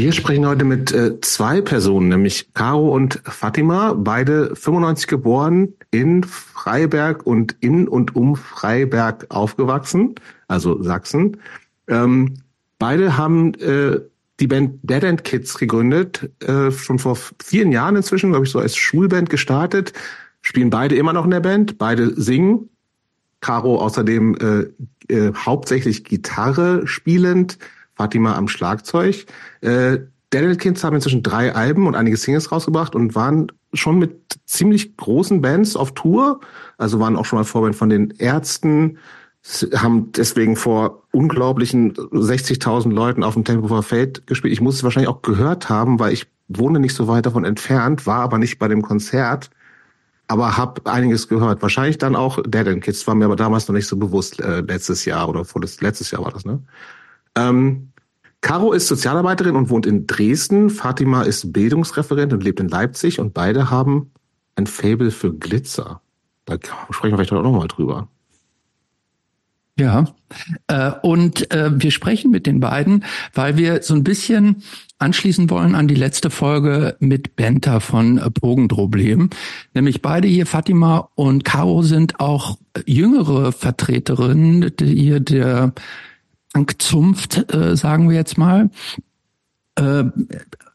Wir sprechen heute mit äh, zwei Personen, nämlich Caro und Fatima, beide 95 geboren, in Freiberg und in und um Freiberg aufgewachsen, also Sachsen. Ähm, beide haben äh, die Band Dead End Kids gegründet, äh, schon vor vielen Jahren inzwischen, glaube ich, so als Schulband gestartet, spielen beide immer noch in der Band, beide singen. Caro außerdem äh, äh, hauptsächlich Gitarre spielend, Fatima am Schlagzeug. Äh, Kids haben inzwischen drei Alben und einige Singles rausgebracht und waren schon mit ziemlich großen Bands auf Tour. Also waren auch schon mal Vorband von den Ärzten, haben deswegen vor unglaublichen 60.000 Leuten auf dem Tempelhofer Feld gespielt. Ich muss es wahrscheinlich auch gehört haben, weil ich wohne nicht so weit davon entfernt, war aber nicht bei dem Konzert, aber habe einiges gehört. Wahrscheinlich dann auch Dead End Kids, war mir aber damals noch nicht so bewusst, äh, letztes Jahr oder vor das, letztes Jahr war das, ne? Ähm, Caro ist Sozialarbeiterin und wohnt in Dresden. Fatima ist Bildungsreferent und lebt in Leipzig und beide haben ein Fable für Glitzer. Da sprechen wir vielleicht auch noch mal drüber. Ja, äh, und äh, wir sprechen mit den beiden, weil wir so ein bisschen anschließen wollen an die letzte Folge mit Benta von äh, Bogendroblem. Nämlich beide hier, Fatima und Caro, sind auch jüngere Vertreterinnen hier der Ankzunft, äh, sagen wir jetzt mal. Äh,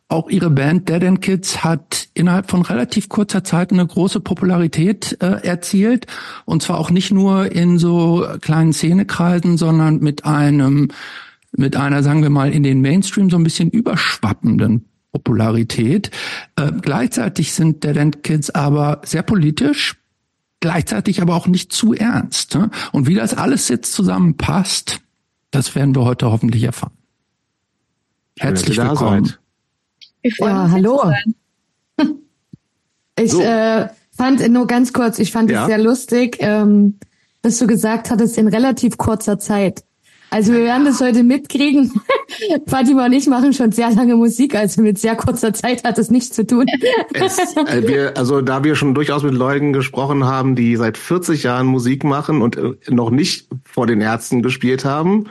auch ihre Band Dead End Kids hat innerhalb von relativ kurzer Zeit eine große Popularität äh, erzielt. Und zwar auch nicht nur in so kleinen Szenekreisen, sondern mit einem, mit einer, sagen wir mal, in den Mainstream so ein bisschen überschwappenden Popularität. Äh, gleichzeitig sind Dead End Kids aber sehr politisch, gleichzeitig aber auch nicht zu ernst. Ne? Und wie das alles jetzt zusammenpasst, das werden wir heute hoffentlich erfahren. Herzlich willkommen. Ja, hallo. Ich so. äh, fand nur ganz kurz, ich fand es ja. sehr lustig, ähm, dass du gesagt hattest, in relativ kurzer Zeit. Also wir werden das heute mitkriegen. Fatima und ich machen schon sehr lange Musik, also mit sehr kurzer Zeit hat es nichts zu tun. Es, äh, wir, also da wir schon durchaus mit Leuten gesprochen haben, die seit 40 Jahren Musik machen und äh, noch nicht vor den Ärzten gespielt haben,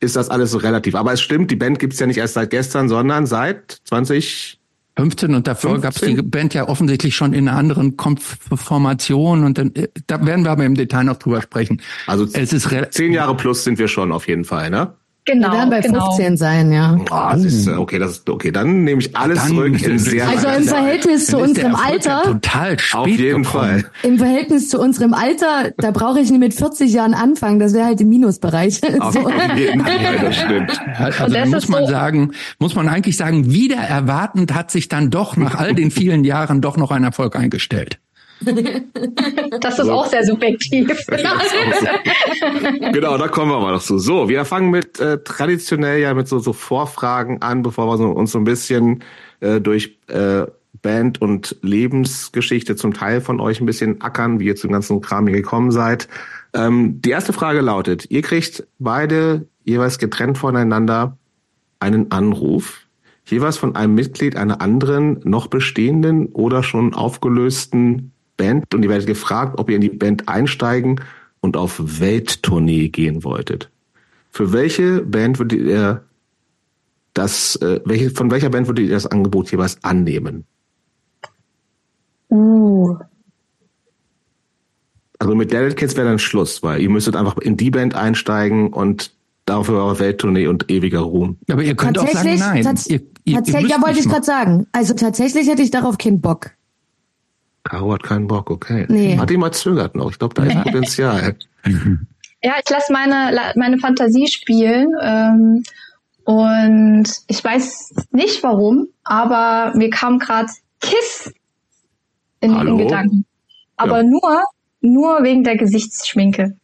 ist das alles so relativ. Aber es stimmt, die Band gibt's ja nicht erst seit gestern, sondern seit 20 15 und davor gab es die Band ja offensichtlich schon in einer anderen Formation und dann, äh, da werden wir aber im Detail noch drüber sprechen. Also es ist zehn Jahre plus sind wir schon auf jeden Fall, ne? Genau. Wir werden bei genau. 15 sein, ja. Oh, das ist, okay, das ist, okay, dann nehme ich alles dann zurück. In sehr also im Verhältnis zu unserem Alter. total spät Auf jeden gekommen. Fall. Im Verhältnis zu unserem Alter, da brauche ich nicht mit 40 Jahren anfangen. Das wäre halt im Minusbereich. Auf so. jeden Fall, das stimmt. Also das muss man so sagen, muss man eigentlich sagen, wieder erwartend hat sich dann doch nach all den vielen Jahren doch noch ein Erfolg eingestellt. Das ist so. auch sehr subjektiv. genau, da kommen wir mal noch zu. So, wir fangen mit äh, traditionell ja mit so, so Vorfragen an, bevor wir so, uns so ein bisschen äh, durch äh, Band und Lebensgeschichte zum Teil von euch ein bisschen ackern, wie ihr zum ganzen Kram hier gekommen seid. Ähm, die erste Frage lautet, ihr kriegt beide jeweils getrennt voneinander einen Anruf, jeweils von einem Mitglied einer anderen, noch bestehenden oder schon aufgelösten Band und ihr werdet gefragt, ob ihr in die Band einsteigen und auf Welttournee gehen wolltet. Für welche Band würdet ihr das, äh, welche, von welcher Band würdet ihr das Angebot jeweils annehmen? Uh. Also mit Dead Kids wäre dann Schluss, weil ihr müsstet einfach in die Band einsteigen und dafür eure Welttournee und ewiger Ruhm. Aber ihr könnt auch sagen, nein. Ihr, ihr, tatsächlich, ihr ja, wollte ich gerade sagen. Also tatsächlich hätte ich darauf keinen Bock. Caro hat keinen Bock, okay. Nee. mal zögert noch. Ich glaube, da ist Potenzial. ja, ich lasse meine, meine Fantasie spielen. Ähm, und ich weiß nicht warum, aber mir kam gerade Kiss in den Gedanken. Aber ja. nur, nur wegen der Gesichtsschminke.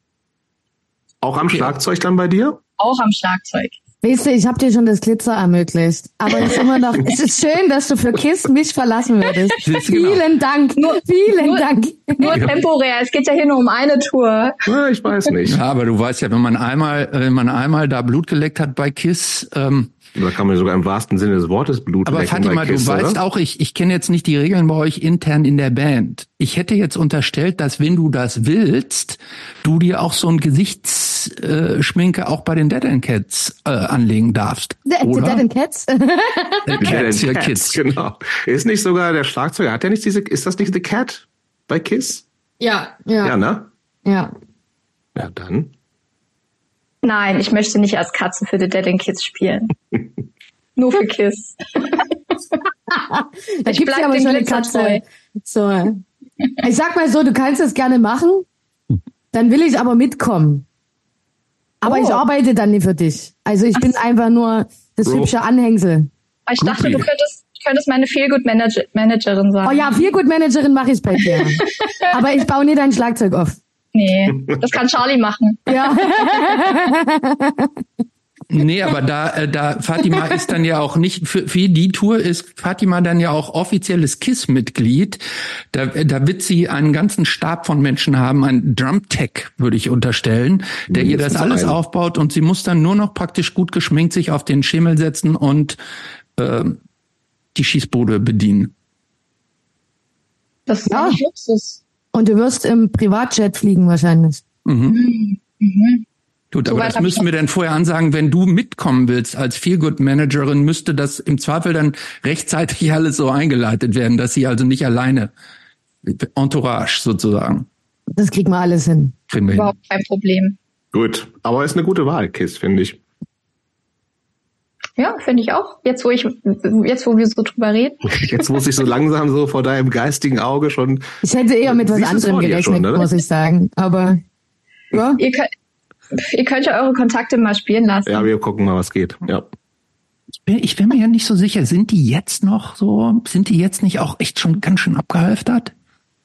Auch am Schlagzeug dann bei dir? Auch am Schlagzeug. Weißt du, ich habe dir schon das Glitzer ermöglicht. Aber es ist immer noch, es ist schön, dass du für KISS mich verlassen würdest. Vielen Dank. Nur, vielen nur, Dank. Nur temporär. Es geht ja hier nur um eine Tour. Ja, ich weiß nicht. Ja, aber du weißt ja, wenn man einmal, wenn man einmal da Blut geleckt hat bei KISS, ähm, da kann man sogar im wahrsten Sinne des Wortes Blut Aber Fatima, du weißt auch, ich, ich kenne jetzt nicht die Regeln bei euch intern in der Band. Ich hätte jetzt unterstellt, dass wenn du das willst, du dir auch so ein Gesichts Kiss-Schminke äh, auch bei den Dead and Cats äh, anlegen darfst. The, oder? Dead and Cats? Äh, Cats, ja, Cats, Kids. genau. Ist nicht sogar der Schlagzeuger, hat der nicht diese, ist das nicht The Cat bei Kiss? Ja, ja. Ja, ne? ja. Ja, dann. Nein, ich möchte nicht als Katze für The Dead and Kids spielen. Nur für Kiss. Da Ich gibt's bleib ja aber schon eine Katze. So. Ich sag mal so, du kannst das gerne machen, dann will ich aber mitkommen. Aber Oh. ich arbeite dann nicht für dich. Also ich bin einfach nur das So. hübsche Anhängsel. Ich dachte, du könntest, könntest meine Feelgood-Manager- Managerin sein. Oh ja, Feelgood-Managerin mache ich bei dir. aber ich baue nie dein Schlagzeug auf. Nee, das kann Charlie machen. Ja. Nee, aber da, äh, da Fatima ist dann ja auch nicht, für, für die Tour ist Fatima dann ja auch offizielles KISS-Mitglied. Da, da wird sie einen ganzen Stab von Menschen haben, ein Drum-Tech, würde ich unterstellen, der ihr das alles einen. aufbaut und sie muss dann nur noch praktisch gut geschminkt sich auf den Schemel setzen und äh, die Schießbude bedienen. Das ist Ja. Luxus. Und du wirst im Privatjet fliegen wahrscheinlich. Mhm. Gut, So aber weit das müssen wir dann vorher ansagen, wenn du mitkommen willst als Feelgood-Managerin, müsste das im Zweifel dann rechtzeitig alles so eingeleitet werden, dass sie also nicht alleine Entourage sozusagen. Das kriegen wir alles hin. Kriegen wir hin. Überhaupt kein Problem. Gut. Aber ist eine gute Wahl, Kiss, finde ich. Ja, finde ich auch. Jetzt, wo ich, jetzt, wo wir so drüber reden. Jetzt muss ich so langsam so vor deinem geistigen Auge schon. Ich hätte eher mit was anderem gerechnet, schon, muss ich sagen. Aber ja, Ihr könnt, ihr könnt ja eure Kontakte mal spielen lassen. Ja, wir gucken mal, was geht. Ja. Ich bin, ich bin mir ja nicht so sicher, sind die jetzt noch so, sind die jetzt nicht auch echt schon ganz schön abgehalftert?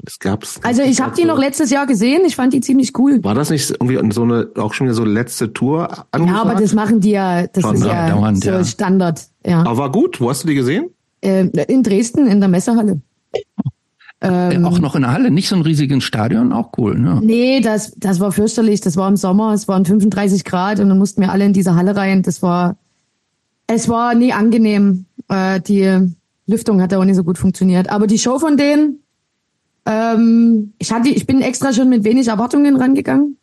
Es gab's. also ich habe die noch letztes Jahr gesehen. Ich fand die ziemlich cool. War das nicht irgendwie so eine, auch schon wieder so letzte Tour Ja, angesagt? aber das machen die ja, das Schon, ist ne? ja Dauernd, so ja. Standard. Ja. Aber war gut. Wo hast du die gesehen? Äh, in Dresden in der Messehalle. Äh, auch noch in der Halle, nicht so ein riesiges Stadion, auch cool, ne? Nee, das, das war fürchterlich. Das war im Sommer, es waren 35 Grad und dann mussten wir alle in diese Halle rein. Das war, es war nie angenehm. Äh, die Lüftung hat auch nicht so gut funktioniert. Aber die Show von denen, ähm, ich hatte, ich bin extra schon mit wenig Erwartungen rangegangen,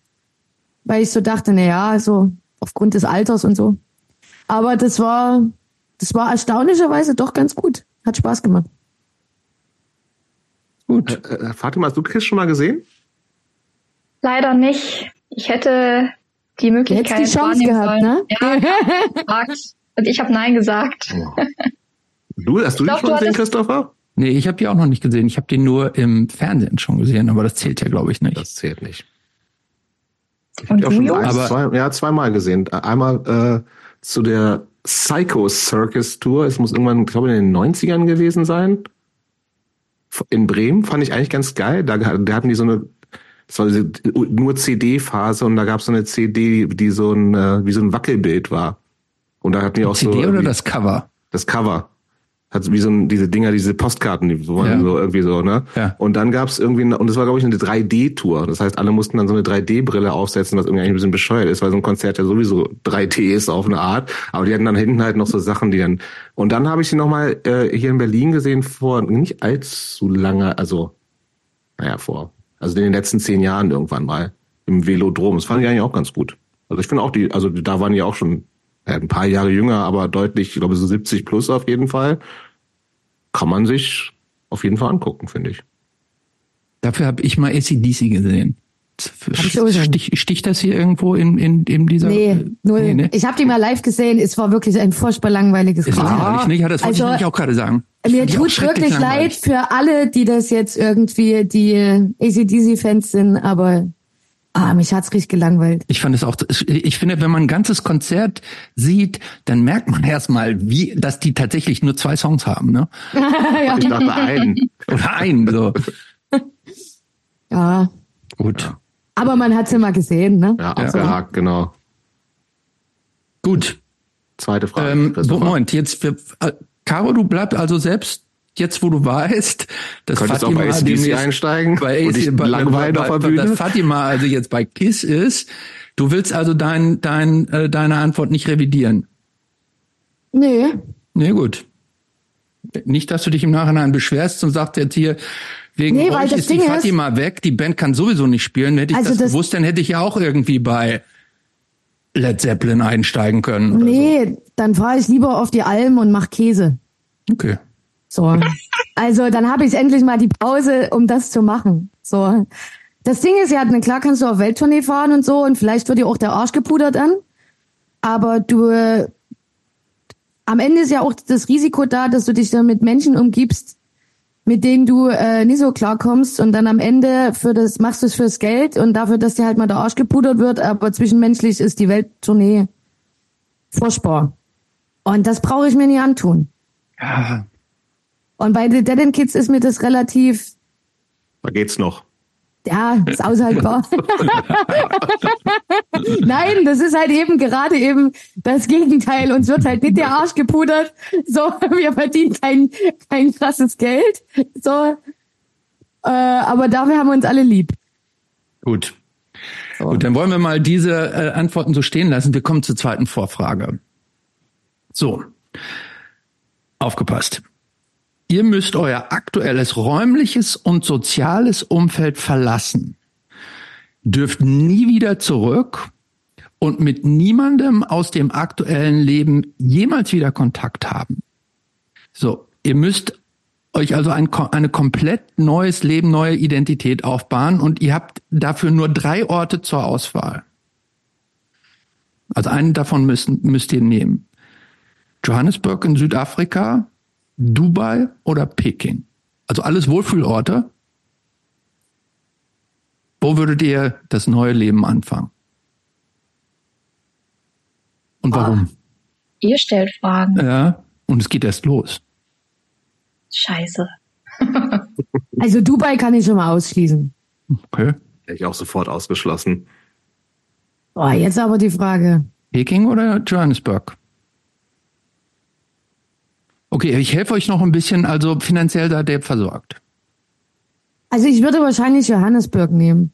weil ich so dachte, na ja, so aufgrund des Alters und so. Aber das war, das war erstaunlicherweise doch ganz gut. Hat Spaß gemacht. Gut. Äh, äh, Fatima, hast du Kiss schon mal gesehen? Leider nicht. Ich hätte die Möglichkeit Hättest die Chance gehabt, sollen. ne? Ja, ich und ich habe Nein gesagt. Du, hast du die glaub, schon du gesehen, Christopher? Nee, ich habe die auch noch nicht gesehen. Ich habe die nur im Fernsehen schon gesehen, aber das zählt ja, glaube ich, nicht. Das zählt nicht. Ich habe die auch schon Aber- zwei, ja, zweimal gesehen. Einmal äh, zu der Psycho Circus Tour. Es muss irgendwann, glaube ich, in den 90ern gewesen sein. In Bremen fand ich eigentlich ganz geil. Da, da hatten die so eine, das war diese nur CD-Phase und da gab es so eine CD, die so ein, äh, wie so ein Wackelbild war. Und da hatten die auch CD so oder irgendwie- das Cover? das Cover. Hat wie so ein, diese Dinger, diese Postkarten, die so, Ja. so irgendwie so, ne? Ja. Und dann gab's irgendwie, eine- und das war, glaube ich, eine 3D-Tour. Das heißt, alle mussten dann so eine 3D-Brille aufsetzen, was irgendwie eigentlich ein bisschen bescheuert ist, weil so ein Konzert ja sowieso 3D ist auf eine Art. Aber die hatten dann hinten halt noch so Sachen, die dann. Und dann habe ich sie nochmal äh, hier in Berlin gesehen vor nicht allzu lange, also, naja, vor, also in den letzten zehn Jahren irgendwann mal im Velodrom. Das fand ich eigentlich auch ganz gut. Also ich finde auch die, also da waren die auch schon ein paar Jahre jünger, aber deutlich, ich glaube so 70 plus auf jeden Fall. Kann man sich auf jeden Fall angucken, finde ich. Dafür habe ich mal ACDC gesehen. Hab ich auch schon. Stich, sticht das hier irgendwo in, in, in dieser... Nee, null. Nee, ne? Ich habe die mal live gesehen. Es war wirklich ein furchtbar langweiliges Konzert. langweilig nicht? Ja, das wollte Also, ich nämlich auch gerade sagen. Das Mir tut wirklich leid für alle, die das jetzt irgendwie die ACDC-Fans sind, aber ah, mich hat's richtig gelangweilt. Ich fand es auch, ich finde, wenn man ein ganzes Konzert sieht, dann merkt man erstmal, wie, dass die tatsächlich nur zwei Songs haben, ne? Ich dachte einen. Oder einen, so. Ja, Gut. aber man hat's immer gesehen, ne? Ja, abgehakt, genau. Gut. Zweite Frage. Ähm. Moment, jetzt, wir, äh, Caro, du bleibst also selbst jetzt, wo du weißt, dass Könntest auch Fatima bei ACDC demnächst einsteigen bei und AC bei, langweilen bei, auf der bei, Bühne? Dass Fatima also jetzt bei KISS ist. Du willst also dein, dein, äh, deine Antwort nicht revidieren. Nee. Nee, gut. Nicht, dass du dich im Nachhinein beschwerst und sagst jetzt hier, wegen Nee, euch ist die Ding ist- Fatima weg, die Band kann sowieso nicht spielen. Hätte ich Also das, das- gewusst, dann hätte ich ja auch irgendwie bei Led Zeppelin einsteigen können. Nee, so. dann fahre ich lieber auf die Alm und mach Käse. Okay. So. Also dann habe ich endlich mal die Pause, um das zu machen. So. Das Ding ist ja, klar kannst du auf Welttournee fahren und so und vielleicht wird dir auch der Arsch gepudert an. Aber du äh, am Ende ist ja auch das Risiko da, dass du dich dann mit Menschen umgibst, mit denen du äh, nicht so klarkommst und dann am Ende für das machst du es fürs Geld und dafür, dass dir halt mal der Arsch gepudert wird, aber zwischenmenschlich ist die Welttournee furchtbar. Und das brauche ich mir nie antun. Ja. Und bei The Dead End Kids ist mir das relativ. Da geht's noch. Ja, ist aushaltbar. Nein, das ist halt eben gerade eben das Gegenteil. Uns wird halt nicht der Arsch gepudert. So, wir verdienen kein, kein krasses Geld. So, äh, aber dafür haben wir uns alle lieb. Gut. So. Gut, dann wollen wir mal diese äh, Antworten so stehen lassen. Wir kommen zur zweiten Vorfrage. So, aufgepasst. Ihr müsst euer aktuelles räumliches und soziales Umfeld verlassen, dürft nie wieder zurück und mit niemandem aus dem aktuellen Leben jemals wieder Kontakt haben. So, ihr müsst euch also ein, eine komplett neues Leben, neue Identität aufbauen und ihr habt dafür nur drei Orte zur Auswahl. Also einen davon müsst, müsst ihr nehmen. Johannesburg in Südafrika, Dubai oder Peking? Also alles Wohlfühlorte. Wo würdet ihr das neue Leben anfangen? Und warum? Oh, ihr stellt Fragen. Ja, und es geht erst los. Scheiße. also Dubai kann ich schon mal ausschließen. Okay. Hätte ich auch sofort ausgeschlossen. Boah, jetzt aber die Frage. Peking oder Johannesburg? Okay, ich helfe euch noch ein bisschen. Also finanziell seid ihr versorgt. Also ich würde wahrscheinlich Johannesburg nehmen.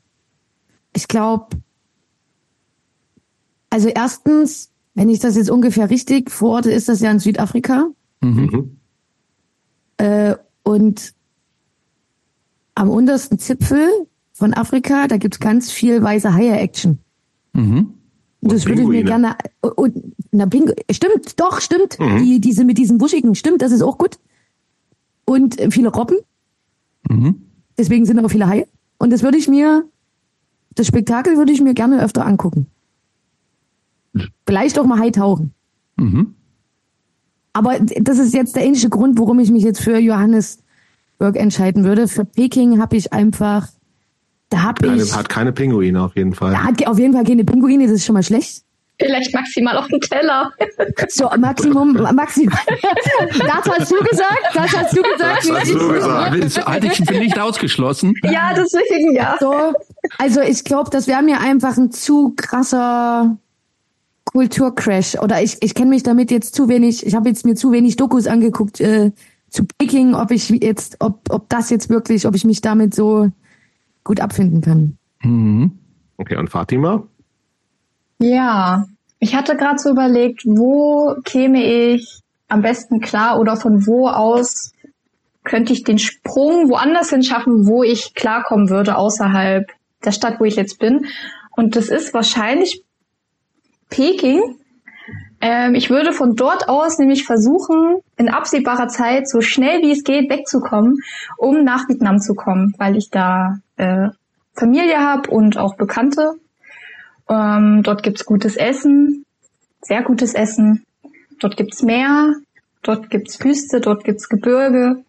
Ich glaube, also erstens, wenn ich das jetzt ungefähr richtig verorte, ist das ja in Südafrika. Mhm. Äh, und am untersten Zipfel von Afrika, da gibt's ganz viel weiße Haie-Action. Mhm. Und das würde ich mir gerne. Und, na, Pingu stimmt, doch, stimmt. Mhm. Die, diese mit diesen buschigen, stimmt, das ist auch gut. Und äh, viele Robben. Mhm. Deswegen sind aber viele Haie. Und das würde ich mir, das Spektakel würde ich mir gerne öfter angucken. Vielleicht auch mal Hai tauchen. Mhm. Aber das ist jetzt der ähnliche Grund, warum ich mich jetzt für Johannesburg entscheiden würde. Für Peking habe ich einfach da hab keine, ich. Hat keine Pinguine auf jeden Fall. Da hat auf jeden Fall keine Pinguine, das ist schon mal schlecht. Vielleicht maximal auf den Teller. So, Maximum, maximal. Das hast du gesagt? Das hast du gesagt? Das hast du gesagt. Halte ich für nicht ausgeschlossen. Ja, deswegen ja. So, also ich glaube, das wäre mir einfach ein zu krasser Kulturcrash. Oder ich, ich kenne mich damit jetzt zu wenig, ich habe jetzt mir zu wenig Dokus angeguckt äh, zu Peking, ob ich jetzt, ob, ob das jetzt wirklich, ob ich mich damit so gut abfinden kann. Mhm. Okay, und Fatima? Ja, ich hatte gerade so überlegt, wo käme ich am besten klar oder von wo aus könnte ich den Sprung woanders hin schaffen, wo ich klarkommen würde außerhalb der Stadt, wo ich jetzt bin. Und das ist wahrscheinlich Peking. Ähm, ich würde von dort aus nämlich versuchen, in absehbarer Zeit so schnell wie es geht wegzukommen, um nach Vietnam zu kommen, weil ich da äh, Familie habe und auch Bekannte. Ähm, dort gibt's gutes Essen, sehr gutes Essen. Dort gibt's Meer, dort gibt's Wüste, dort gibt's Gebirge.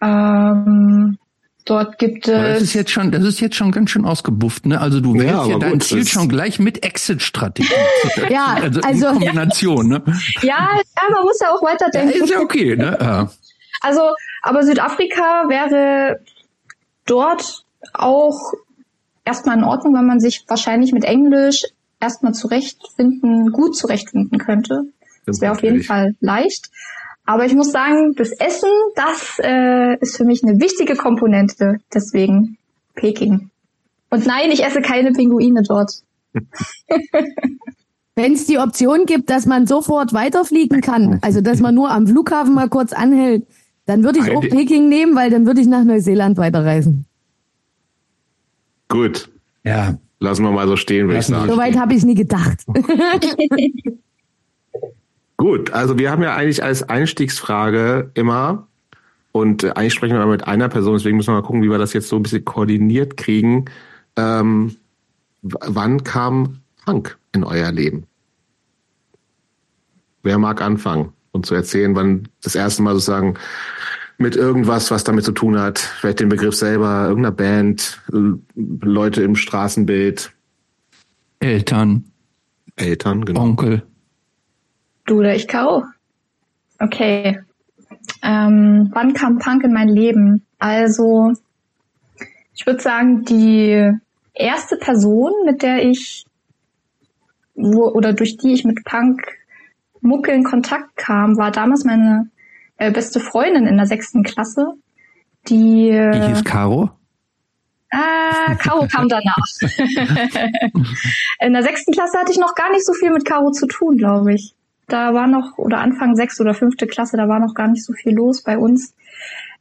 Ähm, dort gibt es. Das ist jetzt schon, das ist jetzt schon ganz schön ausgebufft, ne? Also du wählst ja, ja dein gut, Ziel schon gleich mit Exit-Strategie. ja, also, also Kombination, ne? Ja, ja, man muss ja auch weiterdenken. Ja, ist ja okay, ne? Ja. Also, aber Südafrika wäre dort auch erstmal in Ordnung, weil man sich wahrscheinlich mit Englisch erstmal zurechtfinden, gut zurechtfinden könnte. Das wäre auf jeden Fall leicht. Aber ich muss sagen, das Essen, das äh, ist für mich eine wichtige Komponente. Deswegen Peking. Und nein, ich esse keine Pinguine dort. Wenn es die Option gibt, dass man sofort weiterfliegen kann, also dass man nur am Flughafen mal kurz anhält, dann würde ich auch Peking nehmen, weil dann würde ich nach Neuseeland weiterreisen. Gut. Ja. Lassen wir mal so stehen, würde ich sagen. Soweit habe ich nie gedacht. Gut, also wir haben ja eigentlich als Einstiegsfrage immer, und eigentlich sprechen wir mit einer Person, deswegen müssen wir mal gucken, wie wir das jetzt so ein bisschen koordiniert kriegen. Ähm, wann kam Punk in euer Leben? Wer mag anfangen und zu erzählen, wann das erste Mal sozusagen mit irgendwas, was damit zu tun hat, vielleicht den Begriff selber, irgendeiner Band, Leute im Straßenbild. Eltern. Eltern, genau. Onkel. Du oder ich, Caro? Okay. Ähm, wann kam Punk in mein Leben? Also, ich würde sagen, die erste Person, mit der ich wo, oder durch die ich mit Punk Mucke in Kontakt kam, war damals meine äh, beste Freundin in der sechsten Klasse. Die, die hieß Caro? Äh, Caro kam danach. in der sechsten Klasse hatte ich noch gar nicht so viel mit Caro zu tun, glaube ich. Da war noch, oder Anfang sechste oder fünfte Klasse, da war noch gar nicht so viel los bei uns.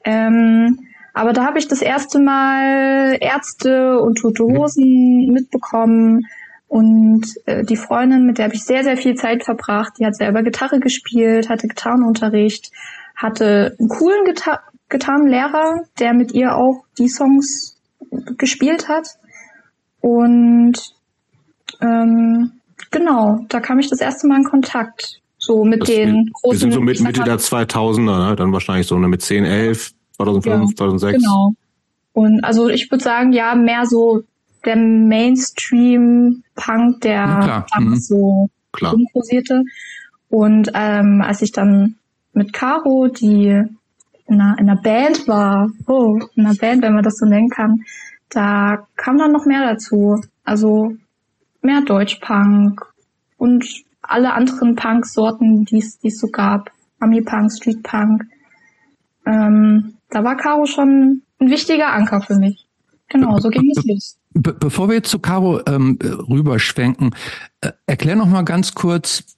Ähm, aber da habe ich das erste Mal Ärzte und Tote Hosen mitbekommen. Und äh, die Freundin, mit der habe ich sehr, sehr viel Zeit verbracht, die hat selber Gitarre gespielt, hatte Gitarrenunterricht, hatte einen coolen Gita Gitarrenlehrer, der mit ihr auch die Songs gespielt hat. Und ähm, genau, da kam ich das erste Mal in Kontakt. So mit das, den großen. Wir sind so mit Mitte der 2000er, ne? dann wahrscheinlich so eine mit 10, 11, 2005, ja, 2006. Genau. Und also ich würde sagen, ja, mehr so der Mainstream-Punk, der ja, mhm. so klar. kursierte. Und ähm, als ich dann mit Caro, die in einer, in einer Band war, oh, in einer Band, wenn man das so nennen kann, da kam dann noch mehr dazu. Also mehr Deutschpunk und alle anderen Punk-Sorten, die es so gab. Ami-Punk, Street-Punk. Ähm, da war Caro schon ein wichtiger Anker für mich. Genau, so ging es los. Be bevor wir jetzt zu Caro ähm, rüberschwenken, äh, erklär noch mal ganz kurz,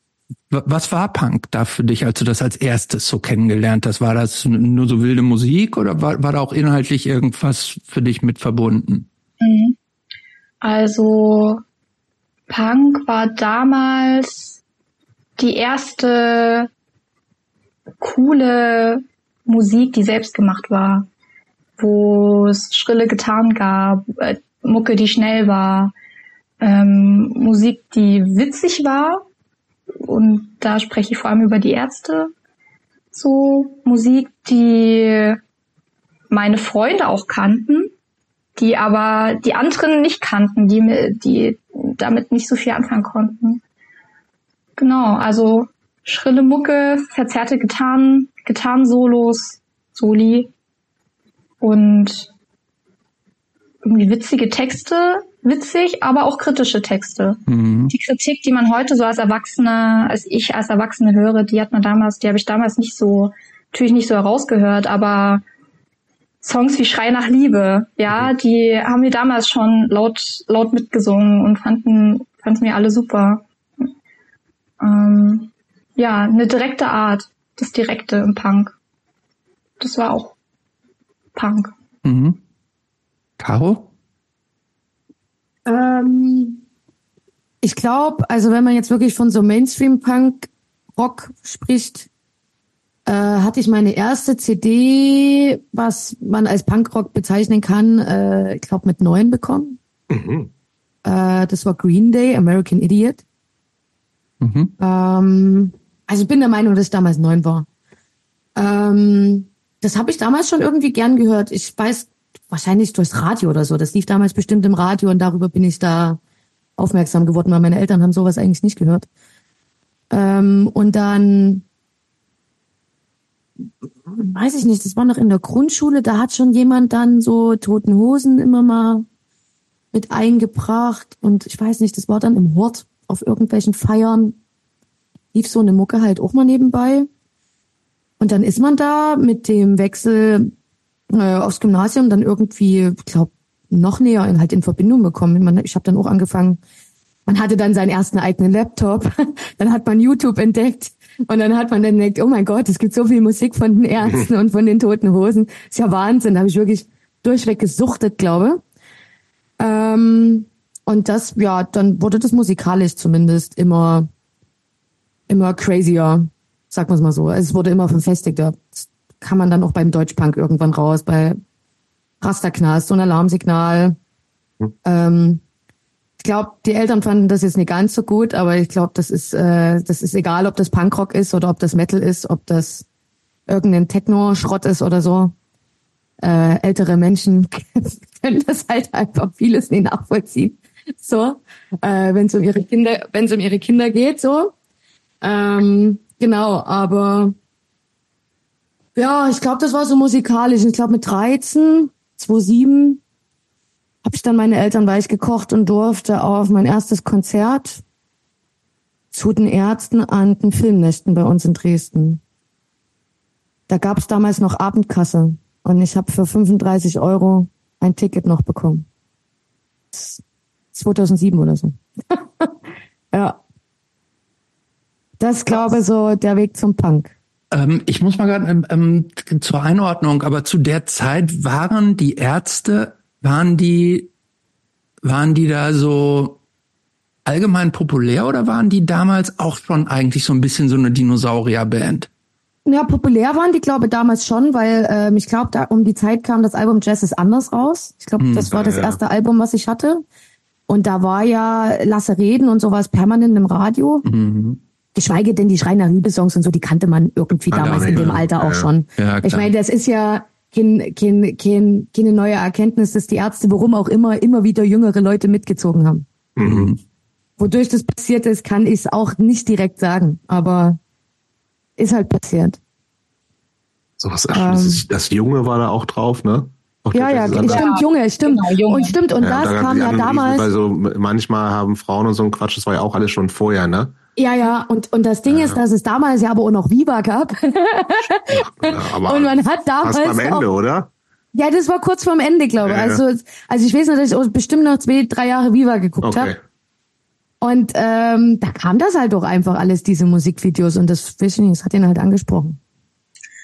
was war Punk da für dich, als du das als erstes so kennengelernt hast? War das nur so wilde Musik oder war, war da auch inhaltlich irgendwas für dich mit verbunden? Mhm. Also Punk war damals die erste coole Musik, die selbst gemacht war, wo es schrille Gitarren gab, äh, Mucke, die schnell war, ähm, Musik, die witzig war. Und da spreche ich vor allem über die Ärzte. So Musik, die meine Freunde auch kannten, die aber die anderen nicht kannten, die, die damit nicht so viel anfangen konnten. Genau, also schrille Mucke, verzerrte Gitarren, Gitarrensolos, Soli und irgendwie witzige Texte, witzig, aber auch kritische Texte. Mhm. Die Kritik, die man heute so als Erwachsene, als ich als Erwachsene höre, die hat man damals, die habe ich damals nicht so, natürlich nicht so herausgehört, aber Songs wie Schrei nach Liebe, ja, mhm. die haben wir damals schon laut, laut mitgesungen und fanden, fanden mir alle super. Ähm, ja, eine direkte Art, das Direkte im Punk. Das war auch Punk. Mhm. Caro? Ähm, ich glaube, also wenn man jetzt wirklich von so Mainstream-Punk-Rock spricht, äh, hatte ich meine erste CD, was man als Punkrock bezeichnen kann, äh, ich glaube mit neun bekommen. Mhm. Äh, das war Green Day, American Idiot. Mhm. Ähm, also ich bin der Meinung, dass ich damals neun war. Ähm, das habe ich damals schon irgendwie gern gehört. Ich weiß wahrscheinlich durchs Radio oder so. Das lief damals bestimmt im Radio und darüber bin ich da aufmerksam geworden, weil meine Eltern haben sowas eigentlich nicht gehört. Ähm, und dann weiß ich nicht, das war noch in der Grundschule, da hat schon jemand dann so toten Hosen immer mal mit eingebracht und ich weiß nicht, das war dann im Hort auf irgendwelchen Feiern, lief so eine Mucke halt auch mal nebenbei. Und dann ist man da mit dem Wechsel äh, aufs Gymnasium dann irgendwie, ich glaube, noch näher in, halt in Verbindung gekommen. Ich habe dann auch angefangen, man hatte dann seinen ersten eigenen Laptop, dann hat man YouTube entdeckt und dann hat man dann gedacht, oh mein Gott, es gibt so viel Musik von den Ärzten und von den Toten Hosen. Ist ja Wahnsinn, da habe ich wirklich durchweg gesuchtet, glaube. Ähm, Und das, ja, dann wurde das musikalisch zumindest immer, immer crazier, sag man es mal so. Es wurde immer verfestigter. Das kann man dann auch beim Deutschpunk irgendwann raus, bei Rasterknast und Alarmsignal. Hm. Ähm, glaube, die Eltern fanden das jetzt nicht ganz so gut, aber ich glaube, das ist, äh, das ist egal, ob das Punkrock ist oder ob das Metal ist, ob das irgendein Techno-Schrott ist oder so. Äh, ältere Menschen können das halt einfach vieles nicht nachvollziehen. So, äh, wenn es um ihre Kinder, wenn es um ihre Kinder geht, so. Ähm, genau, aber ja, ich glaube, das war so musikalisch. Ich glaube, mit 13, 2007 habe ich dann meine Eltern weich gekocht und durfte auf mein erstes Konzert zu den Ärzten an den Filmnächten bei uns in Dresden. Da gab es damals noch Abendkasse und ich habe für 35 Euro ein Ticket noch bekommen. 2007 oder so. ja. Das glaube so der Weg zum Punk. Ähm, ich muss mal gerade ähm, ähm, zur Einordnung, aber zu der Zeit waren die Ärzte, waren die, waren die da so allgemein populär oder waren die damals auch schon eigentlich so ein bisschen so eine Dinosaurierband? Ja, populär waren die, glaube ich, damals schon, weil ähm, ich glaube, da um die Zeit kam das Album Jazz ist anders raus. Ich glaube, hm, das war das erste Album, was ich hatte. Und da war ja Lasse Reden und sowas permanent im Radio. Mhm. Geschweige denn die Schreiner Liebesongs und so, die kannte man irgendwie ah, damals in dem Alter auch ja. schon. Ja, ich meine, das ist ja kein, kein, kein, keine neue Erkenntnis, dass die Ärzte, warum auch immer, immer wieder jüngere Leute mitgezogen haben. Mhm. Wodurch das passiert ist, kann ich auch nicht direkt sagen. Aber ist halt passiert. So was, ach, das, ist, das Junge war da auch drauf, ne? Auch ja, ja, stimmt, ja, Junge, stimmt. Genau, Junge. Und stimmt, und ja, das da kam ja damals. Weil so manchmal haben Frauen und so ein Quatsch, das war ja auch alles schon vorher, ne? Ja, ja, und, und das Ding ja. ist, dass es damals ja aber auch noch Viva gab. ja, aber und man hat damals. Fast am Ende, auch, oder? Ja, das war kurz vorm Ende, glaube ich. Ja, also, also ich weiß noch, dass ich bestimmt noch zwei, drei Jahre Viva geguckt okay. habe. Und ähm, da kam das halt doch einfach alles, diese Musikvideos und das Fishing, das hat ihn halt angesprochen.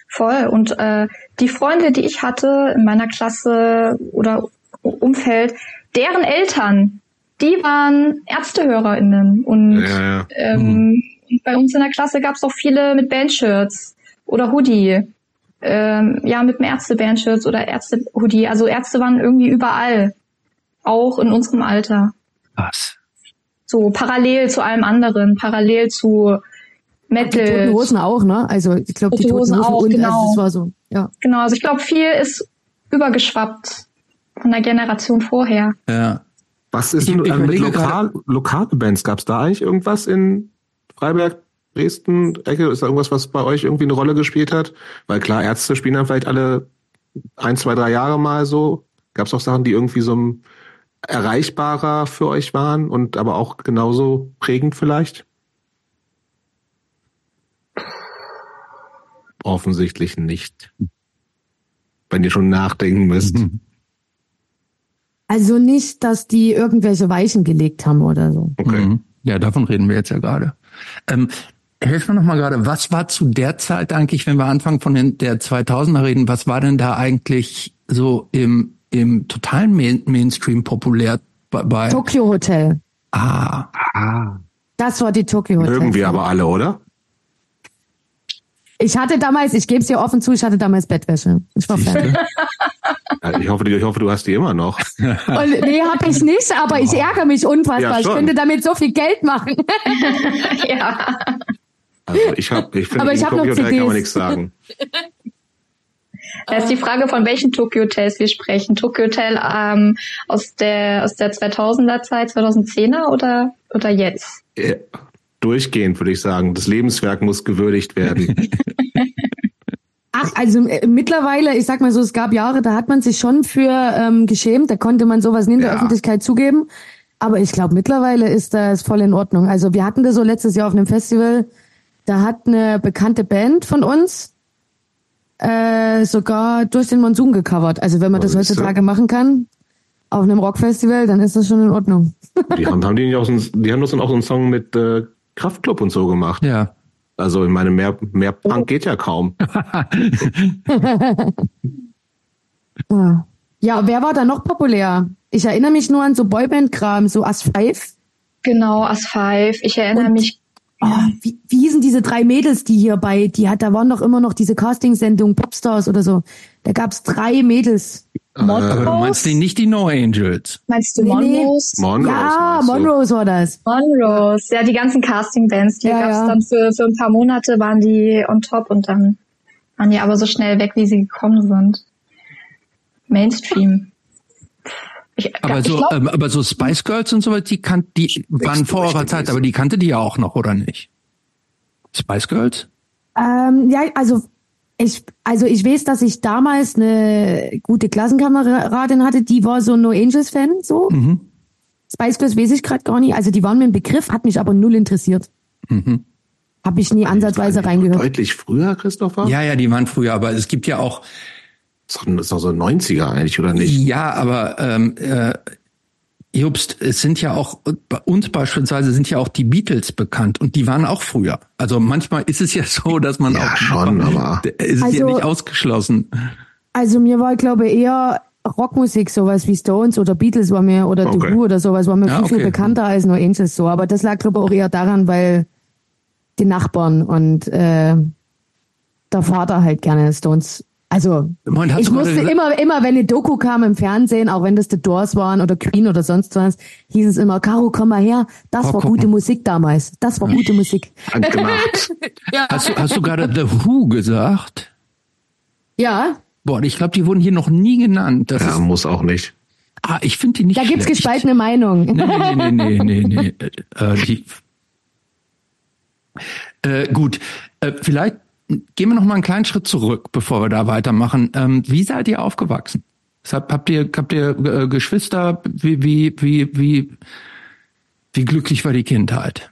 Voll. Und äh, die Freunde, die ich hatte in meiner Klasse oder Umfeld, deren Eltern, die waren ÄrztehörerInnen. Und ja, ja. Ähm, mhm. bei uns in der Klasse gab es auch viele mit Bandshirts oder Hoodie. Ähm, ja, mit einem Ärzte-Bandshirts oder Ärzte-Hoodie. Also Ärzte waren irgendwie überall. Auch in unserem Alter. Was? So parallel zu allem anderen, parallel zu Metal. Die Toten Hosen auch, ne? Also ich glaube, die Toten Hosen, Hosen auch, und genau. also das war so, ja. Genau, also ich glaube, viel ist übergeschwappt von der Generation vorher. Ja. Was ist denn äh, mit lokal, lokale Bands? Gab es da eigentlich irgendwas in Freiberg, Dresden, Ecke? Ist da irgendwas, was bei euch irgendwie eine Rolle gespielt hat? Weil klar, Ärzte spielen dann vielleicht alle ein, zwei, drei Jahre mal so. Gab es auch Sachen, die irgendwie so erreichbarer für euch waren und aber auch genauso prägend vielleicht? Offensichtlich nicht. Wenn ihr schon nachdenken müsst. Also nicht, dass die irgendwelche Weichen gelegt haben oder so. Okay. Mhm. Ja, davon reden wir jetzt ja gerade. Ähm, Helf mir noch mal gerade, was war zu der Zeit eigentlich, wenn wir anfangen von den, der 2000er reden, was war denn da eigentlich so im, im totalen Main Mainstream populär bei? Tokyo Hotel. Ah. ah. Das war die Tokyo Hotel. Irgendwie aber alle, oder? Ich hatte damals, ich gebe es dir offen zu, ich hatte damals Bettwäsche. Ich war fertig. ich, hoffe, ich hoffe, du hast die immer noch. Und, nee, habe ich nicht, aber ich ärgere mich unfassbar. Ja, ich könnte damit so viel Geld machen. ja. Also ich habe, ich finde, im Tokyo Hotel kann man nichts sagen. Da ist die Frage, von welchen Tokyo Hotels wir sprechen. Tokyo Hotel ähm, aus der aus der 2000er Zeit, 2010er oder oder jetzt? Ja, durchgehend, würde ich sagen. Das Lebenswerk muss gewürdigt werden. Ach, also äh, mittlerweile, ich sag mal so, es gab Jahre, da hat man sich schon für ähm, geschämt, da konnte man sowas nie in der ja. Öffentlichkeit zugeben. Aber ich glaube, mittlerweile ist das voll in Ordnung. Also wir hatten das so letztes Jahr auf einem Festival, da hat eine bekannte Band von uns äh, sogar durch den Monsun gecovert. Also wenn man Was das heutzutage so? machen kann, auf einem Rockfestival, dann ist das schon in Ordnung. Die haben, haben die nicht auch so, die haben das dann auch so einen Song mit äh, Kraftclub und so gemacht. Ja. Also ich meine, mehr, mehr Punk geht ja kaum. ja, wer war da noch populär Ich erinnere mich nur an so Boyband-Kram, so As Five. Genau, As Five. Ich erinnere Und, mich. Oh, wie, wie hießen diese drei Mädels, die hier bei, die hat, da waren doch immer noch diese Casting-Sendung Popstars oder so. Da gab's drei Mädels. Monrose? Aber du meinst die, nicht die No Angels? Meinst du nee, Monrose? Monrose? Ja, Monrose war das. Monrose. Ja, die ganzen Casting-Bands, die ja, gab's ja. dann für, für ein paar Monate, waren die on top und dann waren die aber so schnell weg, wie sie gekommen sind. Mainstream. Ich, aber so, glaub, ähm, aber so Spice Girls und so die kan die waren vor eurer Zeit, aber die kannte die ja auch noch, oder nicht? Spice Girls? Ähm, ja, also ich, also ich weiß, dass ich damals eine gute Klassenkameradin hatte, die war so No Angels Fan, so. Mhm. Spice Girls weiß ich gerade gar nicht. Also die waren mir ein Begriff, hat mich aber null interessiert. Mhm. Habe ich nie ansatzweise reingehört. Deutlich früher, Christopher? Ja, ja, die waren früher, aber es gibt ja auch. Das ist doch so 90er eigentlich, oder nicht? Ja, aber ähm, äh, Jobst, es sind ja auch, bei uns beispielsweise sind ja auch die Beatles bekannt und die waren auch früher. Also manchmal ist es ja so, dass man ja, auch schon, aber ist also, ja nicht ausgeschlossen. Also mir war, glaube ich, eher Rockmusik, sowas wie Stones oder Beatles war mir oder okay. The Who oder sowas, war mir ja, viel, okay. viel bekannter als No Angels so. Aber das lag, glaube ich, auch eher daran, weil die Nachbarn und äh, der Vater halt gerne Stones also Moment, ich musste immer, immer, wenn eine Doku kam im Fernsehen, auch wenn das The Doors waren oder Queen oder sonst was, hieß es immer, Caro, komm mal her, das oh, war gute mal. Musik damals. Das war gute Musik. Handgemacht. ja. hast, du, hast du gerade The Who gesagt? Ja. Boah, ich glaube, die wurden hier noch nie genannt. Das ja, ist, muss auch nicht. Ah, ich finde die nicht Da schlecht. gibt's gespaltene Meinungen. Nee, nee, nee, nee, nee, nee. äh, die, äh, gut, äh, vielleicht gehen wir noch mal einen kleinen Schritt zurück, bevor wir da weitermachen. Ähm, wie seid ihr aufgewachsen? Habt ihr, habt ihr äh, Geschwister? Wie, wie, wie, wie, wie glücklich war die Kindheit?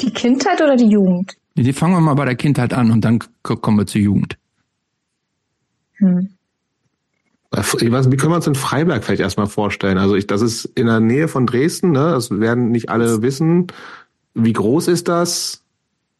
Die Kindheit oder die Jugend? Die fangen wir mal bei der Kindheit an und dann kommen wir zur Jugend. Hm. Ich weiß, wie können wir uns in Freiberg vielleicht erstmal vorstellen? Also ich, das ist in der Nähe von Dresden, ne? Das werden nicht alle wissen. Wie groß ist das?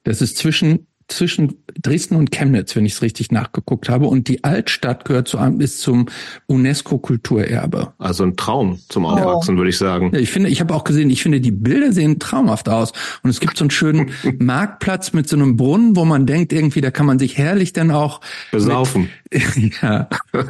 Das ist zwischen zwischen Dresden und Chemnitz, wenn ich es richtig nachgeguckt habe. Und die Altstadt gehört zu einem, ist zum UNESCO-Kulturerbe. Also ein Traum zum Aufwachsen, oh. würde ich sagen. Ich finde, ich habe auch gesehen, ich finde, die Bilder sehen traumhaft aus. Und es gibt so einen schönen Marktplatz mit so einem Brunnen, wo man denkt, irgendwie, da kann man sich herrlich dann auch besaufen. Mit, ja.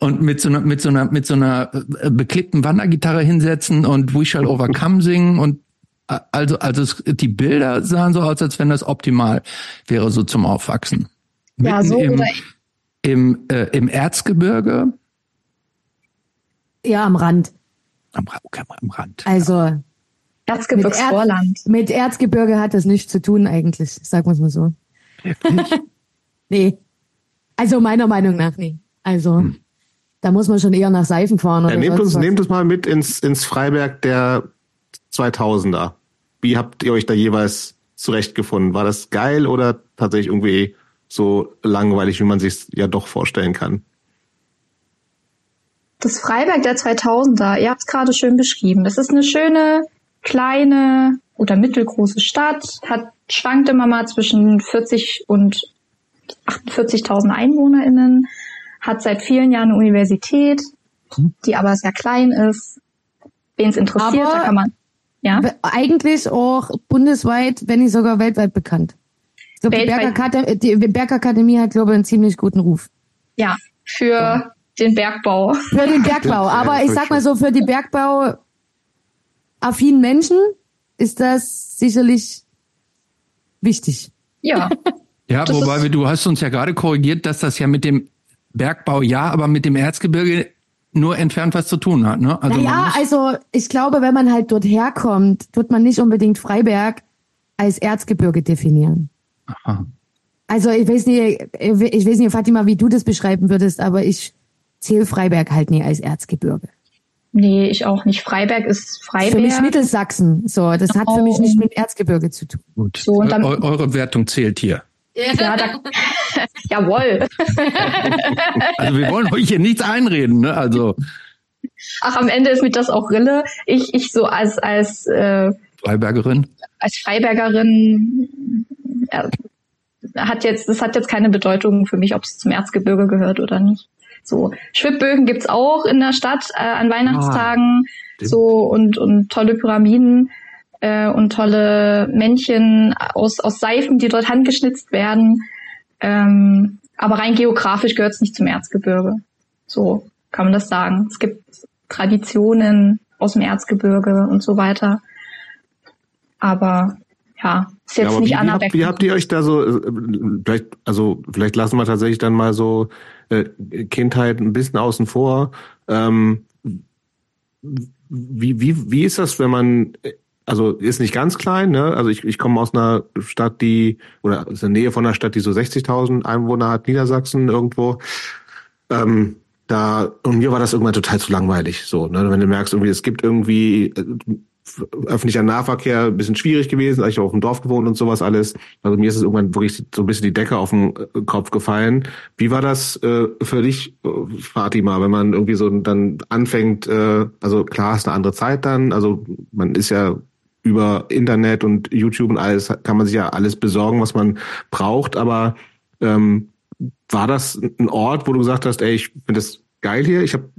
und mit so einer, mit so einer, mit so einer äh, beklebten Wandergitarre hinsetzen und We Shall Overcome singen und also, also es, die Bilder sahen so aus, als wenn das optimal wäre, so zum Aufwachsen. Ja, Mitten so im, im, äh, im Erzgebirge. Ja, am Rand. Am, okay, am Rand. Also Erzgebirgsvorland. Mit, mit Erzgebirge hat das nichts zu tun eigentlich, sagen wir es mal so. nee. Also meiner Meinung nach nee. Also hm. da muss man schon eher nach Seifen fahren. Oder ja, nehmt, uns, nehmt uns mal mit ins, ins Freiberg der 2000er. Wie habt ihr euch da jeweils zurechtgefunden? War das geil oder tatsächlich irgendwie so langweilig, wie man sich ja doch vorstellen kann? Das Freiberg der 2000er, ihr habt es gerade schön beschrieben. Das ist eine schöne, kleine oder mittelgroße Stadt, hat schwankt immer mal zwischen 40 und 48.000 EinwohnerInnen, hat seit vielen Jahren eine Universität, hm. die aber sehr klein ist. Wen es interessiert, aber da kann man ja. Eigentlich auch bundesweit, wenn nicht sogar weltweit bekannt. Ich glaube, die Bergakademie, die Bergakademie hat, glaube ich, einen ziemlich guten Ruf. Ja, für ja. den Bergbau. Für den Bergbau. Aber ich sag mal so, für die Bergbau affinen Menschen ist das sicherlich wichtig. Ja. Ja, wobei du hast uns ja gerade korrigiert, dass das ja mit dem Bergbau ja, aber mit dem Erzgebirge nur entfernt was zu tun hat. Ne? Also ja, also ich glaube, wenn man halt dort herkommt, wird man nicht unbedingt Freiberg als Erzgebirge definieren. Aha. Also ich weiß nicht, ich weiß nicht, Fatima, wie du das beschreiben würdest, aber ich zähle Freiberg halt nie als Erzgebirge. Nee, ich auch nicht. Freiberg ist Freiberg. Für mich Mittelsachsen. So, das hat für mich nicht mit Erzgebirge zu tun. Gut. So, und dann, eure Wertung zählt hier. Ja, da, jawohl. Also wir wollen euch hier nichts einreden, ne? Also. Ach, am Ende ist mir das auch Rille. Ich, ich so als als äh, Freibergerin. Als Freibergerin äh, hat jetzt, das hat jetzt keine Bedeutung für mich, ob es zum Erzgebirge gehört oder nicht. So, Schwibbögen gibt's auch in der Stadt äh, an Weihnachtstagen. Ah, so und, und tolle Pyramiden äh, und tolle Männchen aus, aus Seifen, die dort handgeschnitzt werden. Ähm, aber rein geografisch gehört es nicht zum Erzgebirge. So kann man das sagen. Es gibt Traditionen aus dem Erzgebirge und so weiter. Aber ja, ist jetzt ja, nicht wie, wie, habt, wie habt ihr euch da so, äh, vielleicht, also vielleicht lassen wir tatsächlich dann mal so äh, Kindheit ein bisschen außen vor. Ähm, wie, wie, wie ist das, wenn man also ist nicht ganz klein, ne? Also ich, ich komme aus einer Stadt, die, oder aus der Nähe von einer Stadt, die so 60.000 Einwohner hat, Niedersachsen irgendwo. Ähm, da, und mir war das irgendwann total zu langweilig, so, ne? Wenn du merkst, irgendwie, es gibt irgendwie, äh, öffentlicher Nahverkehr ein bisschen schwierig gewesen, ich auf dem Dorf gewohnt und sowas alles. Also mir ist es irgendwann wirklich so ein bisschen die Decke auf den äh, Kopf gefallen. Wie war das äh, für dich, äh, Fatima, wenn man irgendwie so dann anfängt, äh, also klar ist eine andere Zeit dann, also man ist ja über Internet und YouTube und alles kann man sich ja alles besorgen, was man braucht. Aber ähm, war das ein Ort, wo du gesagt hast, ey, ich finde das geil hier, ich habe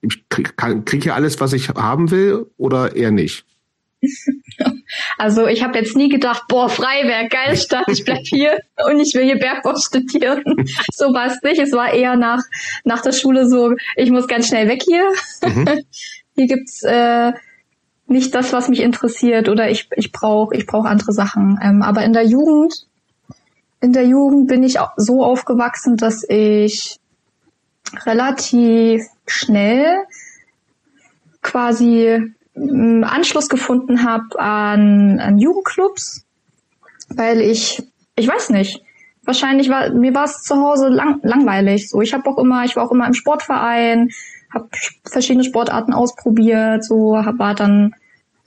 ich krieg, krieg hier alles, was ich haben will, oder eher nicht? Also ich habe jetzt nie gedacht, boah, Freiberg, geil Stadt, ich bleib hier und ich will hier Bergbau studieren. so war es nicht. Es war eher nach, nach der Schule so, ich muss ganz schnell weg hier. Mhm. hier gibt's äh, nicht das, was mich interessiert oder ich, ich brauche ich brauch andere Sachen. Ähm, aber in der Jugend, in der Jugend bin ich so aufgewachsen, dass ich relativ schnell quasi ähm, Anschluss gefunden habe an, an Jugendclubs, weil ich, ich weiß nicht, wahrscheinlich war mir war es zu Hause lang, langweilig. So, ich habe auch immer, ich war auch immer im Sportverein, habe verschiedene Sportarten ausprobiert, so hab, war dann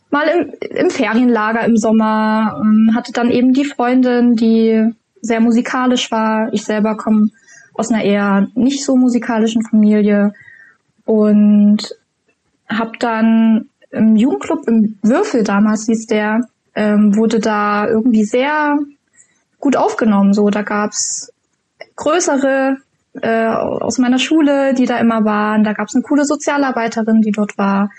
mal im, im Ferienlager im Sommer, ähm, hatte dann eben die Freundin, die sehr musikalisch war. Ich selber komme aus einer eher nicht so musikalischen Familie und habe dann im Jugendclub im Würfel damals hieß der, ähm, wurde da irgendwie sehr gut aufgenommen. So, da gab's größere äh, aus meiner Schule, die da immer waren. Da gab's eine coole Sozialarbeiterin, die dort war.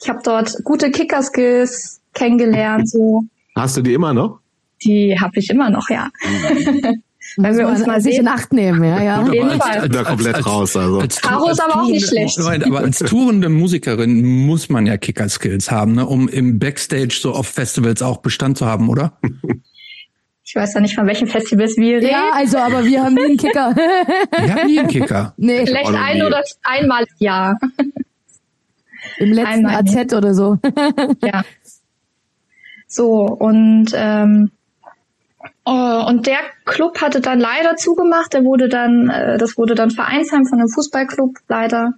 Ich habe dort gute Kicker-Skills kennengelernt. So. Hast du die immer noch? Die habe ich immer noch, ja. Mhm. Wenn wir uns mal sich in Acht nehmen, ja, ja. Auf jeden Fall. Als, da komplett als, raus, also. Als, Caro ist aber auch nicht schlecht. Aber als tourende Musikerin muss man ja Kicker-Skills haben, ne, um im Backstage so auf Festivals auch Bestand zu haben, oder? Ich weiß ja nicht, von welchen Festivals wir reden. Ja, also, aber wir haben nie einen Kicker. wir haben nie einen Kicker. Nee. Vielleicht ein oder einmal im Jahr. Im letzten einmal AZ oder so. ja. So, und ähm, Oh, und der Club hatte dann leider zugemacht. Der wurde dann, äh, das wurde dann Vereinsheim von einem Fußballclub leider.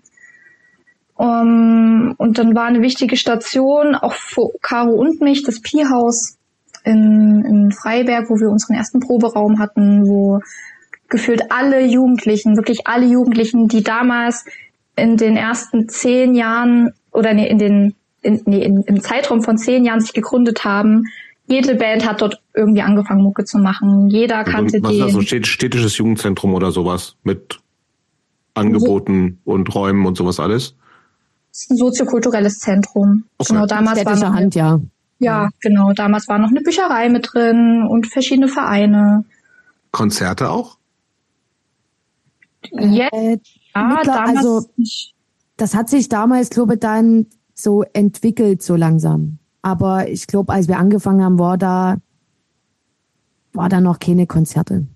Um, und dann war eine wichtige Station auch für Caro und mich das Pi-Haus in, in Freiberg, wo wir unseren ersten Proberaum hatten, wo gefühlt alle Jugendlichen, wirklich alle Jugendlichen, die damals in den ersten zehn Jahren oder nee, in den in, nee, in, im Zeitraum von zehn Jahren sich gegründet haben, jede Band hat dort irgendwie angefangen, Mucke zu machen. Jeder kannte was den. Was ist das, so städtisches Jugendzentrum oder sowas mit Angeboten so. und Räumen und sowas alles? Das ist ein soziokulturelles Zentrum. Okay. Genau, damals war noch, Hand, ja. Ja, genau. Damals war noch eine Bücherei mit drin und verschiedene Vereine. Konzerte auch? Jetzt, äh, ja, damals also, das hat sich damals, glaube ich, dann so entwickelt, so langsam. Aber ich glaube, als wir angefangen haben, war da, war da noch keine Konzerte.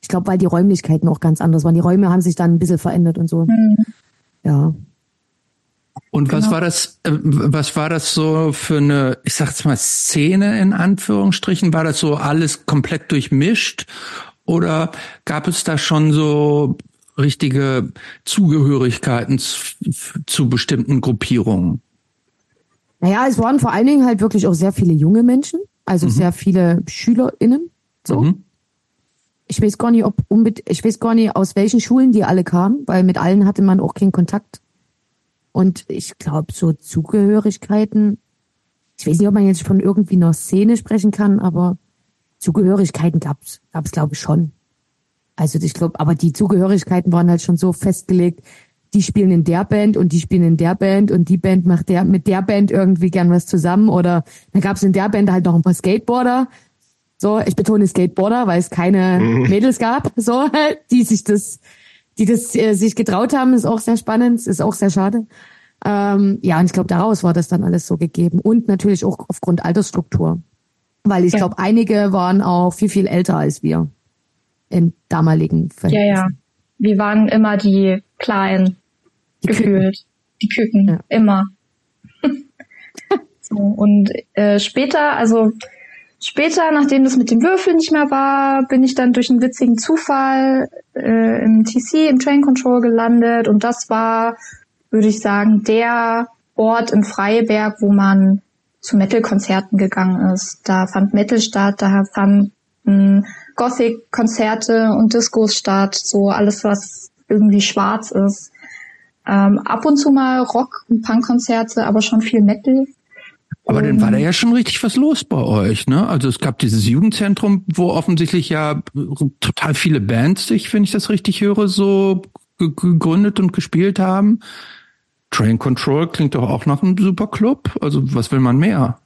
Ich glaube, weil die Räumlichkeiten auch ganz anders waren. Die Räume haben sich dann ein bisschen verändert und so. Mhm. Ja. Und was genau. war das, äh, was war das so für eine, ich sag's mal, Szene in Anführungsstrichen? War das so alles komplett durchmischt? Oder gab es da schon so richtige Zugehörigkeiten zu, bestimmten Gruppierungen? Naja, es waren vor allen Dingen halt wirklich auch sehr viele junge Menschen, also mhm. sehr viele SchülerInnen. So. Mhm. Ich weiß gar nicht, ob ich weiß gar nicht, aus welchen Schulen die alle kamen, weil mit allen hatte man auch keinen Kontakt. Und ich glaube, so Zugehörigkeiten, ich weiß nicht, ob man jetzt von irgendwie einer Szene sprechen kann, aber Zugehörigkeiten gab's, gab's glaube ich schon. Also ich glaube, aber die Zugehörigkeiten waren halt schon so festgelegt, die spielen in der Band und die spielen in der Band und die Band macht der mit der Band irgendwie gern was zusammen. Oder dann gab es in der Band halt noch ein paar Skateboarder. So, ich betone Skateboarder, weil es keine mhm. Mädels gab, so, die sich das, die das äh, sich getraut haben, ist auch sehr spannend, ist auch sehr schade. Ähm, ja, und ich glaube, daraus war das dann alles so gegeben. Und natürlich auch aufgrund Altersstruktur. Weil ich ja. glaube, einige waren auch viel, viel älter als wir in damaligen Verhältnissen. Ja, ja. Wir waren immer die Kleinen, die gefühlt. Küken. Die Küken, ja. immer. so, und äh, später, also später, nachdem das mit dem Würfel nicht mehr war, bin ich dann durch einen witzigen Zufall äh, im TC, im Train Control gelandet. Und das war, würde ich sagen, der Ort in Freiberg, wo man zu Metal-Konzerten gegangen ist. Da fand Metal statt, da fanden Gothic-Konzerte und Discos statt, so alles, was irgendwie schwarz ist. Ähm, ab und zu mal Rock- und Punk-Konzerte, aber schon viel Metal. Aber dann war da ja schon richtig was los bei euch, ne? Also es gab dieses Jugendzentrum, wo offensichtlich ja total viele Bands sich, wenn ich das richtig höre, so gegründet und gespielt haben. Train Control klingt doch auch nach einem super Club. Also was will man mehr?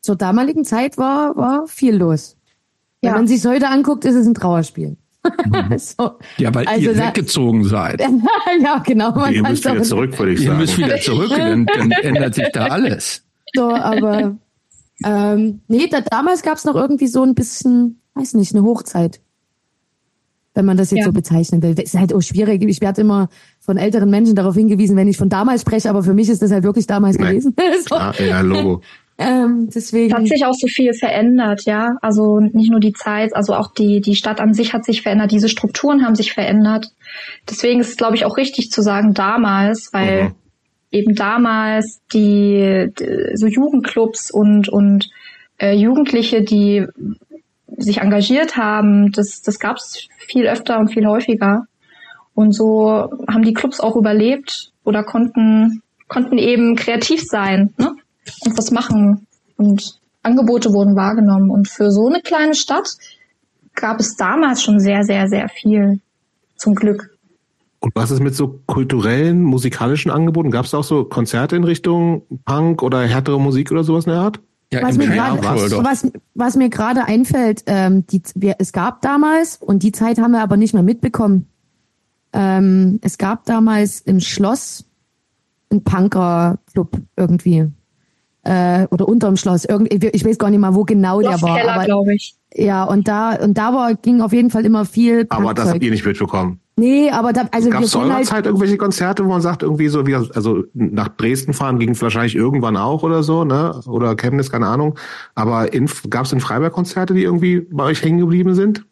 Zur damaligen Zeit war, war viel los. Wenn man sich heute anguckt, ist es ein Trauerspiel. Mhm. so. Ja, weil also ihr da, weggezogen seid. ja, genau. Man ihr müsst wieder zurück, würde ich sagen. Ihr müsst wieder zurück, dann, dann ändert sich da alles. So, aber ähm, nee, da, damals gab es noch irgendwie so ein bisschen, weiß nicht, eine Hochzeit. Wenn man das jetzt ja. so bezeichnen will. Ist halt auch schwierig. Ich werde immer von älteren Menschen darauf hingewiesen, wenn ich von damals spreche, aber für mich ist das halt wirklich damals Nein. gewesen. so. ah, ja, Logo. Ähm, deswegen. Es hat sich auch so viel verändert, ja. Also nicht nur die Zeit, also auch die, die Stadt an sich hat sich verändert, diese Strukturen haben sich verändert. Deswegen ist es, glaube ich, auch richtig zu sagen damals, weil mhm. eben damals die, die, so Jugendclubs und, und äh, Jugendliche, die sich engagiert haben, das, das gab es viel öfter und viel häufiger. Und so haben die Clubs auch überlebt oder konnten, konnten eben kreativ sein. Ne? Und was machen. Und Angebote wurden wahrgenommen. Und für so eine kleine Stadt gab es damals schon sehr, sehr, sehr viel. Zum Glück. Und was ist mit so kulturellen, musikalischen Angeboten? Gab es auch so Konzerte in Richtung Punk oder härtere Musik oder sowas in der Art? Ja, was, mir grad, was, was, was, mir gerade einfällt, ähm, die, wir, es gab damals, und die Zeit haben wir aber nicht mehr mitbekommen, ähm, es gab damals im Schloss einen Punker-Club irgendwie äh, oder unterm Schloss. Irgendwie, ich weiß gar nicht mal, wo genau der war. Keller, glaube ich. Ja, und da und da war ging auf jeden Fall immer viel. Aber das habt ihr nicht mitbekommen. Nee, aber da, also Gab es zu eurer halt Zeit irgendwelche Konzerte, wo man sagt, irgendwie so, wie, also nach Dresden fahren ging wahrscheinlich irgendwann auch oder so, ne? Oder Chemnitz, keine Ahnung. Aber gab es in Freiberg Konzerte, die irgendwie bei euch hängen geblieben sind?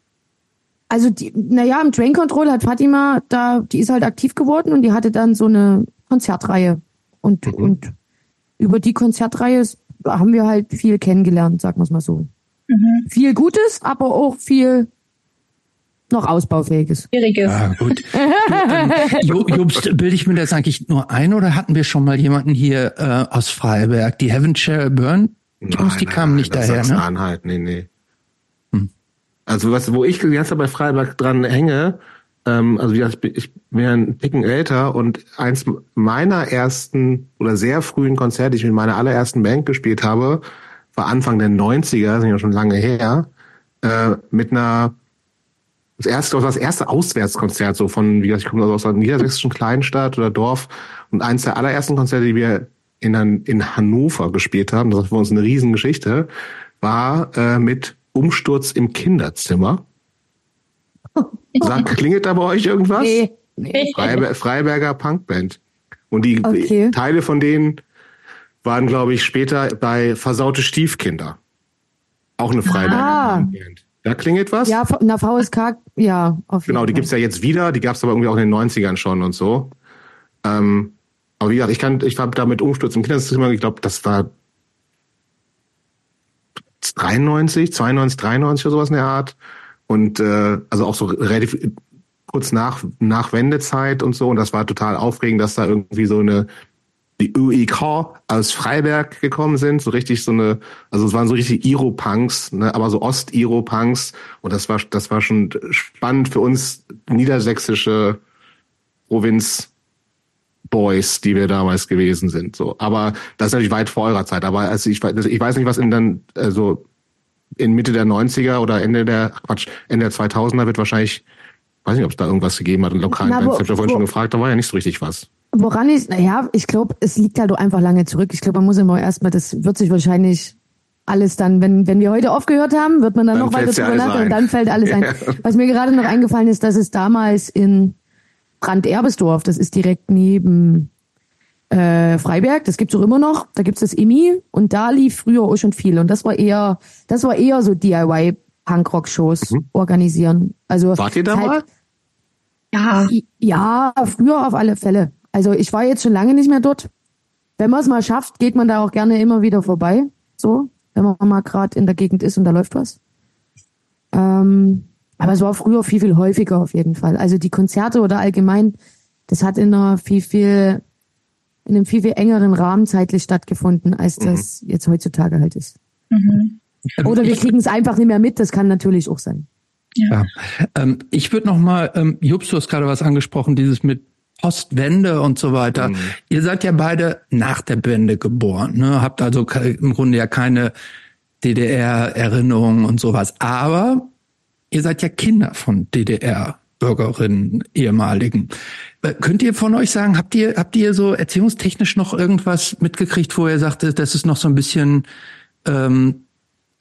Also, die, naja, im Train Control hat Fatima da, die ist halt aktiv geworden und die hatte dann so eine Konzertreihe. Und, mhm. und über die Konzertreihe haben wir halt viel kennengelernt, sagen wir es mal so. Mhm. Viel Gutes, aber auch viel noch ausbaufähiges. Schwieriges. Ja, gut. Du, ähm, Jobst, bilde ich mir das eigentlich nur ein oder hatten wir schon mal jemanden hier äh, aus Freiberg? Die Heavenshire Burn? Jungs, die nein, kamen nicht daher, ne? Anhalt, nee, nee. Hm. Also was, wo ich jetzt bei Freiberg dran hänge, ähm, also wie gesagt, ich bin ein Ticken älter und eins meiner ersten oder sehr frühen Konzerte, die ich mit meiner allerersten Band gespielt habe, war Anfang der 90er, sind ja schon lange her, äh, mit einer das erste, das erste Auswärtskonzert so von, wie gesagt, ich komme aus einer niedersächsischen Kleinstadt oder Dorf und eins der allerersten Konzerte, die wir in, in Hannover gespielt haben, das war für uns eine Riesengeschichte, war äh, mit Umsturz im Kinderzimmer. Sagt, klingelt da bei euch irgendwas? Nee. nee. Freiber Freiberger Punkband. Und die okay. Teile von denen waren, glaube ich, später bei Versaute Stiefkinder. Auch eine Freiberger ah. Band. Da klingelt was? Ja, na VSK, ja. Auf genau, die gibt's ja jetzt wieder. Die gab's aber irgendwie auch in den 90ern schon und so. Ähm, aber wie gesagt, ich kann, ich habe da mit Umsturz im Kinderzimmer, ich glaube, das war 93, 92, 93 oder sowas in der Art. Und äh, also auch so relativ kurz nach, nach Wendezeit und so. Und das war total aufregend, dass da irgendwie so eine die UIK aus Freiberg gekommen sind, so richtig so eine, also es waren so richtig Iro-Punks, ne, aber so Ost-Iro-Punks und das war, das war schon spannend für uns niedersächsische Provinz Boys, die wir damals gewesen sind. So, aber das ist natürlich weit vor eurer Zeit. Aber also ich, ich weiß nicht, was in dann also in Mitte der 90er oder Ende der Quatsch Ende der 2000er wird wahrscheinlich, weiß nicht, ob es da irgendwas gegeben hat in lokalen Na, Bands. Ich habe ja vorhin schon gefragt, da war ja nicht so richtig was. Woran ich, naja, ich glaube, es liegt halt einfach lange zurück. Ich glaube, man muss immer erstmal, das wird sich wahrscheinlich alles dann, wenn, wenn wir heute aufgehört haben, wird man dann, dann noch weiter drüber nachdenken und dann fällt alles ja. ein. Was mir gerade noch eingefallen ist, dass es damals in Brand-Erbesdorf, das ist direkt neben äh, Freiberg, das gibt's auch immer noch, da gibt's das EMI und da lief früher auch schon viel und das war eher, das war eher so DIY Punkrock-Shows mhm. organisieren. Also Wart ihr da halt, mal? Ja. Ja, früher auf alle Fälle. Also ich war jetzt schon lange nicht mehr dort. Wenn man es mal schafft, geht man da auch gerne immer wieder vorbei. So, wenn man mal gerade in der Gegend ist und da läuft was. Ähm, aber es war früher viel, viel häufiger auf jeden Fall. Also die Konzerte oder allgemein, das hat in einer viel, viel, in einem viel, viel engeren Rahmen zeitlich stattgefunden, als mhm. das jetzt heutzutage halt ist. Mhm. Oder wir kriegen es einfach nicht mehr mit, das kann natürlich auch sein. Ja. ja. Ähm, ich würde noch mal, ähm, Jobst, du hast gerade was angesprochen, dieses mit Postwende und so weiter. Mhm. Ihr seid ja beide nach der Wende geboren, ne? habt also im Grunde ja keine DDR-Erinnerungen und sowas. Aber ihr seid ja Kinder von DDR-Bürgerinnen, ehemaligen. Äh, könnt ihr von euch sagen, habt ihr, habt ihr so erziehungstechnisch noch irgendwas mitgekriegt, wo ihr sagt, das ist noch so ein bisschen ähm,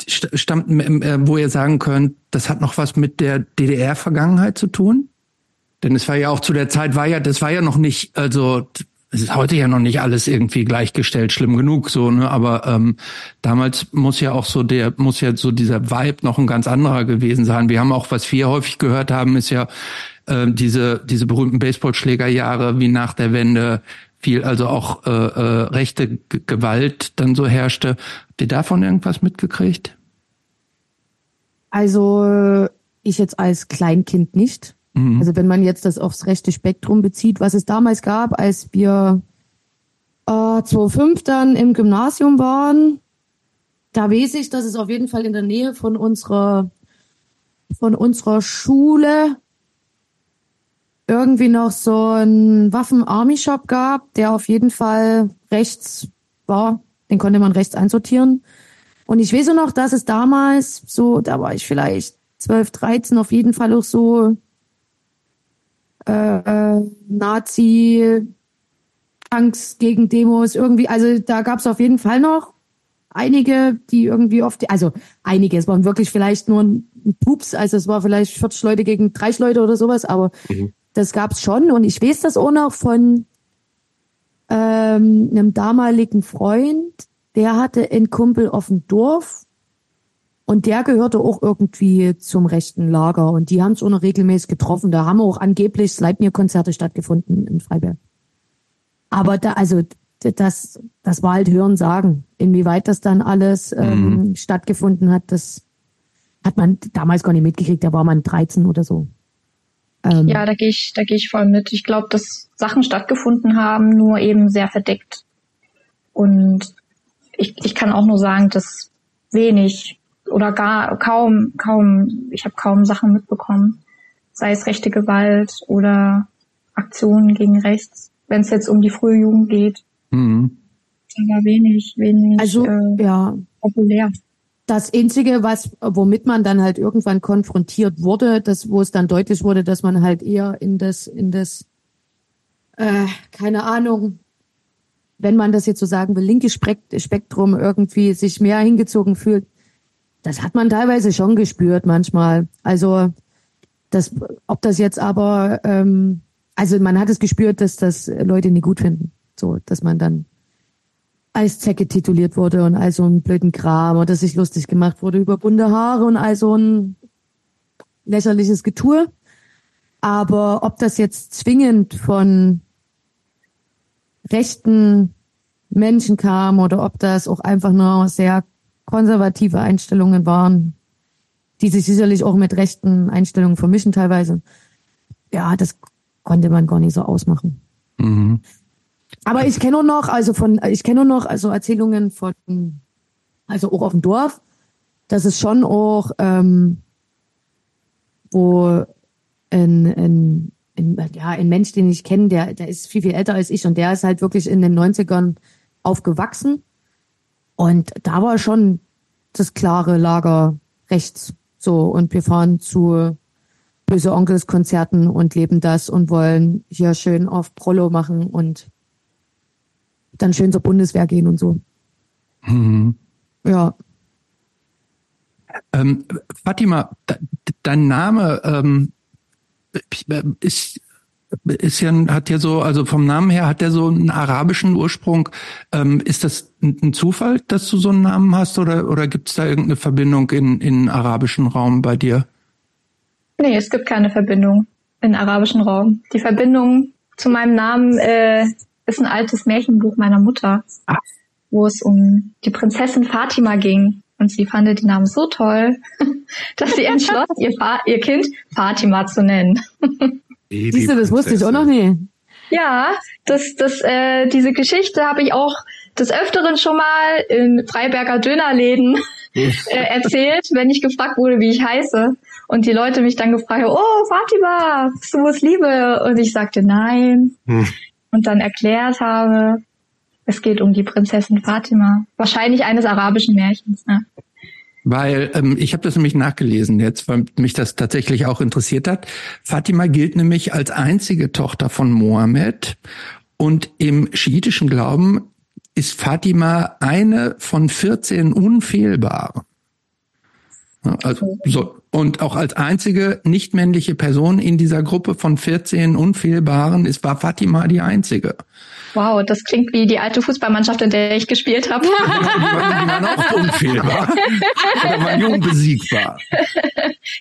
stammt, äh, wo ihr sagen könnt, das hat noch was mit der DDR-Vergangenheit zu tun? Denn es war ja auch zu der Zeit, war ja, das war ja noch nicht, also es ist heute ja noch nicht alles irgendwie gleichgestellt, schlimm genug so, ne? Aber ähm, damals muss ja auch so der, muss ja so dieser Vibe noch ein ganz anderer gewesen sein. Wir haben auch, was wir häufig gehört haben, ist ja äh, diese diese berühmten Baseballschlägerjahre wie nach der Wende viel, also auch äh, äh, rechte G Gewalt dann so herrschte. Habt ihr davon irgendwas mitgekriegt? Also ich jetzt als Kleinkind nicht. Mhm. Also wenn man jetzt das aufs rechte Spektrum bezieht, was es damals gab, als wir äh, 2005 dann im Gymnasium waren, da weiß ich, dass es auf jeden Fall in der Nähe von unserer von unserer Schule irgendwie noch so einen Waffen-Army-Shop gab, der auf jeden Fall rechts war. Den konnte man rechts einsortieren. Und ich weiß noch, dass es damals so, da war ich vielleicht 12, 13, auf jeden Fall auch so äh, Nazi, Tanks gegen Demos irgendwie. Also da gab es auf jeden Fall noch einige, die irgendwie oft, also einige, es waren wirklich vielleicht nur ein Pups, also es war vielleicht 40 Leute gegen 30 Leute oder sowas, aber mhm. das gab's schon und ich weiß das auch noch von ähm, einem damaligen Freund, der hatte einen Kumpel auf dem Dorf und der gehörte auch irgendwie zum rechten Lager. Und die haben es auch noch regelmäßig getroffen. Da haben auch angeblich Sleipnir-Konzerte stattgefunden in Freiberg. Aber da, also das, das war halt Hören sagen. Inwieweit das dann alles ähm, mhm. stattgefunden hat, das hat man damals gar nicht mitgekriegt. Da war man 13 oder so. Ähm, ja, da gehe ich, da gehe ich voll mit. Ich glaube, dass Sachen stattgefunden haben, nur eben sehr verdeckt. Und ich, ich kann auch nur sagen, dass wenig oder gar kaum, kaum, ich habe kaum Sachen mitbekommen. Sei es rechte Gewalt oder Aktionen gegen rechts, wenn es jetzt um die frühe Jugend geht. Mhm. Aber wenig, wenig also, äh, ja. populär. Das Einzige, was, womit man dann halt irgendwann konfrontiert wurde, das, wo es dann deutlich wurde, dass man halt eher in das, in das, äh, keine Ahnung, wenn man das jetzt so sagen will, linke Spektrum irgendwie sich mehr hingezogen fühlt, das hat man teilweise schon gespürt manchmal. Also das, ob das jetzt aber, ähm, also man hat es gespürt, dass das Leute nicht gut finden. So, dass man dann als Zecke tituliert wurde und all so einen blöden Kram oder sich lustig gemacht wurde über bunte Haare und all so ein lächerliches Getue. Aber ob das jetzt zwingend von rechten Menschen kam oder ob das auch einfach nur sehr konservative Einstellungen waren, die sich sicherlich auch mit rechten Einstellungen vermischen teilweise. Ja, das konnte man gar nicht so ausmachen. Mhm. Aber ich kenne nur noch, also von, ich kenne noch also Erzählungen von, also auch auf dem Dorf, dass es schon auch, ähm, wo ein, ein, ein, ja, ein Mensch, den ich kenne, der, der ist viel, viel älter als ich und der ist halt wirklich in den 90ern aufgewachsen. Und da war schon das klare Lager rechts. So, und wir fahren zu Böse Onkels Konzerten und leben das und wollen hier schön auf Prollo machen und dann schön zur Bundeswehr gehen und so. Mhm. Ja. Ähm, Fatima, dein Name ähm, ist ist ja hat ja so also vom Namen her hat der so einen arabischen Ursprung. Ähm, ist das ein Zufall, dass du so einen Namen hast oder oder gibt es da irgendeine Verbindung in in arabischen Raum bei dir? Nee, es gibt keine Verbindung in arabischen Raum. Die Verbindung zu meinem Namen äh, ist ein altes Märchenbuch meiner Mutter, ah. wo es um die Prinzessin Fatima ging. Und sie fand den Namen so toll, dass sie entschloss, ihr, ihr Kind Fatima zu nennen. Siehst du, das wusste ich auch noch nie. Ja, das, das, äh, diese Geschichte habe ich auch des Öfteren schon mal in Freiberger Dönerläden äh, erzählt, wenn ich gefragt wurde, wie ich heiße. Und die Leute mich dann gefragt haben, oh, Fatima, bist du was Liebe? Und ich sagte nein. Hm. Und dann erklärt habe, es geht um die Prinzessin Fatima. Wahrscheinlich eines arabischen Märchens. Ne? Weil ähm, ich habe das nämlich nachgelesen jetzt, weil mich das tatsächlich auch interessiert hat. Fatima gilt nämlich als einzige Tochter von Mohammed und im schiitischen Glauben ist Fatima eine von 14 unfehlbaren. Also, so, und auch als einzige nicht-männliche Person in dieser Gruppe von 14 Unfehlbaren ist, war Fatima die einzige. Wow, das klingt wie die alte Fußballmannschaft, in der ich gespielt habe. Die, waren, auch unfehlbar. Oder waren die unbesiegbar?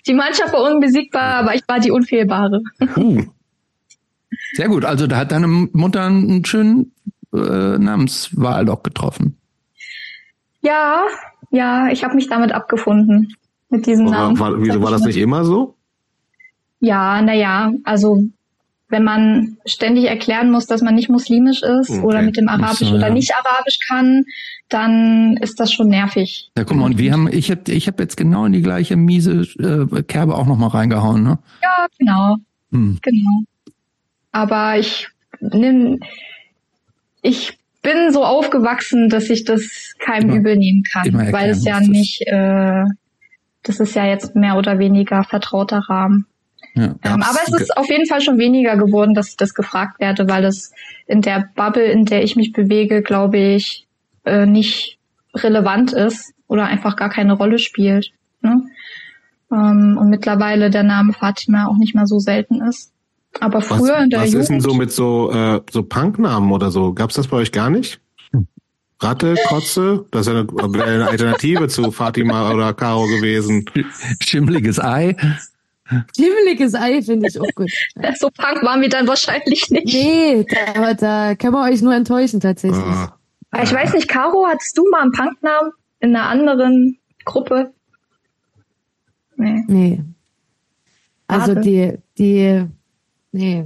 Die Mannschaft war unbesiegbar, aber ich war die Unfehlbare. Uh. Sehr gut. Also da hat deine Mutter einen schönen äh, Namenswahl doch getroffen. Ja, ja, ich habe mich damit abgefunden mit diesem Namen. War, wieso war das nicht immer so? Ja, naja, also wenn man ständig erklären muss, dass man nicht muslimisch ist okay. oder mit dem Arabisch so, oder ja. nicht Arabisch kann, dann ist das schon nervig. Ja, guck mal, und wir haben, ich habe ich hab jetzt genau in die gleiche miese äh, Kerbe auch nochmal reingehauen, ne? Ja, genau. Hm. Genau. Aber ich nimm, ich bin so aufgewachsen, dass ich das keinem immer, übel nehmen kann, weil es ja nicht, äh, das ist ja jetzt mehr oder weniger vertrauter Rahmen. Ja, ähm, aber es ist auf jeden Fall schon weniger geworden, dass ich das gefragt werde, weil es in der Bubble, in der ich mich bewege, glaube ich, äh, nicht relevant ist oder einfach gar keine Rolle spielt. Ne? Ähm, und mittlerweile der Name Fatima auch nicht mehr so selten ist. Aber früher was, in der was Jugend. Was ist denn so mit so, äh, so Punknamen oder so? Gab's das bei euch gar nicht? Ratte, Kotze, das ist ja eine, eine Alternative zu Fatima oder Caro gewesen. Schimmliges Ei. Schimmeliges Ei finde ich auch gut. so punk waren wir dann wahrscheinlich nicht. Nee, da, da können wir euch nur enttäuschen tatsächlich. Ah. Ich weiß nicht, Caro, hattest du mal einen Punknamen in einer anderen Gruppe? Nee. Nee. Also Warte. die, die, nee.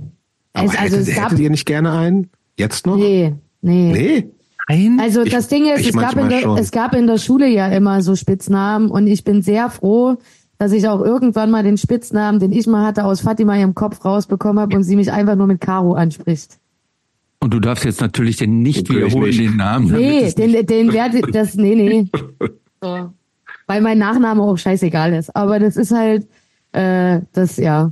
Aber es, also hättet, es gab, hättet ihr nicht gerne einen? Jetzt noch? Nee, nee. Nee? Nein? Also das Ding ist, es gab, in der, es gab in der Schule ja immer so Spitznamen und ich bin sehr froh, dass ich auch irgendwann mal den Spitznamen, den ich mal hatte, aus Fatima im Kopf rausbekommen habe und sie mich einfach nur mit Caro anspricht. Und du darfst jetzt natürlich den nicht wiederholen, nicht. den Namen. Nee, den, den werde das, nee, nee. So. Weil mein Nachname auch scheißegal ist. Aber das ist halt, äh, das, ja.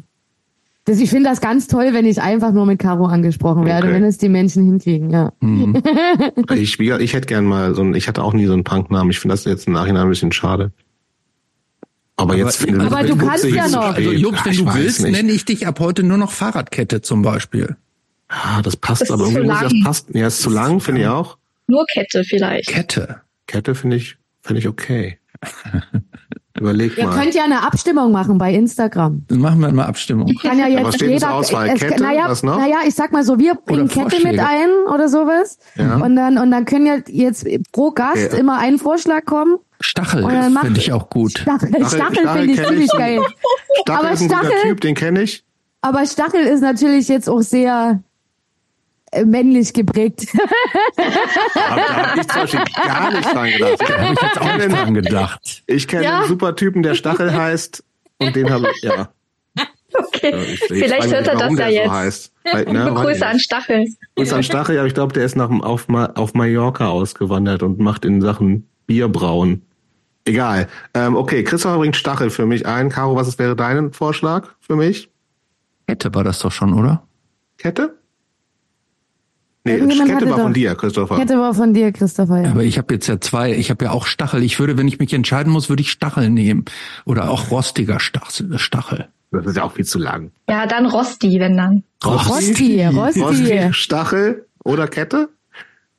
Das, ich finde das ganz toll, wenn ich einfach nur mit Caro angesprochen werde, okay. wenn es die Menschen hinkriegen, ja. Mhm. ich, ich hätte gern mal so ein, ich hatte auch nie so einen Punknamen. Ich finde das jetzt im Nachhinein ein bisschen schade. Aber, aber jetzt finde Aber du kannst ja noch. Also Jobs, wenn du willst, nicht. nenne ich dich ab heute nur noch Fahrradkette zum Beispiel. Ja, das passt, das aber irgendwie muss das passt. Ja, ist zu lang, finde ich auch. Nur Kette vielleicht. Kette. Kette finde ich, finde ich okay. Überleg Ihr mal. Ihr könnt ja eine Abstimmung machen bei Instagram. Dann machen wir mal Abstimmung. Kann ja jetzt was steht jeder, Auswahl? Es, Kette, naja, was noch? naja, ich sag mal so, wir bringen Kette mit ein oder sowas. Ja. Und dann, und dann können ja jetzt pro Gast okay. immer ein Vorschlag kommen. Stachel finde ich auch gut. Stachel, Stachel, Stachel finde ich ziemlich ich. geil. Stachel aber ist ein Stachel, Typ, den kenne ich. Aber Stachel ist natürlich jetzt auch sehr männlich geprägt. da habe ich zum Beispiel gar nicht dran gedacht. Da habe ich jetzt auch nicht dran gedacht. Ich kenne ja. einen super Typen, der Stachel heißt und den habe ich, ja. Okay, ja, ich, vielleicht ich hört er das ja jetzt. So heißt. Weil, ne, Grüße an Stachel. Grüße an Stachel, aber ich glaube, der ist nach, auf, auf Mallorca ausgewandert und macht in Sachen Bierbrauen. Egal. Ähm, okay, Christopher bringt Stachel für mich ein. Caro, was wäre dein Vorschlag für mich? Kette war das doch schon, oder? Kette? Nee, Kette war von dir, Christopher. Kette war von dir, Christopher. Ja. Aber ich habe jetzt ja zwei. Ich habe ja auch Stachel. Ich würde, wenn ich mich entscheiden muss, würde ich Stachel nehmen. Oder auch rostiger Stachel. Das ist ja auch viel zu lang. Ja, dann Rosti, wenn dann. Rosti, Rosti. Rosti Stachel oder Kette?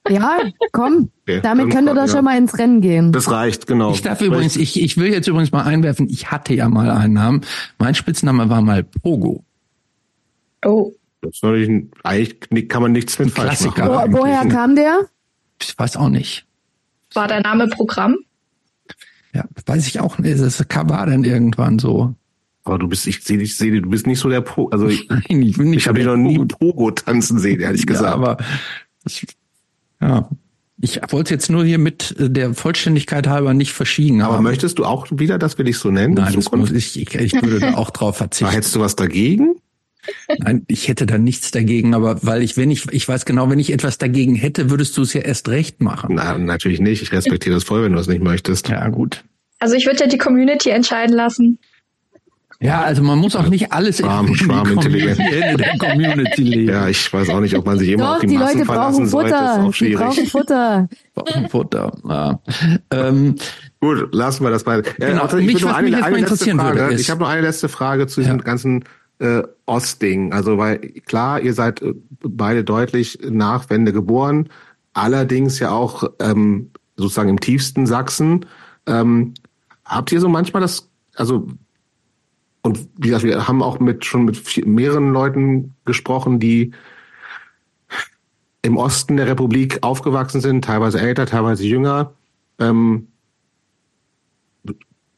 Ja, komm. Okay, damit könnt ihr doch ja. schon mal ins Rennen gehen. Das reicht, genau. Ich darf übrigens, ich, ich will jetzt übrigens mal einwerfen, ich hatte ja mal einen Namen. Mein Spitzname war mal Pogo. Oh. Das ist natürlich, eigentlich kann man nichts mit falsch Klassiker machen. Wo, woher kam der? Ich weiß auch nicht. War der Name Programm? Ja, weiß ich auch nicht. Das war dann irgendwann so. Aber du bist, ich sehe dich, sehe du bist nicht so der Po, also ich, Nein, ich bin nicht ich habe dich noch nie Pogo tanzen sehen, ehrlich gesagt. Ja, aber das, ja, ich wollte jetzt nur hier mit der Vollständigkeit halber nicht verschieben. Aber, aber möchtest du auch wieder, dass wir dich so nennen? Nein, das muss ich, ich, ich würde da auch drauf verzichten. Aber hättest du was dagegen? Nein, ich hätte da nichts dagegen, aber weil ich, wenn ich, ich weiß genau, wenn ich etwas dagegen hätte, würdest du es ja erst recht machen. Nein, natürlich nicht. Ich respektiere das voll, wenn du es nicht möchtest. Ja, gut. Also ich würde ja die Community entscheiden lassen. Ja, also man muss auch nicht alles Schwarm, Schwarmintelligenz. der Community legen. Ja, ich weiß auch nicht, ob man sich immer Doch, auf die, die Massen Leute verlassen sollte. Ist auch schwierig. Die brauchen Futter. brauchen Futter. Ja. Ähm, Gut, lassen wir das mal. Genau, also ich mich, was eine, mich eine letzte Frage. Würde, ich habe noch eine letzte Frage zu diesem ja. ganzen äh, Ostding. Also weil klar, ihr seid äh, beide deutlich nach Wende geboren, allerdings ja auch ähm, sozusagen im tiefsten Sachsen. Ähm, habt ihr so manchmal das, also und wie gesagt, wir haben auch mit schon mit mehreren Leuten gesprochen, die im Osten der Republik aufgewachsen sind, teilweise älter, teilweise jünger. Ähm,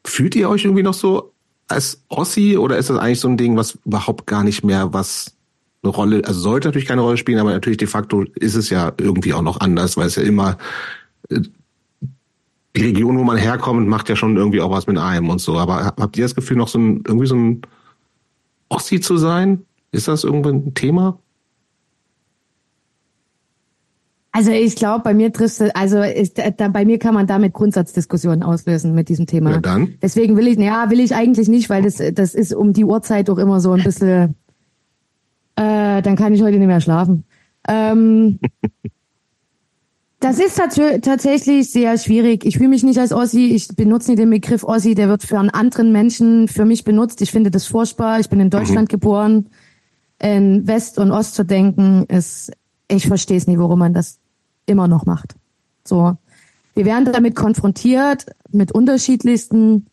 fühlt ihr euch irgendwie noch so als Ossi oder ist das eigentlich so ein Ding, was überhaupt gar nicht mehr was eine Rolle, also sollte natürlich keine Rolle spielen, aber natürlich de facto ist es ja irgendwie auch noch anders, weil es ja immer äh, die Region, wo man herkommt, macht ja schon irgendwie auch was mit einem und so. Aber habt ihr das Gefühl, noch so ein, irgendwie so ein Ossi zu sein? Ist das irgendwann ein Thema? Also ich glaube, bei mir trifft also ist, da, bei mir kann man damit Grundsatzdiskussionen auslösen mit diesem Thema. Ja, dann? Deswegen will ich, ja, will ich eigentlich nicht, weil das, das ist um die Uhrzeit doch immer so ein bisschen, äh, dann kann ich heute nicht mehr schlafen. Ähm, Das ist tatsächlich sehr schwierig. Ich fühle mich nicht als Ossi. Ich benutze nicht den Begriff Ossi. Der wird für einen anderen Menschen für mich benutzt. Ich finde das furchtbar. Ich bin in Deutschland mhm. geboren. In West und Ost zu denken, ist, ich verstehe es nicht, warum man das immer noch macht. So. Wir werden damit konfrontiert mit unterschiedlichsten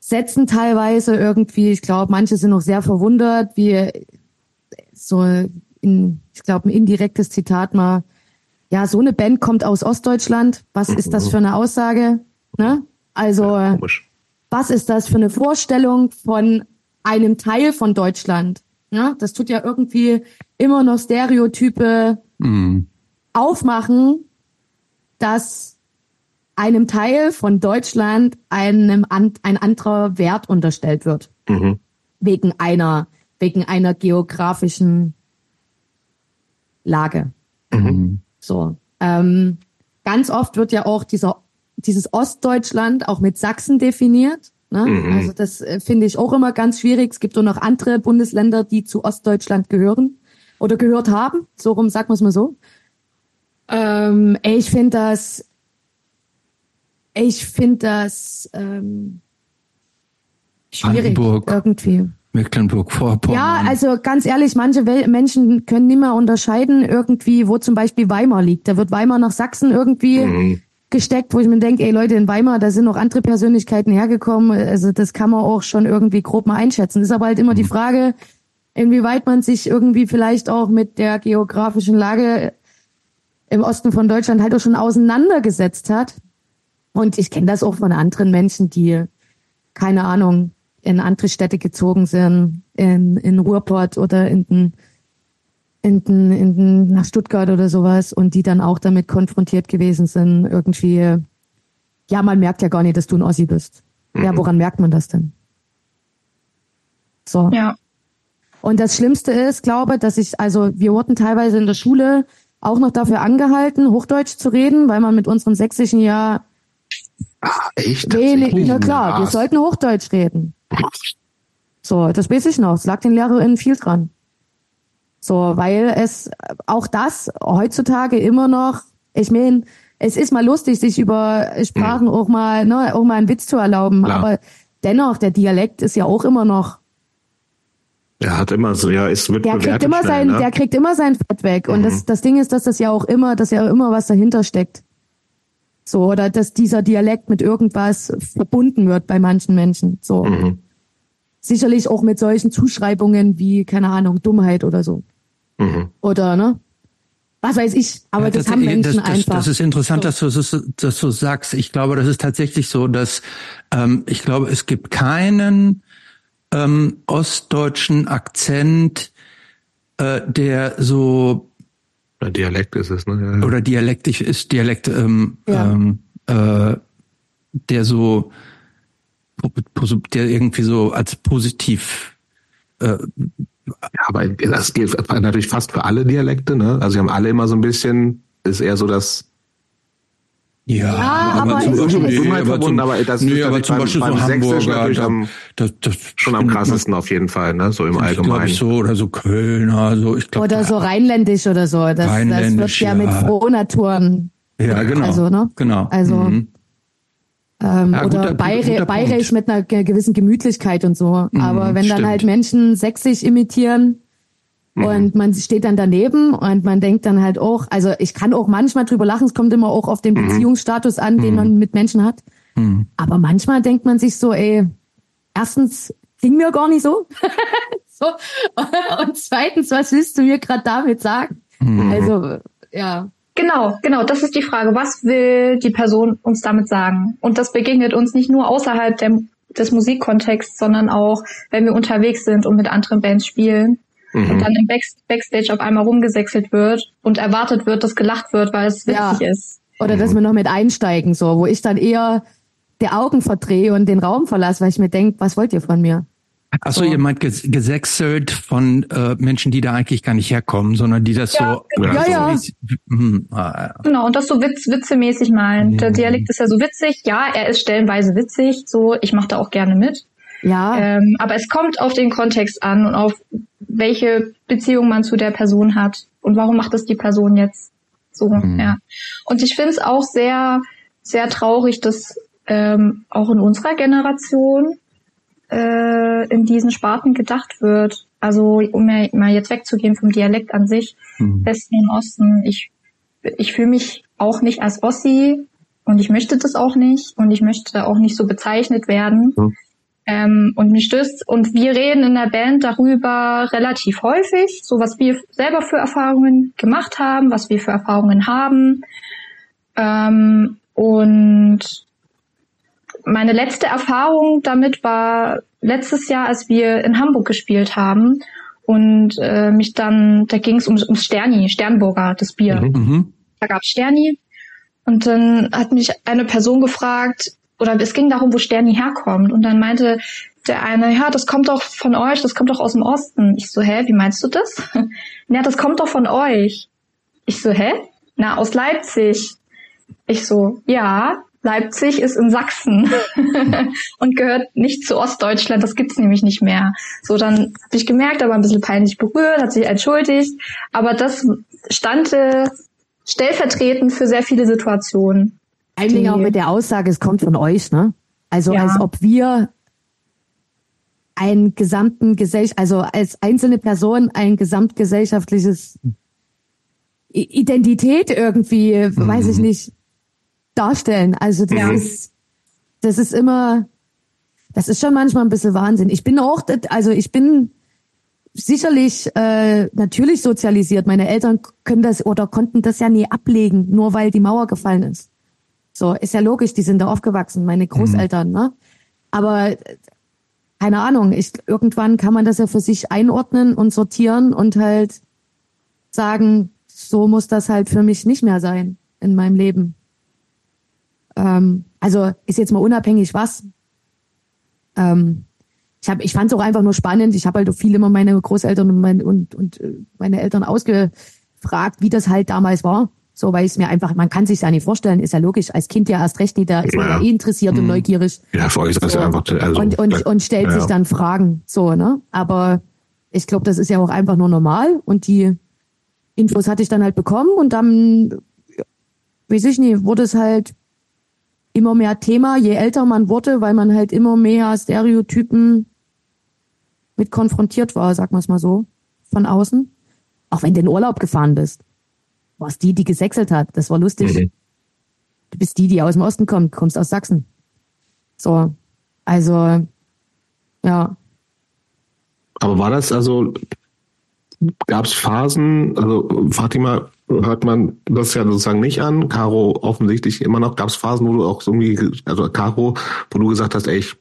Sätzen teilweise irgendwie. Ich glaube, manche sind noch sehr verwundert, wie so in, ich glaube, ein indirektes Zitat mal ja, so eine Band kommt aus Ostdeutschland. Was ist das für eine Aussage? Ne? Also, ja, was ist das für eine Vorstellung von einem Teil von Deutschland? Ja, das tut ja irgendwie immer noch Stereotype mhm. Aufmachen, dass einem Teil von Deutschland einem ein anderer Wert unterstellt wird. Mhm. Wegen einer, wegen einer geografischen Lage. Mhm. So. Ähm, ganz oft wird ja auch dieser, dieses Ostdeutschland auch mit Sachsen definiert. Ne? Mhm. Also das äh, finde ich auch immer ganz schwierig. Es gibt auch noch andere Bundesländer, die zu Ostdeutschland gehören oder gehört haben. So rum sagt man es mal so. Ähm, ich finde das, ich finde das ähm, schwierig irgendwie. Mecklenburg-Vorpommern. Ja, also ganz ehrlich, manche Menschen können nicht mehr unterscheiden irgendwie, wo zum Beispiel Weimar liegt. Da wird Weimar nach Sachsen irgendwie mhm. gesteckt, wo ich mir denke, ey Leute, in Weimar, da sind noch andere Persönlichkeiten hergekommen. Also das kann man auch schon irgendwie grob mal einschätzen. ist aber halt immer mhm. die Frage, inwieweit man sich irgendwie vielleicht auch mit der geografischen Lage im Osten von Deutschland halt auch schon auseinandergesetzt hat. Und ich kenne das auch von anderen Menschen, die, keine Ahnung, in andere Städte gezogen sind, in, in Ruhrpott oder in den in, den, in den, nach Stuttgart oder sowas und die dann auch damit konfrontiert gewesen sind, irgendwie, ja, man merkt ja gar nicht, dass du ein Ossi bist. Mhm. Ja, woran merkt man das denn? So. Ja. Und das Schlimmste ist, glaube, dass ich, also wir wurden teilweise in der Schule auch noch dafür angehalten, Hochdeutsch zu reden, weil man mit unserem sächsischen ja ah, echt? wenig, na klar, wir sollten Hochdeutsch reden. So, das weiß ich noch. Es lag den LehrerInnen viel dran. So, weil es auch das heutzutage immer noch, ich meine, es ist mal lustig, sich über Sprachen hm. auch mal, ne, auch mal einen Witz zu erlauben, Klar. aber dennoch, der Dialekt ist ja auch immer noch. Er hat immer so, ja, es wird der kriegt immer schnell, sein, ne? der kriegt immer sein Fett weg. Und mhm. das, das Ding ist, dass das ja auch immer, dass ja immer was dahinter steckt. So, oder dass dieser Dialekt mit irgendwas verbunden wird bei manchen Menschen. So. Mhm. Sicherlich auch mit solchen Zuschreibungen wie, keine Ahnung, Dummheit oder so. Mhm. Oder, ne? Was weiß ich, aber ja, das, das, haben Menschen das, das, einfach. Das ist interessant, so. dass du das so sagst. Ich glaube, das ist tatsächlich so, dass ähm, ich glaube, es gibt keinen ähm, ostdeutschen Akzent, äh, der so oder Dialekt ist es, ne? Ja. Oder dialektisch ist Dialekt, ähm, ja. ähm, äh, der so, der irgendwie so als positiv äh, ja, aber das gilt natürlich fast für alle Dialekte, ne? Also sie haben alle immer so ein bisschen, ist eher so das ja, ja aber, zum Beispiel, nee, aber, zum, aber das nee, aber zum Beispiel beim, so Hamburger, da, das, das schon am krassesten auf jeden Fall, ne, so im Allgemeinen. Ich so oder so Kölner, so ich glaube. Oder so rheinländisch oder so, das, das wird ja, ja mit Frohnaturen. Ja, genau. Also, ne? Genau. Also mhm. ähm, ja, oder guter, Bayerisch mit einer gewissen Gemütlichkeit und so. Mhm, aber wenn stimmt. dann halt Menschen sächsisch imitieren. Und man steht dann daneben und man denkt dann halt auch, also ich kann auch manchmal drüber lachen, es kommt immer auch auf den mhm. Beziehungsstatus an, den mhm. man mit Menschen hat. Mhm. Aber manchmal denkt man sich so, ey, erstens klingt mir gar nicht so. so. Und zweitens, was willst du mir gerade damit sagen? Mhm. Also, ja. Genau, genau, das ist die Frage. Was will die Person uns damit sagen? Und das begegnet uns nicht nur außerhalb der, des Musikkontexts, sondern auch, wenn wir unterwegs sind und mit anderen Bands spielen mhm. und dann im Back Backstage auf einmal rumgesächselt wird und erwartet wird, dass gelacht wird, weil es witzig ja. ist. Oder dass wir noch mit einsteigen, so, wo ich dann eher die Augen verdrehe und den Raum verlasse, weil ich mir denke, was wollt ihr von mir? Achso, so. ihr meint gesächselt von äh, Menschen, die da eigentlich gar nicht herkommen, sondern die das ja, so. Genau. Ja, ja. So hm, ah, ja. Genau, und das so witz, witzemäßig meint. Der Dialekt ist ja so witzig. Ja, er ist stellenweise witzig. So, ich mache da auch gerne mit. Ja. Ähm, aber es kommt auf den Kontext an und auf welche Beziehung man zu der Person hat und warum macht es die Person jetzt so. Mhm. Ja. Und ich finde es auch sehr, sehr traurig, dass ähm, auch in unserer Generation äh, in diesen Sparten gedacht wird. Also um mal jetzt wegzugehen vom Dialekt an sich, mhm. Westen und Osten. Ich, ich fühle mich auch nicht als Ossi und ich möchte das auch nicht und ich möchte auch nicht so bezeichnet werden. Mhm. Ähm, und mich stößt, und wir reden in der Band darüber relativ häufig, so was wir selber für Erfahrungen gemacht haben, was wir für Erfahrungen haben. Ähm, und meine letzte Erfahrung damit war letztes Jahr, als wir in Hamburg gespielt haben und äh, mich dann, da ging es ums, ums Sterni, Sternburger, das Bier. Mhm. mhm. Da gab Sterni. Und dann hat mich eine Person gefragt, oder es ging darum, wo Sterni herkommt. Und dann meinte der eine, ja, das kommt doch von euch, das kommt doch aus dem Osten. Ich so, hä, wie meinst du das? ja, das kommt doch von euch. Ich so, hä? Na, aus Leipzig. Ich so, ja, Leipzig ist in Sachsen und gehört nicht zu Ostdeutschland, das gibt's nämlich nicht mehr. So, dann habe ich gemerkt, aber ein bisschen peinlich berührt, hat sich entschuldigt, aber das stand stellvertretend für sehr viele Situationen. Vor auch mit der Aussage, es kommt von euch, ne? Also ja. als ob wir einen gesamten Gesellschaft, also als einzelne Person ein gesamtgesellschaftliches Identität irgendwie, mhm. weiß ich nicht, darstellen. Also das ja. ist, das ist immer, das ist schon manchmal ein bisschen Wahnsinn. Ich bin auch, also ich bin sicherlich äh, natürlich sozialisiert. Meine Eltern können das oder konnten das ja nie ablegen, nur weil die Mauer gefallen ist. So, ist ja logisch, die sind da aufgewachsen, meine Großeltern, mhm. ne? Aber keine Ahnung, ich, irgendwann kann man das ja für sich einordnen und sortieren und halt sagen, so muss das halt für mich nicht mehr sein in meinem Leben. Ähm, also ist jetzt mal unabhängig was. Ähm, ich hab, ich fand es auch einfach nur spannend. Ich habe halt viel immer meine Großeltern und, mein, und, und äh, meine Eltern ausgefragt, wie das halt damals war. So, weil es mir einfach, man kann sich ja nicht vorstellen, ist ja logisch, als Kind ja erst recht nicht, da ist man ja, ja eh interessiert mhm. und neugierig. Ja, für euch ist das so. einfach, also, und, und, und stellt ja. sich dann Fragen, so, ne? Aber ich glaube, das ist ja auch einfach nur normal und die Infos hatte ich dann halt bekommen und dann, weiß ich nicht, wurde es halt immer mehr Thema, je älter man wurde, weil man halt immer mehr Stereotypen mit konfrontiert war, sag wir es mal so, von außen. Auch wenn du in Urlaub gefahren bist warst die, die gesächselt hat. Das war lustig. Mhm. Du bist die, die aus dem Osten kommt, kommst aus Sachsen. So, also, ja. Aber war das also, gab es Phasen, also Fatima hört man das ja sozusagen nicht an, Caro offensichtlich immer noch, gab es Phasen, wo du auch irgendwie, also Caro, wo du gesagt hast, ey, ich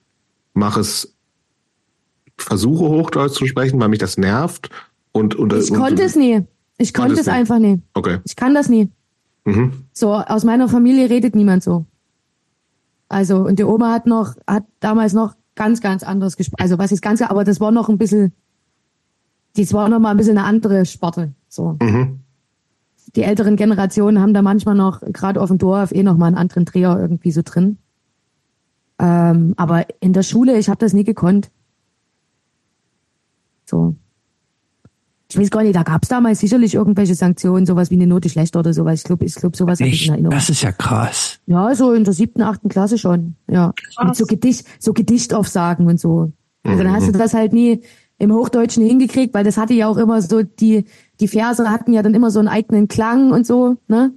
mache es, versuche Hochdeutsch zu sprechen, weil mich das nervt und, und ich und, konnte es nie. Ich konnte es einfach nie. Okay. Ich kann das nie. Mhm. So, aus meiner Familie redet niemand so. Also, und die Oma hat noch, hat damals noch ganz, ganz anderes gesprochen. Also, was ist ganz, aber das war noch ein bisschen, das war noch mal ein bisschen eine andere Sparte, so. Mhm. Die älteren Generationen haben da manchmal noch, gerade auf dem Dorf, eh noch mal einen anderen Dreher irgendwie so drin. Ähm, aber in der Schule, ich habe das nie gekonnt. So ich weiß gar nicht, da gab es damals sicherlich irgendwelche Sanktionen, sowas wie eine Note schlechter oder sowas. Ich glaube, ich glaube, sowas habe ich in Erinnerung. Das ist ja krass. Ja, so in der siebten, achten Klasse schon. Ja. Krass. Mit so Gedicht, so Gedichtaufsagen und so. Also dann hast du mhm. das halt nie im Hochdeutschen hingekriegt, weil das hatte ja auch immer so, die, die Verse hatten ja dann immer so einen eigenen Klang und so, ne?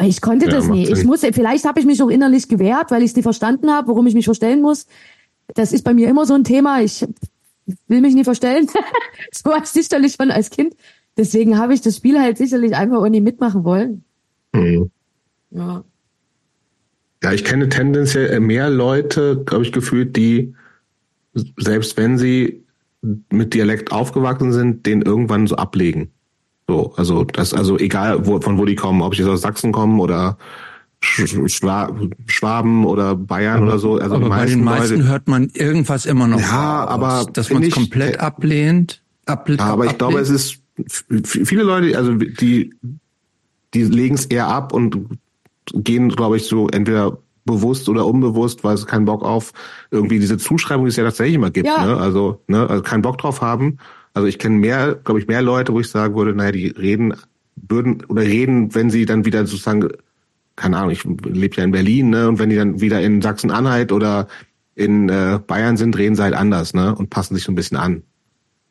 Ich konnte ja, das nie. Ich muss, vielleicht habe ich mich auch innerlich gewehrt, weil ich es nie verstanden habe, warum ich mich verstellen muss. Das ist bei mir immer so ein Thema. Ich will mich nie verstellen. so war es sicherlich schon als Kind. Deswegen habe ich das Spiel halt sicherlich einfach auch nie mitmachen wollen. Mhm. Ja. Ja, ich kenne tendenziell mehr Leute, glaube ich, gefühlt, die, selbst wenn sie mit Dialekt aufgewachsen sind, den irgendwann so ablegen. So, also das, also egal wo, von wo die kommen, ob ich jetzt aus Sachsen komme oder Schwaben oder Bayern aber, oder so. Also aber bei den meisten Leute, hört man irgendwas immer noch. Ja, raus, aber dass man es komplett ablehnt. ablehnt ja, aber ich ablehnt. glaube, es ist viele Leute, also die die legen es eher ab und gehen, glaube ich, so entweder bewusst oder unbewusst, weil sie keinen Bock auf irgendwie diese Zuschreibung, die es ja tatsächlich immer gibt. Ja. Ne? Also, ne, also keinen Bock drauf haben. Also ich kenne mehr, glaube ich, mehr Leute, wo ich sagen würde, naja, die reden würden oder reden, wenn sie dann wieder sozusagen keine Ahnung, ich lebe ja in Berlin, ne? Und wenn die dann wieder in Sachsen-Anhalt oder in äh, Bayern sind, reden sie halt anders, ne? Und passen sich so ein bisschen an.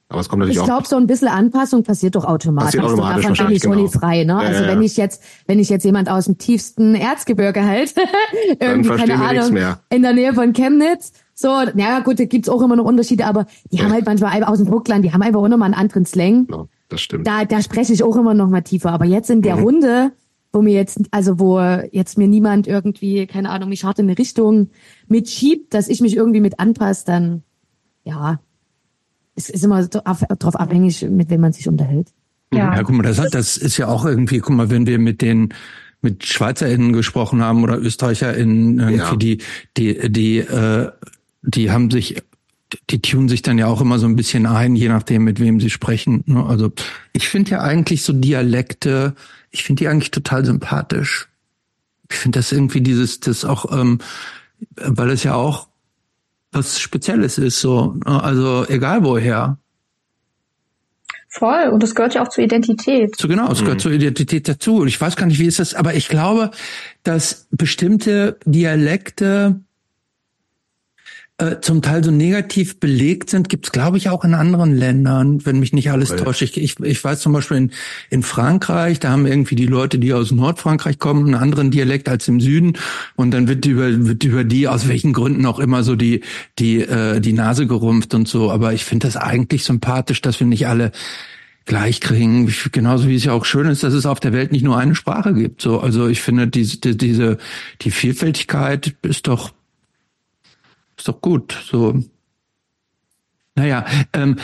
Aber es kommt natürlich ich auch. Ich glaube, so ein bisschen Anpassung passiert doch automatisch. Passiert automatisch davon bin ich genau. frei, ne? also ja, wenn ich jetzt, wenn ich jetzt jemand aus dem tiefsten Erzgebirge halt, irgendwie, keine Ahnung, in der Nähe von Chemnitz, so, naja, gut, da gibt's auch immer noch Unterschiede, aber die ja. haben halt manchmal aus dem Burgland, die haben einfach auch nochmal einen anderen Slang. Ja, das stimmt. Da, da spreche ich auch immer noch mal tiefer. Aber jetzt in der mhm. Runde, wo mir jetzt, also wo jetzt mir niemand irgendwie, keine Ahnung, mich hart in eine Richtung mitschiebt, dass ich mich irgendwie mit anpasse, dann ja, es ist immer darauf abhängig, mit wem man sich unterhält. Ja, ja guck mal, das, das ist ja auch irgendwie, guck mal, wenn wir mit den mit SchweizerInnen gesprochen haben oder ÖsterreicherInnen, irgendwie ja. die, die, die, äh, die haben sich die tun sich dann ja auch immer so ein bisschen ein, je nachdem, mit wem sie sprechen. Ne? Also ich finde ja eigentlich so Dialekte ich finde die eigentlich total sympathisch. Ich finde das irgendwie dieses, das auch, ähm, weil es ja auch was Spezielles ist, so, ne? also egal woher. Voll, und das gehört ja auch zur Identität. So genau, es gehört mhm. zur Identität dazu. Und ich weiß gar nicht, wie ist das, aber ich glaube, dass bestimmte Dialekte äh, zum Teil so negativ belegt sind, gibt's glaube ich auch in anderen Ländern, wenn mich nicht alles täuscht. Ich, ich, ich weiß zum Beispiel in, in Frankreich, da haben irgendwie die Leute, die aus Nordfrankreich kommen, einen anderen Dialekt als im Süden und dann wird über, wird über die aus welchen Gründen auch immer so die die äh, die Nase gerumpft und so. Aber ich finde das eigentlich sympathisch, dass wir nicht alle gleich kriegen, genauso wie es ja auch schön ist, dass es auf der Welt nicht nur eine Sprache gibt. So, also ich finde diese diese die Vielfältigkeit ist doch ist doch gut. So. Naja, ähm,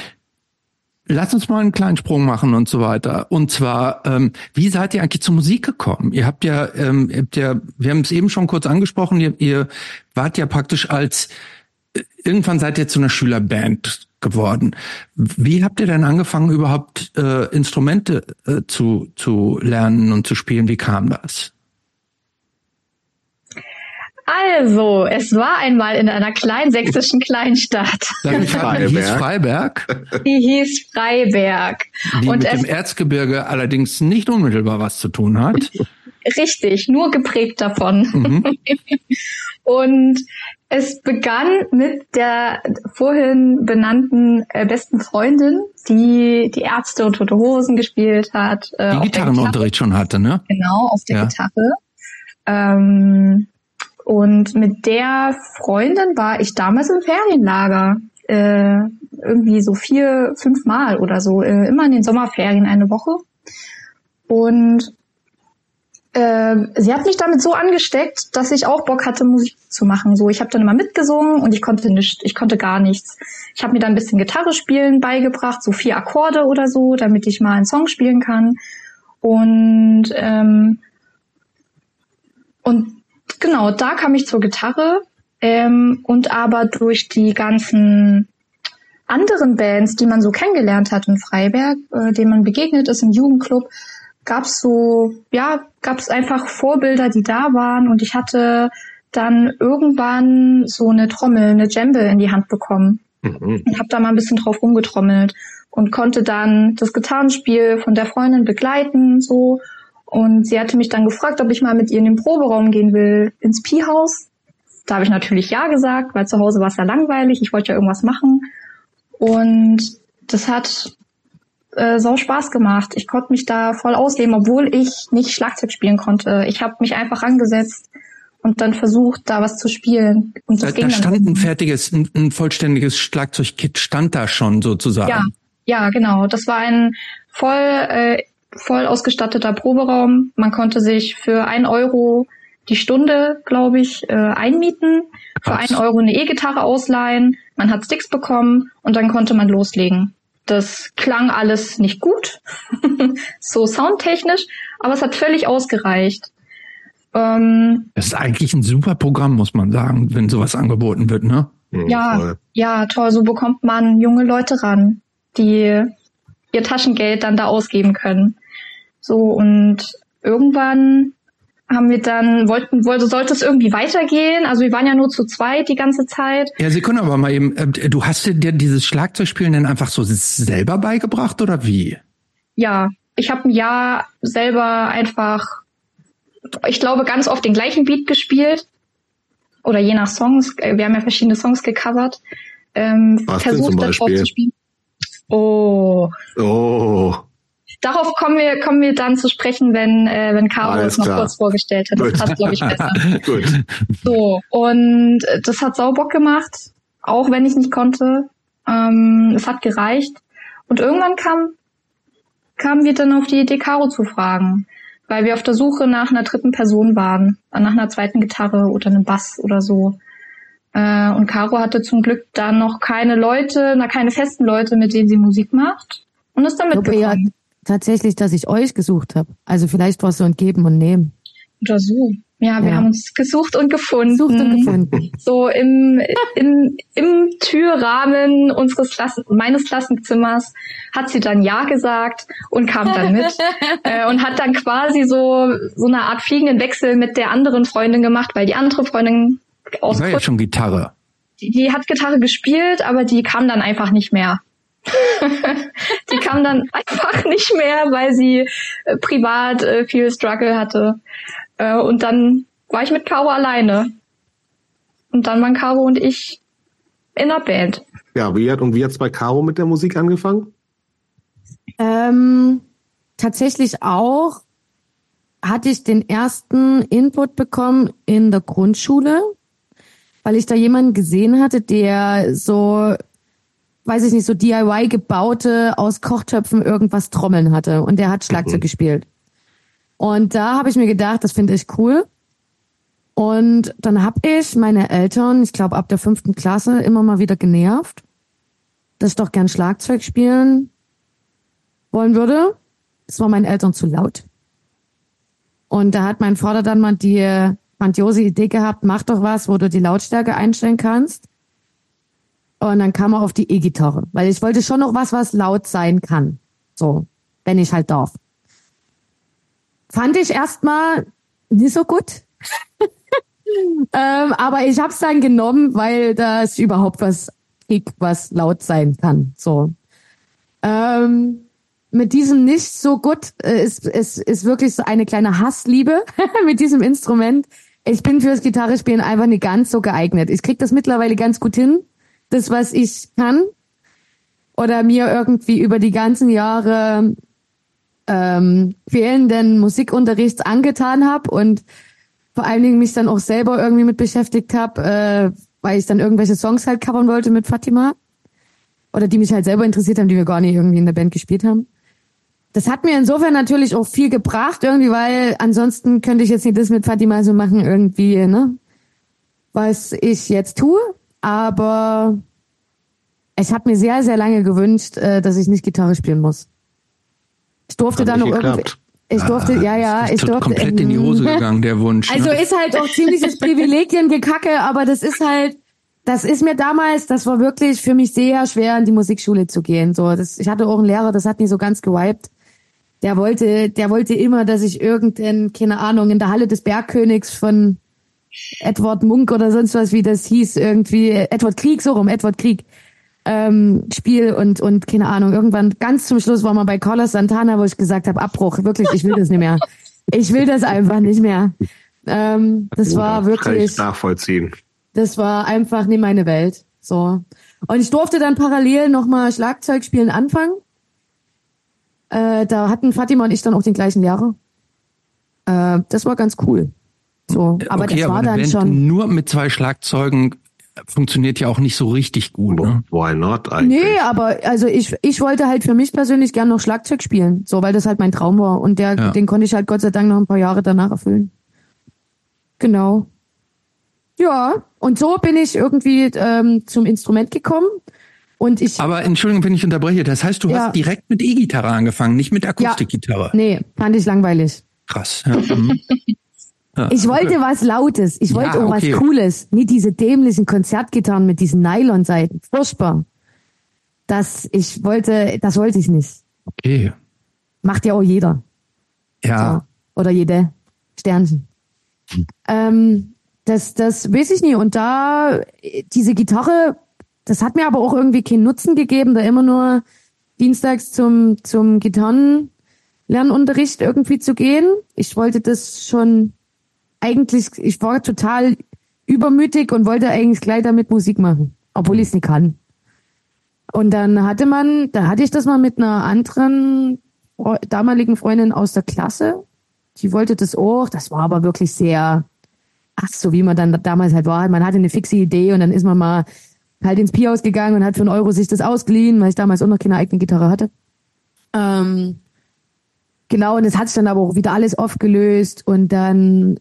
lass uns mal einen kleinen Sprung machen und so weiter. Und zwar, ähm, wie seid ihr eigentlich zur Musik gekommen? Ihr habt ja, ähm, habt ja wir haben es eben schon kurz angesprochen, ihr, ihr wart ja praktisch als, äh, irgendwann seid ihr zu einer Schülerband geworden. Wie habt ihr denn angefangen, überhaupt äh, Instrumente äh, zu, zu lernen und zu spielen? Wie kam das? Also, es war einmal in einer kleinen sächsischen Kleinstadt. Sag mich Freiberg. Die hieß Freiberg. Die hieß Freiberg. Die und mit dem Erzgebirge allerdings nicht unmittelbar was zu tun hat. Richtig, nur geprägt davon. Mhm. und es begann mit der vorhin benannten äh, besten Freundin, die die Ärzte und Tote Hosen gespielt hat. Äh, die Gitarrenunterricht schon hatte, ne? Genau, auf der ja. Gitarre. Ähm, und mit der Freundin war ich damals im Ferienlager. Äh, irgendwie so vier, fünf Mal oder so. Äh, immer in den Sommerferien eine Woche. Und äh, sie hat mich damit so angesteckt, dass ich auch Bock hatte, Musik zu machen. So, ich habe dann immer mitgesungen und ich konnte nicht, ich konnte gar nichts. Ich habe mir dann ein bisschen Gitarre spielen beigebracht, so vier Akkorde oder so, damit ich mal einen Song spielen kann. Und ähm, und genau, da kam ich zur Gitarre ähm, und aber durch die ganzen anderen Bands, die man so kennengelernt hat in Freiberg, äh, denen man begegnet ist im Jugendclub, gab es so, ja, gab es einfach Vorbilder, die da waren. Und ich hatte dann irgendwann so eine Trommel, eine Djembe in die Hand bekommen. Mhm. und habe da mal ein bisschen drauf rumgetrommelt und konnte dann das Gitarrenspiel von der Freundin begleiten so und sie hatte mich dann gefragt, ob ich mal mit ihr in den Proberaum gehen will, ins Pi-Haus. Da habe ich natürlich ja gesagt, weil zu Hause war es ja langweilig, ich wollte ja irgendwas machen. Und das hat äh, sau Spaß gemacht. Ich konnte mich da voll ausleben, obwohl ich nicht Schlagzeug spielen konnte. Ich habe mich einfach angesetzt und dann versucht, da was zu spielen. Und das da, ging da stand ein fertiges, ein, ein vollständiges Schlagzeugkit, stand da schon sozusagen. Ja, ja, genau. Das war ein voll äh, voll ausgestatteter Proberaum. Man konnte sich für ein Euro die Stunde, glaube ich, äh, einmieten, Krass. für ein Euro eine E-Gitarre ausleihen. Man hat Sticks bekommen und dann konnte man loslegen. Das klang alles nicht gut, so soundtechnisch, aber es hat völlig ausgereicht. Ähm, das ist eigentlich ein super Programm, muss man sagen, wenn sowas angeboten wird, ne? Ja, ja, ja, toll. So bekommt man junge Leute ran, die ihr Taschengeld dann da ausgeben können. So, und irgendwann haben wir dann, wollten, wollte, sollte es irgendwie weitergehen. Also wir waren ja nur zu zweit die ganze Zeit. Ja, Sie können aber mal eben, äh, du hast dir dieses Schlagzeugspielen denn einfach so selber beigebracht oder wie? Ja, ich habe ein Jahr selber einfach, ich glaube, ganz oft den gleichen Beat gespielt. Oder je nach Songs, äh, wir haben ja verschiedene Songs gecovert. Ähm, Was versucht, denn zum Beispiel? zu spielen. Oh. Oh. Darauf kommen wir, kommen wir dann zu sprechen, wenn, äh, wenn Caro es noch klar. kurz vorgestellt hat. Das passt, glaube ich, besser. Gut. So, und das hat sau Bock gemacht, auch wenn ich nicht konnte. Ähm, es hat gereicht. Und irgendwann kam, kamen wir dann auf die Idee, Caro zu fragen, weil wir auf der Suche nach einer dritten Person waren, nach einer zweiten Gitarre oder einem Bass oder so. Äh, und Caro hatte zum Glück dann noch keine Leute, na keine festen Leute, mit denen sie Musik macht und ist dann mitgekommen tatsächlich, dass ich euch gesucht habe. Also vielleicht war es so ein Geben und Nehmen. Oder so. Ja, wir ja. haben uns gesucht und gefunden. Gesucht und gefunden. So im, im, im Türrahmen unseres Klassen, meines Klassenzimmers hat sie dann Ja gesagt und kam dann mit äh, und hat dann quasi so so eine Art fliegenden Wechsel mit der anderen Freundin gemacht, weil die andere Freundin aus war ja schon Gitarre. Die, die hat Gitarre gespielt, aber die kam dann einfach nicht mehr. die kam dann einfach nicht mehr, weil sie äh, privat äh, viel Struggle hatte. Äh, und dann war ich mit Caro alleine. Und dann waren Caro und ich in der Band. Ja, wie hat, und wie hat's bei Caro mit der Musik angefangen? Ähm, tatsächlich auch hatte ich den ersten Input bekommen in der Grundschule, weil ich da jemanden gesehen hatte, der so weiß ich nicht, so DIY gebaute, aus Kochtöpfen irgendwas Trommeln hatte und der hat Schlagzeug mhm. gespielt. Und da habe ich mir gedacht, das finde ich cool. Und dann habe ich meine Eltern, ich glaube ab der fünften Klasse, immer mal wieder genervt, dass ich doch gern Schlagzeug spielen wollen würde. Das war meinen Eltern zu laut. Und da hat mein Vater dann mal die grandiose Idee gehabt, mach doch was, wo du die Lautstärke einstellen kannst. Und dann kam er auf die E-Gitarre, weil ich wollte schon noch was, was laut sein kann. So, wenn ich halt darf. Fand ich erstmal nicht so gut. ähm, aber ich habe es dann genommen, weil das überhaupt was was laut sein kann. So. Ähm, mit diesem nicht so gut äh, ist, ist, ist wirklich so eine kleine Hassliebe mit diesem Instrument. Ich bin fürs Gitarrespielen einfach nicht ganz so geeignet. Ich krieg das mittlerweile ganz gut hin, das was ich kann oder mir irgendwie über die ganzen Jahre ähm, fehlenden Musikunterrichts angetan habe und vor allen Dingen mich dann auch selber irgendwie mit beschäftigt habe, äh, weil ich dann irgendwelche Songs halt covern wollte mit Fatima. Oder die mich halt selber interessiert haben, die wir gar nicht irgendwie in der Band gespielt haben. Das hat mir insofern natürlich auch viel gebracht, irgendwie, weil ansonsten könnte ich jetzt nicht das mit Fatima so machen, irgendwie, ne? Was ich jetzt tue. Aber ich habe mir sehr, sehr lange gewünscht, äh, dass ich nicht Gitarre spielen muss. Ich durfte dann noch irgendwie. Ich durfte, ah, ja, ja, ich durfte. komplett in die Hose gegangen, der Wunsch. Ne? Also ist halt auch ziemliches Privilegiengekacke, aber das ist halt, das ist mir damals, das war wirklich für mich sehr schwer, in die Musikschule zu gehen. So, das, ich hatte auch einen Lehrer, das hat nie so ganz gewiped. Der wollte, der wollte immer, dass ich irgendein, keine Ahnung, in der Halle des Bergkönigs von Edward Munk oder sonst was, wie das hieß, irgendwie, Edward Krieg, so rum, Edward Krieg, ähm, Spiel und, und keine Ahnung, irgendwann ganz zum Schluss war man bei Carlos Santana, wo ich gesagt habe, Abbruch, wirklich, ich will das nicht mehr. Ich will das einfach nicht mehr. Ähm, das war wirklich. Nachvollziehen. Das war einfach nicht meine Welt. So. Und ich durfte dann parallel nochmal Schlagzeugspielen anfangen. Äh, da hatten Fatima und ich dann auch den gleichen Lehrer. Äh, das war ganz cool. So, aber okay, das war dann schon. Nur mit zwei Schlagzeugen funktioniert ja auch nicht so richtig gut. Ne? Why not eigentlich? Nee, aber also ich, ich wollte halt für mich persönlich gern noch Schlagzeug spielen, so weil das halt mein Traum war und der, ja. den konnte ich halt Gott sei Dank noch ein paar Jahre danach erfüllen. Genau. Ja, und so bin ich irgendwie ähm, zum Instrument gekommen. Und ich, Aber Entschuldigung, wenn ich unterbreche. Das heißt, du ja. hast direkt mit E-Gitarre angefangen, nicht mit Akustikgitarre. Ja, nee, fand ich langweilig. Krass. Ja. Ich wollte was Lautes. Ich wollte ja, auch okay. was Cooles. Nicht diese dämlichen Konzertgitarren mit diesen Nylonseiten. Furchtbar. Das, ich wollte, das wollte ich nicht. Okay. Macht ja auch jeder. Ja. So. Oder jede. Sternchen. Hm. Ähm, das, das weiß ich nie. Und da, diese Gitarre, das hat mir aber auch irgendwie keinen Nutzen gegeben, da immer nur dienstags zum, zum Gitarrenlernunterricht irgendwie zu gehen. Ich wollte das schon eigentlich, ich war total übermütig und wollte eigentlich gleich damit Musik machen, obwohl ich es nicht kann. Und dann hatte man, da hatte ich das mal mit einer anderen damaligen Freundin aus der Klasse. Die wollte das auch. Das war aber wirklich sehr, ach so wie man dann damals halt war. Man hatte eine fixe Idee und dann ist man mal halt ins Pihaus gegangen und hat für einen Euro sich das ausgeliehen, weil ich damals auch noch keine eigene Gitarre hatte. Ähm, genau, und es hat sich dann aber auch wieder alles aufgelöst und dann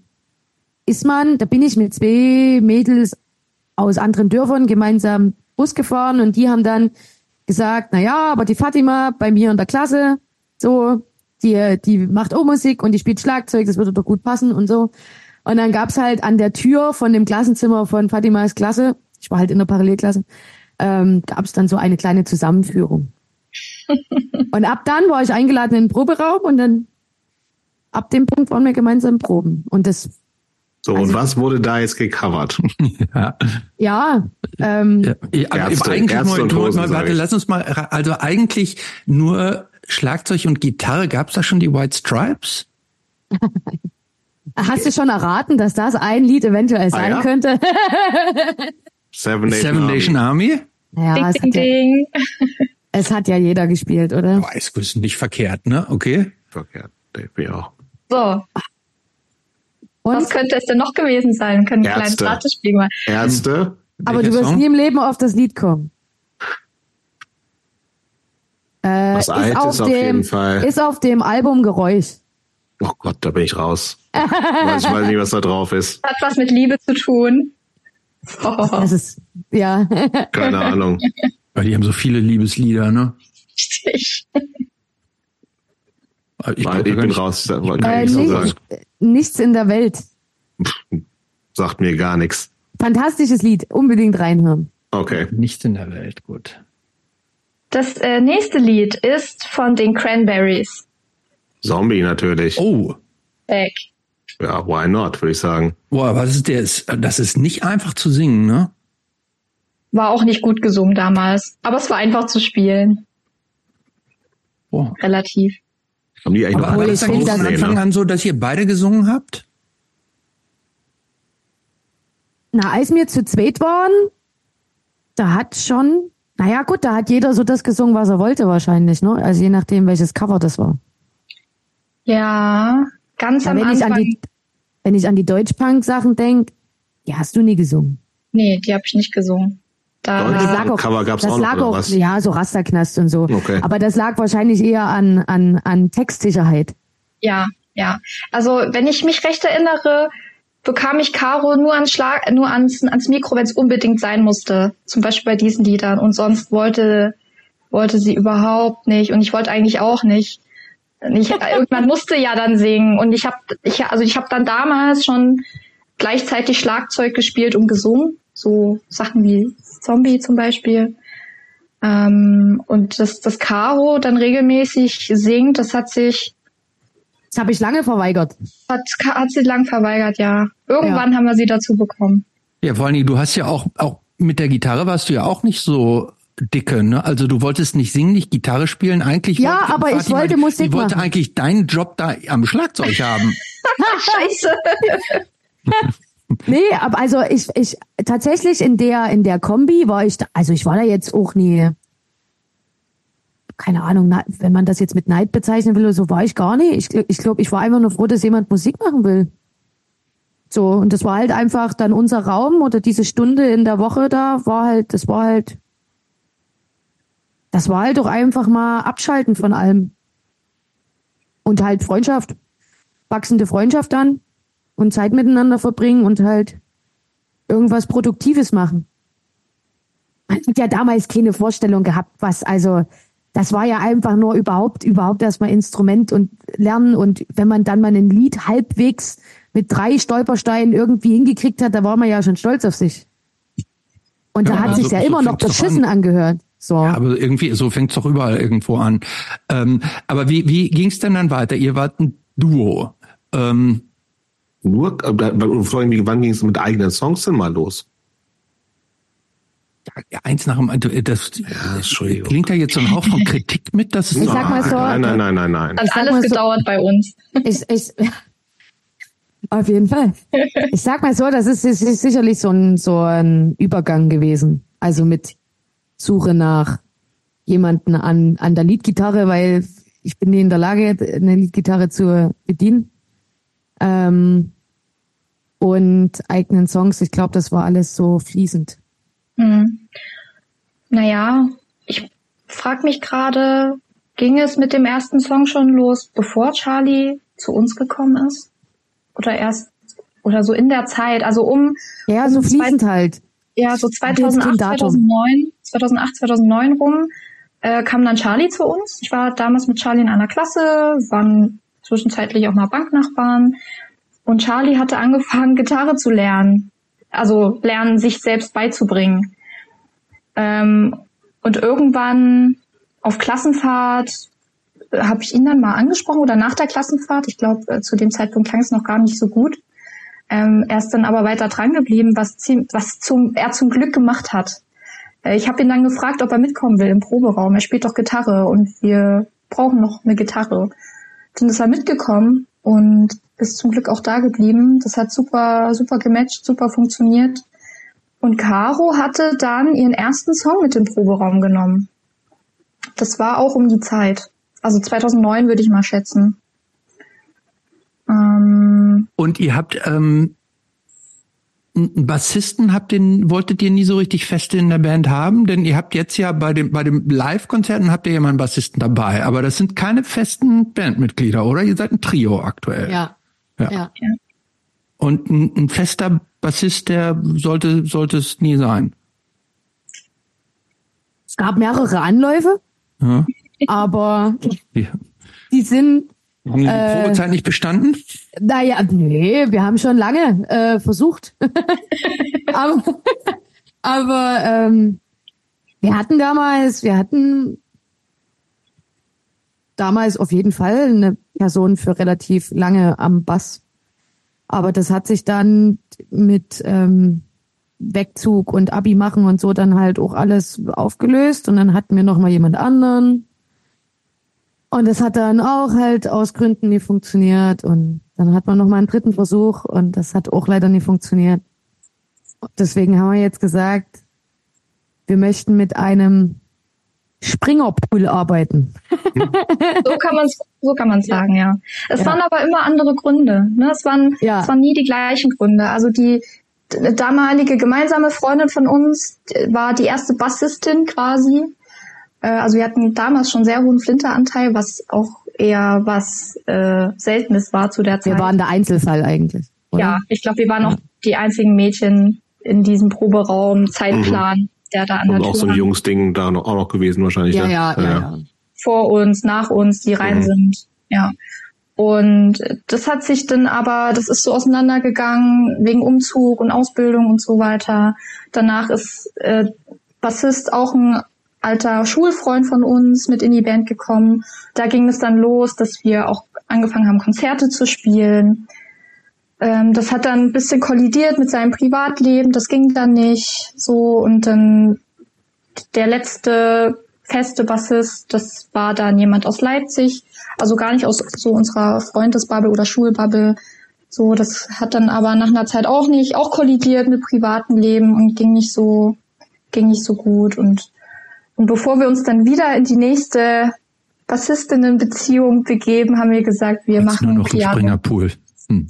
ist man, da bin ich mit zwei Mädels aus anderen Dörfern gemeinsam Bus gefahren und die haben dann gesagt, na ja, aber die Fatima bei mir in der Klasse, so, die, die macht auch Musik und die spielt Schlagzeug, das würde doch gut passen und so. Und dann gab's halt an der Tür von dem Klassenzimmer von Fatimas Klasse, ich war halt in der Parallelklasse, ähm, gab's dann so eine kleine Zusammenführung. und ab dann war ich eingeladen in den Proberaum und dann ab dem Punkt waren wir gemeinsam proben. Und das so, also, und was wurde da jetzt gecovert? ja, ja, ähm, ja, Ärzte, eigentlich Ärzte nur, Hosen, mal, warte, lass uns mal, also eigentlich nur Schlagzeug und Gitarre, gab's da schon die White Stripes? Hast du schon erraten, dass das ein Lied eventuell ah, sein ah, ja? könnte? Seven Nation, Seven Nation Army? Ja, ding, es, ding, hat ding. Ja, es hat ja jeder gespielt, oder? Weiß, ist nicht verkehrt, ne? Okay. Verkehrt, denke ich auch. So, und? Was könnte es denn noch gewesen sein? können wir kleine Rate spielen mal. Ärzte. Aber du wirst Song? nie im Leben auf das Lied kommen. Äh, Was alt ist auf, ist auf dem, jeden Fall. Ist auf dem Album Geräusch. Oh Gott, da bin ich raus. weiß, ich weiß nicht, was da drauf ist. Hat was mit Liebe zu tun. Oh. Das ist, ja. Keine Ahnung. Weil die haben so viele Liebeslieder, ne? Richtig. Ich, ich bin raus. Äh, nicht, nichts in der Welt. Sagt mir gar nichts. Fantastisches Lied, unbedingt reinhören. Okay. Nichts in der Welt, gut. Das äh, nächste Lied ist von den Cranberries. Zombie natürlich. Oh. Back. Ja, why not, würde ich sagen. Boah, was ist der? Das ist nicht einfach zu singen, ne? War auch nicht gut gesungen damals, aber es war einfach zu spielen. Oh. Relativ. Haben die eigentlich aber noch war das von Anfang an so, dass ihr beide gesungen habt? Na, als wir zu zweit waren, da hat schon, naja gut, da hat jeder so das gesungen, was er wollte wahrscheinlich, ne? Also je nachdem, welches Cover das war. Ja, ganz ja, am wenn Anfang. Ich an die, wenn ich an die Deutschpunk-Sachen denke, die hast du nie gesungen. Nee, die habe ich nicht gesungen. Da das lag auch, Cover gab's das auch lag auch, ja, so Rasterknast und so. Okay. Aber das lag wahrscheinlich eher an, an, an Textsicherheit. Ja, ja. Also, wenn ich mich recht erinnere, bekam ich Caro nur ans Schlag, nur ans, ans Mikro, wenn es unbedingt sein musste. Zum Beispiel bei diesen Liedern. Und sonst wollte, wollte sie überhaupt nicht. Und ich wollte eigentlich auch nicht. Ich, irgendwann musste ja dann singen. Und ich habe, ich, also ich habe dann damals schon gleichzeitig Schlagzeug gespielt und gesungen. So Sachen wie Zombie zum Beispiel. Ähm, und das, das Caro dann regelmäßig singt, das hat sich das habe ich lange verweigert. Hat, hat sie lang verweigert, ja. Irgendwann ja. haben wir sie dazu bekommen. Ja, vor allem, du hast ja auch, auch mit der Gitarre warst du ja auch nicht so dicke, ne? Also du wolltest nicht singen, nicht Gitarre spielen, eigentlich. Ja, wollte, aber Fatima, ich wollte Musik Die wollte eigentlich deinen Job da am Schlagzeug haben. Scheiße. nee, aber also ich, ich tatsächlich in der in der Kombi war ich, da, also ich war da jetzt auch nie keine Ahnung, wenn man das jetzt mit Neid bezeichnen will, so war ich gar nicht. Ich, ich glaube, ich war einfach nur froh, dass jemand Musik machen will. So, und das war halt einfach dann unser Raum oder diese Stunde in der Woche da war halt, das war halt, das war halt doch einfach mal abschalten von allem. Und halt Freundschaft, wachsende Freundschaft dann und Zeit miteinander verbringen und halt irgendwas Produktives machen. Man hat ja damals keine Vorstellung gehabt, was also das war ja einfach nur überhaupt, überhaupt erstmal Instrument und Lernen. Und wenn man dann mal ein Lied halbwegs mit drei Stolpersteinen irgendwie hingekriegt hat, da war man ja schon stolz auf sich. Und ja, da hat sich so, ja so immer noch beschissen an. angehört. So. Ja, aber irgendwie, so fängt's doch überall irgendwo an. Ähm, aber wie, wie ging's denn dann weiter? Ihr wart ein Duo. Ähm, Nur, äh, vor allem, wann ging es mit eigenen Songs denn mal los? Ja, eins nach dem anderen. Das ja, klingt da jetzt so ein Hauch von Kritik mit, dass es ich sag mal so, nein, nein, nein, nein, nein. Hat alles gedauert so, bei uns. Ich, ich, auf jeden Fall. Ich sag mal so, das ist, ist, ist sicherlich so ein, so ein Übergang gewesen. Also mit Suche nach jemanden an, an der Leadgitarre, weil ich bin nie in der Lage, eine Leadgitarre zu bedienen. Ähm, und eigenen Songs, ich glaube, das war alles so fließend. Hm. Naja, ich frage mich gerade, ging es mit dem ersten Song schon los, bevor Charlie zu uns gekommen ist? Oder erst, oder so in der Zeit, also um. Ja, so fließend halt. Ja, so 2008, 2009, 2008, 2009 rum äh, kam dann Charlie zu uns. Ich war damals mit Charlie in einer Klasse, waren zwischenzeitlich auch mal Banknachbarn. Und Charlie hatte angefangen, Gitarre zu lernen also lernen, sich selbst beizubringen. Ähm, und irgendwann auf Klassenfahrt äh, habe ich ihn dann mal angesprochen oder nach der Klassenfahrt. Ich glaube, äh, zu dem Zeitpunkt klang es noch gar nicht so gut. Ähm, er ist dann aber weiter dran geblieben, was, was zum, er zum Glück gemacht hat. Äh, ich habe ihn dann gefragt, ob er mitkommen will im Proberaum. Er spielt doch Gitarre und wir brauchen noch eine Gitarre. Dann ist er mitgekommen und ist zum Glück auch da geblieben. Das hat super, super gematcht, super funktioniert. Und Caro hatte dann ihren ersten Song mit dem Proberaum genommen. Das war auch um die Zeit. Also 2009 würde ich mal schätzen. Ähm Und ihr habt ähm, einen Bassisten habt den wolltet ihr nie so richtig fest in der Band haben, denn ihr habt jetzt ja bei dem bei dem Live-Konzerten habt ihr ja mal einen Bassisten dabei, aber das sind keine festen Bandmitglieder, oder? Ihr seid ein Trio aktuell. Ja. Ja. ja. Und ein, ein fester Bassist, der sollte sollte es nie sein. Es gab mehrere Anläufe, ja. aber ja. die sind Haben die äh, Probezeit nicht bestanden? Naja, nee, wir haben schon lange äh, versucht. aber aber ähm, wir hatten damals, wir hatten damals auf jeden Fall eine Person für relativ lange am Bass. Aber das hat sich dann mit ähm, Wegzug und Abi machen und so dann halt auch alles aufgelöst und dann hatten wir noch mal jemand anderen und das hat dann auch halt aus Gründen nie funktioniert und dann hat man noch mal einen dritten Versuch und das hat auch leider nie funktioniert. Deswegen haben wir jetzt gesagt, wir möchten mit einem Springerpool arbeiten. so kann man so kann man sagen, ja. Es ja. waren aber immer andere Gründe. Ne? Es waren ja. es waren nie die gleichen Gründe. Also die damalige gemeinsame Freundin von uns war die erste Bassistin quasi. Äh, also wir hatten damals schon sehr hohen Flinteranteil, was auch eher was äh, Seltenes war zu der Zeit. Wir waren der Einzelfall eigentlich. Oder? Ja, ich glaube, wir waren auch die einzigen Mädchen in diesem Proberaum, Zeitplan, mhm. der da an Und auch so ein Jungsding da noch, auch noch gewesen wahrscheinlich. Ja, ne? ja, ja, ja, Vor uns, nach uns, die rein mhm. sind. Ja. Und das hat sich dann aber, das ist so auseinandergegangen wegen Umzug und Ausbildung und so weiter. Danach ist äh, Bassist auch ein alter Schulfreund von uns mit in die Band gekommen. Da ging es dann los, dass wir auch angefangen haben, Konzerte zu spielen. Ähm, das hat dann ein bisschen kollidiert mit seinem Privatleben. Das ging dann nicht so. Und dann der letzte feste Bassist, das war dann jemand aus Leipzig, also gar nicht aus so unserer Freundesbubble oder Schulbubble. So, das hat dann aber nach einer Zeit auch nicht, auch kollidiert mit privatem Leben und ging nicht so, ging nicht so gut. Und, und bevor wir uns dann wieder in die nächste Bassistinnenbeziehung begeben, haben wir gesagt, wir Jetzt machen nur noch Piano. Springerpool. Hm.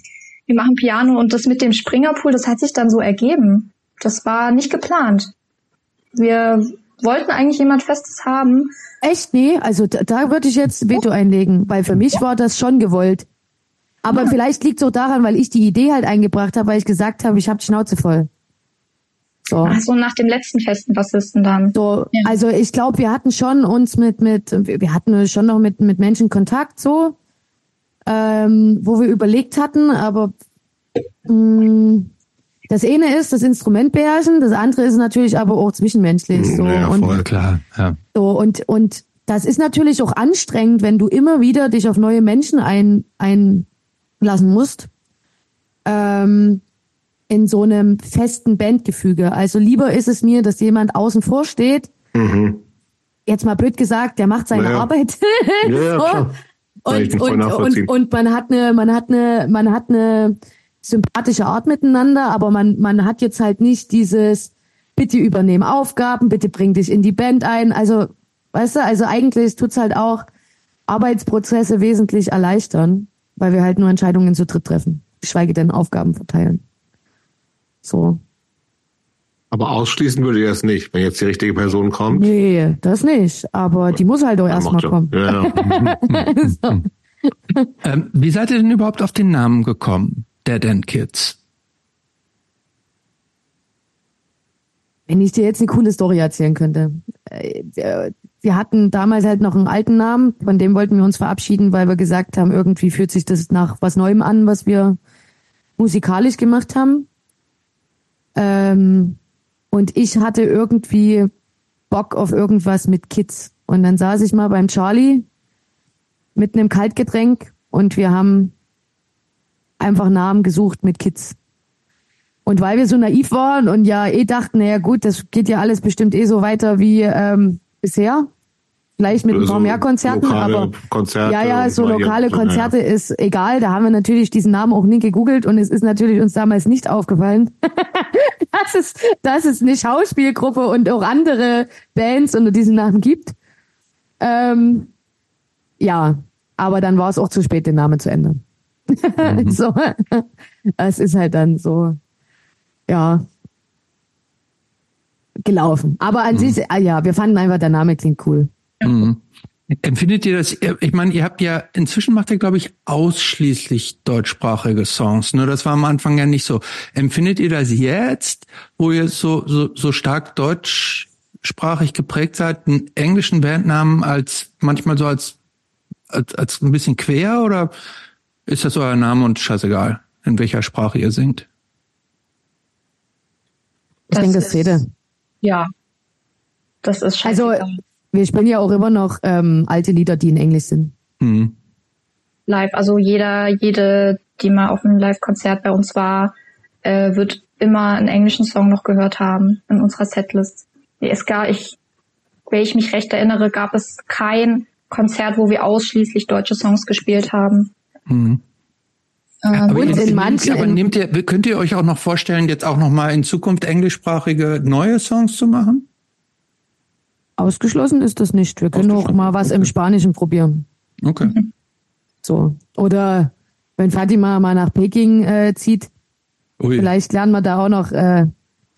Wir machen Piano und das mit dem Springerpool, das hat sich dann so ergeben. Das war nicht geplant. Wir wollten eigentlich jemand Festes haben, Echt? Nee, also da, da würde ich jetzt Veto einlegen, weil für mich war das schon gewollt. Aber ja. vielleicht liegt es auch daran, weil ich die Idee halt eingebracht habe, weil ich gesagt habe, ich habe die Schnauze voll. So. Ach so, nach dem letzten festen Bassisten dann. So, ja. also ich glaube, wir hatten schon uns mit, mit, wir hatten schon noch mit, mit Menschen Kontakt so, ähm, wo wir überlegt hatten, aber mh, mm, das eine ist das Instrument beherrschen, das andere ist natürlich aber auch zwischenmenschlich. So. Ja, voll und, klar. Ja. So, und, und das ist natürlich auch anstrengend, wenn du immer wieder dich auf neue Menschen ein, einlassen musst. Ähm, in so einem festen Bandgefüge. Also lieber ist es mir, dass jemand außen vor steht. Mhm. Jetzt mal blöd gesagt, der macht seine naja. Arbeit. Ja, so. Und, und, und, und man hat eine, man hat eine, man hat eine sympathische Art miteinander, aber man, man hat jetzt halt nicht dieses, bitte übernehmen Aufgaben, bitte bring dich in die Band ein. Also, weißt du, also eigentlich tut's halt auch Arbeitsprozesse wesentlich erleichtern, weil wir halt nur Entscheidungen zu dritt treffen, geschweige denn Aufgaben verteilen. So. Aber ausschließen würde ich das nicht, wenn jetzt die richtige Person kommt. Nee, das nicht. Aber die muss halt doch erstmal kommen. Ja, ja. so. ähm, wie seid ihr denn überhaupt auf den Namen gekommen? Dead End Kids? Wenn ich dir jetzt eine coole Story erzählen könnte. Äh, wir hatten damals halt noch einen alten Namen, von dem wollten wir uns verabschieden, weil wir gesagt haben, irgendwie fühlt sich das nach was Neuem an, was wir musikalisch gemacht haben. Ähm, und ich hatte irgendwie Bock auf irgendwas mit Kids. Und dann saß ich mal beim Charlie mit einem Kaltgetränk und wir haben einfach Namen gesucht mit Kids. Und weil wir so naiv waren und ja eh dachten, naja gut, das geht ja alles bestimmt eh so weiter wie ähm, bisher. Vielleicht mit ein paar mehr Konzerten, aber Konzerte ja, ja, so lokale hier, Konzerte ja. ist egal. Da haben wir natürlich diesen Namen auch nie gegoogelt und es ist natürlich uns damals nicht aufgefallen, dass es, dass es eine Schauspielgruppe und auch andere Bands unter diesem Namen gibt. Ähm, ja, aber dann war es auch zu spät, den Namen zu ändern. Mhm. so, es ist halt dann so, ja, gelaufen. Aber an mhm. sich, ah ja, wir fanden einfach, der Name klingt cool. Mhm. Empfindet ihr das, ich meine, ihr habt ja, inzwischen macht ihr, glaube ich, ausschließlich deutschsprachige Songs. Nur das war am Anfang ja nicht so. Empfindet ihr das jetzt, wo ihr so, so, so stark deutschsprachig geprägt seid, einen englischen Bandnamen als, manchmal so als als, als ein bisschen quer oder ist das euer Name und scheißegal, in welcher Sprache ihr singt? Ich denke, das jede. Ja. Das ist scheiße. Also, wir spielen ja auch immer noch ähm, alte Lieder, die in Englisch sind. Mhm. Live. Also jeder, jede, die mal auf einem Live-Konzert bei uns war, äh, wird immer einen englischen Song noch gehört haben in unserer Setlist. Es gab, ich, wenn ich mich recht erinnere, gab es kein Konzert, wo wir ausschließlich deutsche Songs gespielt haben. Mhm. Ähm, aber, und in manchen, aber nehmt ihr, könnt ihr euch auch noch vorstellen, jetzt auch noch mal in Zukunft englischsprachige neue Songs zu machen? Ausgeschlossen ist das nicht. Wir können auch mal was okay. im Spanischen probieren. Okay. So. Oder wenn Fatima mal nach Peking äh, zieht, Ui. vielleicht lernen wir da auch noch äh,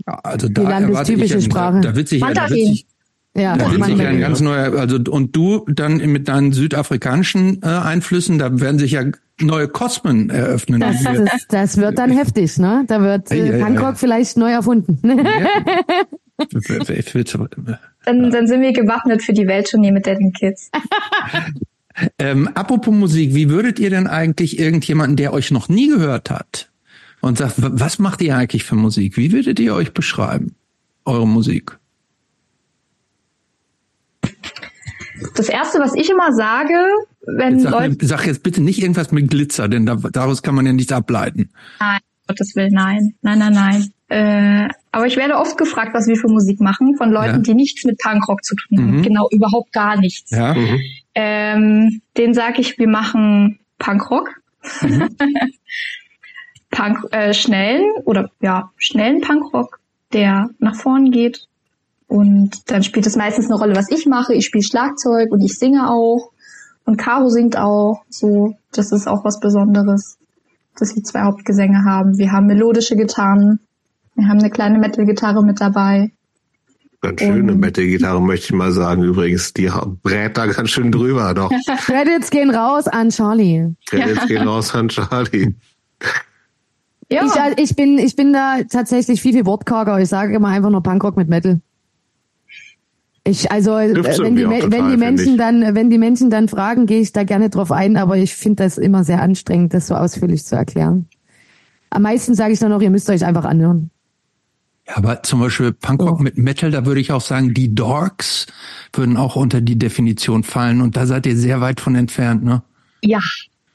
ja, also da die landestypische ja, Sprache. Da, da wird sich ja, da wird sich, ja, da wird sich ja ein ganz neuer, also und du dann mit deinen südafrikanischen äh, Einflüssen, da werden sich ja neue Kosmen eröffnen. Das, das, das wird dann heftig, ne? Da wird äh, Bangkok vielleicht neu erfunden. dann, dann sind wir gewappnet für die Welttournee mit den Kids. ähm, apropos Musik, wie würdet ihr denn eigentlich irgendjemanden, der euch noch nie gehört hat und sagt, was macht ihr eigentlich für Musik? Wie würdet ihr euch beschreiben, eure Musik? Das erste, was ich immer sage, wenn jetzt sag, Leute. Sag jetzt bitte nicht irgendwas mit Glitzer, denn da, daraus kann man ja nichts ableiten. Nein, Gottes Willen, nein. Nein, nein, nein. Äh, aber ich werde oft gefragt, was wir für Musik machen, von Leuten, ja. die nichts mit Punkrock zu tun haben. Mhm. Genau, überhaupt gar nichts. Ja. Mhm. Ähm, den sage ich, wir machen Punkrock. Mhm. Punk, äh, schnellen oder ja, schnellen Punkrock, der nach vorn geht. Und dann spielt es meistens eine Rolle, was ich mache. Ich spiele Schlagzeug und ich singe auch. Und Caro singt auch. So, das ist auch was Besonderes, dass wir zwei Hauptgesänge haben. Wir haben melodische Gitarren. Wir haben eine kleine Metal-Gitarre mit dabei. Ganz schöne Metal-Gitarre, möchte ich mal sagen. Übrigens, die brät da ganz schön drüber doch. Credits gehen raus an Charlie. Credits ja. gehen raus an Charlie. Ja. Ich, ich, bin, ich bin da tatsächlich viel, viel wortkarger. Ich sage immer einfach nur Punkrock mit Metal. Ich, also, äh, wenn die, total, wenn die Menschen dann, wenn die Menschen dann fragen, gehe ich da gerne drauf ein, aber ich finde das immer sehr anstrengend, das so ausführlich zu erklären. Am meisten sage ich dann auch, ihr müsst euch einfach anhören. Aber zum Beispiel Punkrock oh. mit Metal, da würde ich auch sagen, die Dorks würden auch unter die Definition fallen und da seid ihr sehr weit von entfernt, ne? Ja,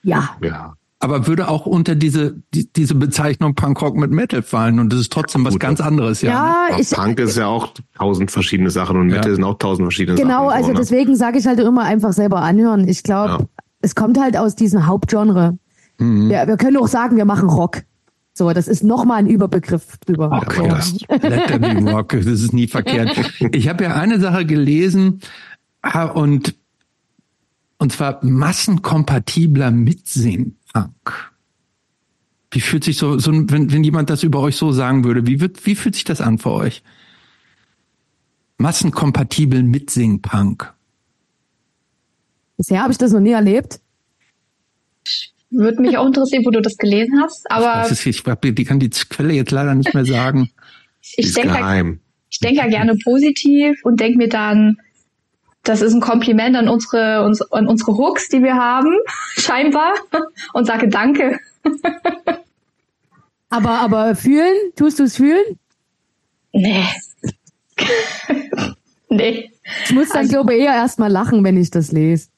ja. Ja aber würde auch unter diese die, diese Bezeichnung Punkrock mit Metal fallen und das ist trotzdem was Gut, ganz anderes, ja. Ja, ne? ich, Punk ist ja auch tausend verschiedene Sachen und Metal ja. sind auch tausend verschiedene genau, Sachen. Genau, also ne? deswegen sage ich halt immer einfach selber anhören. Ich glaube, ja. es kommt halt aus diesem Hauptgenre. Mhm. Wir, wir können auch sagen, wir machen Rock. So, das ist nochmal ein Überbegriff drüber. Rock, so. let them be rock, das ist nie verkehrt. Ich habe ja eine Sache gelesen und und zwar massenkompatibler Mitsingen. Punk. Wie fühlt sich so, so wenn, wenn jemand das über euch so sagen würde, wie, wird, wie fühlt sich das an für euch? Massenkompatibel Mitsing-Punk. Bisher habe ich das noch nie erlebt. Würde mich auch interessieren, wo du das gelesen hast, aber. Ich, weiß, ich, ich kann die Quelle jetzt leider nicht mehr sagen. ich denke ja, ich denke ja gerne positiv und denke mir dann, das ist ein Kompliment an unsere, uns, an unsere Hooks, die wir haben, scheinbar, und sage Danke. aber, aber fühlen? Tust du es fühlen? Nee. nee. Ich muss dann, also, glaube ich, eher erstmal lachen, wenn ich das lese.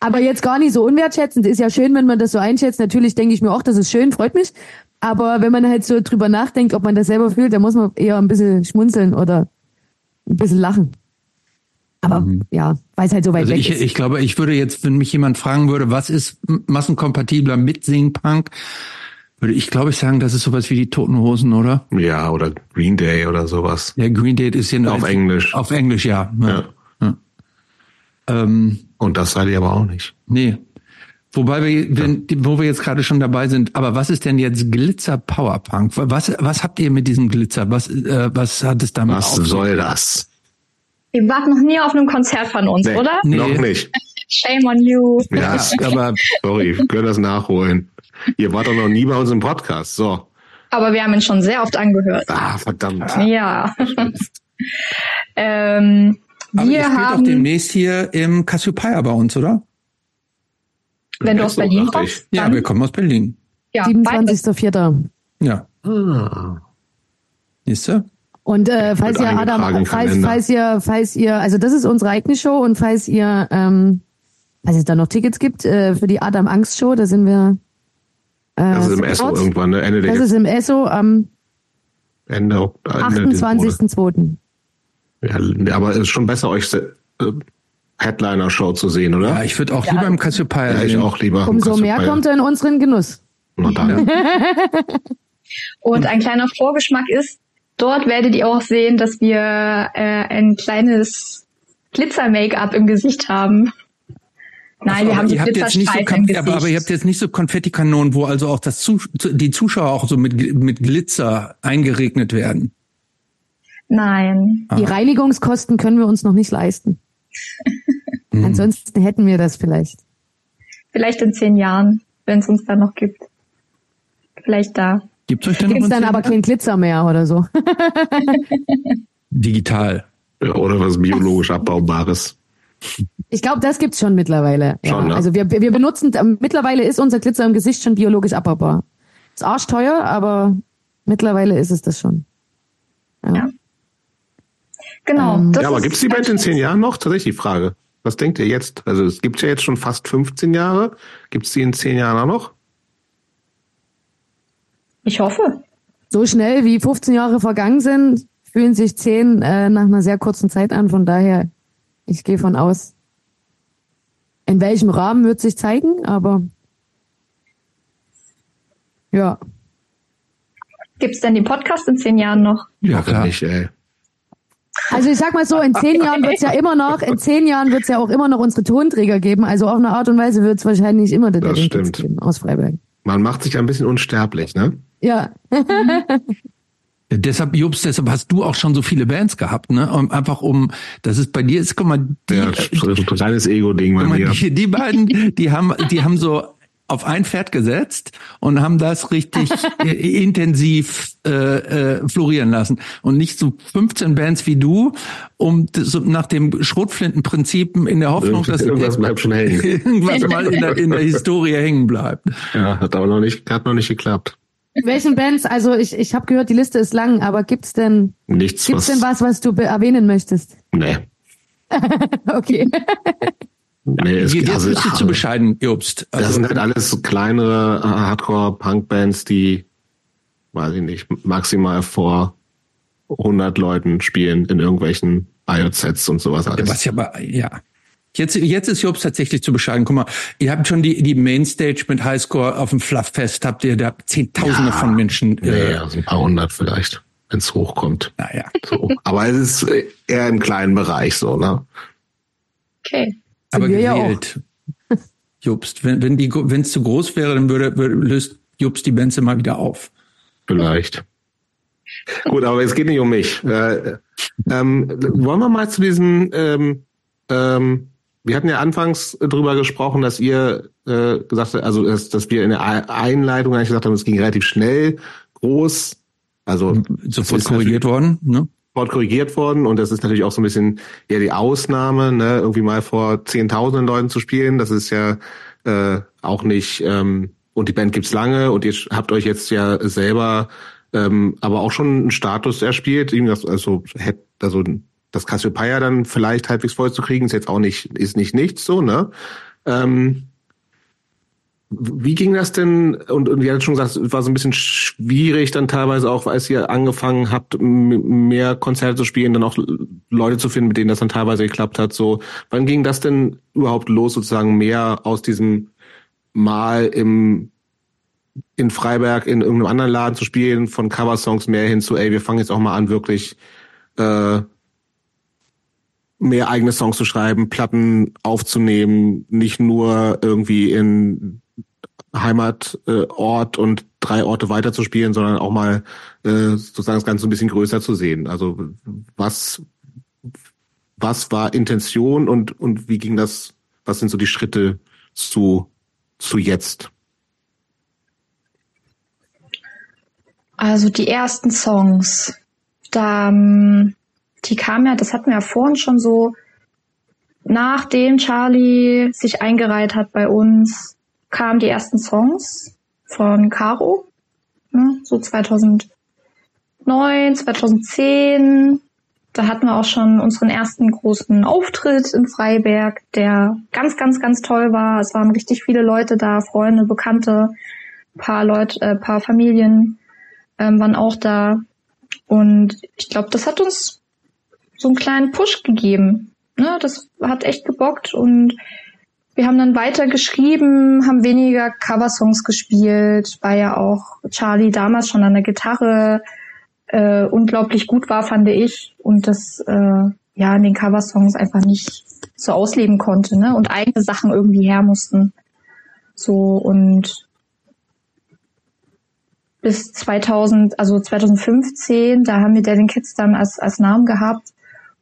Aber jetzt gar nicht so unwertschätzend. Ist ja schön, wenn man das so einschätzt. Natürlich denke ich mir auch, das ist schön, freut mich. Aber wenn man halt so drüber nachdenkt, ob man das selber fühlt, dann muss man eher ein bisschen schmunzeln oder ein bisschen lachen. Aber mhm. ja, weil es halt so weit also weg ich, ist. Ich glaube, ich würde jetzt, wenn mich jemand fragen würde, was ist massenkompatibler mit Sing-Punk, würde ich, glaube ich, sagen, das ist sowas wie die Toten Hosen, oder? Ja, oder Green Day oder sowas. Ja, Green Day ist ja auf Englisch. Auf Englisch, ja. ja. ja. ja. Ähm, Und das seid ihr aber auch nicht. Nee. Wobei wir, wenn, wo wir jetzt gerade schon dabei sind, aber was ist denn jetzt Glitzer Powerpunk? Was, was habt ihr mit diesem Glitzer? Was, äh, was hat es damit Was soll das? Ihr wart noch nie auf einem Konzert von uns, nee, oder? Nee. Noch nicht. Shame on you. Ja, aber sorry, können das nachholen. Ihr wart doch noch nie bei uns im Podcast, so. Aber wir haben ihn schon sehr oft angehört. Ah, verdammt. Ja. ähm, aber wir ihr spielt haben, doch demnächst hier im Cassiopeia bei uns, oder? Wenn du aus Berlin kommst. Ja, wir kommen aus Berlin. Ja, 27.04. Ja. Ah. Siehst du? Und äh, falls ihr Adam, falls, falls ihr, falls ihr, also das ist unsere eigene Show und falls ihr, ähm, falls es da noch Tickets gibt äh, für die Adam Angst Show, da sind wir. Äh, das ist im Esso irgendwann, ne? Ende der Das ist im Esso am Ende, Ende 28.02. Ja, aber es ist schon besser, euch äh, Headliner-Show zu sehen, oder? Ja, ich würde auch ja, lieber im Cassiopeia Ja, ich auch lieber. Umso mehr kommt er in unseren Genuss. Na dann. Und ein kleiner Vorgeschmack ist, dort werdet ihr auch sehen, dass wir äh, ein kleines Glitzer-Make-up im Gesicht haben. Nein, also, wir haben ihr habt jetzt nicht so aber, aber ihr habt jetzt nicht so Konfettikanonen, wo also auch das Zus die Zuschauer auch so mit, mit Glitzer eingeregnet werden. Nein. Die Reinigungskosten können wir uns noch nicht leisten. Hm. Ansonsten hätten wir das vielleicht. Vielleicht in zehn Jahren, wenn es uns dann noch gibt. Vielleicht da. Gibt es euch denn Gibt's dann aber keinen Glitzer mehr oder so? Digital. Ja, oder was biologisch abbaubares. Ich glaube, das gibt's schon mittlerweile. Schon, ja. ne? Also wir, wir benutzen, mittlerweile ist unser Glitzer im Gesicht schon biologisch abbaubar. Ist arschteuer, aber mittlerweile ist es das schon. Ja. ja. Genau. Ähm, ja, aber gibt's die Band in zehn Jahren noch? Tatsächlich die Frage. Was denkt ihr jetzt? Also es gibt ja jetzt schon fast 15 Jahre. Gibt's die in zehn Jahren auch noch? Ich hoffe. So schnell wie 15 Jahre vergangen sind, fühlen sich zehn äh, nach einer sehr kurzen Zeit an. Von daher, ich gehe von aus. In welchem Rahmen wird sich zeigen, aber ja. Gibt's denn den Podcast in zehn Jahren noch? Ja, klar. Nicht, ey. Also ich sag mal so, in zehn Jahren wird's ja immer noch, in zehn Jahren wird's ja auch immer noch unsere Tonträger geben. Also auf eine Art und Weise wird's wahrscheinlich immer der stimmt. geben aus Freiberg. Man macht sich ein bisschen unsterblich, ne? Ja. Deshalb, Jobs, deshalb hast du auch schon so viele Bands gehabt, ne? Um, einfach um, das ist bei dir ist, guck mal, die, ja, so ein totales Ego-Ding bei mir. Die, die beiden, die haben, die haben so auf ein Pferd gesetzt und haben das richtig intensiv äh, äh, florieren lassen. Und nicht so 15 Bands wie du, um so nach dem Schrotflintenprinzip in der Hoffnung, dass irgendwas bleibt schon hängen. irgendwas mal in der, in der Historie hängen bleibt. Ja, hat aber noch nicht, hat noch nicht geklappt. Welchen Bands? Also ich, ich habe gehört, die Liste ist lang, aber gibt's denn nichts? Gibt's was, denn was, was du erwähnen möchtest? Nee. okay. Nee, es, Jetzt also, bist du zu bescheiden, Jobst. Also, das sind halt alles kleinere Hardcore-Punk-Bands, die, weiß ich nicht, maximal vor 100 Leuten spielen in irgendwelchen IOZ-Sets und sowas alles. Was ja, aber, ja. Jetzt, jetzt ist Jobs tatsächlich zu bescheiden. Guck mal, ihr habt schon die, die Mainstage mit Highscore auf dem Flufffest, habt ihr da Zehntausende ja, von Menschen. Nee, äh, also ein paar hundert vielleicht, wenn es hochkommt. Naja. So. Aber es ist eher im kleinen Bereich so, ne? Okay. Aber gewählt. Ja Jobst, wenn, wenn die, wenn es zu groß wäre, dann würde, würde löst Jobst die Benze mal wieder auf. Vielleicht. Gut, aber es geht nicht um mich. Äh, ähm, wollen wir mal zu diesem, ähm, ähm, wir hatten ja anfangs drüber gesprochen, dass ihr äh, gesagt habt, also dass, dass wir in der Einleitung eigentlich gesagt haben, es ging relativ schnell, groß, also sofort korrigiert worden, ne? Sofort korrigiert worden und das ist natürlich auch so ein bisschen ja die Ausnahme, ne, irgendwie mal vor zehntausenden Leuten zu spielen. Das ist ja äh, auch nicht ähm, und die Band gibt's lange und ihr habt euch jetzt ja selber ähm, aber auch schon einen Status erspielt, also also das Cassiopeia dann vielleicht halbwegs voll zu kriegen, ist jetzt auch nicht ist nicht nichts so, ne? Ähm, wie ging das denn? Und, und ihr hattet schon gesagt, es war so ein bisschen schwierig dann teilweise auch, als ihr angefangen habt, mehr Konzerte zu spielen, dann auch Leute zu finden, mit denen das dann teilweise geklappt hat. So, wann ging das denn überhaupt los, sozusagen mehr aus diesem Mal im in Freiberg in irgendeinem anderen Laden zu spielen, von Coversongs mehr hin zu, ey, wir fangen jetzt auch mal an, wirklich äh, mehr eigene Songs zu schreiben, Platten aufzunehmen, nicht nur irgendwie in Heimatort äh, und drei Orte weiterzuspielen, sondern auch mal äh, sozusagen das Ganze ein bisschen größer zu sehen. Also was was war Intention und und wie ging das? Was sind so die Schritte zu zu jetzt? Also die ersten Songs, da die kamen ja, das hatten wir ja vorhin schon so, nachdem Charlie sich eingereiht hat bei uns, kamen die ersten Songs von Caro, ne, so 2009, 2010. Da hatten wir auch schon unseren ersten großen Auftritt in Freiberg, der ganz, ganz, ganz toll war. Es waren richtig viele Leute da, Freunde, Bekannte, paar Leute, äh, paar Familien ähm, waren auch da. Und ich glaube, das hat uns so einen kleinen Push gegeben. Ne? Das hat echt gebockt und wir haben dann weiter geschrieben, haben weniger Coversongs gespielt, weil ja auch Charlie damals schon an der Gitarre äh, unglaublich gut war, fand ich. Und das äh, ja in den Coversongs einfach nicht so ausleben konnte, ne? Und eigene Sachen irgendwie her mussten. So und bis 2000, also 2015, da haben wir Dead Kids dann als, als Namen gehabt.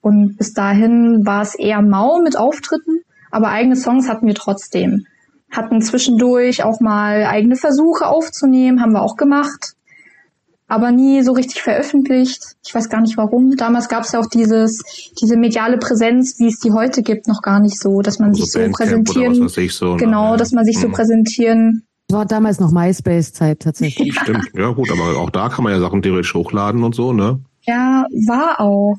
Und bis dahin war es eher mau mit Auftritten, aber eigene Songs hatten wir trotzdem. Hatten zwischendurch auch mal eigene Versuche aufzunehmen, haben wir auch gemacht, aber nie so richtig veröffentlicht. Ich weiß gar nicht warum. Damals gab es ja auch dieses, diese mediale Präsenz, wie es die heute gibt, noch gar nicht so, dass man also sich so präsentieren, so, ne? genau, dass man sich hm. so präsentieren war damals noch MySpace-Zeit tatsächlich. Stimmt, ja gut, aber auch da kann man ja Sachen theoretisch hochladen und so, ne? Ja, war auch.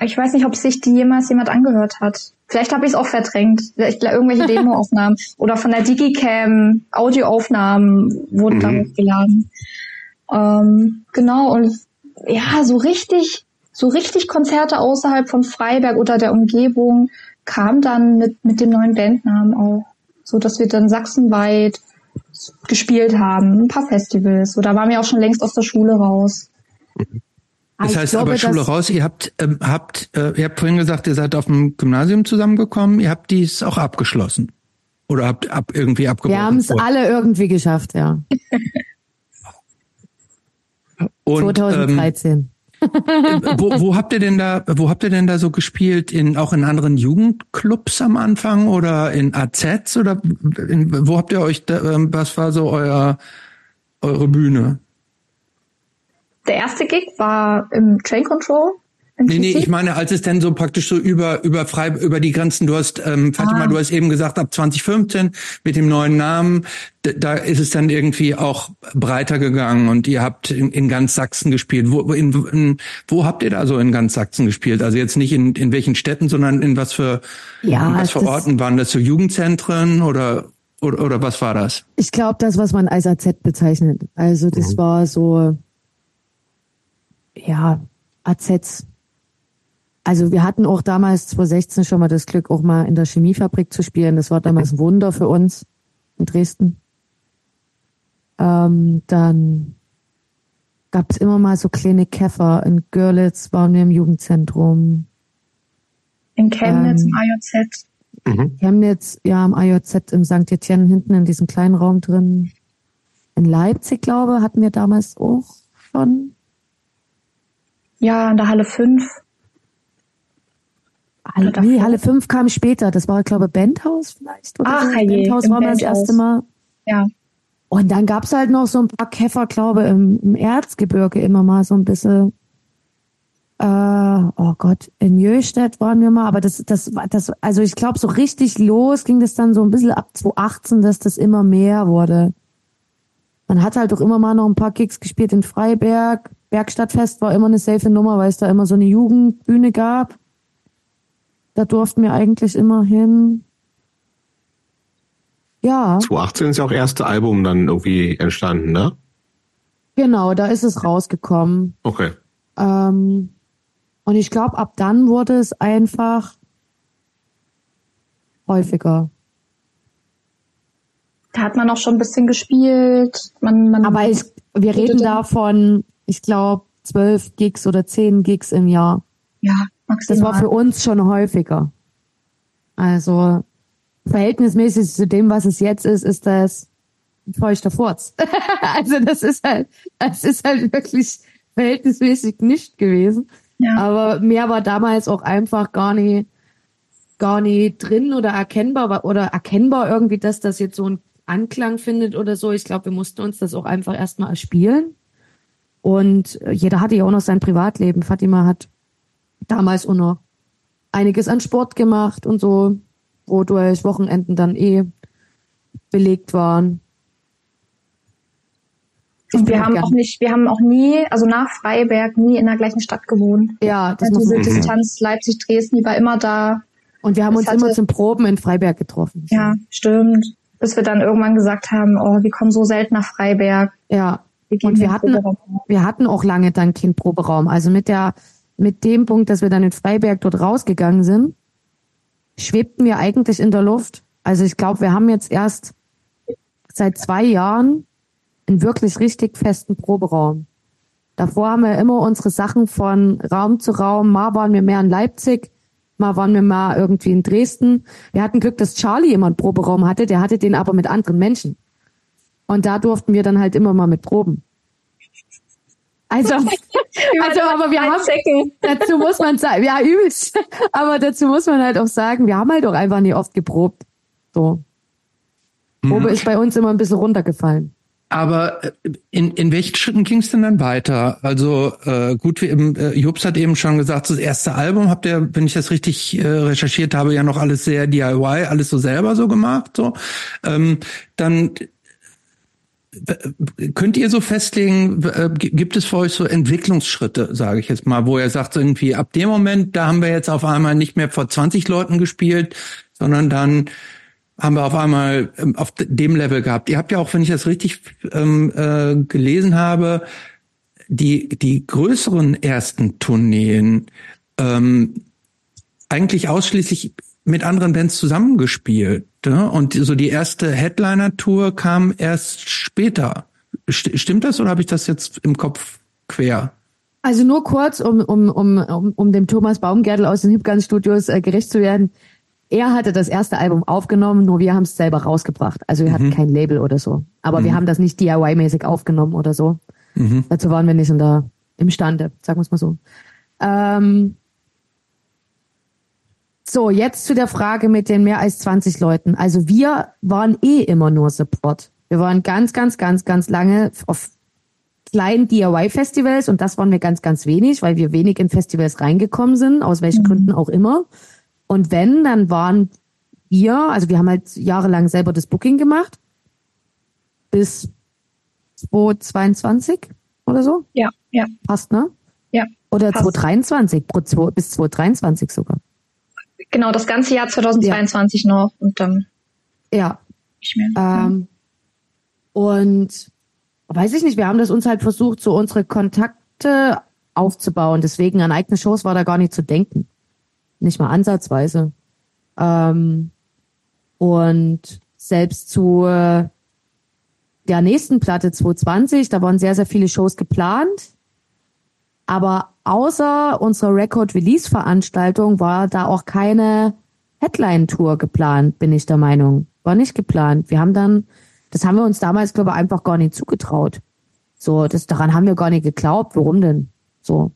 Ich weiß nicht, ob sich die jemals jemand angehört hat. Vielleicht habe ich es auch verdrängt. Vielleicht irgendwelche Demoaufnahmen oder von der Digicam Audioaufnahmen wurden mhm. da hochgeladen. Ähm, genau und ja, so richtig, so richtig Konzerte außerhalb von Freiberg oder der Umgebung kam dann mit mit dem neuen Bandnamen auch, so dass wir dann sachsenweit gespielt haben, ein paar Festivals. So, da waren wir auch schon längst aus der Schule raus. Das heißt glaube, aber Schule raus, ihr habt, ähm, habt, äh, ihr habt vorhin gesagt, ihr seid auf dem Gymnasium zusammengekommen, ihr habt dies auch abgeschlossen. Oder habt ab irgendwie abgebrochen? Wir haben es alle irgendwie geschafft, ja. Und, 2013. Ähm, wo, wo habt ihr denn da, wo habt ihr denn da so gespielt? In auch in anderen Jugendclubs am Anfang oder in AZs oder in, wo habt ihr euch, da, ähm, was war so euer eure Bühne? Der erste Gig war im Train Control Nee, nee, ich meine, als es denn so praktisch so über, über frei, über die Grenzen, du hast, ähm, Fatima, ah. du hast eben gesagt, ab 2015 mit dem neuen Namen, da ist es dann irgendwie auch breiter gegangen und ihr habt in, in ganz Sachsen gespielt. Wo, in, in, wo habt ihr da so in ganz Sachsen gespielt? Also jetzt nicht in, in welchen Städten, sondern in was für, ja, in was für Orten waren das so Jugendzentren oder, oder, oder was war das? Ich glaube, das, was man als AZ bezeichnet. Also das mhm. war so, ja, AZs also wir hatten auch damals 2016 schon mal das Glück, auch mal in der Chemiefabrik zu spielen. Das war damals ein Wunder für uns in Dresden. Ähm, dann gab es immer mal so kleine Käfer. In Görlitz waren wir im Jugendzentrum. In Chemnitz ähm, im IOZ. Mhm. Chemnitz, ja, im IOZ im St. Etienne hinten in diesem kleinen Raum drin. In Leipzig, glaube hatten wir damals auch schon. Ja, in der Halle 5. Halle, nee, Halle 5 kam später. Das war, glaube ich, Bandhaus vielleicht. Oder Ach, so. je, Bandhaus war mal das erste Mal. Ja. Und dann gab's halt noch so ein paar Käfer, glaube im, im Erzgebirge immer mal so ein bisschen. Äh, oh Gott, in Jöstedt waren wir mal, aber das, das, das, also ich glaube, so richtig los ging das dann so ein bisschen ab 2018, dass das immer mehr wurde. Man hat halt auch immer mal noch ein paar Kicks gespielt in Freiberg. Bergstadtfest war immer eine safe Nummer, weil es da immer so eine Jugendbühne gab. Da durften wir eigentlich immer hin. Ja. 2018 ist ja auch erste Album dann irgendwie entstanden, ne? Genau, da ist es rausgekommen. Okay. Ähm, und ich glaube, ab dann wurde es einfach häufiger. Da hat man auch schon ein bisschen gespielt. Man, man Aber ich, wir reden da von, ich glaube, zwölf Gigs oder zehn Gigs im Jahr. Ja, Maximal. Das war für uns schon häufiger. Also verhältnismäßig zu dem, was es jetzt ist, ist das ein feuchter Furz. also das ist halt, das ist halt wirklich verhältnismäßig nicht gewesen. Ja. Aber mehr war damals auch einfach gar nicht, gar nicht drin oder erkennbar oder erkennbar irgendwie, dass das jetzt so einen Anklang findet oder so. Ich glaube, wir mussten uns das auch einfach erstmal erspielen. Und jeder hatte ja auch noch sein Privatleben. Fatima hat damals auch noch einiges an Sport gemacht und so, wodurch Wochenenden dann eh belegt waren. Und wir haben auch nicht, wir haben auch nie, also nach Freiberg nie in der gleichen Stadt gewohnt. Ja, das also diese Distanz Leipzig-Dresden, die war immer da. Und wir haben uns hatte, immer zum Proben in Freiberg getroffen. Ja, stimmt. Bis wir dann irgendwann gesagt haben, oh, wir kommen so selten nach Freiberg. Ja. Und wir hatten, wir hatten auch lange dann keinen Proberaum. Also mit der, mit dem Punkt, dass wir dann in Freiberg dort rausgegangen sind, schwebten wir eigentlich in der Luft. Also ich glaube, wir haben jetzt erst seit zwei Jahren einen wirklich richtig festen Proberaum. Davor haben wir immer unsere Sachen von Raum zu Raum. Mal waren wir mehr in Leipzig, mal waren wir mal irgendwie in Dresden. Wir hatten Glück, dass Charlie einen Proberaum hatte, der hatte den aber mit anderen Menschen. Und da durften wir dann halt immer mal mit proben. Also, also aber wir haben, dazu muss man sagen, ja, übelst. Aber dazu muss man halt auch sagen, wir haben halt auch einfach nie oft geprobt. So. Probe mhm. ist bei uns immer ein bisschen runtergefallen. Aber äh, in, in welchen Schritten ging es denn dann weiter? Also äh, gut, wie eben, äh, Jobs hat eben schon gesagt, das erste Album habt ihr, wenn ich das richtig äh, recherchiert habe, ja noch alles sehr DIY, alles so selber so gemacht. So, ähm, dann könnt ihr so festlegen, äh, gibt es für euch so Entwicklungsschritte, sage ich jetzt mal, wo ihr sagt, irgendwie ab dem Moment, da haben wir jetzt auf einmal nicht mehr vor 20 Leuten gespielt, sondern dann haben wir auf einmal ähm, auf dem Level gehabt. Ihr habt ja auch, wenn ich das richtig ähm, äh, gelesen habe, die, die größeren ersten Tourneen ähm, eigentlich ausschließlich mit anderen Bands zusammengespielt. Ne? Und so die erste Headliner-Tour kam erst später. Stimmt das oder habe ich das jetzt im Kopf quer? Also nur kurz, um, um, um, um, um dem Thomas Baumgärtel aus den Hipgun-Studios äh, gerecht zu werden. Er hatte das erste Album aufgenommen, nur wir haben es selber rausgebracht. Also wir mhm. hatten kein Label oder so. Aber mhm. wir haben das nicht DIY-mäßig aufgenommen oder so. Mhm. Dazu waren wir nicht in der, imstande, sagen wir es mal so. Ähm, so, jetzt zu der Frage mit den mehr als 20 Leuten. Also wir waren eh immer nur Support. Wir waren ganz, ganz, ganz, ganz lange auf kleinen DIY-Festivals und das waren wir ganz, ganz wenig, weil wir wenig in Festivals reingekommen sind, aus welchen mhm. Gründen auch immer. Und wenn, dann waren wir, also wir haben halt jahrelang selber das Booking gemacht, bis 2022 oder so? Ja, ja. Passt, ne? Ja. Oder passt. 2023, bis 2023 sogar. Genau, das ganze Jahr 2022 ja. noch und dann. Ja. Nicht mehr. Ähm, und weiß ich nicht, wir haben das uns halt versucht, so unsere Kontakte aufzubauen. Deswegen an eigene Shows war da gar nicht zu denken. Nicht mal ansatzweise. Ähm, und selbst zu der nächsten Platte 220, da waren sehr, sehr viele Shows geplant. Aber außer unserer Record-Release-Veranstaltung war da auch keine Headline-Tour geplant, bin ich der Meinung. War nicht geplant. Wir haben dann, das haben wir uns damals, glaube ich, einfach gar nicht zugetraut. So, das, daran haben wir gar nicht geglaubt. Warum denn? So.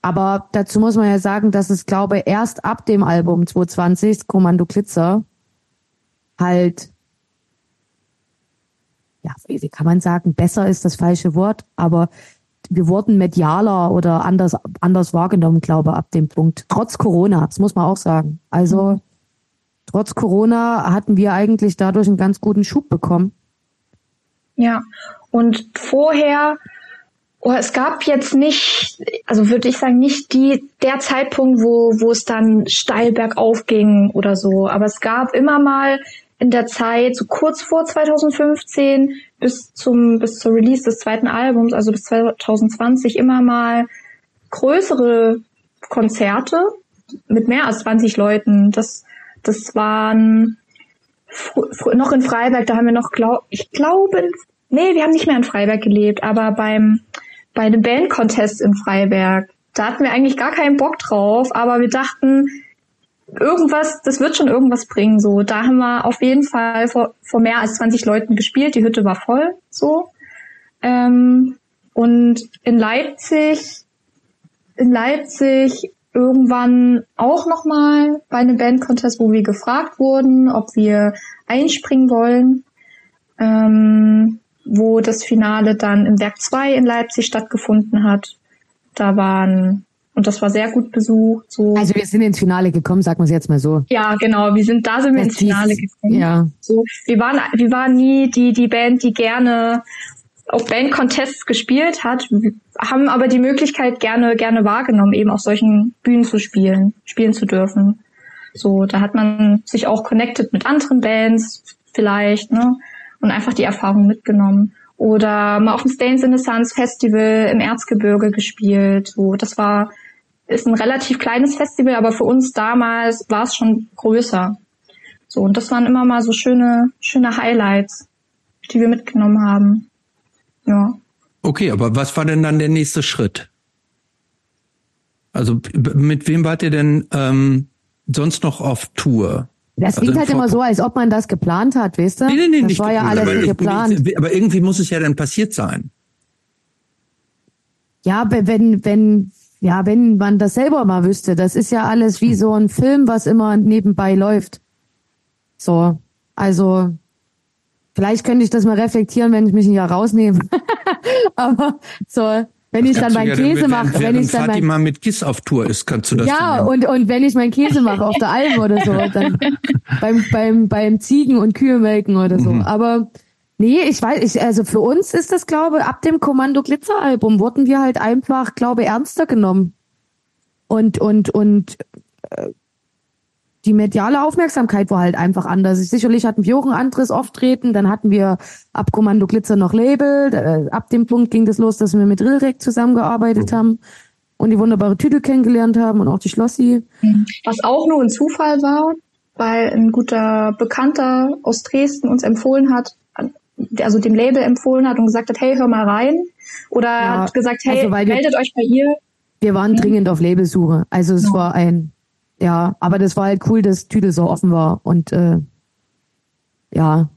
Aber dazu muss man ja sagen, dass es, glaube erst ab dem Album 220, Kommando Glitzer, halt, ja, wie kann man sagen, besser ist das falsche Wort, aber wir wurden medialer oder anders, anders wahrgenommen, glaube ab dem Punkt. Trotz Corona, das muss man auch sagen. Also, trotz Corona hatten wir eigentlich dadurch einen ganz guten Schub bekommen. Ja. Und vorher Oh, es gab jetzt nicht, also würde ich sagen, nicht die, der Zeitpunkt, wo, wo es dann steil bergauf ging oder so. Aber es gab immer mal in der Zeit, so kurz vor 2015 bis zum, bis zur Release des zweiten Albums, also bis 2020 immer mal größere Konzerte mit mehr als 20 Leuten. Das, das waren noch in Freiberg, da haben wir noch, glaub, ich glaube, nee, wir haben nicht mehr in Freiberg gelebt, aber beim, bei einem Band-Contest in Freiberg. Da hatten wir eigentlich gar keinen Bock drauf, aber wir dachten, irgendwas, das wird schon irgendwas bringen. So, da haben wir auf jeden Fall vor, vor mehr als 20 Leuten gespielt. Die Hütte war voll. So. Ähm, und in Leipzig, in Leipzig irgendwann auch nochmal bei einem Band-Contest, wo wir gefragt wurden, ob wir einspringen wollen. Ähm, wo das Finale dann im Werk 2 in Leipzig stattgefunden hat. Da waren Und das war sehr gut besucht. So. Also wir sind ins Finale gekommen, sagen wir es jetzt mal so. Ja, genau. Wir sind da sind wir das ins Finale gekommen. Ja. So, wir waren wir waren nie die die Band, die gerne auf Band-Contests gespielt hat, haben aber die Möglichkeit gerne gerne wahrgenommen, eben auf solchen Bühnen zu spielen, spielen zu dürfen. So, da hat man sich auch connected mit anderen Bands vielleicht, ne? Und einfach die Erfahrung mitgenommen. Oder mal auf dem Stains in the Suns Festival im Erzgebirge gespielt. So, das war, ist ein relativ kleines Festival, aber für uns damals war es schon größer. So, und das waren immer mal so schöne, schöne Highlights, die wir mitgenommen haben. Ja. Okay, aber was war denn dann der nächste Schritt? Also mit wem wart ihr denn ähm, sonst noch auf Tour? Das also klingt halt immer so, als ob man das geplant hat, weißt du? Nee, nee, nee, das nicht war ja alles aber, geplant. Aber irgendwie muss es ja dann passiert sein. Ja, wenn, wenn, ja, wenn man das selber mal wüsste, das ist ja alles wie so ein Film, was immer nebenbei läuft. So, also vielleicht könnte ich das mal reflektieren, wenn ich mich ein Jahr rausnehme. aber so, wenn ich dann meinen Käse ja mache, wenn ich dann Fatima mein, mit Kiss auf Tour ist, kannst du das Ja, und und wenn ich meinen Käse mache auf der Alm oder so, dann beim beim beim Ziegen und Kühe melken oder so. Mhm. Aber nee, ich weiß, ich also für uns ist das glaube ab dem Kommando Glitzer Album wurden wir halt einfach glaube ernster genommen. Und und und äh, die mediale Aufmerksamkeit war halt einfach anders. Sicherlich hatten wir auch ein anderes Auftreten, dann hatten wir ab Kommando Glitzer noch Label, äh, ab dem Punkt ging das los, dass wir mit Rilrek zusammengearbeitet mhm. haben und die wunderbare Tüte kennengelernt haben und auch die Schlossi. Was auch nur ein Zufall war, weil ein guter Bekannter aus Dresden uns empfohlen hat, also dem Label empfohlen hat und gesagt hat, hey, hör mal rein. Oder ja, hat gesagt, hey, also meldet euch bei ihr. Wir waren mhm. dringend auf Labelsuche. Also es ja. war ein ja, aber das war halt cool, dass Tüte so offen war und äh, ja,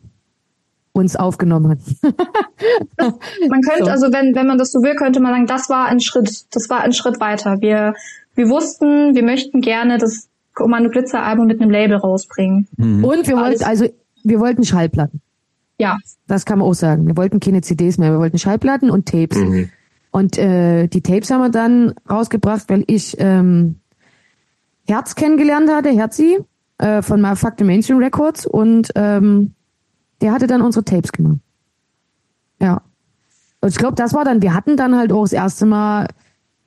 uns aufgenommen hat. man könnte, so. also wenn, wenn man das so will, könnte man sagen, das war ein Schritt, das war ein Schritt weiter. Wir, wir wussten, wir möchten gerne das Kommando Glitzer Album mit einem Label rausbringen. Mhm. Und wir wollten, also, wir wollten Schallplatten. Ja. Das kann man auch sagen. Wir wollten keine CDs mehr, wir wollten Schallplatten und Tapes. Mhm. Und äh, die Tapes haben wir dann rausgebracht, weil ich ähm, Herz kennengelernt hatte, Herzi, äh, von My Fuck the Mainstream Records und ähm, der hatte dann unsere Tapes gemacht. Ja. Und ich glaube, das war dann, wir hatten dann halt auch das erste Mal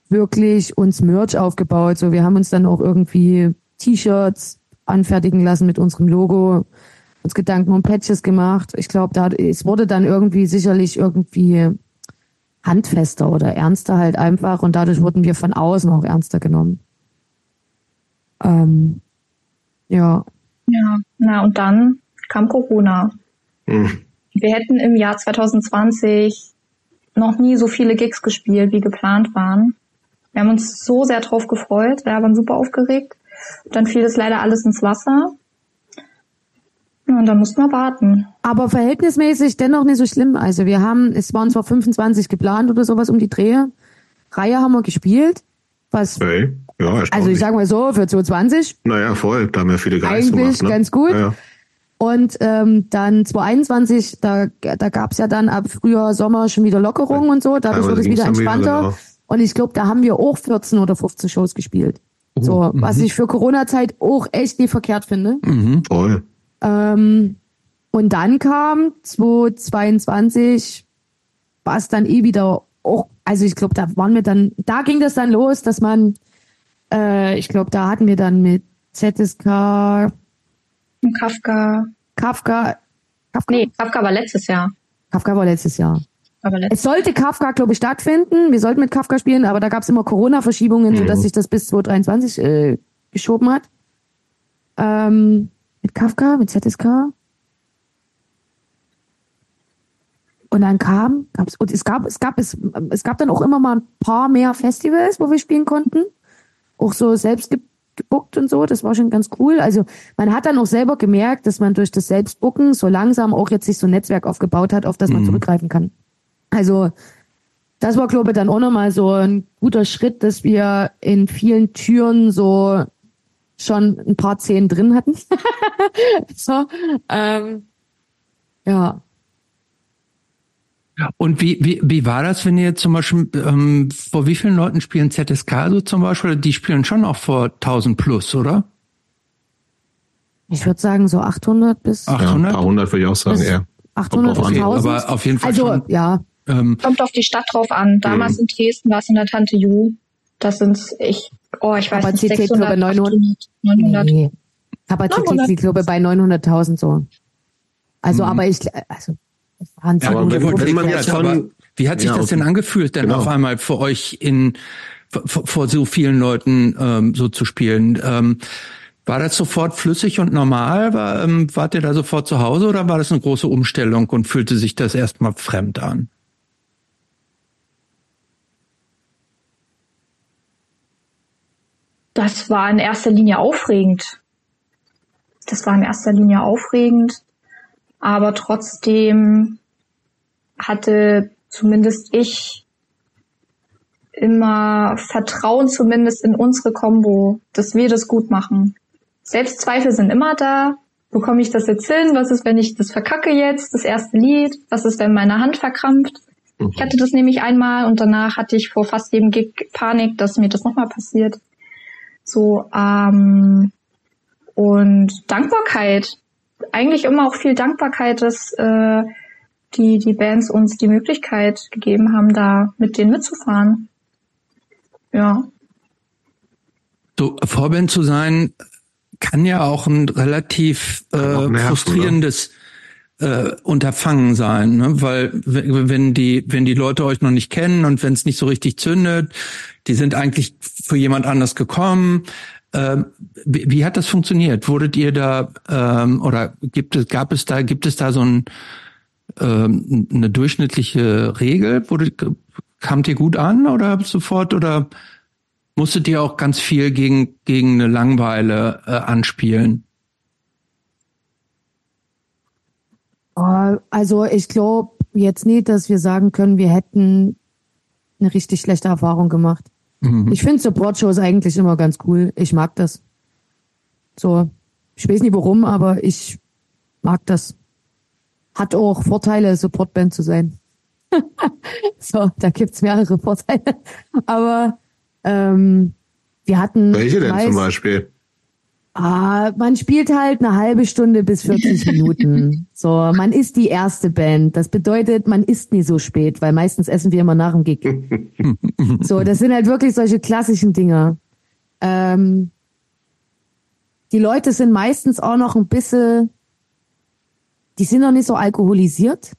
wirklich uns Merch aufgebaut. So, wir haben uns dann auch irgendwie T-Shirts anfertigen lassen mit unserem Logo, uns Gedanken um Patches gemacht. Ich glaube, da es wurde dann irgendwie sicherlich irgendwie handfester oder ernster halt einfach und dadurch wurden wir von außen auch ernster genommen. Ähm, ja. Ja, na und dann kam Corona. Mhm. Wir hätten im Jahr 2020 noch nie so viele Gigs gespielt, wie geplant waren. Wir haben uns so sehr drauf gefreut, wir waren super aufgeregt. Dann fiel es leider alles ins Wasser. Und dann mussten wir warten. Aber verhältnismäßig dennoch nicht so schlimm. Also wir haben, es waren zwar 25 geplant oder sowas um die Drehe. Reihe haben wir gespielt, was hey. Ja, also ich sage mal so, für 220. Naja, voll, da haben ja viele Geist Eigentlich gemacht, ne? ganz gut. Ja, ja. Und ähm, dann 2021, da, da gab's ja dann ab Frühjahr, Sommer schon wieder Lockerungen und so, dadurch wurde es wieder entspannter. Wieder, genau. Und ich glaube, da haben wir auch 14 oder 15 Shows gespielt. Oh, so, mhm. was ich für Corona-Zeit auch echt nie verkehrt finde. Mhm, voll. Ähm, und dann kam 2022, war es dann eh wieder auch, also ich glaube, da waren wir dann, da ging das dann los, dass man äh, ich glaube, da hatten wir dann mit ZSK Kafka. Kafka. Kafka? Nee, Kafka war letztes Jahr. Kafka war letztes Jahr. Es sollte Kafka, glaube ich, stattfinden. Wir sollten mit Kafka spielen, aber da gab es immer Corona-Verschiebungen, mhm. sodass sich das bis 2023 äh, geschoben hat. Ähm, mit Kafka, mit ZSK. Und dann kam, gab's, und es gab, es gab, es, es gab dann auch immer mal ein paar mehr Festivals, wo wir spielen konnten auch so selbst gebuckt und so. Das war schon ganz cool. Also man hat dann auch selber gemerkt, dass man durch das Selbstbucken so langsam auch jetzt sich so ein Netzwerk aufgebaut hat, auf das man mhm. zurückgreifen kann. Also das war, glaube ich, dann auch nochmal so ein guter Schritt, dass wir in vielen Türen so schon ein paar Zehen drin hatten. so, ähm, ja. Und Und wie, wie, wie war das, wenn ihr zum Beispiel, ähm, vor wie vielen Leuten spielen ZSK so zum Beispiel? Die spielen schon auch vor 1000 plus, oder? Ich würde sagen so 800 bis 800. Ja, ein paar hundert würde ich auch sagen, eher. 800 bis 1000. Aber auf jeden Fall also, schon. ja. Ähm, Kommt auf die Stadt drauf an. Damals mhm. in Dresden war es in der Tante Ju. Das sind ich, oh, ich weiß Kapazität nicht, 600, 900. 900. Nee. Kapazitätsgruppe bei 900.000 so. Also, mhm. aber ich, also, waren ja, aber wenn man wie hat sich ja, das denn angefühlt, denn genau. auf einmal für euch in vor, vor so vielen Leuten ähm, so zu spielen? Ähm, war das sofort flüssig und normal? War, ähm, wart ihr da sofort zu Hause oder war das eine große Umstellung und fühlte sich das erstmal fremd an? Das war in erster Linie aufregend. Das war in erster Linie aufregend, aber trotzdem hatte zumindest ich immer Vertrauen zumindest in unsere Combo, dass wir das gut machen. Selbstzweifel sind immer da. Bekomme ich das jetzt hin? Was ist, wenn ich das verkacke jetzt, das erste Lied? Was ist, wenn meine Hand verkrampft? Ich hatte das nämlich einmal und danach hatte ich vor fast jedem Gig Panik, dass mir das nochmal passiert. So, ähm, und Dankbarkeit. Eigentlich immer auch viel Dankbarkeit, dass äh, die, die Bands uns die Möglichkeit gegeben haben, da mit denen mitzufahren. Ja. So, Vorband zu sein, kann ja auch ein relativ äh, nerven, frustrierendes äh, Unterfangen sein, ne? weil wenn die wenn die Leute euch noch nicht kennen und wenn es nicht so richtig zündet, die sind eigentlich für jemand anders gekommen. Ähm, wie, wie, hat das funktioniert? Wurdet ihr da ähm, oder gibt es gab es da gibt es da so ein ähm, eine durchschnittliche Regel? Wurde, kamt ihr gut an oder sofort oder musstet ihr auch ganz viel gegen gegen eine Langweile äh, anspielen? Oh, also ich glaube jetzt nicht, dass wir sagen können, wir hätten eine richtig schlechte Erfahrung gemacht. Mhm. Ich finde Support-Shows eigentlich immer ganz cool. Ich mag das. So, ich weiß nicht warum, aber ich mag das. Hat auch Vorteile, Supportband zu sein. so, da gibt's mehrere Vorteile. Aber ähm, wir hatten. Welche denn zum Beispiel? Ah, man spielt halt eine halbe Stunde bis 40 Minuten. So, man ist die erste Band. Das bedeutet, man isst nie so spät, weil meistens essen wir immer nach dem Gig. so, das sind halt wirklich solche klassischen Dinger. Ähm, die Leute sind meistens auch noch ein bisschen, die sind noch nicht so alkoholisiert,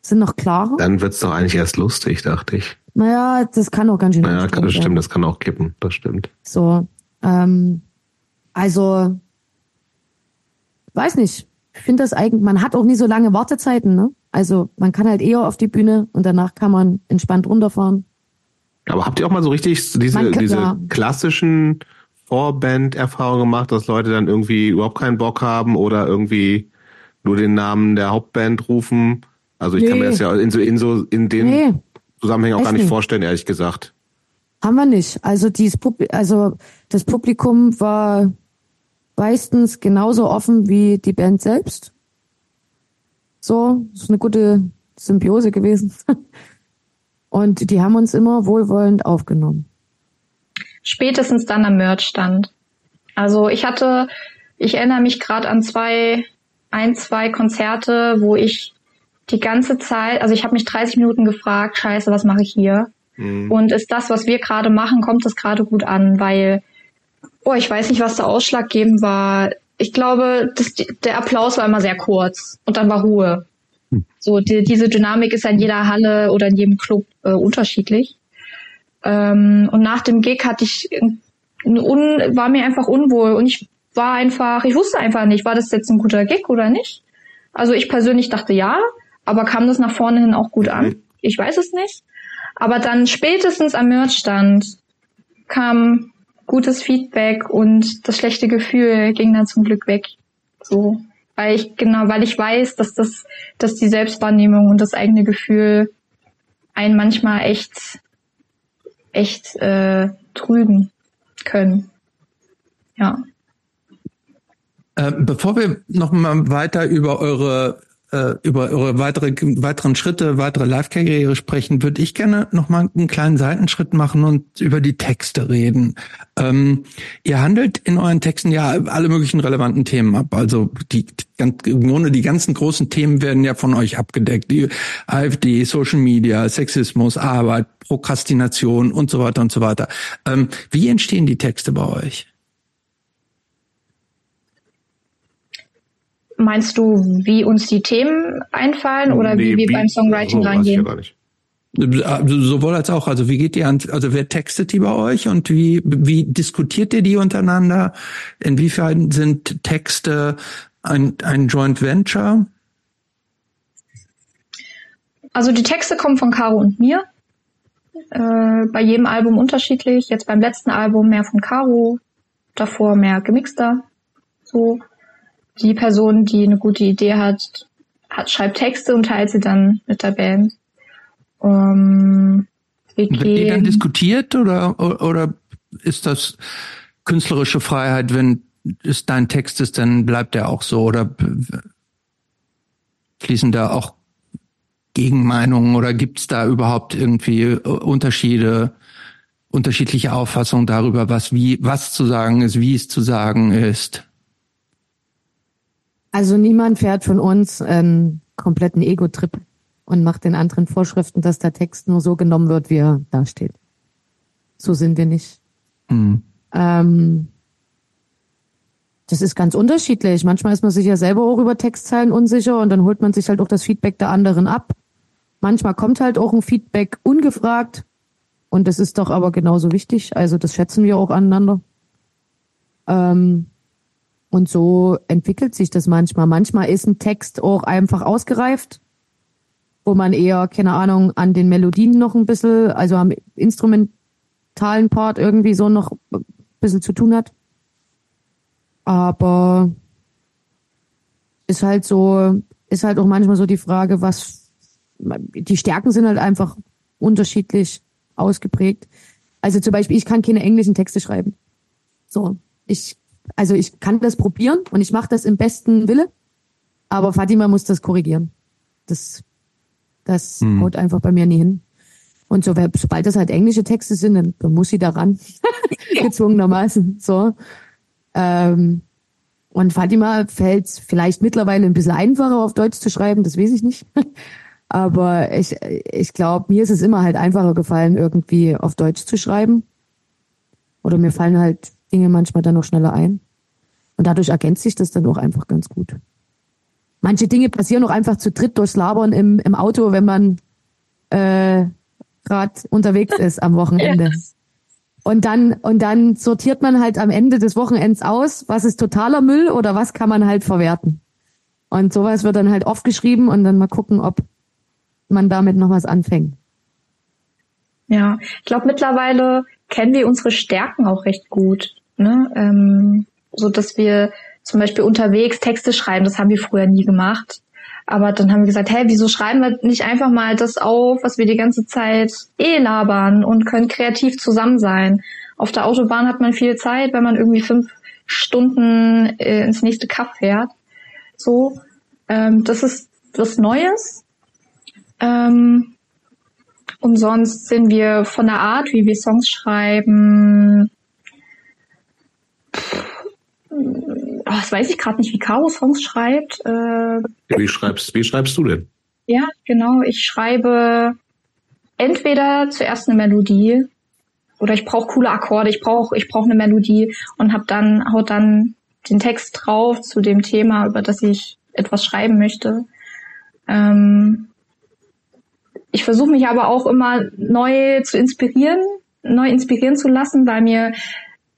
sind noch klarer. Dann wird's doch eigentlich erst lustig, dachte ich. Naja, das kann auch ganz schön. Naja, das stimmt, das kann auch kippen, das stimmt. So, ähm, also, weiß nicht. Ich finde das eigentlich, man hat auch nie so lange Wartezeiten, ne? Also man kann halt eher auf die Bühne und danach kann man entspannt runterfahren. Aber habt ihr auch mal so richtig diese, kann, diese ja. klassischen Vorband-Erfahrungen gemacht, dass Leute dann irgendwie überhaupt keinen Bock haben oder irgendwie nur den Namen der Hauptband rufen? Also ich nee. kann mir das ja in so in so in den nee. Zusammenhängen auch gar nicht, nicht vorstellen, ehrlich gesagt. Haben wir nicht. Also dieses Publi also das Publikum war meistens genauso offen wie die Band selbst. So, ist eine gute Symbiose gewesen. Und die haben uns immer wohlwollend aufgenommen. Spätestens dann am Merchstand. Also ich hatte, ich erinnere mich gerade an zwei, ein, zwei Konzerte, wo ich die ganze Zeit, also ich habe mich 30 Minuten gefragt, scheiße, was mache ich hier? Mhm. Und ist das, was wir gerade machen, kommt das gerade gut an? Weil Oh, ich weiß nicht, was der ausschlaggebend war. Ich glaube, das, der Applaus war immer sehr kurz und dann war Ruhe. Hm. So, die, diese Dynamik ist ja in jeder Halle oder in jedem Club äh, unterschiedlich. Ähm, und nach dem Gig hatte ich, un, war mir einfach unwohl und ich war einfach, ich wusste einfach nicht, war das jetzt ein guter Gig oder nicht. Also ich persönlich dachte ja, aber kam das nach vorne hin auch gut an? Ich weiß es nicht. Aber dann spätestens am Merchstand kam gutes Feedback und das schlechte Gefühl ging dann zum Glück weg. So, weil ich genau, weil ich weiß, dass das, dass die Selbstwahrnehmung und das eigene Gefühl einen manchmal echt, echt äh, trügen können. Ja. Äh, bevor wir noch mal weiter über eure äh, über eure weitere, weiteren Schritte, weitere Live-Karriere sprechen, würde ich gerne noch mal einen kleinen Seitenschritt machen und über die Texte reden. Ähm, ihr handelt in euren Texten ja alle möglichen relevanten Themen ab. Also die, die, im die ganzen großen Themen werden ja von euch abgedeckt. Die AfD, Social Media, Sexismus, Arbeit, Prokrastination und so weiter und so weiter. Ähm, wie entstehen die Texte bei euch? Meinst du, wie uns die Themen einfallen oder nee, wie wir beim Songwriting so rangehen? Sowohl als auch. Also wie geht ihr an, also wer textet die bei euch und wie, wie diskutiert ihr die untereinander? Inwiefern sind Texte ein, ein Joint Venture? Also die Texte kommen von Caro und mir. Äh, bei jedem Album unterschiedlich. Jetzt beim letzten Album mehr von Caro, davor mehr gemixter. So die Person, die eine gute Idee hat, hat schreibt Texte und teilt sie dann mit der Band. Um, wir Wird die dann diskutiert oder, oder ist das künstlerische Freiheit, wenn es dein Text ist, dann bleibt er auch so oder fließen da auch Gegenmeinungen oder gibt es da überhaupt irgendwie Unterschiede, unterschiedliche Auffassungen darüber, was wie, was zu sagen ist, wie es zu sagen ist? Also niemand fährt von uns einen kompletten Ego-Trip und macht den anderen Vorschriften, dass der Text nur so genommen wird, wie er da steht. So sind wir nicht. Mhm. Ähm, das ist ganz unterschiedlich. Manchmal ist man sich ja selber auch über Textzeilen unsicher und dann holt man sich halt auch das Feedback der anderen ab. Manchmal kommt halt auch ein Feedback ungefragt und das ist doch aber genauso wichtig. Also das schätzen wir auch aneinander. Ähm, und so entwickelt sich das manchmal. Manchmal ist ein Text auch einfach ausgereift, wo man eher, keine Ahnung, an den Melodien noch ein bisschen, also am instrumentalen Part irgendwie so noch ein bisschen zu tun hat. Aber ist halt so, ist halt auch manchmal so die Frage, was, die Stärken sind halt einfach unterschiedlich ausgeprägt. Also zum Beispiel, ich kann keine englischen Texte schreiben. So, ich also ich kann das probieren und ich mache das im besten Wille, aber Fatima muss das korrigieren. Das, das hm. haut einfach bei mir nie hin. Und so, sobald das halt englische Texte sind, dann, dann muss sie daran, gezwungenermaßen. So. Ähm, und Fatima fällt vielleicht mittlerweile ein bisschen einfacher, auf Deutsch zu schreiben, das weiß ich nicht. Aber ich, ich glaube, mir ist es immer halt einfacher gefallen, irgendwie auf Deutsch zu schreiben. Oder mir fallen halt Dinge manchmal dann noch schneller ein. Und dadurch ergänzt sich das dann auch einfach ganz gut. Manche Dinge passieren auch einfach zu dritt durchs Labern im, im Auto, wenn man äh, gerade unterwegs ist am Wochenende. Yes. Und dann, und dann sortiert man halt am Ende des Wochenends aus, was ist totaler Müll oder was kann man halt verwerten. Und sowas wird dann halt oft geschrieben und dann mal gucken, ob man damit noch was anfängt. Ja, ich glaube mittlerweile kennen wir unsere Stärken auch recht gut. Ne? Ähm, so dass wir zum Beispiel unterwegs Texte schreiben, das haben wir früher nie gemacht. Aber dann haben wir gesagt, hey, wieso schreiben wir nicht einfach mal das auf, was wir die ganze Zeit eh labern und können kreativ zusammen sein. Auf der Autobahn hat man viel Zeit, wenn man irgendwie fünf Stunden äh, ins nächste Kaff fährt. So, ähm, das ist was Neues. Ähm, und sonst sind wir von der Art, wie wir Songs schreiben, oh, das weiß ich gerade nicht, wie Caro Songs schreibt. Äh, wie schreibst, wie schreibst du denn? Ja, genau. Ich schreibe entweder zuerst eine Melodie oder ich brauche coole Akkorde. Ich brauche ich brauche eine Melodie und hab dann haut dann den Text drauf zu dem Thema, über das ich etwas schreiben möchte. Ähm, ich versuche mich aber auch immer neu zu inspirieren, neu inspirieren zu lassen, weil mir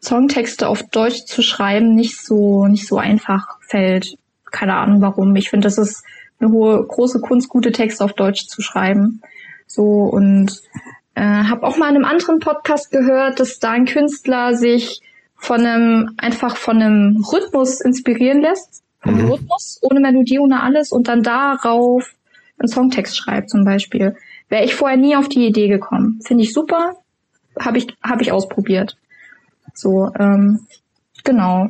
Songtexte auf Deutsch zu schreiben nicht so, nicht so einfach fällt. Keine Ahnung warum. Ich finde, das ist eine hohe, große Kunst, gute Texte auf Deutsch zu schreiben. So und äh, habe auch mal in einem anderen Podcast gehört, dass da ein Künstler sich von einem einfach von einem Rhythmus inspirieren lässt, vom mhm. Rhythmus ohne Melodie, ohne alles und dann darauf einen Songtext schreibt zum Beispiel. Wäre ich vorher nie auf die Idee gekommen. Finde ich super, habe ich habe ich ausprobiert. So, ähm, genau.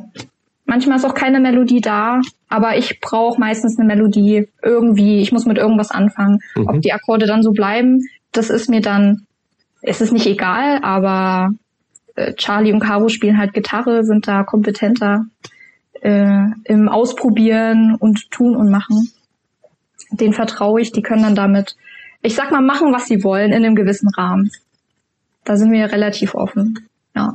Manchmal ist auch keine Melodie da aber ich brauche meistens eine Melodie irgendwie. Ich muss mit irgendwas anfangen. Mhm. Ob die Akkorde dann so bleiben, das ist mir dann, es ist nicht egal, aber äh, Charlie und Caro spielen halt Gitarre, sind da kompetenter äh, im Ausprobieren und tun und machen. Den vertraue ich, die können dann damit, ich sag mal, machen, was sie wollen in einem gewissen Rahmen. Da sind wir relativ offen. Ja.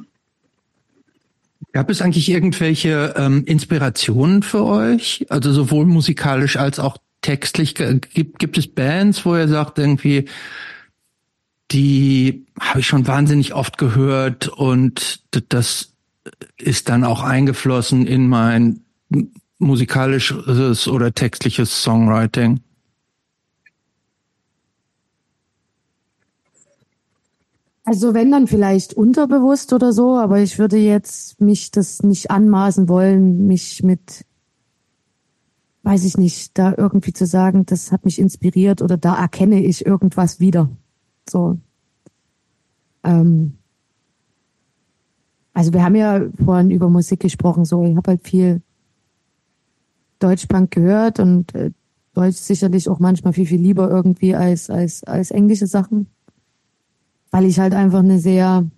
Gab es eigentlich irgendwelche ähm, Inspirationen für euch? Also sowohl musikalisch als auch textlich? Gibt, gibt es Bands, wo ihr sagt, irgendwie, die habe ich schon wahnsinnig oft gehört und das ist dann auch eingeflossen in mein musikalisches oder textliches Songwriting? Also wenn dann vielleicht unterbewusst oder so, aber ich würde jetzt mich das nicht anmaßen wollen, mich mit, weiß ich nicht, da irgendwie zu sagen, das hat mich inspiriert oder da erkenne ich irgendwas wieder. So. Ähm, also wir haben ja vorhin über Musik gesprochen, so ich habe halt viel Deutschpunk gehört und äh, Deutsch sicherlich auch manchmal viel, viel lieber irgendwie als, als, als englische Sachen weil ich halt einfach eine sehr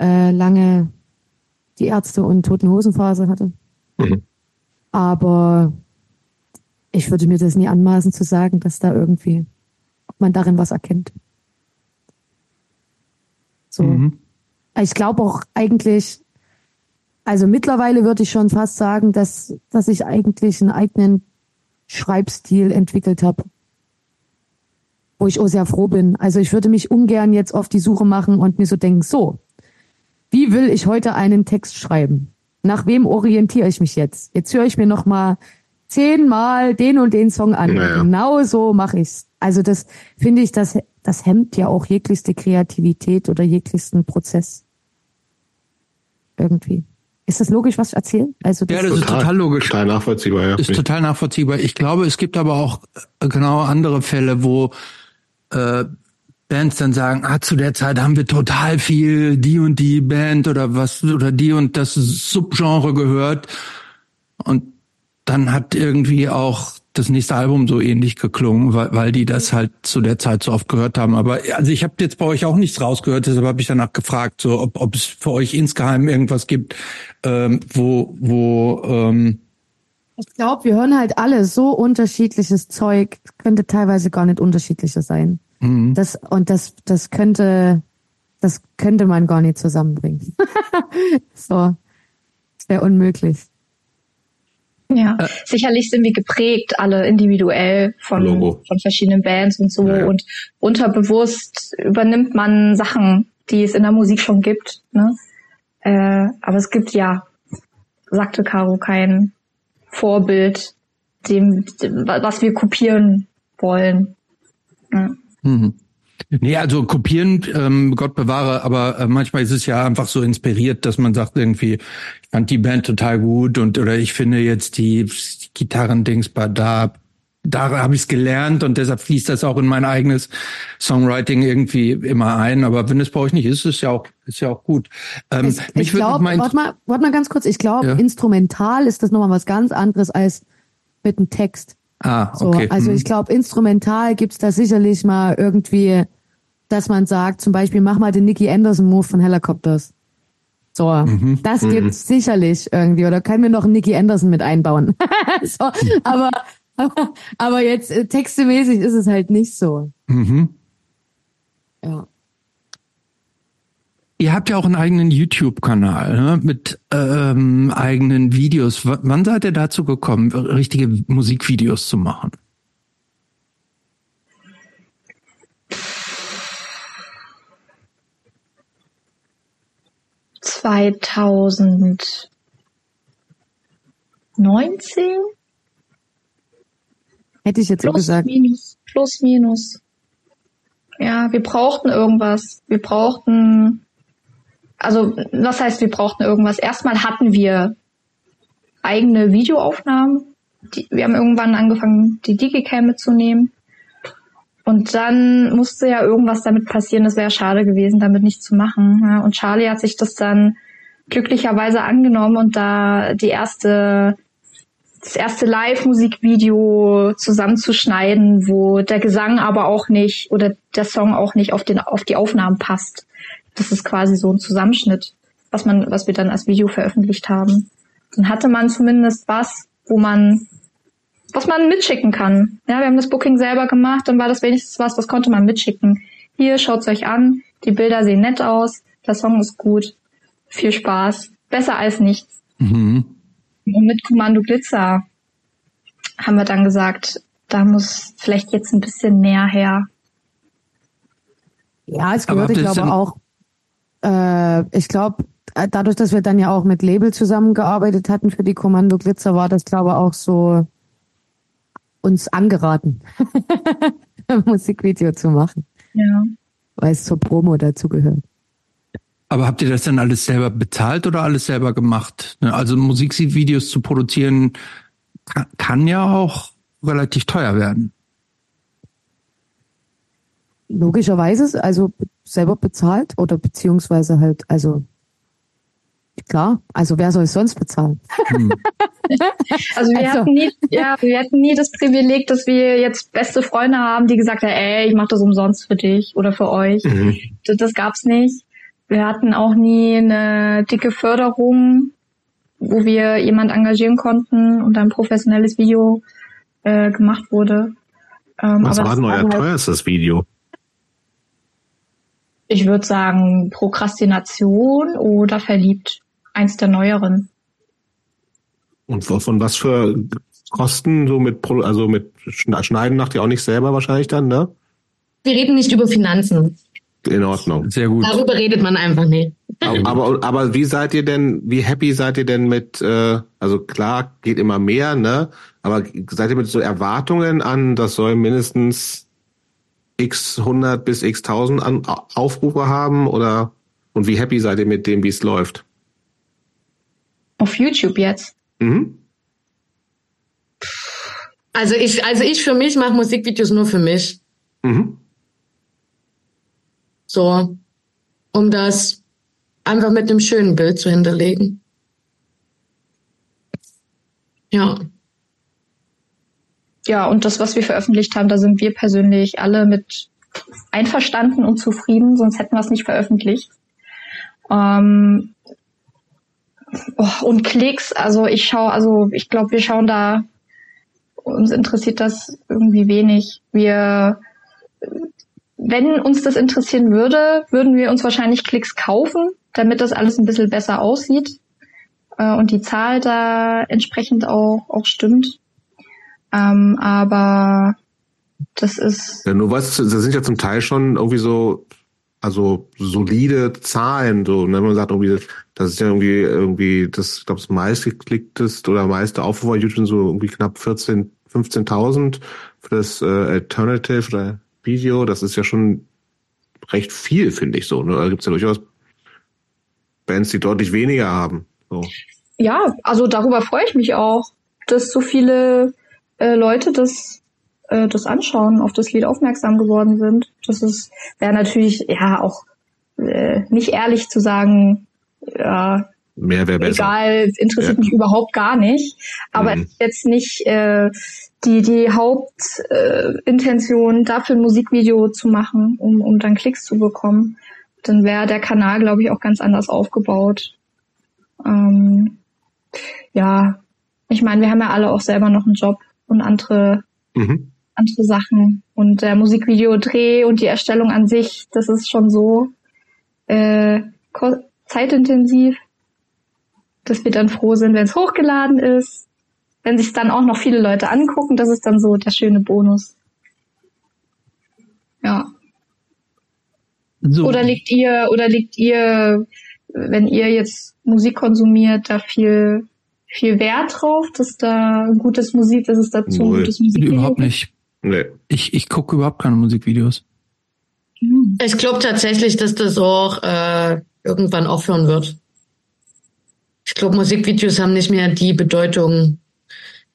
äh, lange die Ärzte und Toten Hosen Phase hatte. Mhm. Aber ich würde mir das nie anmaßen zu sagen, dass da irgendwie, ob man darin was erkennt. So. Mhm. Ich glaube auch eigentlich, also mittlerweile würde ich schon fast sagen, dass, dass ich eigentlich einen eigenen Schreibstil entwickelt habe wo ich auch sehr froh bin. Also ich würde mich ungern jetzt auf die Suche machen und mir so denken, so, wie will ich heute einen Text schreiben? Nach wem orientiere ich mich jetzt? Jetzt höre ich mir noch mal zehnmal den und den Song an. Naja. Genau so mache ich's. Also das finde ich, das, das hemmt ja auch jeglichste Kreativität oder jeglichsten Prozess. Irgendwie. Ist das logisch, was ich erzähle? Also das ja, das total, ist total logisch. Total nachvollziehbar, ja. Ist total nachvollziehbar. Ich glaube, es gibt aber auch genau andere Fälle, wo äh, Bands dann sagen, ah, zu der Zeit haben wir total viel die und die Band oder was oder die und das Subgenre gehört und dann hat irgendwie auch das nächste Album so ähnlich geklungen, weil, weil die das halt zu der Zeit so oft gehört haben. Aber also ich habe jetzt bei euch auch nichts rausgehört, deshalb habe ich danach gefragt, so ob, ob es für euch insgeheim irgendwas gibt, ähm, wo wo ähm, ich glaube, wir hören halt alle so unterschiedliches Zeug, könnte teilweise gar nicht unterschiedlicher sein. Mhm. Das, und das, das könnte, das könnte man gar nicht zusammenbringen. so. Das wäre unmöglich. Ja, äh, sicherlich sind wir geprägt, alle individuell von, von verschiedenen Bands und so. Ja. Und unterbewusst übernimmt man Sachen, die es in der Musik schon gibt. Ne? Äh, aber es gibt ja, sagte Caro, kein Vorbild, dem, dem was wir kopieren wollen. Ja. Mhm. Nee, also kopieren, ähm, Gott bewahre, aber äh, manchmal ist es ja einfach so inspiriert, dass man sagt irgendwie, ich fand die Band total gut und oder ich finde jetzt die, die Gitarrendings bei da, da habe ich es gelernt und deshalb fließt das auch in mein eigenes Songwriting irgendwie immer ein. Aber wenn es bei euch nicht ist, ist ja auch ist ja auch gut. Ähm, es, ich glaube, warte mal, warte mal ganz kurz. Ich glaube, ja? instrumental ist das nochmal was ganz anderes als mit einem Text. Ah, okay. So, also hm. ich glaube, instrumental gibt's da sicherlich mal irgendwie, dass man sagt, zum Beispiel, mach mal den Nicky Anderson Move von Helicopters. So, mhm. das mhm. gibt's sicherlich irgendwie. Oder können wir noch einen Nicky Anderson mit einbauen? so, aber, aber, aber jetzt äh, textemäßig ist es halt nicht so. Mhm. Ja. Ihr habt ja auch einen eigenen YouTube-Kanal ne? mit ähm, eigenen Videos. W wann seid ihr dazu gekommen, richtige Musikvideos zu machen? Zweitausendneunzehn? Hätte ich jetzt plus, so gesagt. Minus, plus, minus. Ja, wir brauchten irgendwas. Wir brauchten also was heißt, wir brauchten irgendwas? Erstmal hatten wir eigene Videoaufnahmen. Die, wir haben irgendwann angefangen, die Digicam mitzunehmen. Und dann musste ja irgendwas damit passieren. Das wäre schade gewesen, damit nichts zu machen. Ja. Und Charlie hat sich das dann glücklicherweise angenommen und da die erste das erste Live-Musikvideo zusammenzuschneiden, wo der Gesang aber auch nicht oder der Song auch nicht auf den auf die Aufnahmen passt. Das ist quasi so ein Zusammenschnitt, was man, was wir dann als Video veröffentlicht haben. Dann hatte man zumindest was, wo man, was man mitschicken kann. Ja, wir haben das Booking selber gemacht, dann war das wenigstens was, was konnte man mitschicken. Hier, schaut's euch an, die Bilder sehen nett aus, der Song ist gut, viel Spaß, besser als nichts. Mhm. Und mit Kommando Glitzer haben wir dann gesagt, da muss vielleicht jetzt ein bisschen mehr her. Ja, es glaube ich, auch, äh, ich glaube, dadurch, dass wir dann ja auch mit Label zusammengearbeitet hatten für die Kommando Glitzer, war das, glaube ich, auch so uns angeraten, ein Musikvideo zu machen. Ja. Weil es zur Promo dazu gehört. Aber habt ihr das dann alles selber bezahlt oder alles selber gemacht? Ne, also Musikvideos zu produzieren kann, kann ja auch relativ teuer werden. Logischerweise, also selber bezahlt oder beziehungsweise halt, also klar, also wer soll es sonst bezahlen? Hm. Also wir also. hatten nie, ja, wir hatten nie das Privileg, dass wir jetzt beste Freunde haben, die gesagt haben, ey, ich mache das umsonst für dich oder für euch. Mhm. Das, das gab's nicht. Wir hatten auch nie eine dicke Förderung, wo wir jemand engagieren konnten und ein professionelles Video äh, gemacht wurde. Ähm, Was war denn euer halt, teuerstes Video? Ich würde sagen Prokrastination oder Verliebt. Eins der neueren. Und von was für Kosten so mit also mit Schneiden macht ihr auch nicht selber wahrscheinlich dann, ne? Wir reden nicht über Finanzen. In Ordnung. Sehr gut. Darüber redet man einfach nicht. Aber, aber, aber wie seid ihr denn, wie happy seid ihr denn mit, äh, also klar, geht immer mehr, ne? Aber seid ihr mit so Erwartungen an, das soll mindestens x 100 bis x 1000 an, Aufrufe haben oder und wie happy seid ihr mit dem, wie es läuft? Auf YouTube jetzt? Mhm. Also ich, also ich für mich mache Musikvideos nur für mich. Mhm. So, um das einfach mit einem schönen Bild zu hinterlegen. Ja. Ja, und das, was wir veröffentlicht haben, da sind wir persönlich alle mit einverstanden und zufrieden, sonst hätten wir es nicht veröffentlicht. Ähm, oh, und Klicks, also ich schaue, also ich glaube, wir schauen da, uns interessiert das irgendwie wenig. Wir wenn uns das interessieren würde, würden wir uns wahrscheinlich Klicks kaufen, damit das alles ein bisschen besser aussieht äh, und die Zahl da entsprechend auch, auch stimmt. Ähm, aber das ist. Ja, nur was, das sind ja zum Teil schon irgendwie so, also solide Zahlen, so, ne, wenn man sagt, irgendwie, das ist ja irgendwie, irgendwie, das, ich glaube, das meistgeklickteste oder meiste Aufrufe bei YouTube so irgendwie knapp 14, 15.000 für das äh, Alternative oder Video, das ist ja schon recht viel, finde ich so. Ne? Da gibt's ja durchaus Bands, die deutlich weniger haben. So. Ja, also darüber freue ich mich auch, dass so viele äh, Leute das äh, das anschauen, auf das Lied aufmerksam geworden sind. Das ist wäre natürlich ja auch äh, nicht ehrlich zu sagen, ja, mehr wäre besser. Egal, interessiert ja. mich überhaupt gar nicht. Aber mhm. jetzt nicht äh, die, die Hauptintention, äh, dafür ein Musikvideo zu machen, um, um dann Klicks zu bekommen, dann wäre der Kanal, glaube ich, auch ganz anders aufgebaut. Ähm, ja, ich meine, wir haben ja alle auch selber noch einen Job und andere, mhm. andere Sachen. Und der Musikvideodreh und die Erstellung an sich, das ist schon so äh, zeitintensiv, dass wir dann froh sind, wenn es hochgeladen ist wenn sich dann auch noch viele Leute angucken, das ist dann so der schöne Bonus. Ja. So. Oder liegt ihr, oder liegt ihr, wenn ihr jetzt Musik konsumiert, da viel, viel Wert drauf, dass da ein gutes Musik, dass es dazu ein gutes Musikvideo Überhaupt nicht. Nee. Ich, ich gucke überhaupt keine Musikvideos. Ich glaube tatsächlich, dass das auch äh, irgendwann aufhören wird. Ich glaube, Musikvideos haben nicht mehr die Bedeutung,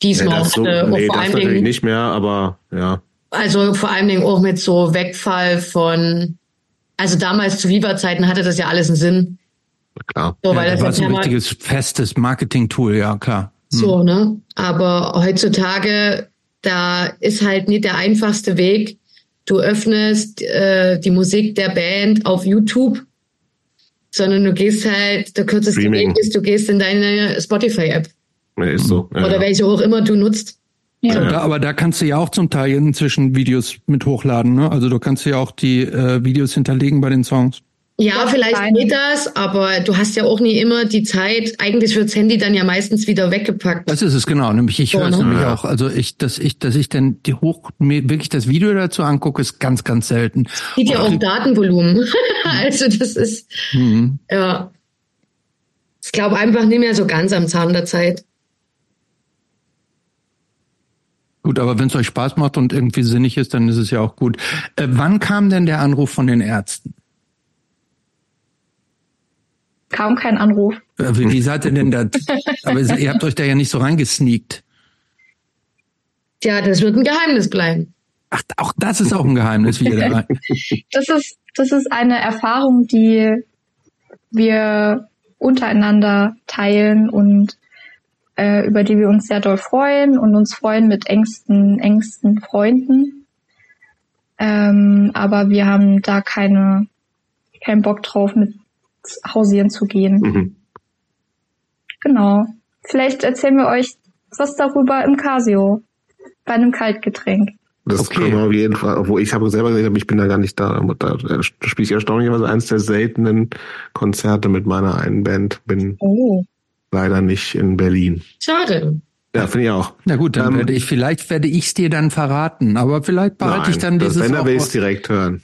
diesmal nee, so, hatte. Nee, vor das natürlich Dingen, nicht mehr, aber ja. Also vor allen Dingen auch mit so Wegfall von, also damals zu Viva-Zeiten hatte das ja alles einen Sinn. Klar. So, weil ja, das, das war so ein richtiges festes Marketing-Tool, ja klar. So, ne? Aber heutzutage, da ist halt nicht der einfachste Weg. Du öffnest äh, die Musik der Band auf YouTube, sondern du gehst halt, der kürzeste Streaming. Weg ist, du gehst in deine Spotify-App. Ja, ist so. Ja, Oder welche auch immer du nutzt. Ja. Also da, aber da kannst du ja auch zum Teil inzwischen Videos mit hochladen. Ne? Also du kannst ja auch die äh, Videos hinterlegen bei den Songs. Ja, vielleicht geht das, aber du hast ja auch nie immer die Zeit. Eigentlich wird's Handy dann ja meistens wieder weggepackt. Das ist es genau. Nämlich ich so, höre es ne? nämlich auch. Also ich, dass ich, dass ich dann die hoch mir wirklich das Video dazu angucke, ist ganz, ganz selten. Sieht ja auch Datenvolumen. also das ist mhm. ja. Ich glaube einfach nicht mehr so ganz am Zahn der Zeit. Gut, aber wenn es euch Spaß macht und irgendwie sinnig ist, dann ist es ja auch gut. Äh, wann kam denn der Anruf von den Ärzten? Kaum kein Anruf. Äh, wie, wie seid ihr denn da? aber ihr habt euch da ja nicht so reingesneakt. Ja, das wird ein Geheimnis bleiben. Ach, auch das ist auch ein Geheimnis, wie ihr da rein. Das ist, das ist eine Erfahrung, die wir untereinander teilen und äh, über die wir uns sehr doll freuen und uns freuen mit engsten, engsten Freunden. Ähm, aber wir haben da keine, keinen Bock drauf, mit hausieren zu gehen. Mhm. Genau. Vielleicht erzählen wir euch was darüber im Casio. Bei einem Kaltgetränk. Das okay. kann man auf jeden Fall, obwohl ich habe selber gesagt, ich bin da gar nicht da. Da spiele ich erstaunlicherweise eines der seltenen Konzerte mit meiner einen Band. Bin oh. leider nicht in Berlin. Schade. Ja, finde ich auch. Na gut, dann ähm, werde ich, vielleicht werde ich es dir dann verraten, aber vielleicht behalte nein, ich dann dieses. Wenn er will es direkt hören.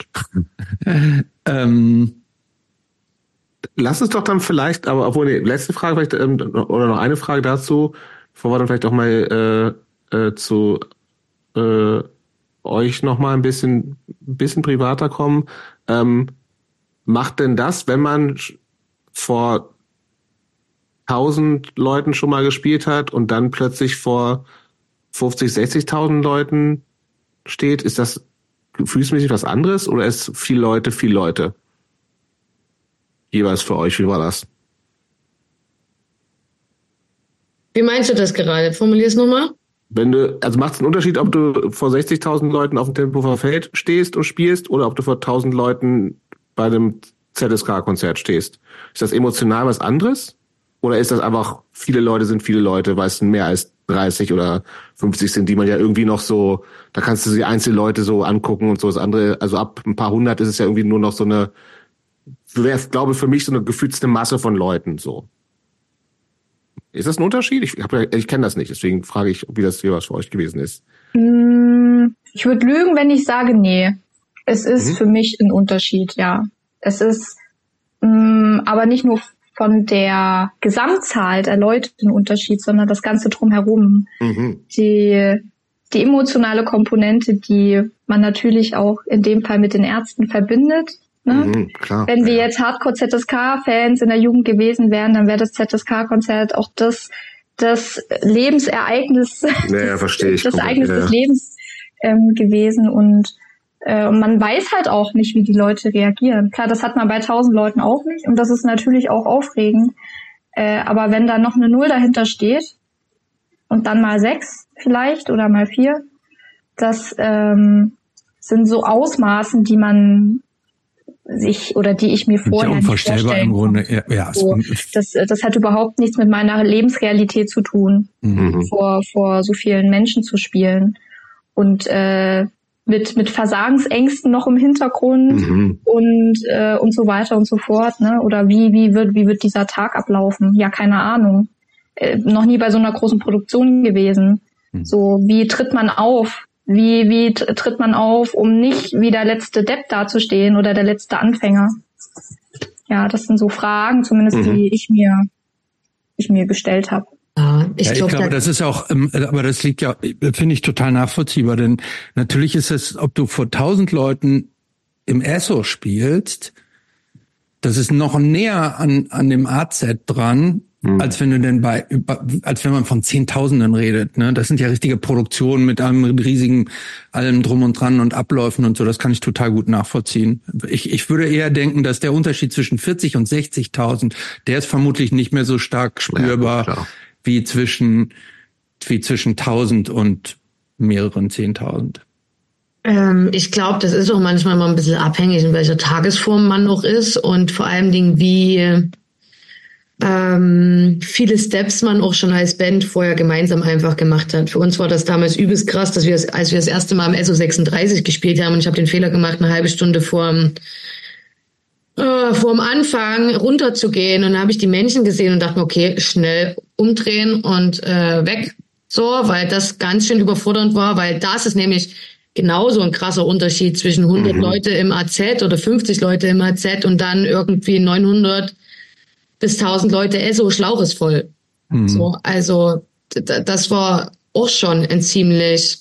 ähm, Lass es doch dann vielleicht, aber obwohl, nee, letzte Frage vielleicht, ähm, oder noch eine Frage dazu, bevor wir dann vielleicht auch mal äh, äh, zu äh, euch noch mal ein bisschen, bisschen privater kommen. Ähm, macht denn das, wenn man vor tausend Leuten schon mal gespielt hat und dann plötzlich vor 50, 60.000 Leuten steht, ist das gefühlsmäßig was anderes oder ist viel Leute, viel Leute? Jeweils für euch? Wie war das? Wie meinst du das gerade? Formulier es nochmal. Wenn du, also macht es einen Unterschied, ob du vor 60.000 Leuten auf dem Tempelhofer Feld stehst und spielst oder ob du vor 1000 Leuten bei einem ZSK-Konzert stehst? Ist das emotional was anderes? Oder ist das einfach, viele Leute sind viele Leute, weil es mehr als 30 oder 50 sind, die man ja irgendwie noch so, da kannst du die einzelnen Leute so angucken und so das andere, also ab ein paar hundert ist es ja irgendwie nur noch so eine wäre, glaube für mich so eine gefühlte Masse von Leuten so. Ist das ein Unterschied? Ich, hab, ich kenne das nicht, deswegen frage ich, wie das hier was für euch gewesen ist. Mm, ich würde lügen, wenn ich sage, nee. Es ist mhm. für mich ein Unterschied, ja. Es ist mh, mm, aber nicht nur von der Gesamtzahl der Leute ein Unterschied, sondern das Ganze drumherum. Mhm. Die, die emotionale Komponente, die man natürlich auch in dem Fall mit den Ärzten verbindet, Ne? Mhm, klar, Wenn wir ja. jetzt Hardcore-ZSK-Fans in der Jugend gewesen wären, dann wäre das ZSK-Konzert auch das, das Lebensereignis, ja, verstehe ich. das Ereignis ja. des Lebens ähm, gewesen und äh, und man weiß halt auch nicht, wie die Leute reagieren. Klar, das hat man bei tausend Leuten auch nicht und das ist natürlich auch aufregend. Äh, aber wenn da noch eine Null dahinter steht und dann mal sechs vielleicht oder mal vier, das ähm, sind so Ausmaßen, die man sich oder die ich mir vorher ja unvorstellbar im Grunde. Ja, ja. So, das, das hat überhaupt nichts mit meiner Lebensrealität zu tun, mhm. vor, vor so vielen Menschen zu spielen. Und äh, mit, mit Versagensängsten noch im Hintergrund mhm. und, äh, und so weiter und so fort. Ne? Oder wie, wie, wird, wie wird dieser Tag ablaufen? Ja, keine Ahnung. Äh, noch nie bei so einer großen Produktion gewesen. Mhm. So, wie tritt man auf? Wie, wie tritt man auf, um nicht wie der letzte Depp dazustehen oder der letzte Anfänger? Ja, das sind so Fragen, zumindest mhm. die ich mir, ich mir gestellt habe. Ja, ich, ja, glaub, ich glaube, das ist auch, ähm, aber das liegt ja, finde ich total nachvollziehbar, denn natürlich ist es, ob du vor tausend Leuten im ESSO spielst, das ist noch näher an, an dem AZ dran, Mhm. Als wenn du denn bei, als wenn man von Zehntausenden redet. Ne? Das sind ja richtige Produktionen mit einem riesigen, allem drum und dran und Abläufen und so. Das kann ich total gut nachvollziehen. Ich, ich würde eher denken, dass der Unterschied zwischen 40 und 60.000, der ist vermutlich nicht mehr so stark spürbar. Ja, wie zwischen, wie zwischen 1000 und mehreren 10.000? Ähm, ich glaube, das ist auch manchmal mal ein bisschen abhängig, in welcher Tagesform man noch ist und vor allen Dingen, wie ähm, viele Steps man auch schon als Band vorher gemeinsam einfach gemacht hat. Für uns war das damals übelst krass, dass wir, als wir das erste Mal am SO36 gespielt haben und ich habe den Fehler gemacht, eine halbe Stunde vorm äh, vorm Anfang runterzugehen und dann habe ich die Menschen gesehen und dachte mir, okay, schnell umdrehen und äh, weg. So, weil das ganz schön überfordernd war, weil das ist nämlich genauso ein krasser Unterschied zwischen 100 mhm. Leute im AZ oder 50 Leute im AZ und dann irgendwie 900 bis 1000 Leute Esso Schlauch voll. Mhm. So, also das war auch schon ein ziemlich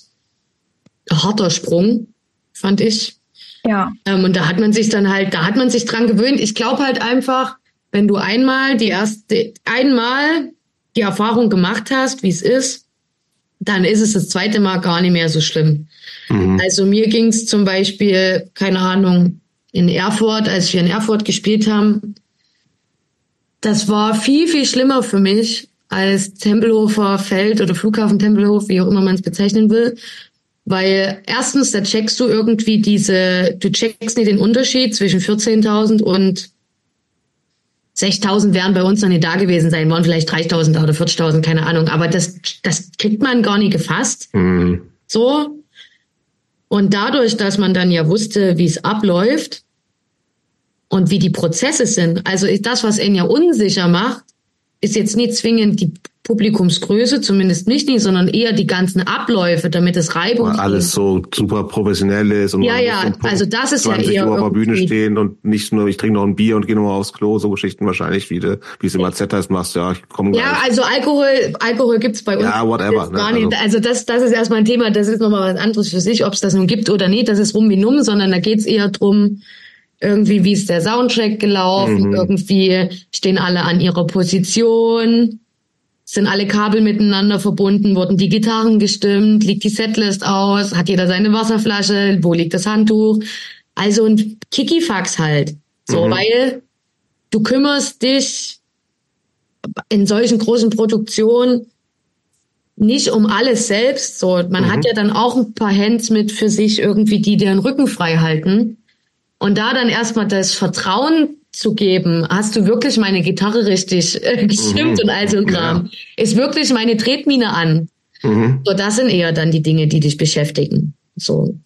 harter Sprung, fand ich. Ja. Ähm, und da hat man sich dann halt, da hat man sich dran gewöhnt. Ich glaube halt einfach, wenn du einmal die erste, einmal die Erfahrung gemacht hast, wie es ist, dann ist es das zweite Mal gar nicht mehr so schlimm. Mhm. Also mir ging es zum Beispiel, keine Ahnung, in Erfurt, als wir in Erfurt gespielt haben, das war viel, viel schlimmer für mich als Tempelhofer Feld oder Flughafen Tempelhof, wie auch immer man es bezeichnen will. Weil erstens, da checkst du irgendwie diese, du checkst nicht den Unterschied zwischen 14.000 und 6.000 wären bei uns noch nicht da gewesen sein, waren vielleicht 3.000 oder 40.000, keine Ahnung. Aber das, das kriegt man gar nicht gefasst. Mhm. So. Und dadurch, dass man dann ja wusste, wie es abläuft, und wie die Prozesse sind. Also das, was ihn ja unsicher macht, ist jetzt nicht zwingend die Publikumsgröße, zumindest nicht, nicht, sondern eher die ganzen Abläufe, damit es Reibung Weil alles so super professionell ist und ja, ja, also das ist 20 ja eher Uhr auf der Bühne stehen und nicht nur, ich trinke noch ein Bier und gehe nochmal aufs Klo, so Geschichten wahrscheinlich, wie, du, wie es im AZ heißt, machst, ja, ich komme Ja, also Alkohol, Alkohol gibt's bei uns. Ja, whatever. Ne? Also, also das, das ist erstmal ein Thema, das ist nochmal was anderes für sich, ob es das nun gibt oder nicht, das ist rum wie numm, sondern da geht's eher drum, irgendwie, wie ist der Soundtrack gelaufen, mhm. irgendwie stehen alle an ihrer Position, sind alle Kabel miteinander verbunden, wurden die Gitarren gestimmt, liegt die Setlist aus, hat jeder seine Wasserflasche, wo liegt das Handtuch? Also ein Kikifax halt. So, mhm. weil du kümmerst dich in solchen großen Produktionen nicht um alles selbst. So, man mhm. hat ja dann auch ein paar Hands mit für sich irgendwie, die den Rücken frei halten. Und da dann erstmal das Vertrauen zu geben, hast du wirklich meine Gitarre richtig äh, gestimmt mhm. und all so ein Kram? Ja. Ist wirklich meine Tretmine an? Mhm. So, das sind eher dann die Dinge, die dich beschäftigen. So.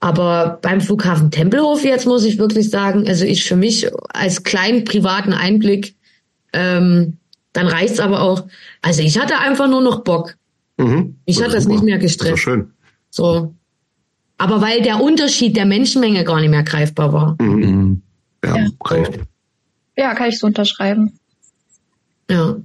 Aber beim Flughafen Tempelhof jetzt muss ich wirklich sagen, also ich für mich als kleinen privaten Einblick, ähm, dann reicht's aber auch. Also ich hatte einfach nur noch Bock. Mhm. Ich hatte das nicht mehr gestresst. Das schön. So. Aber weil der Unterschied der Menschenmenge gar nicht mehr greifbar war. Mhm. mhm. Ja, ja. Kann ich. ja, kann ich so unterschreiben. Ja.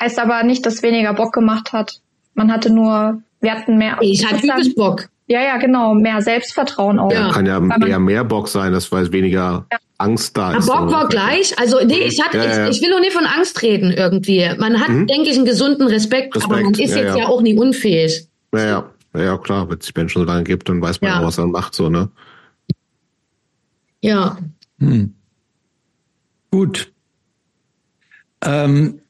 Heißt aber nicht, dass weniger Bock gemacht hat. Man hatte nur, wir hatten mehr. Ich hatte übelst Bock. Ja, ja, genau. Mehr Selbstvertrauen auch. Ja, kann ja eher mehr Bock sein, das weil weniger ja. Angst da ist. Aber Bock war gleich. Also, nee, ich hatte, ja, ja. Ich, ich, will nur nicht von Angst reden irgendwie. Man hat, mhm. denke ich, einen gesunden Respekt, Respekt, aber man ist jetzt ja auch nie unfähig. Ja, ja. Ja, klar, wenn es die Menschen so lange gibt, dann weiß man ja. auch, was er macht, so, ne? Ja. Hm. Gut. Ähm,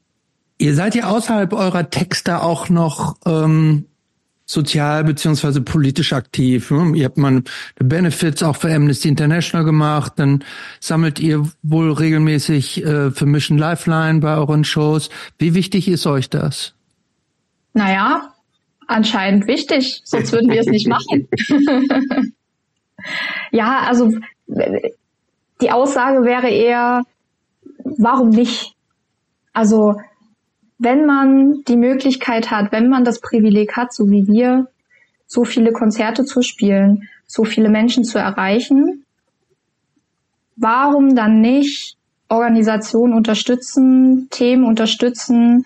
ihr seid ja außerhalb eurer Texte auch noch ähm, sozial beziehungsweise politisch aktiv. Ne? Ihr habt mal Benefits auch für Amnesty International gemacht, dann sammelt ihr wohl regelmäßig äh, für Mission Lifeline bei euren Shows. Wie wichtig ist euch das? Naja, anscheinend wichtig, sonst würden wir es nicht machen. ja, also die Aussage wäre eher, warum nicht? Also wenn man die Möglichkeit hat, wenn man das Privileg hat, so wie wir, so viele Konzerte zu spielen, so viele Menschen zu erreichen, warum dann nicht Organisationen unterstützen, Themen unterstützen,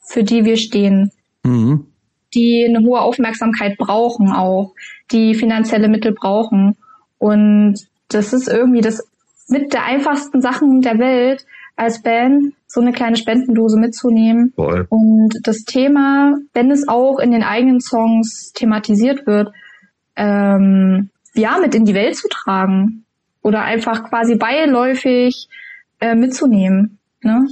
für die wir stehen? Mhm die eine hohe Aufmerksamkeit brauchen auch, die finanzielle Mittel brauchen. Und das ist irgendwie das mit der einfachsten Sachen der Welt als Band, so eine kleine Spendendose mitzunehmen. Voll. Und das Thema, wenn es auch in den eigenen Songs thematisiert wird, ähm, ja, mit in die Welt zu tragen. Oder einfach quasi beiläufig äh, mitzunehmen. Ne?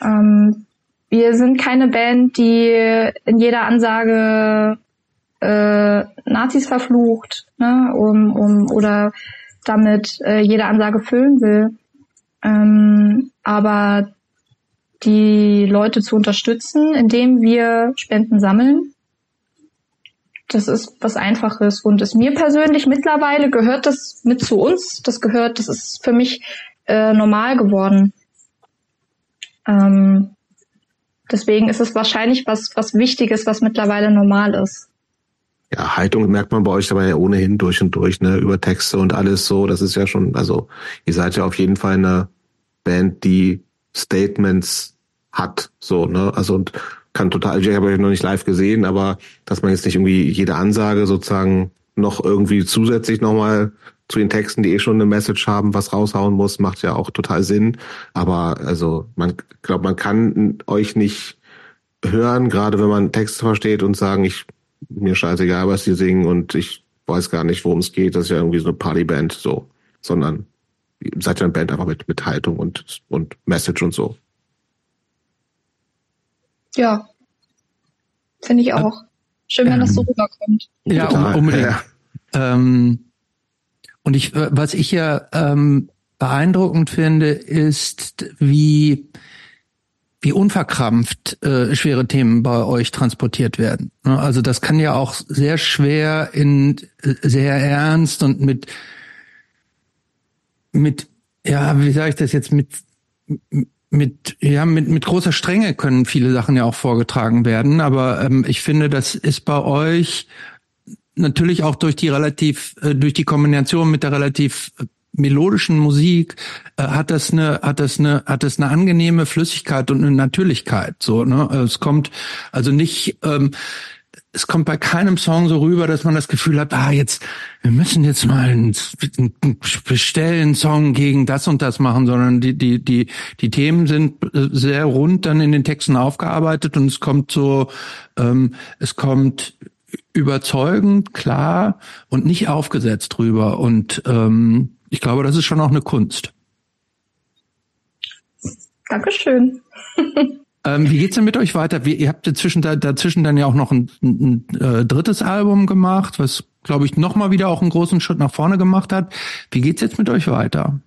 Ähm, wir sind keine Band, die in jeder Ansage äh, Nazis verflucht, ne, um, um oder damit äh, jede Ansage füllen will. Ähm, aber die Leute zu unterstützen, indem wir Spenden sammeln, das ist was Einfaches. Und es mir persönlich mittlerweile gehört das mit zu uns. Das gehört, das ist für mich äh, normal geworden. Ähm, deswegen ist es wahrscheinlich was, was Wichtiges, was mittlerweile normal ist. Ja, Haltung merkt man bei euch aber ja ohnehin durch und durch, ne, über Texte und alles so. Das ist ja schon, also ihr seid ja auf jeden Fall eine Band, die Statements hat, so, ne, also und kann total, ich habe euch noch nicht live gesehen, aber dass man jetzt nicht irgendwie jede Ansage sozusagen noch irgendwie zusätzlich nochmal zu den Texten, die eh schon eine Message haben, was raushauen muss, macht ja auch total Sinn. Aber also man glaubt, man kann euch nicht hören, gerade wenn man Texte versteht und sagen, ich mir scheißegal, was die singen und ich weiß gar nicht, worum es geht. Das ist ja irgendwie so eine Partyband, so, sondern ihr seid ja eine Band einfach mit, mit Haltung und, und Message und so. Ja. Finde ich auch. Schön, wenn ähm, das so rüberkommt. Ja, Total. unbedingt. Ja. Ähm, und ich, was ich ja ähm, beeindruckend finde, ist, wie wie unverkrampft äh, schwere Themen bei euch transportiert werden. Ne? Also das kann ja auch sehr schwer in äh, sehr ernst und mit mit ja, wie sage ich das jetzt mit mit ja mit mit großer Strenge können viele Sachen ja auch vorgetragen werden, aber ähm, ich finde, das ist bei euch natürlich auch durch die relativ äh, durch die Kombination mit der relativ äh, melodischen Musik äh, hat das eine hat das eine hat das eine angenehme Flüssigkeit und eine Natürlichkeit so ne? Es kommt also nicht ähm, es kommt bei keinem Song so rüber, dass man das Gefühl hat, ah, jetzt, wir müssen jetzt mal einen, einen bestellen Song gegen das und das machen, sondern die, die, die, die Themen sind äh, sehr rund dann in den Texten aufgearbeitet und es kommt so, ähm, es kommt überzeugend, klar und nicht aufgesetzt rüber. Und ähm, ich glaube, das ist schon auch eine Kunst. Dankeschön. Ähm, wie geht's denn mit euch weiter? Wie, ihr habt dazwischen, dazwischen dann ja auch noch ein, ein, ein äh, drittes Album gemacht, was, glaube ich, nochmal wieder auch einen großen Schritt nach vorne gemacht hat. Wie geht's jetzt mit euch weiter?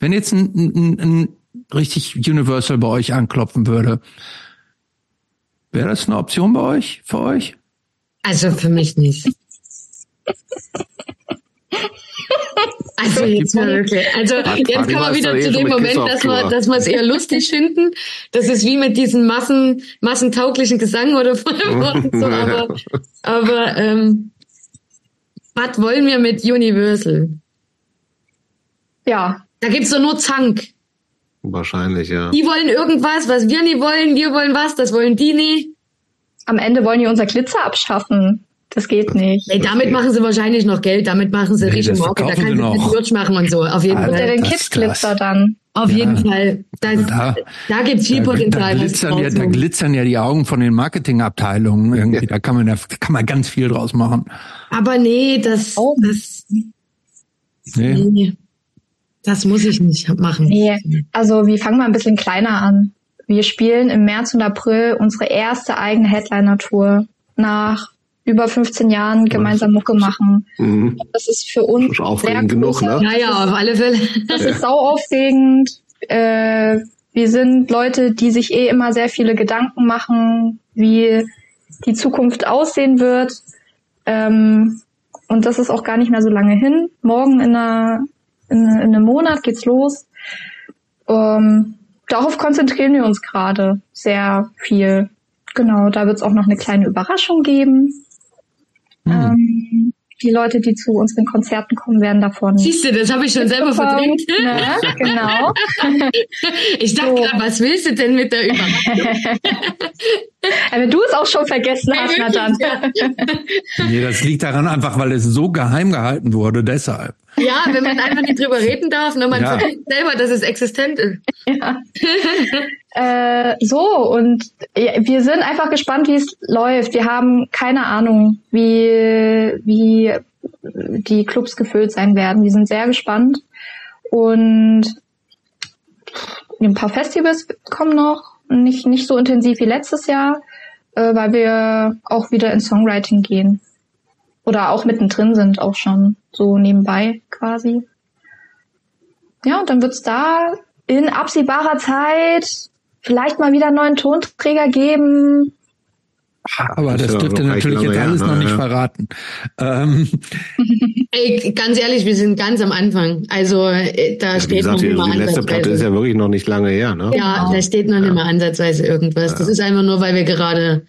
Wenn jetzt ein, ein richtig Universal bei euch anklopfen würde, wäre das eine Option bei euch, für euch? Also für mich nicht. Also jetzt mal wirklich. Also jetzt kommen wir wieder zu dem Moment, dass wir, dass wir es eher lustig finden. Das ist wie mit diesen Massen, massentauglichen Gesang oder so. Aber, aber ähm, was wollen wir mit Universal? Ja. Da gibt's doch nur Zank. Wahrscheinlich, ja. Die wollen irgendwas, was wir nie wollen, wir wollen was, das wollen die nie. Am Ende wollen die unser Glitzer abschaffen. Das geht nicht. Ey, damit geht. machen sie wahrscheinlich noch Geld, damit machen sie nee, richtig Marke, da kann sie Merch machen und so, auf jeden Alter, Fall. den Kids-Glitzer dann. Auf ja. jeden Fall. Da, da, da gibt's viel da, Potenzial. Da glitzern, ja, da glitzern ja die Augen von den Marketingabteilungen irgendwie. Da kann man, da kann man ganz viel draus machen. Aber nee, das, oh. das, nee. nee. Das muss ich nicht machen. Nee, also wir fangen mal ein bisschen kleiner an. Wir spielen im März und April unsere erste eigene Headliner-Tour nach über 15 Jahren gemeinsam Mucke machen. Mhm. Das ist für uns ist aufregend genug, ne? Ja, ja, auf alle Fälle. Das ist sau aufregend. Äh, wir sind Leute, die sich eh immer sehr viele Gedanken machen, wie die Zukunft aussehen wird. Ähm, und das ist auch gar nicht mehr so lange hin. Morgen in, einer, in, in einem Monat geht's los. Ähm, darauf konzentrieren wir uns gerade sehr viel. Genau, da wird es auch noch eine kleine Überraschung geben. Mhm. Ähm, die Leute, die zu unseren Konzerten kommen, werden davon. Siehst du, das habe ich schon selber verdrängt. Ne? Genau. ich dachte so. grad, was willst du denn mit der Überraschung? Wenn du es auch schon vergessen hast, na dann. nee, das liegt daran einfach, weil es so geheim gehalten wurde, deshalb. Ja, wenn man einfach nicht drüber reden darf, ne, man ja. vergisst selber, dass es existent ist. Ja. äh, so, und wir sind einfach gespannt, wie es läuft. Wir haben keine Ahnung, wie, wie die Clubs gefüllt sein werden. Wir sind sehr gespannt. Und ein paar Festivals kommen noch, nicht, nicht so intensiv wie letztes Jahr, äh, weil wir auch wieder in Songwriting gehen. Oder auch mittendrin sind, auch schon so nebenbei quasi. Ja, und dann wird's da in absehbarer Zeit vielleicht mal wieder einen neuen Tonträger geben. Aber das, das dürfte natürlich jetzt alles ja, noch nicht ja. verraten. Ähm. Ey, ganz ehrlich, wir sind ganz am Anfang. Also äh, da ja, steht gesagt, noch nicht mal Die letzte Platte ist ja wirklich noch nicht lange her, ne? Ja, genau. da steht noch nicht mal ansatzweise irgendwas. Das ist einfach nur, weil wir gerade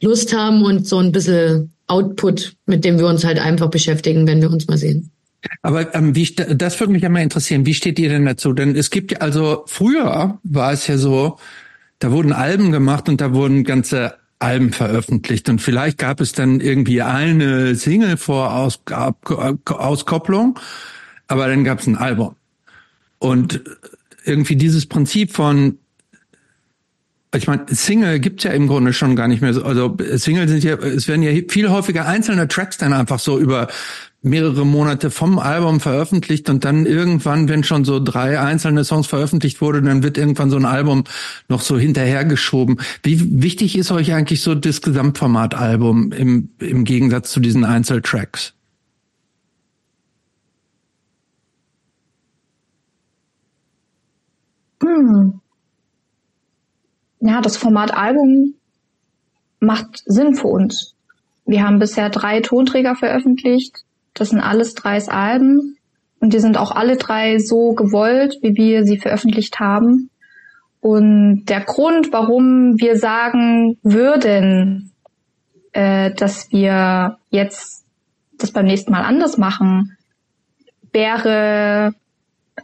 Lust haben und so ein bisschen Output, mit dem wir uns halt einfach beschäftigen, wenn wir uns mal sehen. Aber ähm, wie, das würde mich ja mal interessieren. Wie steht ihr denn dazu? Denn es gibt ja, also früher war es ja so, da wurden Alben gemacht und da wurden ganze Alben veröffentlicht und vielleicht gab es dann irgendwie eine Single vor Aus, Auskopplung, aber dann gab es ein Album. Und irgendwie dieses Prinzip von ich meine, Single gibt's ja im Grunde schon gar nicht mehr so. Also Single sind ja, es werden ja viel häufiger einzelne Tracks dann einfach so über mehrere Monate vom Album veröffentlicht und dann irgendwann, wenn schon so drei einzelne Songs veröffentlicht wurde, dann wird irgendwann so ein Album noch so hinterhergeschoben. Wie wichtig ist euch eigentlich so das Gesamtformat-Album im, im Gegensatz zu diesen Einzeltracks? Hm. Ja, das Format Album macht Sinn für uns. Wir haben bisher drei Tonträger veröffentlicht das sind alles drei Alben und die sind auch alle drei so gewollt, wie wir sie veröffentlicht haben. Und der Grund, warum wir sagen würden, äh, dass wir jetzt das beim nächsten Mal anders machen, wäre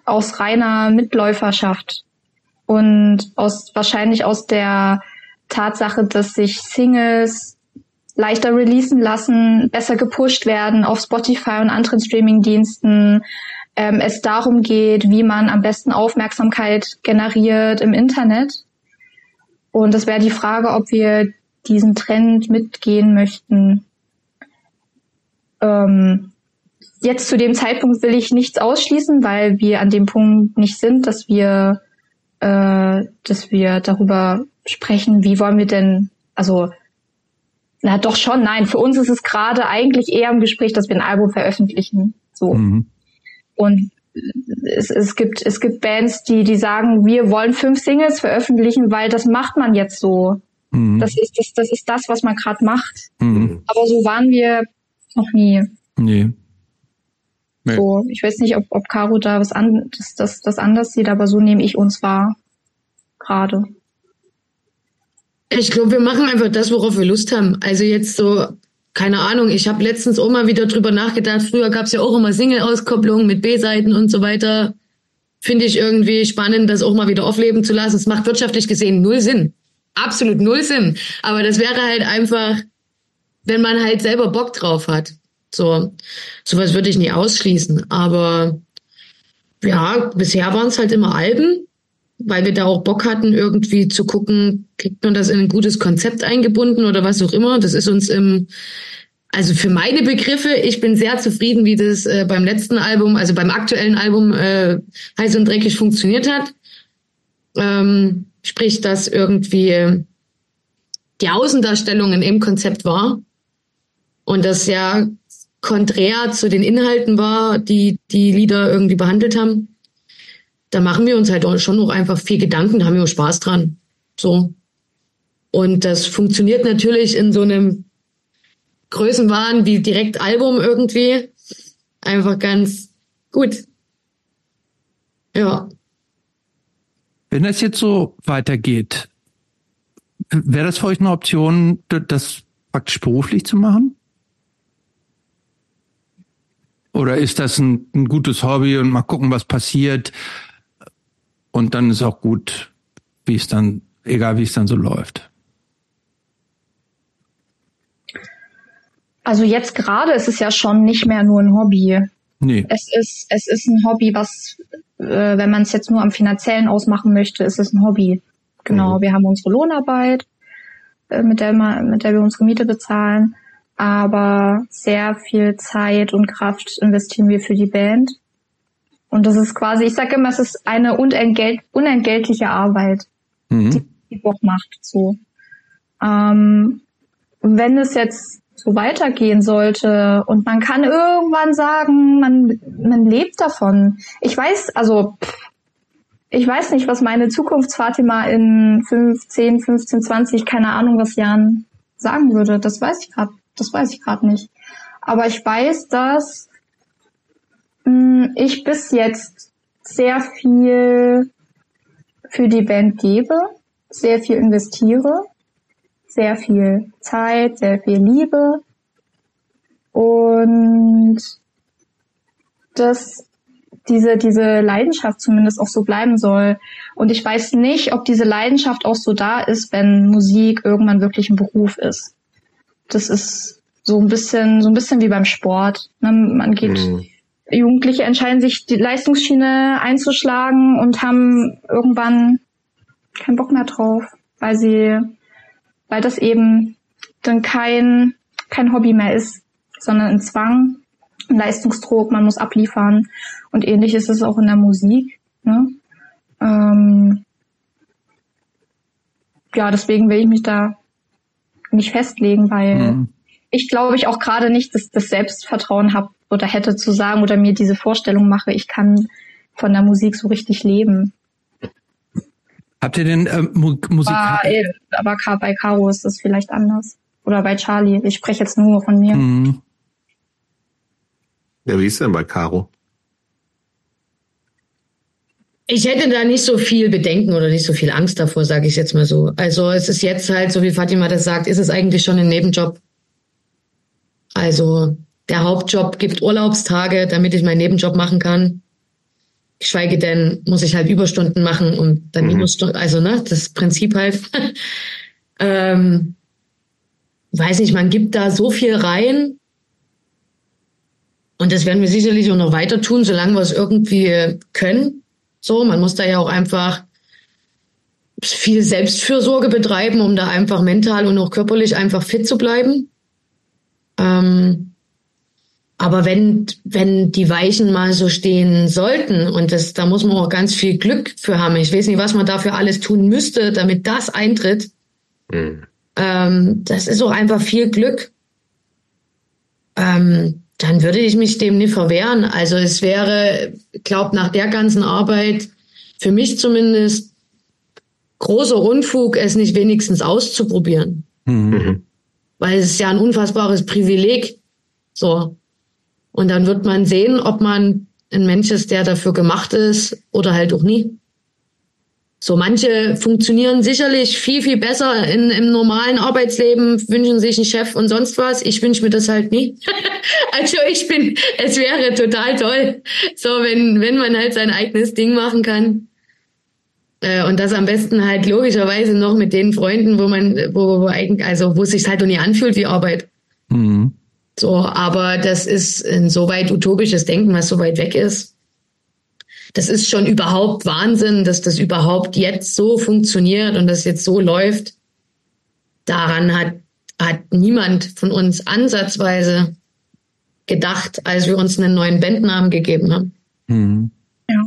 aus reiner Mitläuferschaft und aus wahrscheinlich aus der Tatsache, dass sich Singles leichter releasen lassen, besser gepusht werden auf Spotify und anderen Streamingdiensten. Ähm, es darum geht, wie man am besten Aufmerksamkeit generiert im Internet. Und das wäre die Frage, ob wir diesen Trend mitgehen möchten. Ähm, jetzt zu dem Zeitpunkt will ich nichts ausschließen, weil wir an dem Punkt nicht sind, dass wir, äh, dass wir darüber sprechen, wie wollen wir denn, also na doch schon, nein. Für uns ist es gerade eigentlich eher im Gespräch, dass wir ein Album veröffentlichen. So. Mhm. Und es, es gibt es gibt Bands, die die sagen, wir wollen fünf Singles veröffentlichen, weil das macht man jetzt so. Mhm. Das ist das das ist das, was man gerade macht. Mhm. Aber so waren wir noch nie. Nee. Nee. So, ich weiß nicht, ob, ob Caro da was an, das, das, das anders sieht, aber so nehme ich uns wahr. Gerade. Ich glaube, wir machen einfach das, worauf wir Lust haben. Also jetzt so, keine Ahnung, ich habe letztens auch mal wieder drüber nachgedacht. Früher gab es ja auch immer Single-Auskopplungen mit B-Seiten und so weiter. Finde ich irgendwie spannend, das auch mal wieder aufleben zu lassen. Es macht wirtschaftlich gesehen null Sinn. Absolut null Sinn. Aber das wäre halt einfach, wenn man halt selber Bock drauf hat. So, sowas würde ich nie ausschließen. Aber ja, bisher waren es halt immer Alben weil wir da auch Bock hatten, irgendwie zu gucken, kriegt man das in ein gutes Konzept eingebunden oder was auch immer. Das ist uns im, also für meine Begriffe, ich bin sehr zufrieden, wie das äh, beim letzten Album, also beim aktuellen Album äh, heiß und dreckig funktioniert hat. Ähm, sprich, dass irgendwie die Außendarstellungen im Konzept war und das ja konträr zu den Inhalten war, die die Lieder irgendwie behandelt haben da machen wir uns halt auch schon noch einfach viel Gedanken, da haben wir auch Spaß dran. So. Und das funktioniert natürlich in so einem Größenwahn wie direkt Album irgendwie. Einfach ganz gut. Ja. Wenn es jetzt so weitergeht, wäre das für euch eine Option, das praktisch beruflich zu machen? Oder ist das ein, ein gutes Hobby und mal gucken, was passiert? Und dann ist auch gut, wie es dann, egal wie es dann so läuft. Also jetzt gerade ist es ja schon nicht mehr nur ein Hobby. Nee. Es ist, es ist ein Hobby, was, äh, wenn man es jetzt nur am finanziellen ausmachen möchte, ist es ein Hobby. Genau, mhm. wir haben unsere Lohnarbeit, äh, mit der, mit der wir unsere Miete bezahlen, aber sehr viel Zeit und Kraft investieren wir für die Band. Und das ist quasi, ich sage immer, es ist eine unentgelt, unentgeltliche Arbeit, mhm. die, die Bock macht. So. Ähm, wenn es jetzt so weitergehen sollte und man kann irgendwann sagen, man, man lebt davon. Ich weiß, also ich weiß nicht, was meine Zukunftsfatima in 15, 15, 20, keine Ahnung was Jahren sagen würde. Das weiß ich gerade, das weiß ich gerade nicht. Aber ich weiß, dass mh, hm, ich bis jetzt sehr viel für die Band gebe, sehr viel investiere sehr viel Zeit, sehr viel Liebe und dass diese, diese Leidenschaft zumindest auch so bleiben soll. Und ich weiß nicht, ob diese Leidenschaft auch so da ist, wenn Musik irgendwann wirklich ein Beruf ist. Das ist so ein bisschen, so ein bisschen wie beim Sport. Ne? Man geht, mhm. Jugendliche entscheiden sich, die Leistungsschiene einzuschlagen und haben irgendwann keinen Bock mehr drauf, weil sie weil das eben dann kein, kein Hobby mehr ist, sondern ein Zwang, ein Leistungsdruck, man muss abliefern. Und ähnlich ist es auch in der Musik. Ne? Ähm, ja, deswegen will ich mich da nicht festlegen, weil mhm. ich glaube ich auch gerade nicht dass das Selbstvertrauen habe oder hätte zu sagen oder mir diese Vorstellung mache, ich kann von der Musik so richtig leben. Habt ihr denn äh, Mu Musik? Aber, aber bei Caro ist das vielleicht anders. Oder bei Charlie. Ich spreche jetzt nur von mir. Mhm. Ja, wie ist denn bei Caro? Ich hätte da nicht so viel Bedenken oder nicht so viel Angst davor, sage ich jetzt mal so. Also es ist jetzt halt, so wie Fatima das sagt, ist es eigentlich schon ein Nebenjob. Also der Hauptjob gibt Urlaubstage, damit ich meinen Nebenjob machen kann. Geschweige denn muss ich halt Überstunden machen und dann mhm. Minusstunden, also ne, das Prinzip halt. ähm, weiß nicht, man gibt da so viel rein. Und das werden wir sicherlich auch noch weiter tun, solange wir es irgendwie können. So, man muss da ja auch einfach viel Selbstfürsorge betreiben, um da einfach mental und auch körperlich einfach fit zu bleiben. Ähm, aber wenn, wenn die Weichen mal so stehen sollten, und das, da muss man auch ganz viel Glück für haben. Ich weiß nicht, was man dafür alles tun müsste, damit das eintritt. Mhm. Ähm, das ist auch einfach viel Glück. Ähm, dann würde ich mich dem nicht verwehren. Also es wäre, glaube nach der ganzen Arbeit, für mich zumindest, großer Unfug, es nicht wenigstens auszuprobieren. Mhm. Weil es ist ja ein unfassbares Privileg. So, und dann wird man sehen, ob man ein Mensch ist, der dafür gemacht ist oder halt auch nie. So manche funktionieren sicherlich viel, viel besser in, im normalen Arbeitsleben, wünschen sich einen Chef und sonst was. Ich wünsche mir das halt nie. also ich bin, es wäre total toll, so wenn, wenn man halt sein eigenes Ding machen kann. Äh, und das am besten halt logischerweise noch mit den Freunden, wo man, wo, wo eigentlich, also wo es sich halt noch nie anfühlt wie Arbeit. Mhm. So, aber das ist insoweit utopisches Denken, was so weit weg ist. Das ist schon überhaupt Wahnsinn, dass das überhaupt jetzt so funktioniert und das jetzt so läuft. Daran hat, hat niemand von uns ansatzweise gedacht, als wir uns einen neuen Bandnamen gegeben haben. Mhm. Ja.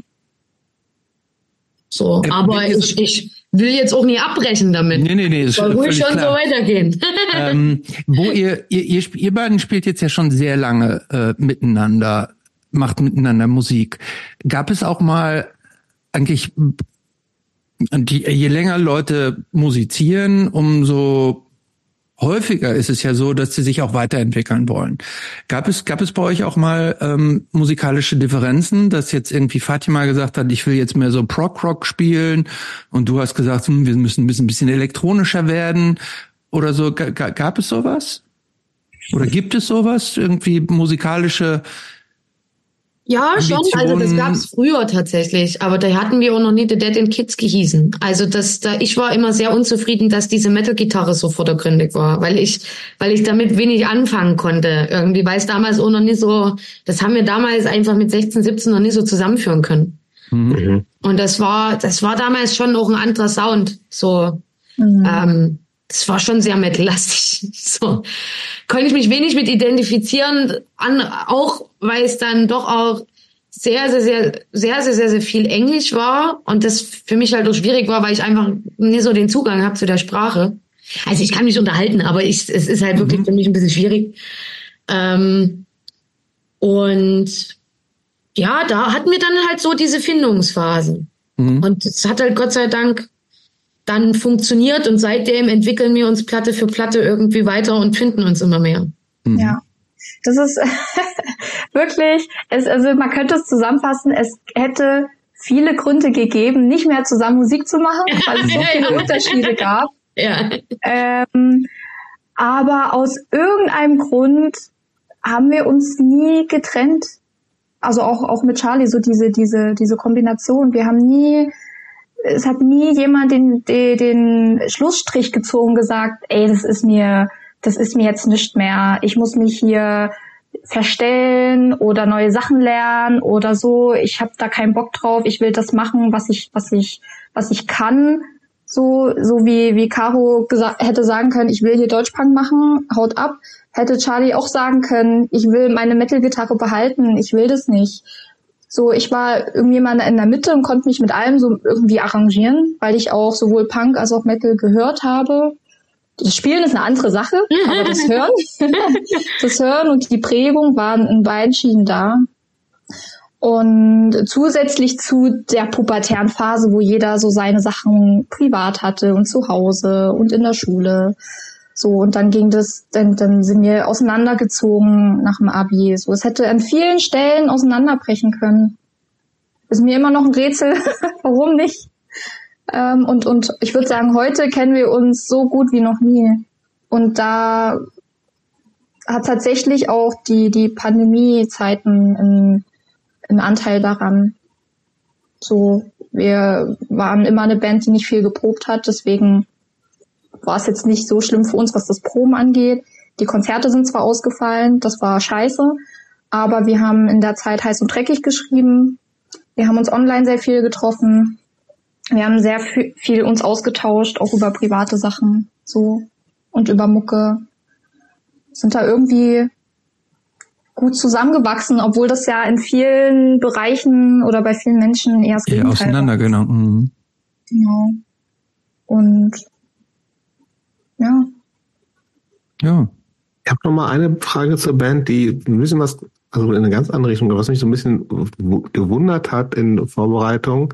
So, aber ich, ich, will jetzt auch nie abbrechen damit. Nee, nee, nee. Soll ruhig schon klar. so weitergehen. ähm, wo ihr, ihr, ihr, ihr beiden spielt jetzt ja schon sehr lange äh, miteinander, macht miteinander Musik. Gab es auch mal eigentlich, die, je länger Leute musizieren, umso häufiger ist es ja so, dass sie sich auch weiterentwickeln wollen. Gab es, gab es bei euch auch mal ähm, musikalische Differenzen, dass jetzt irgendwie Fatima gesagt hat, ich will jetzt mehr so Prog-Rock spielen und du hast gesagt, hm, wir müssen ein bisschen, ein bisschen elektronischer werden oder so. G gab es sowas? Oder gibt es sowas? Irgendwie musikalische ja, schon. Also das gab's früher tatsächlich, aber da hatten wir auch noch nie The Dead and Kids gehießen. Also das, da, ich war immer sehr unzufrieden, dass diese Metal-Gitarre so vordergründig war, weil ich, weil ich damit wenig anfangen konnte. Irgendwie, weil es damals auch noch nicht so, das haben wir damals einfach mit 16, 17 noch nicht so zusammenführen können. Mhm. Und das war, das war damals schon auch ein anderer Sound. So, mhm. ähm, das war schon sehr metallastig. So konnte ich mich wenig mit identifizieren, an, auch weil es dann doch auch sehr, sehr, sehr, sehr, sehr, sehr, sehr viel Englisch war und das für mich halt auch schwierig war, weil ich einfach nicht so den Zugang habe zu der Sprache. Also ich kann mich unterhalten, aber ich, es ist halt wirklich mhm. für mich ein bisschen schwierig. Ähm, und ja, da hatten wir dann halt so diese Findungsphasen. Mhm. Und es hat halt Gott sei Dank dann funktioniert und seitdem entwickeln wir uns Platte für Platte irgendwie weiter und finden uns immer mehr. Mhm. Ja. Das ist wirklich, es, also man könnte es zusammenfassen, es hätte viele Gründe gegeben, nicht mehr zusammen Musik zu machen, weil es so viele Unterschiede gab. Ja. Ähm, aber aus irgendeinem Grund haben wir uns nie getrennt. Also auch, auch mit Charlie, so diese, diese, diese Kombination. Wir haben nie, es hat nie jemand den, den, den Schlussstrich gezogen, gesagt, ey, das ist mir, das ist mir jetzt nicht mehr. Ich muss mich hier verstellen oder neue Sachen lernen oder so. Ich habe da keinen Bock drauf. Ich will das machen, was ich, was ich, was ich kann. So, so wie, wie Caro hätte sagen können, ich will hier Deutschpunk machen, haut ab. Hätte Charlie auch sagen können, ich will meine Metal-Gitarre behalten, ich will das nicht. So, ich war irgendwie mal in der Mitte und konnte mich mit allem so irgendwie arrangieren, weil ich auch sowohl Punk als auch Metal gehört habe das Spielen ist eine andere Sache, aber das Hören, das Hören und die Prägung waren in beiden Schienen da. Und zusätzlich zu der pubertären Phase, wo jeder so seine Sachen privat hatte und zu Hause und in der Schule. So, und dann ging das, dann, dann sind wir auseinandergezogen nach dem Abi. So, es hätte an vielen Stellen auseinanderbrechen können. Ist mir immer noch ein Rätsel, warum nicht. Ähm, und, und ich würde sagen, heute kennen wir uns so gut wie noch nie. Und da hat tatsächlich auch die, die Pandemie-Zeiten einen, einen Anteil daran. So, wir waren immer eine Band, die nicht viel geprobt hat, deswegen war es jetzt nicht so schlimm für uns, was das Proben angeht. Die Konzerte sind zwar ausgefallen, das war scheiße, aber wir haben in der Zeit heiß und dreckig geschrieben. Wir haben uns online sehr viel getroffen. Wir haben sehr viel uns ausgetauscht, auch über private Sachen, so und über Mucke. Sind da irgendwie gut zusammengewachsen, obwohl das ja in vielen Bereichen oder bei vielen Menschen eher eher auseinander, genau. Mhm. Genau. Und ja. Ja. Ich habe noch mal eine Frage zur Band, die ein bisschen was, also in eine ganz andere Richtung, was mich so ein bisschen gewundert hat in Vorbereitung.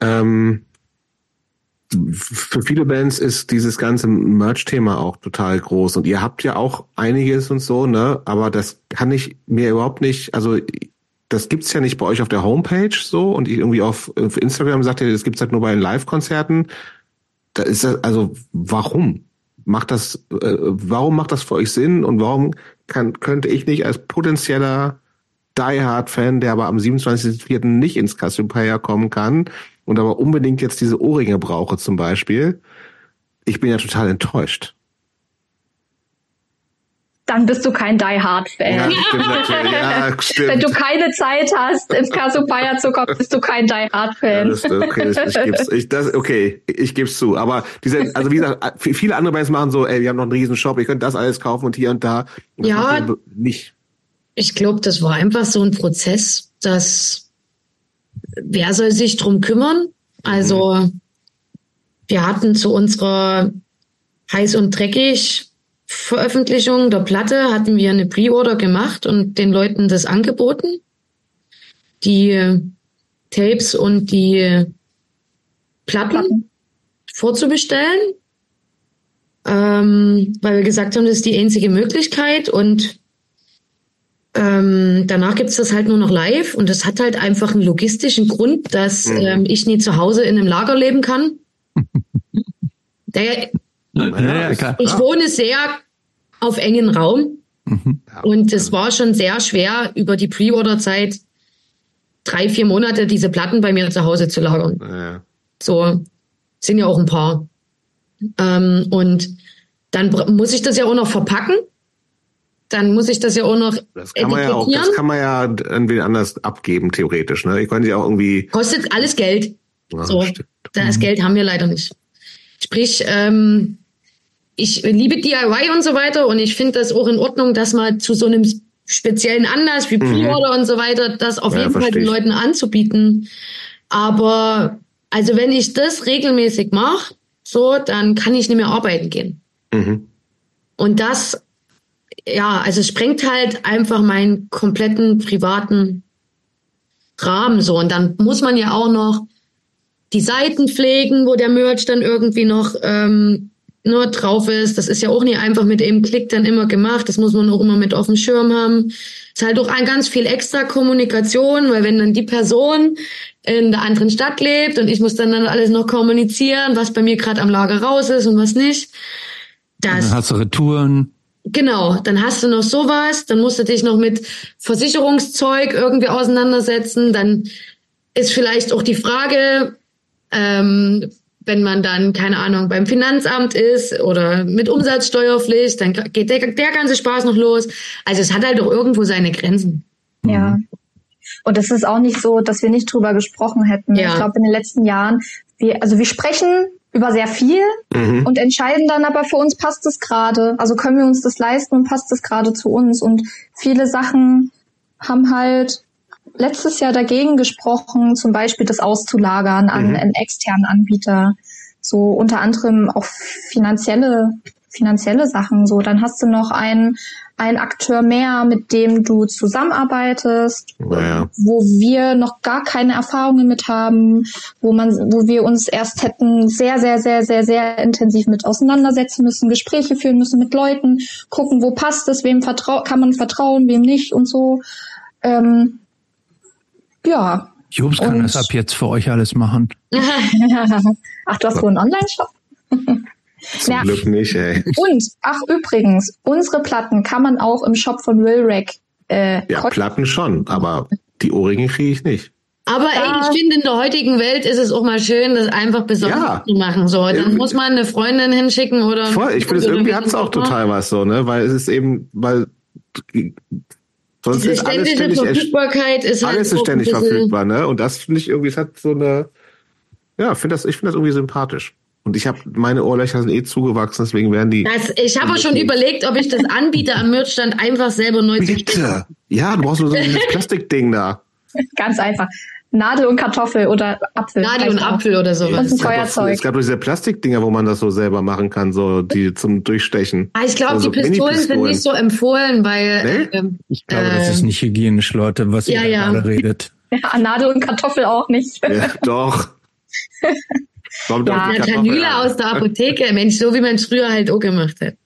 Ähm, für viele Bands ist dieses ganze Merch-Thema auch total groß und ihr habt ja auch einiges und so, ne? Aber das kann ich mir überhaupt nicht, also das gibt's ja nicht bei euch auf der Homepage so und irgendwie auf, auf Instagram sagt ihr, das gibt's halt nur bei den Live-Konzerten. Da ist das, also warum? Macht das, äh, warum macht das für euch Sinn und warum kann, könnte ich nicht als potenzieller Die Hard Fan, der aber am 27.04. nicht ins Cassiopeia kommen kann, und aber unbedingt jetzt diese Ohrringe brauche zum Beispiel, ich bin ja total enttäuscht. Dann bist du kein Die Hard Fan. Ja. Ja, stimmt. Wenn du keine Zeit hast, ins Cassiopeia zu kommen, bist du kein Die Hard Fan. Ja, das, okay, das, ich geb's, ich, das, okay, ich geb's zu. Aber diese, also wie gesagt, viele andere Bands machen so, ey, wir haben noch einen riesen Shop, ihr könnt das alles kaufen und hier und da. Und ja, nicht. Ich glaube, das war einfach so ein Prozess, dass wer soll sich drum kümmern? Also mhm. wir hatten zu unserer heiß und dreckig Veröffentlichung der Platte hatten wir eine Pre-Order gemacht und den Leuten das angeboten, die Tapes und die Platten, Platten. vorzubestellen, ähm, weil wir gesagt haben, das ist die einzige Möglichkeit und ähm, danach gibt's das halt nur noch live und das hat halt einfach einen logistischen Grund, dass mhm. ähm, ich nie zu Hause in einem Lager leben kann. Der, ja, ich wohne sehr auf engen Raum mhm. und es war schon sehr schwer über die Pre-Order-Zeit drei, vier Monate diese Platten bei mir zu Hause zu lagern. Ja. So sind ja auch ein paar. Ähm, und dann muss ich das ja auch noch verpacken dann muss ich das ja auch noch das kann man ja auch, Das kann man ja irgendwie anders abgeben, theoretisch. Ne? Ich könnte ja auch irgendwie... Kostet alles Geld. Ja, so, das mhm. Geld haben wir leider nicht. Sprich, ähm, ich liebe DIY und so weiter und ich finde das auch in Ordnung, dass man zu so einem speziellen Anlass wie Pre-Order mhm. und so weiter, das auf ja, jeden Fall den Leuten anzubieten. Aber also wenn ich das regelmäßig mache, so, dann kann ich nicht mehr arbeiten gehen. Mhm. Und das, ja, also es sprengt halt einfach meinen kompletten privaten Rahmen so. Und dann muss man ja auch noch die Seiten pflegen, wo der Merch dann irgendwie noch ähm, nur drauf ist. Das ist ja auch nicht einfach mit eben Klick dann immer gemacht. Das muss man auch immer mit auf dem Schirm haben. Ist halt auch ein ganz viel extra Kommunikation, weil wenn dann die Person in der anderen Stadt lebt und ich muss dann, dann alles noch kommunizieren, was bei mir gerade am Lager raus ist und was nicht. Das, dann hast du Retouren. Genau, dann hast du noch sowas, dann musst du dich noch mit Versicherungszeug irgendwie auseinandersetzen, dann ist vielleicht auch die Frage, ähm, wenn man dann, keine Ahnung, beim Finanzamt ist oder mit Umsatzsteuerpflicht, dann geht der, der ganze Spaß noch los. Also es hat halt auch irgendwo seine Grenzen. Ja. Und es ist auch nicht so, dass wir nicht drüber gesprochen hätten. Ja. Ich glaube, in den letzten Jahren, wir, also wir sprechen über sehr viel mhm. und entscheiden dann aber für uns passt es gerade. Also können wir uns das leisten und passt es gerade zu uns. Und viele Sachen haben halt letztes Jahr dagegen gesprochen, zum Beispiel das auszulagern an mhm. einen externen Anbieter. So unter anderem auch finanzielle, finanzielle Sachen. So, dann hast du noch einen, einen Akteur mehr, mit dem du zusammenarbeitest, naja. wo wir noch gar keine Erfahrungen mit haben, wo man, wo wir uns erst hätten sehr, sehr, sehr, sehr, sehr intensiv mit auseinandersetzen müssen, Gespräche führen müssen mit Leuten, gucken, wo passt es, wem vertrau kann man vertrauen, wem nicht und so. Ähm, ja. Jobs kann und das ab jetzt für euch alles machen. ach, du hast wohl einen Online-Shop? Zum ja. Glück nicht, ey. Und, ach übrigens, unsere Platten kann man auch im Shop von Willrack äh, Ja, Platten schon, aber die Ohrringe kriege ich nicht. Aber ey, ich finde, in der heutigen Welt ist es auch mal schön, das einfach besonders ja. zu machen. So, dann irgendwie. muss man eine Freundin hinschicken oder. Voll, ich finde, es irgendwie hat es auch total was so, ne? Weil es ist eben, weil Sonst Diese ist alles ständig Verfügbarkeit ist halt alles ist ständig verfügbar, ne? Und das finde ich irgendwie, es hat so eine, ja, finde das, ich finde das irgendwie sympathisch. Und ich habe meine Ohrlöcher sind eh zugewachsen, deswegen werden die. Das, ich habe auch schon überlegt, ob ich das anbiete am Merchstand einfach selber neu Bitte. zu Bitte. Ja, du brauchst nur so ein Plastikding da. Ganz einfach. Nadel und Kartoffel oder Apfel. Nadel und Apfel oder sowas. Und ein Feuerzeug. Es gab doch diese Plastikdinger, wo man das so selber machen kann, so die zum Durchstechen. Ah, ich glaube, also die Pistolen sind nicht so empfohlen, weil nee? ähm, ich glaube, äh, das ist nicht hygienisch, Leute, was ja, ihr ja. gerade redet. Ja, Nadel und Kartoffel auch nicht. Ja, doch. Kommt ja, Kanüle aus der Apotheke, Mensch, so wie man es früher halt auch gemacht hat.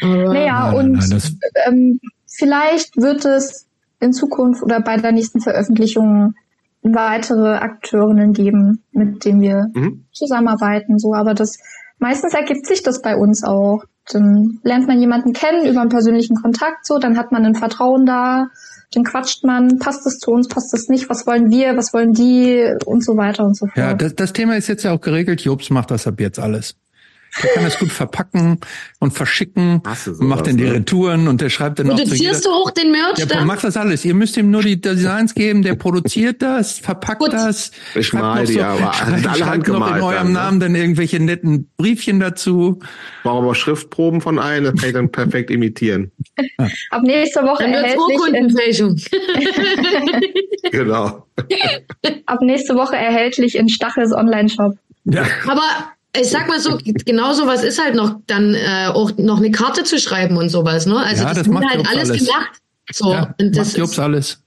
Aber naja, nein, und nein, ähm, vielleicht wird es in Zukunft oder bei der nächsten Veröffentlichung weitere Akteurinnen geben, mit denen wir mhm. zusammenarbeiten, so. Aber das, meistens ergibt sich das bei uns auch. Dann lernt man jemanden kennen über einen persönlichen Kontakt, so, dann hat man ein Vertrauen da, dann quatscht man, passt es zu uns, passt es nicht, was wollen wir, was wollen die und so weiter und so fort. Ja, das, das Thema ist jetzt ja auch geregelt. Jobs macht das ab jetzt alles. Der kann das gut verpacken und verschicken und macht dann die ne? Retouren und der schreibt dann noch. Produzierst du auch den Merch der dann? macht das alles. Ihr müsst ihm nur die Designs geben, der produziert das, verpackt gut. das. Ich mal die, so, aber schreibt, alle schreibt noch in eurem dann, ne? Namen dann irgendwelche netten Briefchen dazu. Brauchen wir Schriftproben von allen, das kann ich dann perfekt imitieren. Ab nächster Woche dann erhältlich. In, genau. Ab nächste Woche erhältlich in Stachels Online-Shop. Ja. Aber ich sag mal so, genau sowas ist halt noch dann äh, auch noch eine Karte zu schreiben und sowas, ne? Also ja, das, das macht halt alles, alles gemacht. So, ja, und das macht ist, alles.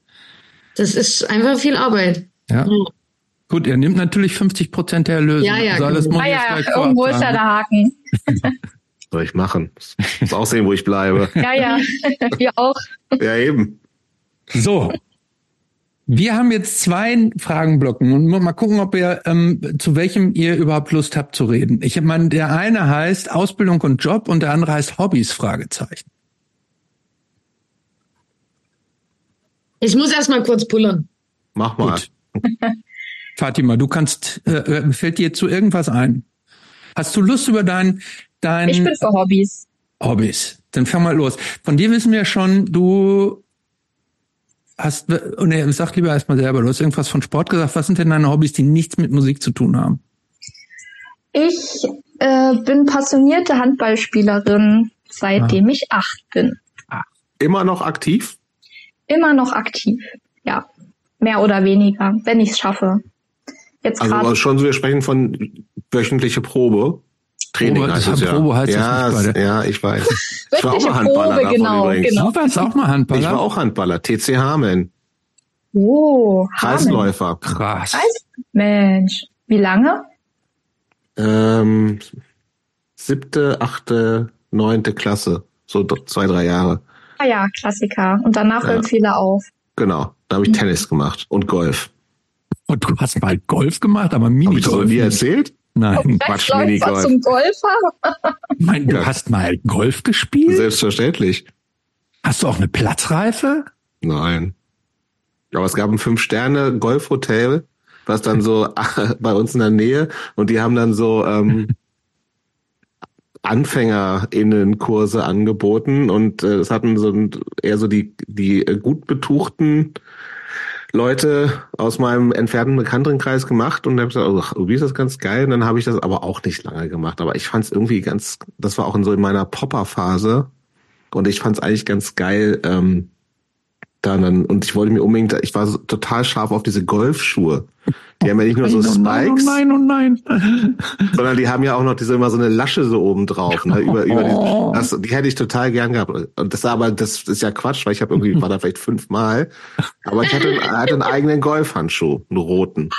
Das ist einfach viel Arbeit. Ja. ja. Gut, er nimmt natürlich 50 Prozent der Erlöse. Ja, ja, also alles genau. muss ah, ja, irgendwo ist ja der Haken. Soll ich machen? Muss auch sehen, wo ich bleibe. Ja, ja, wir auch. Ja, eben. So, wir haben jetzt zwei Fragenblocken und mal gucken, ob ihr ähm, zu welchem ihr überhaupt Lust habt zu reden. Ich meine, der eine heißt Ausbildung und Job und der andere heißt Hobbys Fragezeichen. Ich muss erst mal kurz pullern. Mach mal. Fatima, du kannst, äh, äh, fällt dir zu irgendwas ein? Hast du Lust über dein, dein Ich bin für Hobbys. Hobbys. Dann fang mal los. Von dir wissen wir schon, du hast, oh nee, sag lieber erstmal selber, du hast irgendwas von Sport gesagt. Was sind denn deine Hobbys, die nichts mit Musik zu tun haben? Ich äh, bin passionierte Handballspielerin, seitdem ah. ich acht bin. Ach, immer noch aktiv? Immer noch aktiv, ja. Mehr oder weniger, wenn ich es schaffe. Jetzt also schon so, wir sprechen von wöchentliche Probe. Training Probe, heißt es ja. Probe heißt ja, es nicht ja, ich weiß. ich war auch mal Handballer Probe, genau, übrigens. Genau. Du warst auch mal Handballer? Ich war auch Handballer, TC Hameln. Oh, Kreisläufer. Krass. Kreis Mensch, wie lange? Ähm, siebte, achte, neunte Klasse. So zwei, drei Jahre. Ah ja, Klassiker. Und danach ja. hören viele auf. Genau, da habe ich Tennis gemacht und Golf. Und du hast mal Golf gemacht, aber Minigolf. Hab ich das nie erzählt? Nein, Quatsch, Minigolf. zum Golfer? Nein, du ja. hast mal Golf gespielt? Selbstverständlich. Hast du auch eine Platzreife? Nein. Aber es gab ein Fünf-Sterne-Golfhotel, was dann so bei uns in der Nähe und die haben dann so ähm, AnfängerInnen-Kurse angeboten und äh, es hatten so ein, eher so die, die gut betuchten Leute aus meinem entfernten Bekanntenkreis gemacht und habe gesagt, oh, irgendwie ist das ganz geil. Und dann habe ich das aber auch nicht lange gemacht. Aber ich fand es irgendwie ganz, das war auch in so in meiner Popper-Phase. Und ich fand es eigentlich ganz geil, ähm, dann, und ich wollte mir unbedingt, ich war so total scharf auf diese Golfschuhe. Die haben ja nicht nur so Spikes. Oh nein, oh nein, oh nein. Sondern die haben ja auch noch diese immer so eine Lasche so oben drauf. Ne? Über, über die, das, die hätte ich total gern gehabt. Und das aber, das ist ja Quatsch, weil ich habe irgendwie, war da vielleicht fünfmal. Aber ich hatte, hatte einen eigenen Golfhandschuh, einen roten.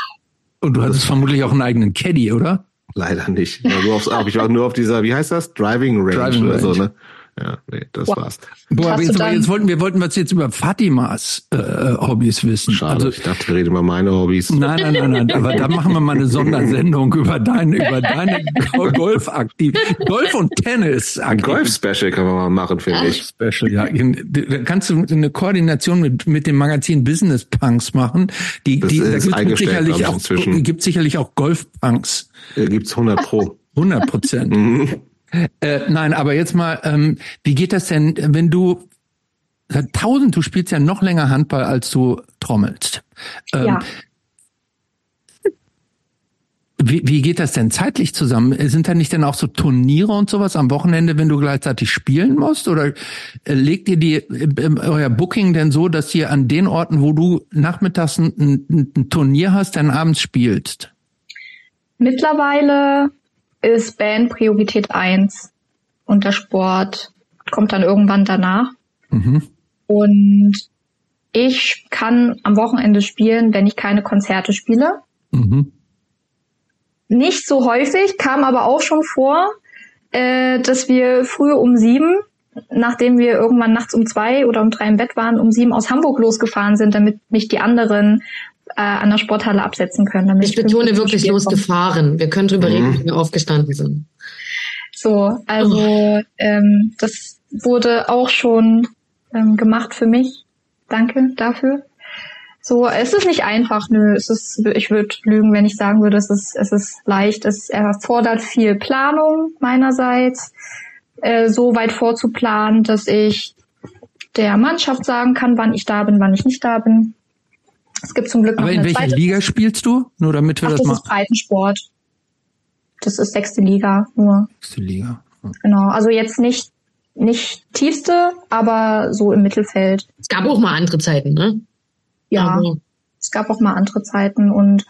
Und du hattest vermutlich auch einen eigenen Caddy, oder? Leider nicht. Nur auf, ich war nur auf dieser, wie heißt das? Driving Range Driving oder Range. so, ne? Ja, nee, das wow. war's. Boah, aber jetzt, jetzt, wollten wir wollten was jetzt über Fatimas äh, Hobbys wissen. Schade, also, ich dachte, wir reden über meine Hobbys. Nein, nein, nein, nein. Aber da machen wir mal eine Sondersendung über deine über deine Golf aktiv, Golf und Tennis. Ein Golf Special können wir mal machen, finde ich. Special, ja. Da kannst du eine Koordination mit mit dem Magazin Business Punks machen. Die, das die da gibt sicherlich auch gibt sicherlich auch Golf Punks. Gibt's 100 pro. 100 Prozent. Äh, nein, aber jetzt mal, ähm, wie geht das denn, wenn du tausend, du spielst ja noch länger Handball, als du trommelst. Ähm, ja. Wie, wie geht das denn zeitlich zusammen? Sind da nicht denn auch so Turniere und sowas am Wochenende, wenn du gleichzeitig spielen musst? Oder äh, legt ihr die äh, euer Booking denn so, dass ihr an den Orten, wo du nachmittags ein, ein, ein Turnier hast, dann abends spielst? Mittlerweile ist Band Priorität eins und der Sport kommt dann irgendwann danach. Mhm. Und ich kann am Wochenende spielen, wenn ich keine Konzerte spiele. Mhm. Nicht so häufig, kam aber auch schon vor, äh, dass wir früh um sieben, nachdem wir irgendwann nachts um zwei oder um drei im Bett waren, um sieben aus Hamburg losgefahren sind, damit mich die anderen äh, an der Sporthalle absetzen können. Damit ich betone wirklich losgefahren. Wir können drüber mhm. reden, wie wir aufgestanden sind. So, also oh. ähm, das wurde auch schon ähm, gemacht für mich. Danke dafür. So, es ist nicht einfach, nö. Es ist, ich würde lügen, wenn ich sagen würde, es ist, es ist leicht. Es erfordert viel Planung meinerseits, äh, so weit vorzuplanen, dass ich der Mannschaft sagen kann, wann ich da bin, wann ich nicht da bin. Es gibt zum Glück noch Aber in welcher Liga spielst du? Nur damit wir Ach, das, das mal. Das ist Breitensport. Das ist sechste Liga nur. Sechste Liga. Ja. Genau. Also jetzt nicht nicht tiefste, aber so im Mittelfeld. Es gab auch mal andere Zeiten, ne? Ja. Aber es gab auch mal andere Zeiten und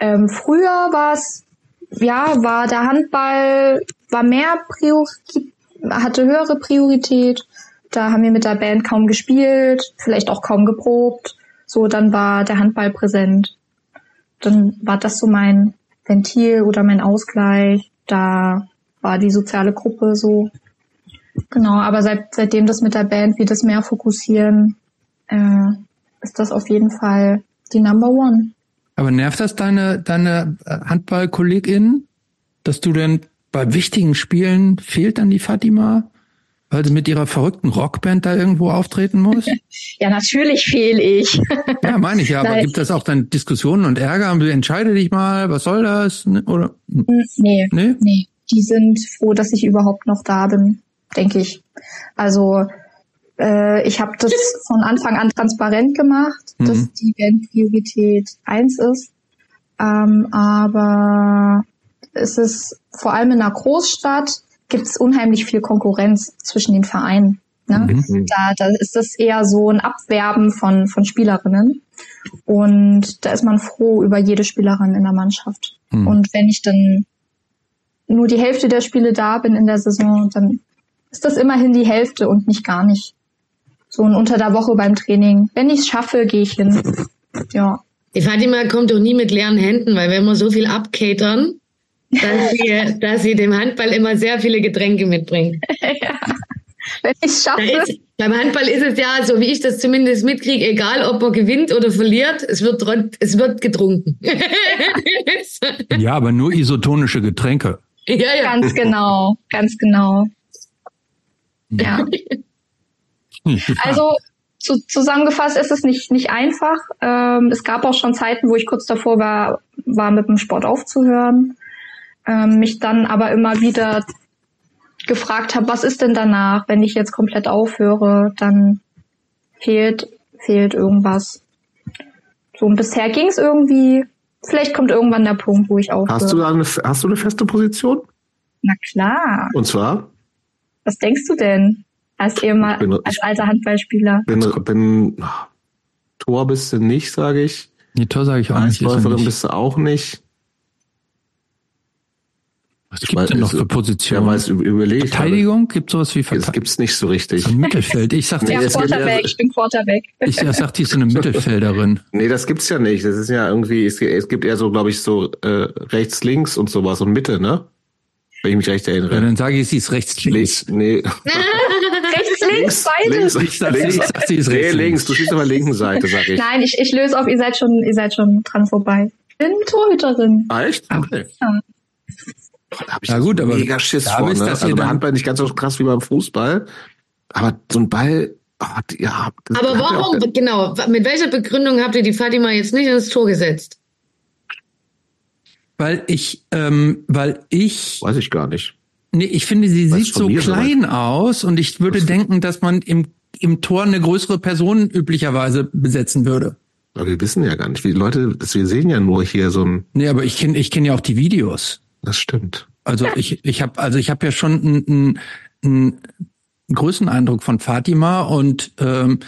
ähm, früher war es ja war der Handball war mehr Priorität hatte höhere Priorität. Da haben wir mit der Band kaum gespielt, vielleicht auch kaum geprobt. So, dann war der Handball präsent. Dann war das so mein Ventil oder mein Ausgleich. Da war die soziale Gruppe so. Genau, aber seit, seitdem das mit der Band wir das mehr fokussieren, äh, ist das auf jeden Fall die Number One. Aber nervt das deine, deine Handballkolleginnen, dass du denn bei wichtigen Spielen fehlt dann die Fatima? Weil sie mit ihrer verrückten Rockband da irgendwo auftreten muss? ja, natürlich fehle ich. ja, meine ich ja, aber Nein. gibt das auch dann Diskussionen und Ärger? Entscheide dich mal, was soll das? Oder? Nee, nee, nee. Die sind froh, dass ich überhaupt noch da bin, denke ich. Also äh, ich habe das von Anfang an transparent gemacht, mhm. dass die Band Priorität eins ist. Ähm, aber es ist vor allem in einer Großstadt gibt es unheimlich viel Konkurrenz zwischen den Vereinen. Ne? Mhm. Da, da ist das eher so ein Abwerben von, von Spielerinnen. Und da ist man froh über jede Spielerin in der Mannschaft. Mhm. Und wenn ich dann nur die Hälfte der Spiele da bin in der Saison, dann ist das immerhin die Hälfte und nicht gar nicht. So und unter der Woche beim Training. Wenn ich es schaffe, gehe ich hin. Ja. Die Fatima kommt doch nie mit leeren Händen, weil wenn wir so viel abkatern, dass sie, dass sie dem Handball immer sehr viele Getränke mitbringt. ja. Wenn ich es schaffe. Ist, beim Handball ist es ja, so wie ich das zumindest mitkriege, egal ob man gewinnt oder verliert, es wird, es wird getrunken. ja, aber nur isotonische Getränke. Ja, ja. Ganz genau, ganz genau. Ja. Also zu, zusammengefasst ist es nicht, nicht einfach. Ähm, es gab auch schon Zeiten, wo ich kurz davor war, war mit dem Sport aufzuhören. Ähm, mich dann aber immer wieder gefragt habe, was ist denn danach, wenn ich jetzt komplett aufhöre, dann fehlt, fehlt irgendwas. So, und bisher ging es irgendwie. Vielleicht kommt irgendwann der Punkt, wo ich aufhöre. Hast du eine, hast du eine feste Position? Na klar. Und zwar? Was denkst du denn? Als ehemal, bin, als alter Handballspieler. Bin, bin, Tor bist du nicht, sage ich. Nee, Tor sage ich auch nicht. Läuferin bist du auch nicht. Was gibt es denn noch für Positionen? Ja, weiß, überlegt, Verteidigung? Gibt sowas wie Verteidigung? Das gibt's nicht so richtig. So ein Mittelfeld. Ich sag, nee, ja, Quarterback. Ich bin Quarterback. Ich sag, die ist so eine Mittelfelderin. Nee, das gibt's ja nicht. Das ist ja irgendwie, es, gibt eher so, glaube ich, so äh, rechts, links und sowas und Mitte, ne? Wenn ich mich recht erinnere. Ja, dann sage ich, sie ist rechts, links. Nee. rechts, links, beide. Links, ich sag, links, ich sag, sie ist rechts, nee, links. Du stehst auf der linken Seite, sag ich. Nein, ich, ich löse auf, ihr seid schon, ihr seid schon dran vorbei. Ich bin Torhüterin. Ah, echt? Okay. Ja. Da hab ich Na gut, aber mega Schiss vor. Ne? Also beim Handball nicht ganz so krass wie beim Fußball. Aber so ein Ball, oh, ja. Aber warum, auch, genau, mit welcher Begründung habt ihr die Fatima jetzt nicht ins Tor gesetzt? Weil ich, ähm, weil ich. Weiß ich gar nicht. Nee, ich finde, sie Was sieht so klein so aus und ich würde Was denken, dass man im, im Tor eine größere Person üblicherweise besetzen würde. Aber wir wissen ja gar nicht, wie Leute, wir sehen ja nur hier so ein. Nee, aber ich kenne ich kenn ja auch die Videos. Das stimmt. Also ich, ich habe also ich habe ja schon einen, einen, einen Größeneindruck von Fatima und ähm,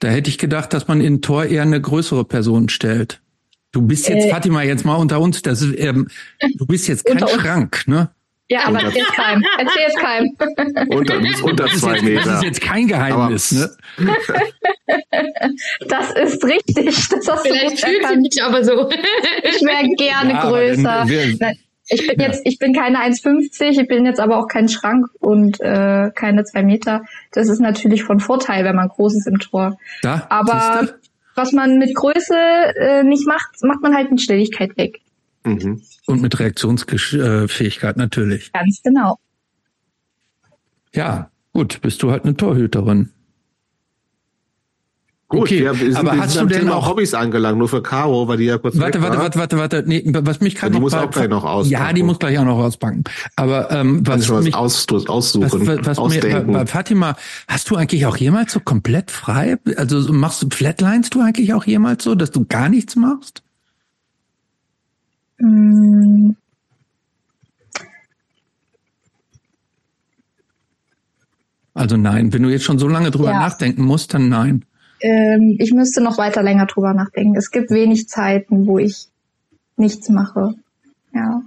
da hätte ich gedacht, dass man in Tor eher eine größere Person stellt. Du bist jetzt, äh, Fatima, jetzt mal unter uns, das ist, ähm, du bist jetzt kein Schrank, ne? Ja, aber erzähl es keinem. Erzähl es keinem. Unter, unter zwei Meter. Das ist jetzt kein Geheimnis, aber, ne? Das ist richtig. Das hast Vielleicht fühlt sie mich aber so. Ich wäre gerne ja, größer. Ich bin jetzt, ich bin keine 1,50, ich bin jetzt aber auch kein Schrank und äh, keine zwei Meter. Das ist natürlich von Vorteil, wenn man groß ist im Tor. Da, aber was man mit Größe äh, nicht macht, macht man halt mit Schnelligkeit weg. Mhm. Und mit Reaktionsfähigkeit natürlich. Ganz genau. Ja, gut, bist du halt eine Torhüterin. Gut, okay, wir, wir aber hast du denn auch Hobbys angelangt, nur für Caro, weil die ja kurz Warte, warte, warte, warte, warte, nee, was mich gerade ja, Die muss auch gleich noch auspacken. Ja, die muss gleich auch noch auspacken. Aber ähm, was was mich aus, aussuchen, was, was, was mir, bei Fatima, hast du eigentlich auch jemals so komplett frei? Also machst du Flatlines du eigentlich auch jemals so, dass du gar nichts machst? Mm. Also nein, wenn du jetzt schon so lange drüber ja. nachdenken musst, dann nein ähm, ich müsste noch weiter länger drüber nachdenken. Es gibt wenig Zeiten, wo ich nichts mache. Ja.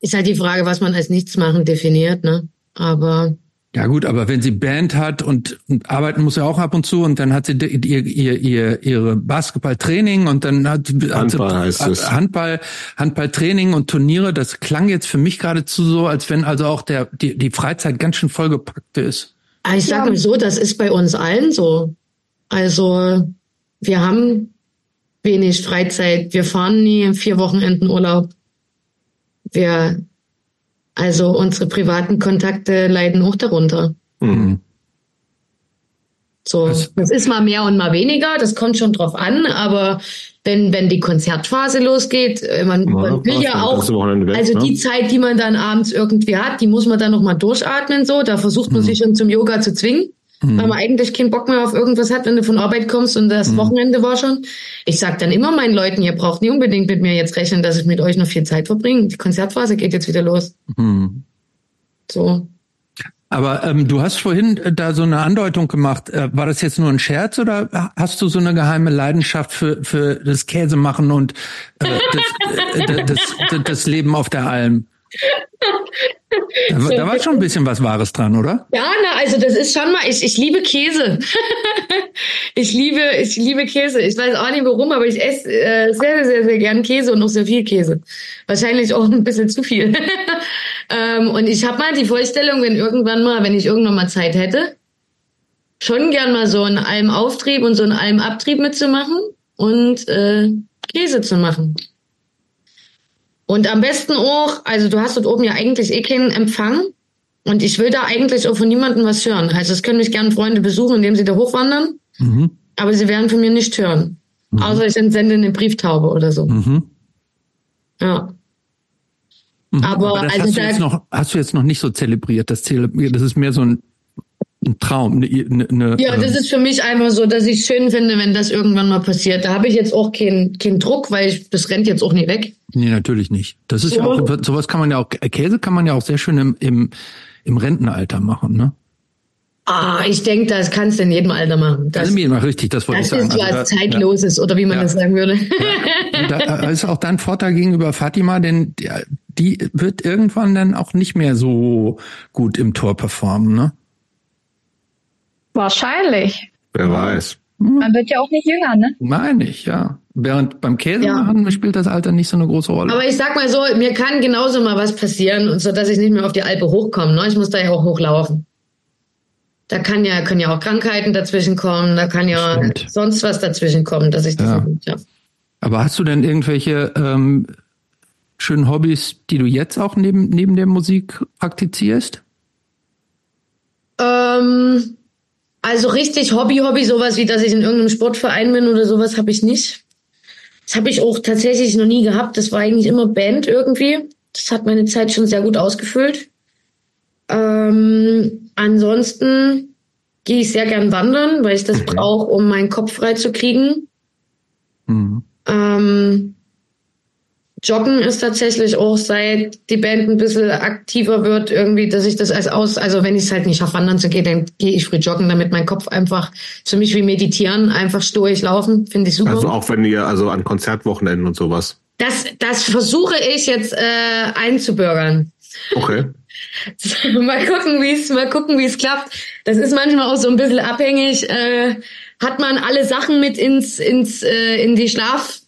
Ist halt die Frage, was man als nichts machen definiert, ne? Aber ja gut, aber wenn sie Band hat und, und arbeiten muss ja auch ab und zu und dann hat sie ihr, ihr, ihr ihre Basketballtraining und dann hat, Handball hat sie, heißt. Handball Handballtraining und Turniere. Das klang jetzt für mich geradezu so, als wenn also auch der die die Freizeit ganz schön vollgepackt ist. Ah, ich sage ja. so, das ist bei uns allen so. Also wir haben wenig Freizeit. Wir fahren nie vier Wochenenden Urlaub. Wir, also unsere privaten Kontakte leiden auch darunter. Mhm. So, das ist mal mehr und mal weniger, das kommt schon drauf an, aber wenn, wenn die Konzertphase losgeht, äh, man, ja, man will ja auch, weg, also ne? die Zeit, die man dann abends irgendwie hat, die muss man dann nochmal durchatmen, so, da versucht man mhm. sich schon zum Yoga zu zwingen, mhm. weil man eigentlich keinen Bock mehr auf irgendwas hat, wenn du von Arbeit kommst und das mhm. Wochenende war schon. Ich sag dann immer meinen Leuten, ihr braucht nie unbedingt mit mir jetzt rechnen, dass ich mit euch noch viel Zeit verbringe. Die Konzertphase geht jetzt wieder los. Mhm. So. Aber ähm, du hast vorhin äh, da so eine Andeutung gemacht. Äh, war das jetzt nur ein Scherz oder hast du so eine geheime Leidenschaft für, für das Käsemachen und äh, das, äh, das, das, das Leben auf der Alm? Da, da, war schon ein bisschen was Wahres dran, oder? Ja, na, also das ist schon mal, ich, ich liebe Käse. ich liebe, ich liebe Käse. Ich weiß auch nicht warum, aber ich esse äh, sehr, sehr, sehr gern Käse und noch sehr viel Käse. Wahrscheinlich auch ein bisschen zu viel. ähm, und ich habe mal die Vorstellung, wenn irgendwann mal, wenn ich irgendwann mal Zeit hätte, schon gern mal so einen Almauftrieb und so einen Almabtrieb mitzumachen und äh, Käse zu machen. Und am besten auch, also du hast dort oben ja eigentlich eh keinen Empfang. Und ich will da eigentlich auch von niemandem was hören. Also es können mich gerne Freunde besuchen, indem sie da hochwandern. Mhm. Aber sie werden von mir nicht hören. Mhm. Außer ich entsende eine Brieftaube oder so. Mhm. Ja. Mhm. Aber, Aber das also hast, du jetzt noch, hast du jetzt noch nicht so zelebriert. Das, zelebriert, das ist mehr so ein ein Traum. Eine, eine, ja, das ist für mich einfach so, dass ich schön finde, wenn das irgendwann mal passiert. Da habe ich jetzt auch keinen keinen Druck, weil ich, das rennt jetzt auch nicht weg. Nee, natürlich nicht. Das ist so. ja auch, sowas kann man ja auch, Käse kann man ja auch sehr schön im, im, im Rentenalter machen, ne? Ah, ich denke, das kannst du in jedem Alter machen. Das, also, richtig, das wollte das ich sagen. Das ist was also, Zeitloses, ja. oder wie man ja. das sagen würde. Ja. Da ist auch dein Vorteil gegenüber Fatima, denn die wird irgendwann dann auch nicht mehr so gut im Tor performen, ne? Wahrscheinlich. Wer weiß. Man wird ja auch nicht jünger, ne? Meine ich, ja. Während beim Käse ja. machen spielt das Alter nicht so eine große Rolle. Aber ich sag mal so, mir kann genauso mal was passieren, und so dass ich nicht mehr auf die Alpe hochkomme. Ne? Ich muss da ja auch hochlaufen. Da kann ja, können ja auch Krankheiten dazwischen kommen, da kann ja Stimmt. sonst was dazwischen kommen, dass ich das ja. nicht schaffe. Aber hast du denn irgendwelche ähm, schönen Hobbys, die du jetzt auch neben, neben der Musik praktizierst? Ähm, also richtig Hobby, Hobby, sowas wie, dass ich in irgendeinem Sportverein bin oder sowas, habe ich nicht. Das habe ich auch tatsächlich noch nie gehabt. Das war eigentlich immer Band irgendwie. Das hat meine Zeit schon sehr gut ausgefüllt. Ähm, ansonsten gehe ich sehr gern wandern, weil ich das brauche, um meinen Kopf frei zu kriegen. Mhm. Ähm, Joggen ist tatsächlich auch seit die Band ein bisschen aktiver wird, irgendwie, dass ich das als aus, also wenn ich es halt nicht schaffe, wandern zu gehen, dann gehe ich früh joggen, damit mein Kopf einfach für mich wie meditieren, einfach stoisch laufen, finde ich super. Also auch wenn ihr, also an Konzertwochenenden und sowas. Das, das versuche ich jetzt äh, einzubürgern. Okay. mal gucken, wie es, mal gucken, wie es klappt. Das ist manchmal auch so ein bisschen abhängig. Äh, hat man alle Sachen mit ins, ins, äh, in die Schlaf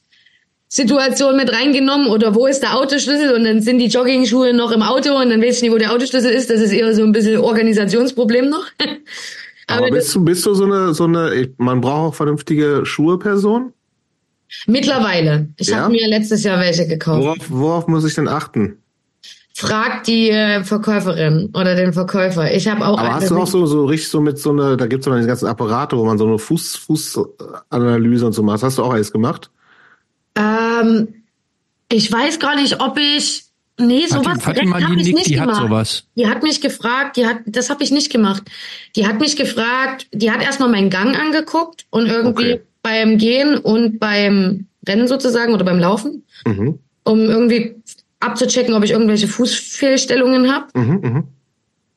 Situation mit reingenommen oder wo ist der Autoschlüssel und dann sind die Jogging-Schuhe noch im Auto und dann weiß ich nicht, wo der Autoschlüssel ist. Das ist eher so ein bisschen Organisationsproblem noch. Aber, Aber bist du, bist du so eine, so eine, man braucht auch vernünftige Schuhe, Person? Mittlerweile. Ich ja? habe mir letztes Jahr welche gekauft. Worauf, worauf muss ich denn achten? Frag die äh, Verkäuferin oder den Verkäufer. Ich habe auch. Aber hast du auch so so richtig so mit so eine, da gibt's so diese ganzen Apparate, wo man so eine Fuß Fußanalyse und so macht. Hast du auch alles gemacht? Ähm, ich weiß gar nicht, ob ich. Nee, sowas Fatima, hab ich nicht die gemacht. Hat sowas. Die hat mich gefragt, die hat, das habe ich nicht gemacht. Die hat mich gefragt, die hat erstmal meinen Gang angeguckt und irgendwie okay. beim Gehen und beim Rennen sozusagen oder beim Laufen, mhm. um irgendwie abzuchecken, ob ich irgendwelche Fußfehlstellungen habe. Mhm, mh.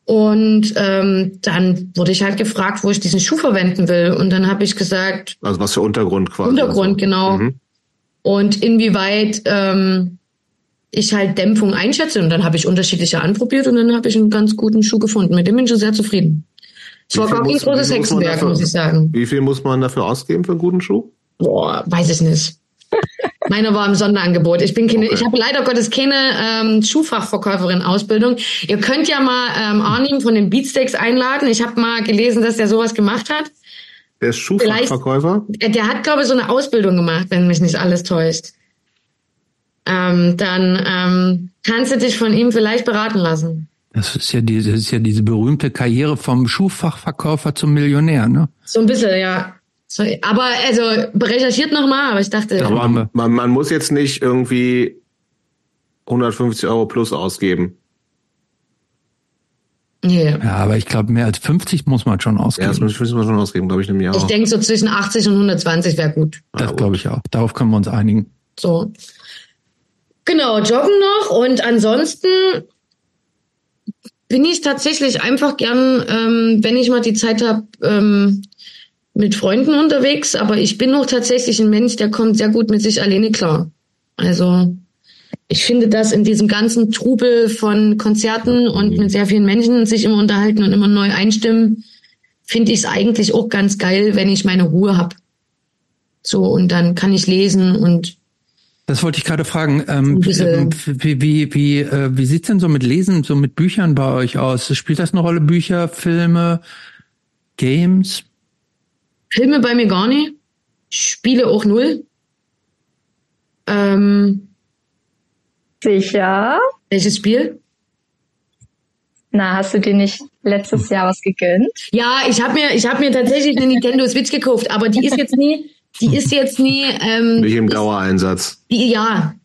Und ähm, dann wurde ich halt gefragt, wo ich diesen Schuh verwenden will. Und dann habe ich gesagt. Also was für Untergrund quasi. Untergrund, also. genau. Mhm und inwieweit ähm, ich halt Dämpfung einschätze. Und dann habe ich unterschiedliche anprobiert und dann habe ich einen ganz guten Schuh gefunden. Mit dem bin ich schon sehr zufrieden. Es war gar kein großes Hexenwerk, dafür, muss ich sagen. Wie viel muss man dafür ausgeben für einen guten Schuh? Boah, weiß ich nicht. Meiner war im Sonderangebot. Ich bin keine, okay. ich habe leider Gottes keine ähm, Schuhfachverkäuferin-Ausbildung. Ihr könnt ja mal ähm, Arnim von den Beatsteaks einladen. Ich habe mal gelesen, dass der sowas gemacht hat. Der ist Schuhfachverkäufer? Der hat, glaube ich, so eine Ausbildung gemacht, wenn mich nicht alles täuscht. Ähm, dann ähm, kannst du dich von ihm vielleicht beraten lassen. Das ist ja diese, das ist ja diese berühmte Karriere vom Schuhfachverkäufer zum Millionär, ne? So ein bisschen, ja. So, aber also recherchiert nochmal, aber ich dachte. Aber man, man muss jetzt nicht irgendwie 150 Euro plus ausgeben. Yeah. Ja, aber ich glaube, mehr als 50 muss man schon ausgeben. Ja, das muss man schon ausgeben, glaube ich, im Jahr. Ich denke, so zwischen 80 und 120 wäre gut. Das glaube ich auch. Darauf können wir uns einigen. So. Genau, joggen noch und ansonsten bin ich tatsächlich einfach gern, ähm, wenn ich mal die Zeit habe, ähm, mit Freunden unterwegs. Aber ich bin auch tatsächlich ein Mensch, der kommt sehr gut mit sich alleine klar. Also ich finde das in diesem ganzen Trubel von Konzerten und mit sehr vielen Menschen sich immer unterhalten und immer neu einstimmen, finde ich es eigentlich auch ganz geil, wenn ich meine Ruhe habe. So, und dann kann ich lesen und das wollte ich gerade fragen. Ähm, wie wie, wie, äh, wie sieht's denn so mit Lesen, so mit Büchern bei euch aus? Spielt das eine Rolle? Bücher, Filme, Games? Filme bei mir gar nicht. Spiele auch null. Ähm, Sicher. Welches Spiel? Na, hast du dir nicht letztes Jahr was gegönnt? Ja, ich habe mir, ich habe mir tatsächlich eine Nintendo Switch gekauft, aber die ist jetzt nie, die ist jetzt nie. Ähm, Nicht im Dauereinsatz. Die, ja,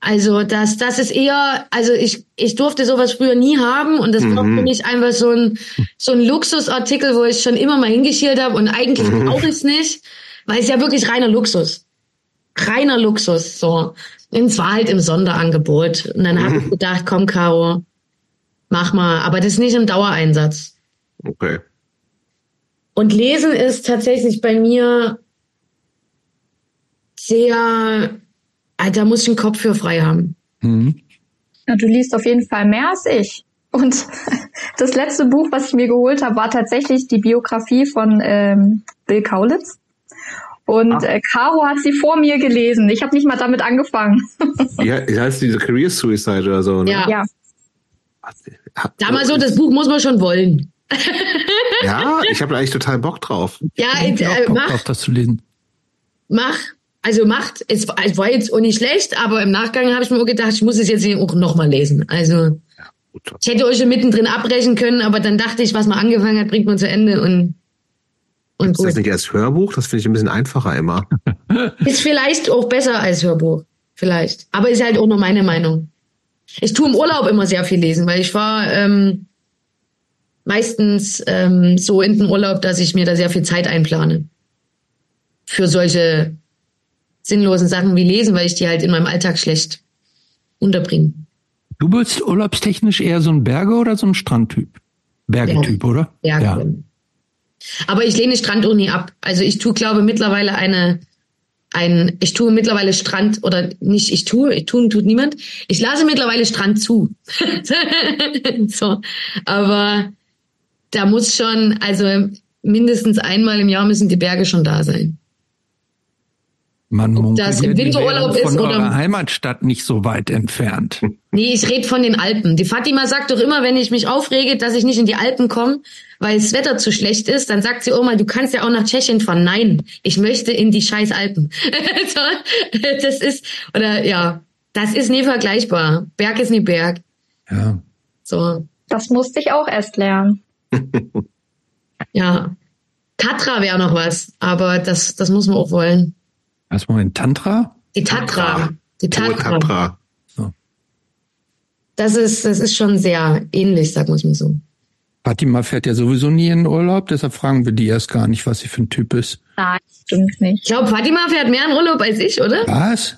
also das, das ist eher, also ich, ich durfte sowas früher nie haben und das mhm. war für mich einfach so ein, so ein Luxusartikel, wo ich schon immer mal hingeschielt habe und eigentlich mhm. brauche ich es nicht, weil es ja wirklich reiner Luxus. Reiner Luxus, so. Und es war halt im Sonderangebot. Und dann mhm. habe ich gedacht, komm, Caro, mach mal. Aber das ist nicht im Dauereinsatz. Okay. Und Lesen ist tatsächlich bei mir sehr, ah, da muss ich einen Kopf für frei haben. Mhm. Ja, du liest auf jeden Fall mehr als ich. Und das letzte Buch, was ich mir geholt habe, war tatsächlich die Biografie von ähm, Bill Kaulitz. Und äh, Caro hat sie vor mir gelesen. Ich habe nicht mal damit angefangen. ja, heißt diese Career Suicide oder so, ne? Ja. ja. Sag mal so, das Buch muss man schon wollen. ja, ich habe eigentlich total Bock drauf. Ja, ich äh, Bock mach, drauf, das zu lesen. Mach. Also macht, es, es war jetzt auch nicht schlecht, aber im Nachgang habe ich mir auch gedacht, ich muss es jetzt auch nochmal lesen. Also ich hätte euch schon mittendrin abbrechen können, aber dann dachte ich, was man angefangen hat, bringt man zu Ende und und ist gut. das nicht als Hörbuch? Das finde ich ein bisschen einfacher immer. Ist vielleicht auch besser als Hörbuch. Vielleicht. Aber ist halt auch nur meine Meinung. Ich tue im Urlaub immer sehr viel lesen, weil ich war ähm, meistens ähm, so in den Urlaub, dass ich mir da sehr viel Zeit einplane. Für solche sinnlosen Sachen wie lesen, weil ich die halt in meinem Alltag schlecht unterbringe. Du bist urlaubstechnisch eher so ein Berge- oder so ein Strandtyp? Bergetyp, ja. oder? Berge. Ja. Aber ich lehne Stranduni ab. Also ich tue, glaube mittlerweile eine, ein, ich tue mittlerweile Strand oder nicht, ich tue, ich tun tut niemand. Ich lasse mittlerweile Strand zu. so. Aber da muss schon, also mindestens einmal im Jahr müssen die Berge schon da sein. Man Ob das im Winterurlaub ist oder Heimatstadt nicht so weit entfernt. Nee, ich rede von den Alpen. Die Fatima sagt doch immer, wenn ich mich aufrege, dass ich nicht in die Alpen komme, weil das Wetter zu schlecht ist, dann sagt sie Oma, du kannst ja auch nach Tschechien fahren. Nein, ich möchte in die scheiß Alpen. das ist oder ja, das ist nie vergleichbar. Berg ist nie Berg. Ja. So. Das musste ich auch erst lernen. ja. Tatra wäre noch was, aber das das muss man auch wollen. Was Moment, Tantra? Die Tatra. Die Tatra. Tatra. So. Das ist, das ist schon sehr ähnlich, sagen wir es mal so. Fatima fährt ja sowieso nie in den Urlaub, deshalb fragen wir die erst gar nicht, was sie für ein Typ ist. Nein, stimmt nicht. Ich glaube, Fatima fährt mehr in Urlaub als ich, oder? Was?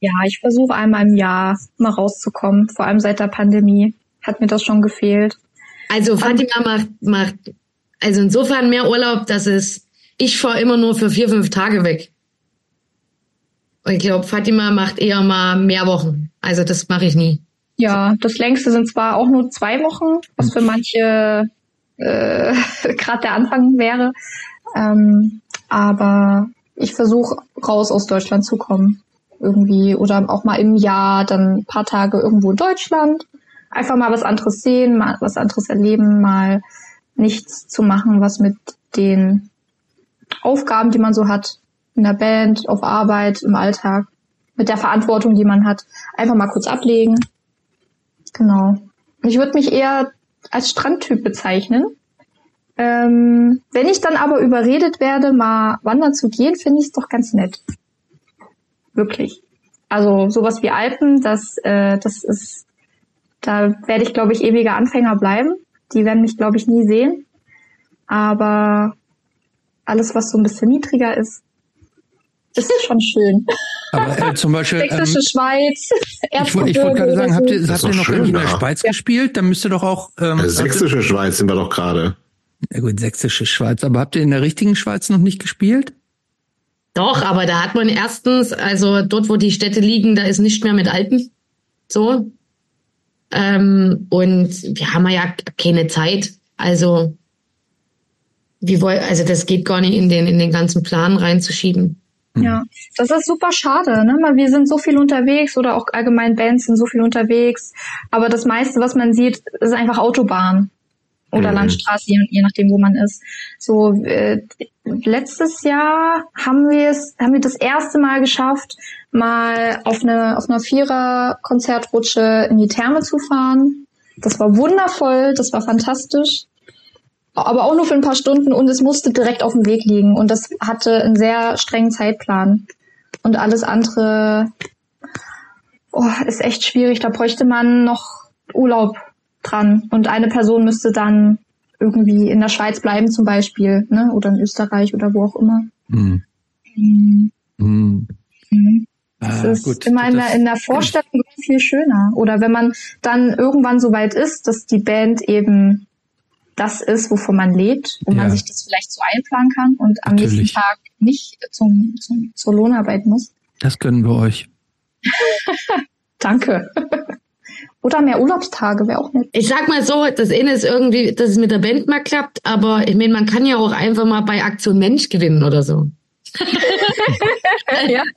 Ja, ich versuche einmal im Jahr mal rauszukommen. Vor allem seit der Pandemie hat mir das schon gefehlt. Also Fatima macht, macht also insofern mehr Urlaub, dass es, ich fahre immer nur für vier, fünf Tage weg. Ich glaube, Fatima macht eher mal mehr Wochen. Also das mache ich nie. Ja, das längste sind zwar auch nur zwei Wochen, was für manche äh, gerade der Anfang wäre. Ähm, aber ich versuche raus aus Deutschland zu kommen. Irgendwie. Oder auch mal im Jahr dann ein paar Tage irgendwo in Deutschland. Einfach mal was anderes sehen, mal was anderes erleben, mal nichts zu machen, was mit den Aufgaben, die man so hat, in der Band, auf Arbeit, im Alltag, mit der Verantwortung, die man hat, einfach mal kurz ablegen. Genau. Ich würde mich eher als Strandtyp bezeichnen. Ähm, wenn ich dann aber überredet werde, mal wandern zu gehen, finde ich es doch ganz nett. Wirklich. Also sowas wie Alpen, das, äh, das ist, da werde ich, glaube ich, ewiger Anfänger bleiben. Die werden mich, glaube ich, nie sehen. Aber alles, was so ein bisschen niedriger ist, Das ist schon schön. Aber äh, zum Beispiel. Sächsische ähm, Schweiz. Ich, wollte gerade sagen, habt ihr, habt ihr noch schön, in der Schweiz ja. gespielt? Dann müsste doch auch. Ähm, sächsische Schweiz sind wir doch gerade. Ja gut, sächsische Schweiz. Aber habt ihr in der richtigen Schweiz noch nicht gespielt? Doch, aber da hat man erstens, also dort, wo die Städte liegen, da ist nicht mehr mit Alpen. So. Ähm, und wir haben ja keine Zeit. Also, wie wollen, also das geht gar nicht in den, in den ganzen Plan reinzuschieben. Ja, das ist super schade, ne? Wir sind so viel unterwegs oder auch allgemein Bands sind so viel unterwegs. Aber das meiste, was man sieht, ist einfach Autobahn oder mhm. Landstraße, je, je, nachdem, wo man ist. So äh, letztes Jahr haben wir es, haben wir das erste Mal geschafft, mal auf eine auf einer Vierer Konzertrutsche in die Therme zu fahren. Das war wundervoll, das war fantastisch. Aber auch nur für ein paar Stunden und es musste direkt auf dem Weg liegen und das hatte einen sehr strengen Zeitplan. Und alles andere oh, ist echt schwierig. Da bräuchte man noch Urlaub dran. Und eine Person müsste dann irgendwie in der Schweiz bleiben zum Beispiel, ne? Oder in Österreich oder wo auch immer. Hm. Mhm. Mhm. Mhm. Das ah, ist gut, immer in der, in der Vorstellung viel schöner. Oder wenn man dann irgendwann so weit ist, dass die Band eben das ist, wovon man lebt und ja. man sich das vielleicht so einplanen kann und am Natürlich. nächsten Tag nicht zum, zum, zur Lohnarbeit muss. Das gönnen wir euch. Danke. Oder mehr Urlaubstage wäre auch nett. Ich sag mal so, das eine ist irgendwie, dass es mit der Band mal klappt, aber ich meine, man kann ja auch einfach mal bei Aktion Mensch gewinnen oder so. ja.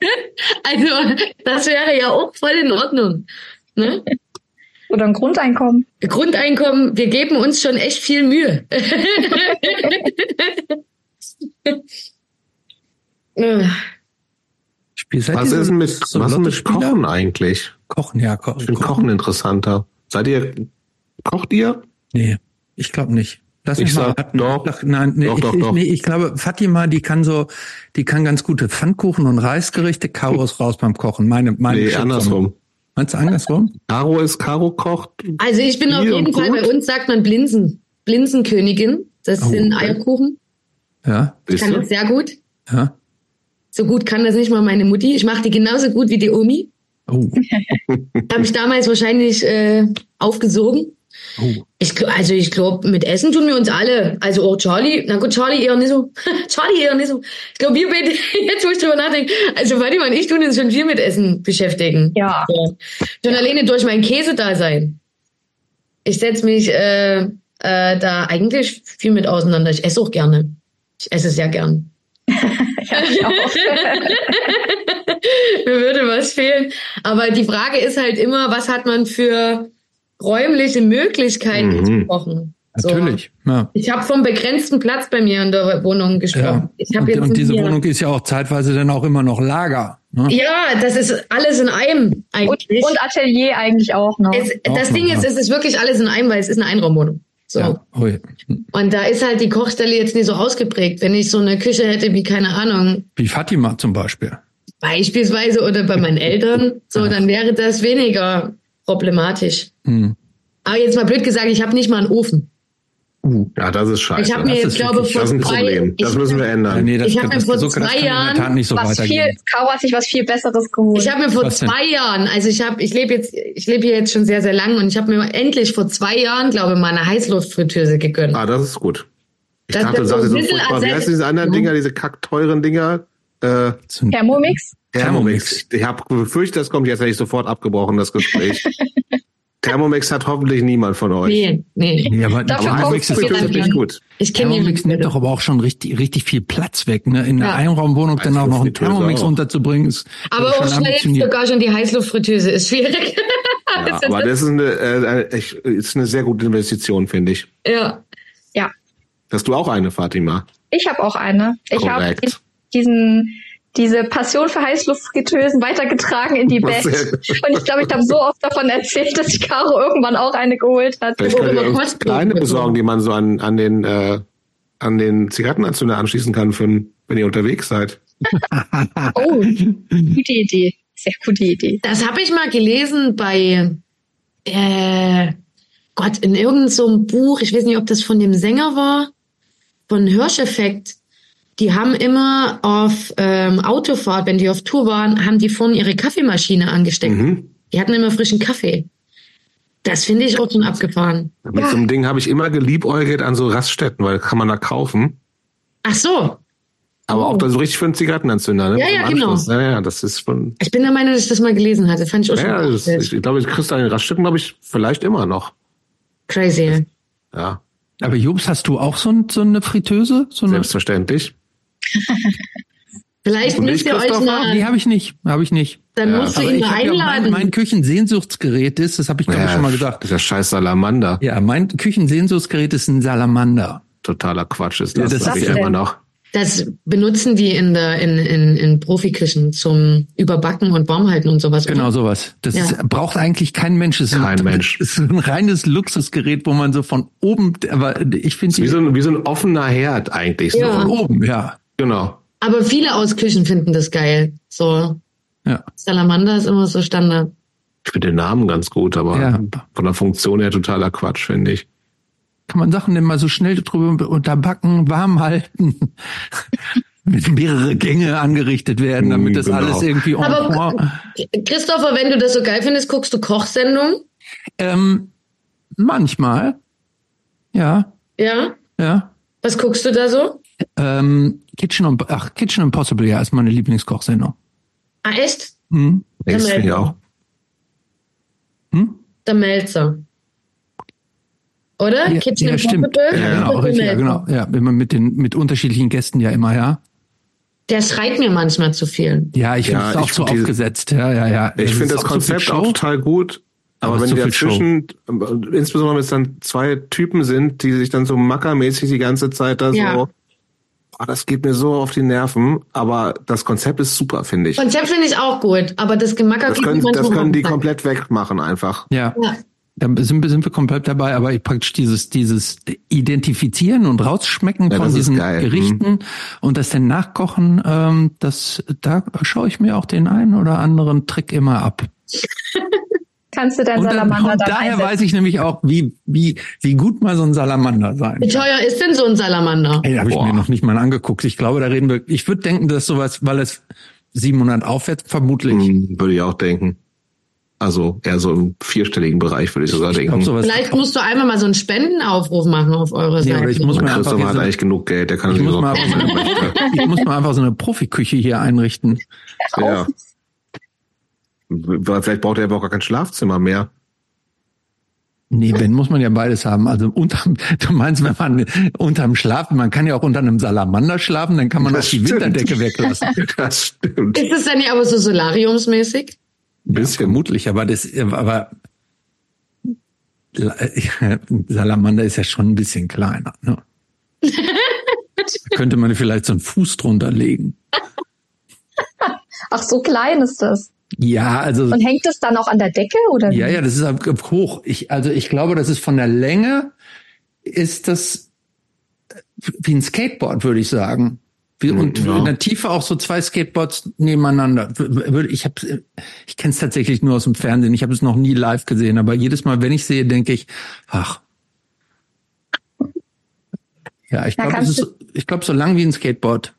Also, das wäre ja auch voll in Ordnung. Ne? Oder ein Grundeinkommen. Grundeinkommen, wir geben uns schon echt viel Mühe. was ist denn mit, was mit Kochen eigentlich? Kochen, ja. Ko ich finde Kochen interessanter. Seid ihr, kocht ihr? Nee, ich glaube nicht. Lass ich sag, mal doch, doch, nein, nee, doch, ich, doch, doch. Nee, ich glaube, Fatima, die kann so, die kann ganz gute Pfannkuchen und Reisgerichte, ist raus beim Kochen. Meine, meine nee, andersrum. Meinst du andersrum? Caro ist, Caro kocht. Also ich bin auf jeden Fall, bei uns sagt man Blinsen. Blinsenkönigin. Das oh, sind okay. Eierkuchen. Ja. Ich kann das sehr gut. Ja. So gut kann das nicht mal meine Mutti. Ich mache die genauso gut wie die Omi. Oh. Habe ich damals wahrscheinlich äh, aufgesogen. Oh. Ich, also ich glaube, mit Essen tun wir uns alle. Also auch Charlie, na gut, Charlie eher nicht so. Charlie eher nicht so. Ich glaube, wir beide, jetzt wo ich drüber nachdenke, also Fatima und ich tun uns schon viel mit Essen beschäftigen. Ja. So. Schon alleine durch mein Käse da sein. Ich setze mich äh, äh, da eigentlich viel mit auseinander. Ich esse auch gerne. Ich esse sehr gern. ja, ich auch. Mir würde was fehlen. Aber die Frage ist halt immer, was hat man für räumliche Möglichkeiten mhm. zu kochen? So. Natürlich. Ja. Ich habe vom begrenzten Platz bei mir in der Wohnung gesprochen. Ja. und, und diese Wohnung ist ja auch zeitweise dann auch immer noch Lager. Ne? Ja, das ist alles in einem eigentlich. Und, und Atelier eigentlich auch noch. Es, das auch Ding noch, ist, es ist wirklich alles in einem, weil es ist eine Einraumwohnung. So. Ja. Ja. Und da ist halt die Kochstelle jetzt nicht so ausgeprägt. Wenn ich so eine Küche hätte wie, keine Ahnung. Wie Fatima zum Beispiel. Beispielsweise oder bei meinen Eltern, so, ja. dann wäre das weniger problematisch. Hm. Aber jetzt mal blöd gesagt, ich habe nicht mal einen Ofen. Uh, ja, das ist scheiße. Ich habe mir jetzt, glaube ich, das ist ein Problem. Das müssen wir ändern. Nee, das, ich habe mir vor so zwei Jahren nicht so was viel, Kau hat sich was viel Besseres geholt. Ich habe mir vor was zwei denn? Jahren, also ich habe, ich lebe jetzt, ich lebe hier jetzt schon sehr, sehr lang und ich habe mir endlich vor zwei Jahren, glaube ich, mal eine Heißluftfritteuse gegönnt. Ah, das ist gut. Ich das dachte, du sagst so furchtbar. Wie heißt diese anderen Dinger, diese kackteuren Dinger? Äh, Thermomix? Thermomix. Ich habe befürchtet, das kommt jetzt, hätte ich sofort abgebrochen, das Gespräch. Thermomix hat hoffentlich niemand von euch. Nee, nee. nee aber Thermomix ist wirklich gut. Ich kenne Thermomix nimmt doch aber auch schon richtig, richtig viel Platz weg, ne? In einer ja. Einraumwohnung dann auch noch einen Thermomix auch. unterzubringen ist. Aber auch schnell sogar schon die Heißluftfritteuse ist schwierig. Ja, aber das ist eine, äh, ist eine sehr gute Investition, finde ich. Ja. Ja. Hast du auch eine, Fatima? Ich habe auch eine. Ich habe diesen diese Passion für Heißluftgetösen weitergetragen in die Band. Und ich glaube, ich habe so oft davon erzählt, dass sich Caro irgendwann auch eine geholt hat. Vielleicht könnt ihr kleine besorgen, die man so an, an den äh, an den Zigarettenanzünder anschließen kann, für, wenn ihr unterwegs seid. oh, gute Idee. Sehr gute Idee. Das habe ich mal gelesen bei äh, Gott, in irgendeinem so Buch, ich weiß nicht, ob das von dem Sänger war, von Hirscheffekt die haben immer auf ähm, Autofahrt, wenn die auf Tour waren, haben die vorne ihre Kaffeemaschine angesteckt. Mhm. Die hatten immer frischen Kaffee. Das finde ich auch schon abgefahren. Mit so einem Ding habe ich immer geliebäugelt an so Raststätten, weil kann man da kaufen. Ach so. Aber Oh. auch da so richtig für einen Zigarettenanzünder, ne? Ja, ja, genau. Ja, ja, das ist von, Ich bin der Meinung, dass ich das mal gelesen hatte. Fand ich auch schon ja, das, witzig. ich, ich glaube, ich kriegst an den Raststätten, glaube ich, vielleicht immer noch. crazy. Ja, Aber Jobs, hast du auch so, ein, so eine Fritteuse? So eine, selbstverständlich. Vielleicht Und müsst ich, ihr euch mal, nee, habe ich nicht. Habe ich nicht. dann Ja. musst du Aber ihn ich mal ja mein, einladen. mein Küchensehnsuchtsgerät ist, das habe ich glaube ich Ja, schon mal gesagt. Dieser scheiß Salamander. Ja, mein Küchensehnsuchtsgerät ist ein Salamander. Totaler Quatsch ist Ja, das, das sag ist ich ja- immer noch. Das benutzen die in der in, in, in Profiküchen zum Überbacken und Warmhalten und sowas. Genau sowas. Das Ja. ist, braucht eigentlich kein Mensch. Das ist Kein ein, Mensch. Das ist ein reines Luxusgerät, wo man so von oben, aber ich finde Wie die so, ein, wie so ein offener Herd eigentlich. Ja. So. von oben, ja. Genau. Aber viele aus Küchen finden das geil. So Ja. Salamander ist immer so Standard. Ich finde den Namen ganz gut, aber Ja. von der Funktion her totaler Quatsch, finde ich. Kann man Sachen denn mal so schnell drüber unterbacken, warm halten, mit mehrere Gänge angerichtet werden, damit das Genau. alles irgendwie en Aber-. Christopher, wenn du das so geil findest, guckst du Kochsendungen? Ähm, manchmal. Ja, Ja? ja. Was guckst du da so? Ähm, Kitchen, ach, Kitchen Impossible, ja, ist meine Lieblingskochsendung. Ah, echt? Hm? Das Ja, finde ich auch. Hm? Der Melzer. Oder? Ja, Kitchen ja, stimmt. Impossible? Ja, Ja, genau, Der richtig, ja, Melzer. genau. Ja, immer mit den, mit unterschiedlichen Gästen ja immer, ja. Der schreit mir manchmal zu viel. Ja, ich finde Ja, es auch die- aufgesetzt. Ja, ja, ja. Ich finde das so Konzept auch total gut. Aber Aber wenn die Show. dazwischen, insbesondere wenn es dann zwei Typen sind, die sich dann so mackermäßig die ganze Zeit da Ja. so, oh, das geht mir so auf die Nerven. Aber das Konzept ist super, finde ich. Konzept finde ich auch gut, aber das Gemacker Das können, das können die komplett wegmachen einfach. Ja. Ja. Da sind wir, sind wir komplett dabei, aber ich praktisch dieses, dieses Identifizieren und Rausschmecken Ja, von diesen geil. Mhm. Gerichten und das dann nachkochen, ähm, das, da schaue ich mir auch den einen oder anderen Trick immer ab. Kannst du deinen Und, dann, Salamander und dann daher einsetzen? weiß ich nämlich auch, wie, wie, wie gut mal so ein Salamander sein Wie teuer ist denn so ein Salamander? Ey, habe ich mir noch nicht mal angeguckt. Ich glaube, da reden wir, ich würde denken, dass sowas, weil es 700 aufwärts, vermutlich. Hm, würde ich auch denken. Also eher so im vierstelligen Bereich, würde ich sogar Ich denken. glaube, sowas. Vielleicht musst du einmal mal so einen Spendenaufruf machen auf eurer Ja, Seite. oder ich muss Und mir einfach Christopher hier hat so, eigentlich genug Geld, der kann ich muss so mal ich muss mal einfach so eine Profiküche hier einrichten. Ja. Vielleicht braucht er aber auch gar kein Schlafzimmer mehr. Nee, wenn muss man ja beides haben. Also unterm, du meinst, wenn man unterm Schlafen, man kann ja auch unter einem Salamander schlafen, dann kann man auch Das die stimmt. Winterdecke weglassen. Das stimmt. Ist es dann ja aber so solariumsmäßig? Ein bisschen. Vermutlich, aber das, aber Salamander ist ja schon ein bisschen kleiner. Ne? Da könnte man vielleicht so einen Fuß drunter legen. Ach, so klein ist das. Ja, also Und hängt es dann auch an der Decke oder wie? ja, ja, das ist hoch. Ich, also ich glaube, das ist von der Länge ist das wie ein Skateboard, würde ich sagen. Wie, und Ja. in der Tiefe auch so zwei Skateboards nebeneinander. Ich habe, ich kenne es tatsächlich nur aus dem Fernsehen. Ich habe es noch nie live gesehen, aber jedes Mal, wenn ich sehe, denke ich, ach. Ja, ich glaube, es kannst ist, ich glaube, so lang wie ein Skateboard.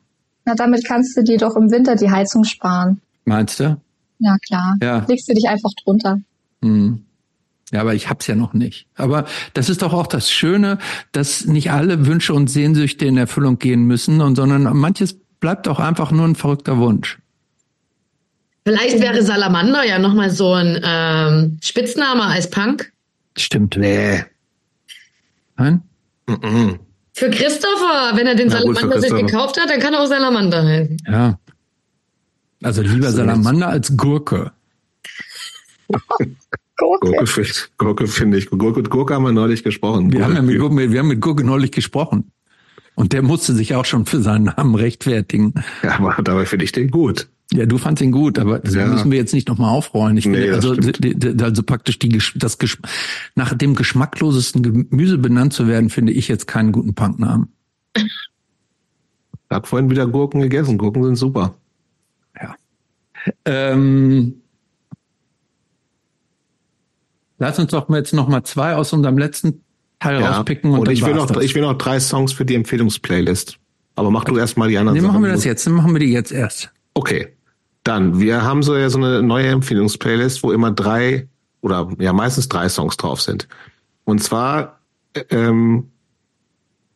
Na, damit kannst du dir doch im Winter die Heizung sparen. Meinst du? Ja, klar. Ja. Legst du dich einfach drunter. Hm. Ja, aber ich hab's ja noch nicht. Aber das ist doch auch das Schöne, dass nicht alle Wünsche und Sehnsüchte in Erfüllung gehen müssen, und sondern manches bleibt auch einfach nur ein verrückter Wunsch. Vielleicht wäre Salamander ja nochmal so ein ähm, Spitzname als Punk. Stimmt. Nee. Nein? Mhm. Für Christopher, wenn er den Na Salamander sich gekauft hat, dann kann er auch Salamander heißen. Ja. Also lieber So. Salamander als Gurke. Gurke, finde- Gurke finde ich. Gurke, Gurke haben wir neulich gesprochen. Wir haben ja mit Gurke. Wir haben mit Gurke neulich gesprochen. Und der musste sich auch schon für seinen Namen rechtfertigen. Ja, aber dabei finde ich den gut. Ja, du fandst ihn gut, aber das Ja. müssen wir jetzt nicht nochmal aufrollen. Ich Nee, finde, das also, also praktisch die, das Gesch nach dem geschmacklosesten Gemüse benannt zu werden, finde ich jetzt keinen guten Punknamen. Er hat vorhin wieder Gurken gegessen. Gurken sind super. Ja. Ähm, lass uns doch mal jetzt noch mal zwei aus unserem letzten Teil Ja. rauspicken und, Und ich will noch, das. ich will noch drei Songs für die Empfehlungsplaylist. Aber mach du erst mal die anderen nee, machen wir das jetzt. Dann machen wir die jetzt erst. Okay. Dann, wir haben so ja so eine neue Empfehlungsplaylist, wo immer drei oder ja meistens drei Songs drauf sind. Und zwar ähm,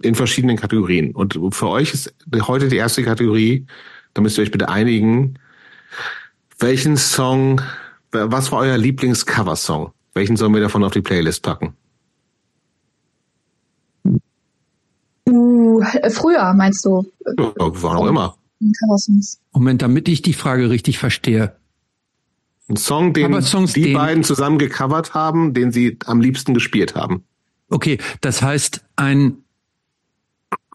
in verschiedenen Kategorien. Und für euch ist heute die erste Kategorie, da müsst ihr euch bitte einigen, welchen Song, was war euer Lieblingscover-Song? Welchen sollen wir davon auf die Playlist packen? Uh, früher meinst du? Ja, war auch immer. Moment, damit ich die Frage richtig verstehe. Ein Song, den Songs, die den beiden zusammen gecovert haben, den sie am liebsten gespielt haben. Okay, das heißt ein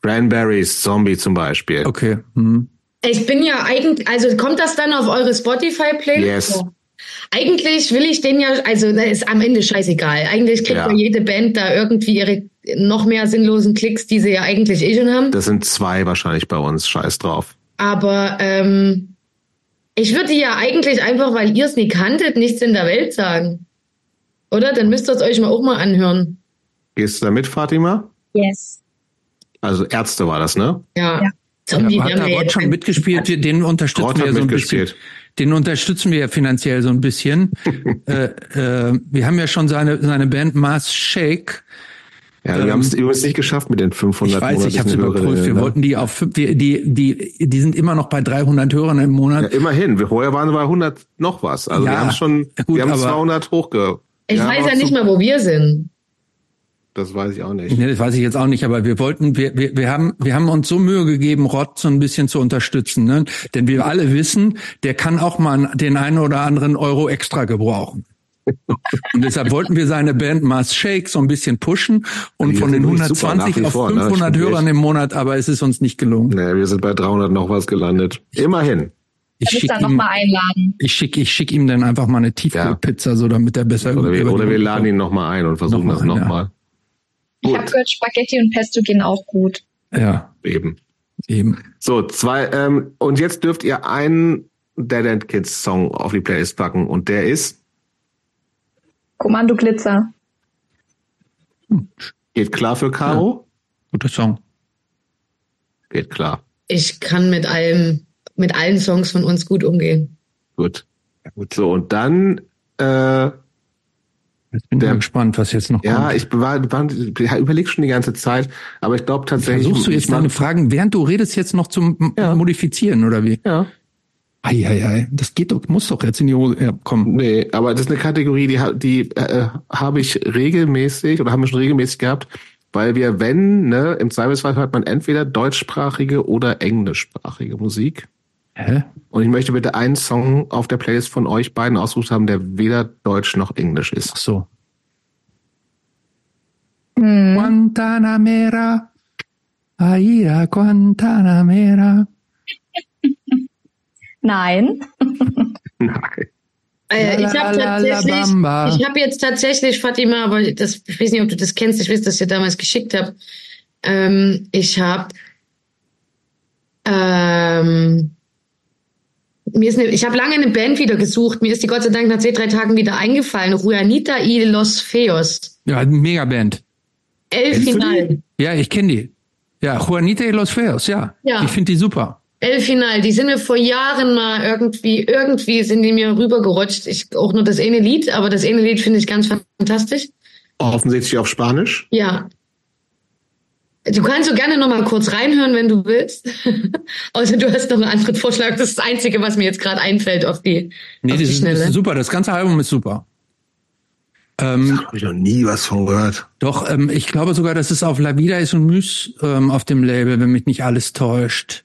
Cranberries Zombie zum Beispiel. Okay. Hm. Ich bin ja eigentlich, also kommt das dann auf eure Spotify-Playlist? Yes. Eigentlich will ich den ja, also das ist am Ende scheißegal. Eigentlich kriegt ja. ja jede Band da irgendwie ihre noch mehr sinnlosen Klicks, die sie ja eigentlich eh schon haben. Das sind zwei wahrscheinlich bei uns, scheiß drauf. Aber ähm, ich würde ja eigentlich einfach, weil ihr es nie kanntet, nichts in der Welt sagen. Oder? Dann müsst ihr es euch mal auch mal anhören. Gehst du da mit, Fatima? Yes. Also Ärzte war das, ne? Ja. ja. Zombie, ja, hat da Rod schon mitgespielt, den unterstützen Rod wir so ein bisschen. Den unterstützen wir ja finanziell so ein bisschen. äh, äh, wir haben ja schon seine, seine Band Mars Shake. Ja, wir ähm, haben es übrigens nicht geschafft mit den 500 Ich weiß, ich habe es überprüft. Wir ne? wollten die auf, die, die, die, die sind immer noch bei 300 Hörern im Monat. Ja, immerhin. Vorher waren wir bei 100 noch was. Also ja, wir haben schon, gut, wir haben 200 hochge. Ich weiß ja nicht mal, wo wir sind. Das weiß ich auch nicht. Nee, das weiß ich jetzt auch nicht, aber wir wollten, wir, wir, wir haben, wir haben uns so Mühe gegeben, Rott so ein bisschen zu unterstützen, ne? Denn wir alle wissen, der kann auch mal den einen oder anderen Euro extra gebrauchen. Und deshalb wollten wir seine Band Mars Shake so ein bisschen pushen und von den 120 auf vor, 500 ne? Hörern im Monat, aber es ist uns nicht gelungen. Nee, wir sind bei 300 noch was gelandet. Immerhin. Ich schicke ihm, ich schick, ich schick ihm dann einfach mal eine Tiefkühlpizza, ja. so damit er besser Oder wir, oder wir laden ihn nochmal ein und versuchen noch das nochmal. Ja. Ich habe gehört, Spaghetti und Pesto gehen auch gut. Ja, eben. Eben. So, zwei, ähm, und jetzt dürft ihr einen Dead End Kids Song auf die Playlist packen und der ist Kommando Glitzer. Hm. Geht klar für Caro? Ja. Guter Song. Geht klar. Ich kann mit allem, mit allen Songs von uns gut umgehen. Gut. gut. So, und dann äh, Jetzt bin ich mal gespannt, was jetzt noch ja, kommt. Ja, ich war, war, überleg schon die ganze Zeit, aber ich glaube tatsächlich. Versuchst du jetzt deine Fragen, während du redest, jetzt noch zum ja. Modifizieren oder wie? Ja. Eieiei, das geht doch, muss doch jetzt in die Hose. Ja, komm. Nee, aber das ist eine Kategorie, die, die äh, habe ich regelmäßig oder haben wir schon regelmäßig gehabt, weil wir, wenn, ne, im Zweifelsfall hört man entweder deutschsprachige oder englischsprachige Musik. Hä? Und ich möchte bitte einen Song auf der Playlist von euch beiden ausgesucht haben, der weder Deutsch noch Englisch ist. Ach so. Hm. Guantanamera, Aira Guantanamera. Nein. Nein. Äh, ich habe tatsächlich, ich habe jetzt tatsächlich, Fatima, aber das, ich weiß nicht, ob du das kennst, ich weiß, dass ihr damals geschickt habt. Ähm, ich habe ähm, mir ist eine, ich habe lange eine Band wieder gesucht. Mir ist die Gott sei Dank nach zwei, drei Tagen wieder eingefallen. Ruanita y Los Feos. Ja, mega Band. El Final. Ja, ich kenne die. Ja, Juanita y Los Feos, ja. ja. Ich finde die super. El Final, die sind mir vor Jahren mal irgendwie, irgendwie sind die mir rübergerutscht. Ich auch nur das eine Lied, aber das eine Lied finde ich ganz fantastisch. Offensichtlich auf Spanisch? Ja. Du kannst so gerne noch mal kurz reinhören, wenn du willst. Außer du hast noch einen anderen Vorschlag. Das ist das Einzige, was mir jetzt gerade einfällt auf die, nee, auf die, die Schnelle. Ist super. Das ganze Album ist super. Ähm, habe ich noch nie was von gehört. Doch, ähm, ich glaube sogar, dass es auf La Vida ist und Mys ähm, auf dem Label, wenn mich nicht alles täuscht.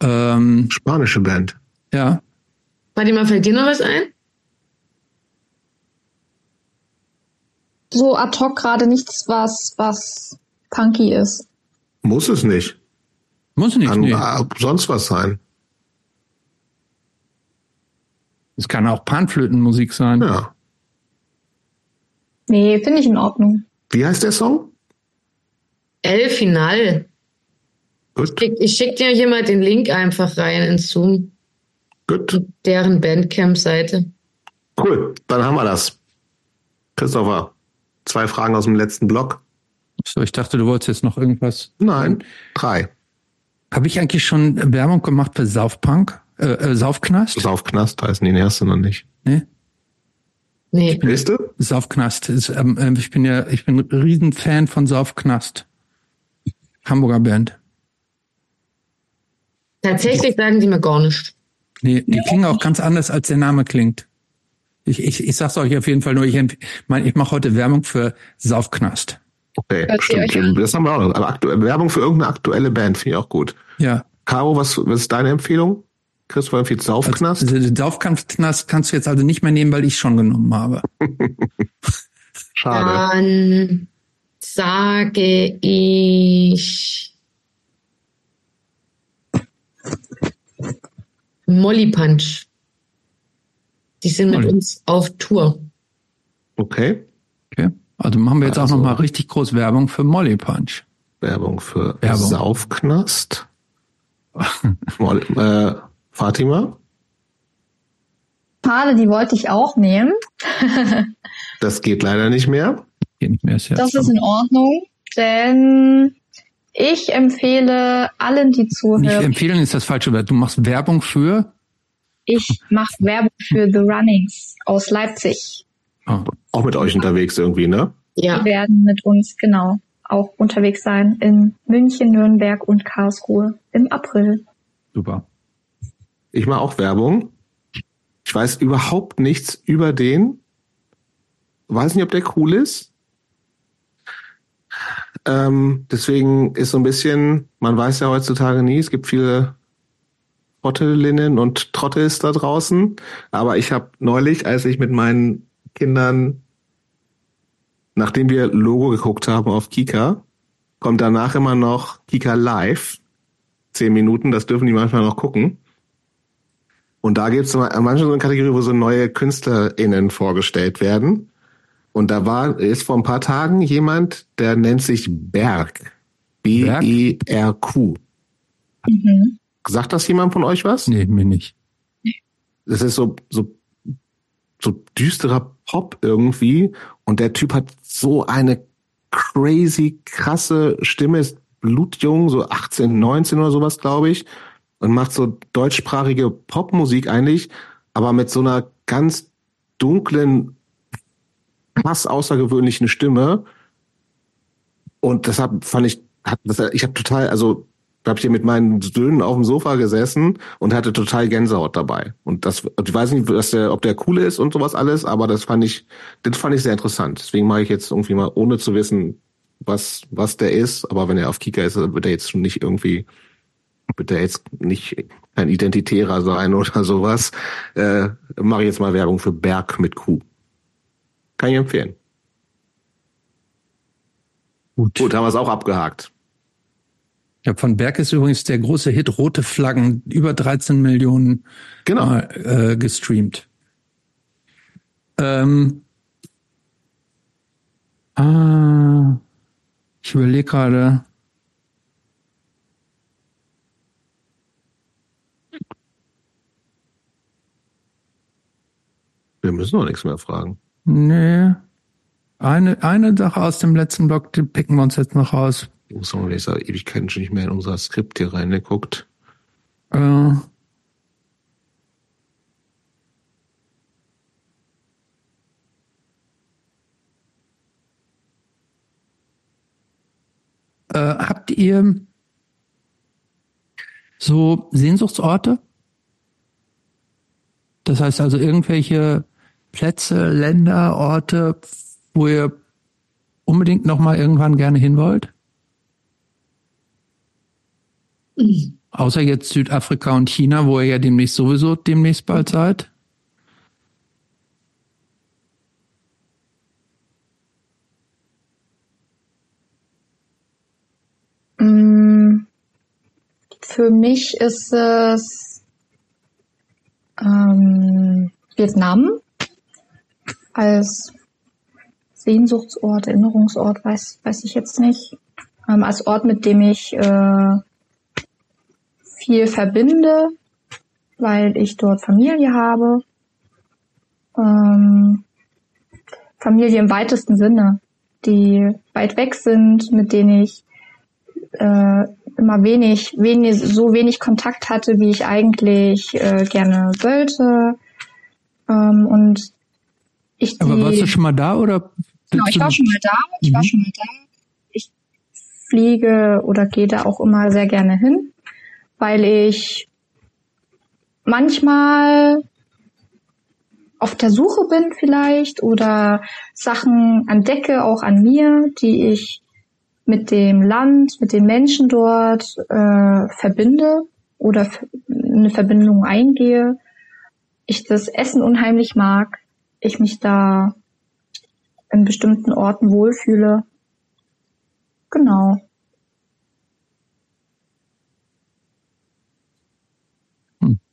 Ähm, Spanische Band. Ja. Warte mal, fällt dir noch was ein? So ad hoc gerade nichts, was, was punky ist. Muss es nicht. Muss nicht. Kann nee. sonst was sein. Es kann auch Panflötenmusik sein. Ja. Nee, finde ich in Ordnung. Wie heißt der Song? El Final. Gut. Ich, ich schicke dir hier mal den Link einfach rein in Zoom. Gut. Deren Bandcamp-Seite. Cool, dann haben wir das. Christopher, zwei Fragen aus dem letzten Block. So, ich dachte, du wolltest jetzt noch irgendwas. Nein, drei. Habe ich eigentlich schon Werbung gemacht für Saufpunk? Äh, äh, Saufknast? Saufknast heißen die erste noch nicht. Nee. Nee. Weißt du? Saufknast. Ist, ähm, ähm, ich bin ja, ich bin ein Riesenfan von Saufknast. Hamburger Band. Tatsächlich sagen die mir gar nicht. Nee, die klingen auch ganz anders, als der Name klingt. Ich, ich, ich sag's euch auf jeden Fall nur, ich, mein, ich mache heute Werbung für Saufknast. Okay, Hört stimmt. Das haben wir auch noch. Aber aktu Werbung für irgendeine aktuelle Band finde ich auch gut. Ja. Caro, was, was ist deine Empfehlung? Christopher empfiehlt Saufknast? Also, den Saufknast kannst du jetzt also nicht mehr nehmen, weil ich schon genommen habe. Schade. Dann sage ich Molly Punch. Die sind mit Molly. uns auf Tour. Okay. Also machen wir jetzt Also- auch noch mal richtig groß Werbung für Molly Punch. Werbung für Werbung. Saufknast. Mal, äh, Fatima? Schade, die wollte ich auch nehmen. Das geht leider nicht mehr. Geht nicht mehr, ist ja Das ist in Ordnung, denn ich empfehle allen, die Nicht zuhören, empfehlen ist das falsche Wort. Du machst Werbung für. ich mache Werbung für The Runnings aus Leipzig. Oh, Auch mit euch unterwegs irgendwie, ne? Ja. Die werden mit uns genau auch unterwegs sein in München, Nürnberg und Karlsruhe im April. super. Ich mache auch Werbung. Ich weiß überhaupt nichts über den. Weiß nicht, ob der cool ist. Ähm, deswegen ist so ein bisschen, man weiß ja heutzutage nie, es gibt viele Trottelinnen und Trottels da draußen. Aber ich habe neulich, als ich mit meinen Kindern, nachdem wir Logo geguckt haben auf Kika, kommt danach immer noch Kika Live. Zehn Minuten, das dürfen die manchmal noch gucken. Und da gibt es manchmal so eine Kategorie, wo so neue KünstlerInnen vorgestellt werden. Und da war, ist vor ein paar Tagen jemand, der nennt sich Berg. B-E-R-Q. Mhm. Sagt das jemand von euch was? Nee, mir nicht. Das ist so, so, so düsterer Pop irgendwie. Und der Typ hat so eine crazy, krasse Stimme, ist blutjung, so 18, 19 oder sowas, glaube ich. Und macht so deutschsprachige Popmusik eigentlich, aber mit so einer ganz dunklen, krass außergewöhnlichen Stimme. Und deshalb fand ich, hat, ich habe total, also habe ich hier mit meinen Söhnen auf dem Sofa gesessen und hatte total Gänsehaut dabei. Und das, ich weiß nicht, dass der, ob der cool ist und sowas alles, aber das fand ich, das fand ich sehr interessant. Deswegen mache ich jetzt irgendwie mal, ohne zu wissen, was, was der ist. Aber wenn er auf Kika ist, wird er jetzt schon nicht irgendwie, wird er jetzt nicht ein Identitärer sein oder sowas. Äh, mache ich jetzt mal Werbung für Berg mit Q. Kann ich empfehlen. Gut. Gut, haben wir es auch abgehakt. Ja, von Berg ist übrigens der große Hit Rote Flaggen über 13 Millionen Genau. Mal, äh, gestreamt. Ähm, ah, ich überlege gerade. Wir müssen doch nichts mehr fragen. Nee. Eine, eine Sache aus dem letzten Blog, die picken wir uns jetzt noch raus. Muss nicht sagen, Ewigkeiten schon nicht mehr in unser Skript hier reingeguckt. Äh, äh, habt ihr so Sehnsuchtsorte? Das heißt also irgendwelche Plätze, Länder, Orte, wo ihr unbedingt noch mal irgendwann gerne hin wollt? Außer jetzt Südafrika und China, wo ihr ja demnächst sowieso demnächst bald seid. Mm, Für mich ist es ähm, Vietnam als Sehnsuchtsort, Erinnerungsort, weiß, weiß ich jetzt nicht. Ähm, als Ort, mit dem ich äh, viel verbinde, weil ich dort Familie habe. Ähm, Familie im weitesten Sinne, die weit weg sind, mit denen ich äh, immer wenig, wenig, so wenig Kontakt hatte, wie ich eigentlich äh, gerne wollte. Ähm, und ich die, Aber warst du schon mal da oder? Genau, ich war schon mal da. Ich mhm. war schon mal da. Ich fliege oder gehe da auch immer sehr gerne hin, weil ich manchmal auf der Suche bin vielleicht oder Sachen entdecke, auch an mir, die ich mit dem Land, mit den Menschen dort äh, verbinde oder eine Verbindung eingehe. Ich das Essen unheimlich mag, ich mich da in bestimmten Orten wohlfühle. Genau.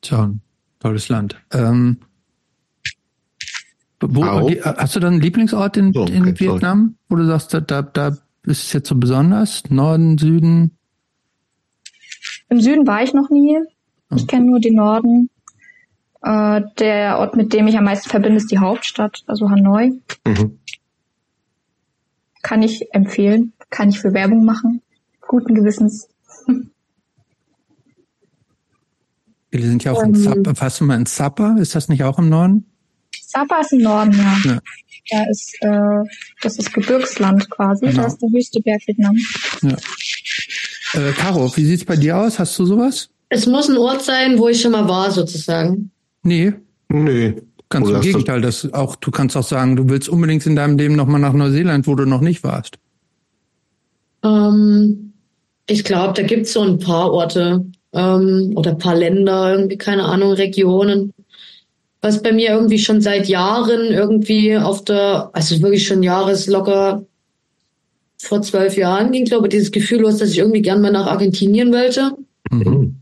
Tja, tolles Land. Ähm, wo, hast du dann einen Lieblingsort in, so, okay, in Vietnam, sorry. wo du sagst, da, da ist es jetzt so besonders? Norden, Süden? Im Süden war ich noch nie. Ich kenne nur den Norden. Äh, der Ort, mit dem ich am meisten verbinde, ist die Hauptstadt, also Hanoi. Mhm. Kann ich empfehlen. Kann ich für Werbung machen. Guten Gewissens. Wir sind ja auch ähm, in Zappa. Warst du mal in Zappa? Ist das nicht auch im Norden? Sapa ist im Norden, ja. ja. Da ist, äh, das ist Gebirgsland quasi. Genau. Da ist der höchste Berg Vietnam. Ja. Äh, Caro, wie sieht's bei dir aus? Hast du sowas? Es muss ein Ort sein, wo ich schon mal war, sozusagen. Nee. Nee. Ganz Oder im Gegenteil, das auch, du kannst auch sagen, du willst unbedingt in deinem Leben nochmal nach Neuseeland, wo du noch nicht warst. Ähm, ich glaube, da gibt's so ein paar Orte ähm, oder ein paar Länder, irgendwie, keine Ahnung, Regionen was bei mir irgendwie schon seit Jahren irgendwie auf der, also wirklich schon jahreslocker vor zwölf Jahren ging, glaube ich, dieses Gefühl los, dass ich irgendwie gern mal nach Argentinien wollte. Mhm.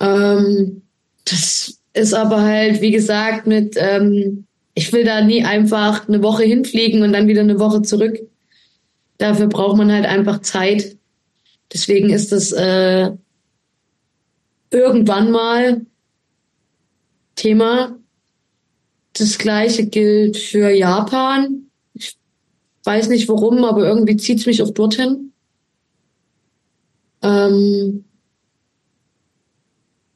Ähm, das ist aber halt, wie gesagt, mit, ähm, ich will da nie einfach eine Woche hinfliegen und dann wieder eine Woche zurück. Dafür braucht man halt einfach Zeit. Deswegen ist das äh, irgendwann mal Thema. Das gleiche gilt für Japan. Ich weiß nicht warum, aber irgendwie zieht es mich auch dorthin. Ähm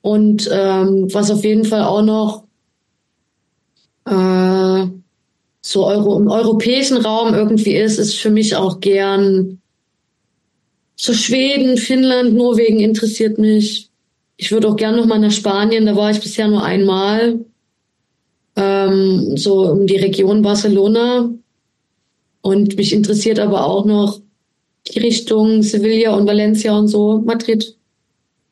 und ähm, was auf jeden Fall auch noch äh, so Euro, im europäischen Raum irgendwie ist, ist für mich auch gern so Schweden, Finnland, Norwegen interessiert mich. Ich würde auch gern noch mal nach Spanien, da war ich bisher nur einmal ähm, so um die Region Barcelona. Und mich interessiert aber auch noch die Richtung Sevilla und Valencia und so, Madrid.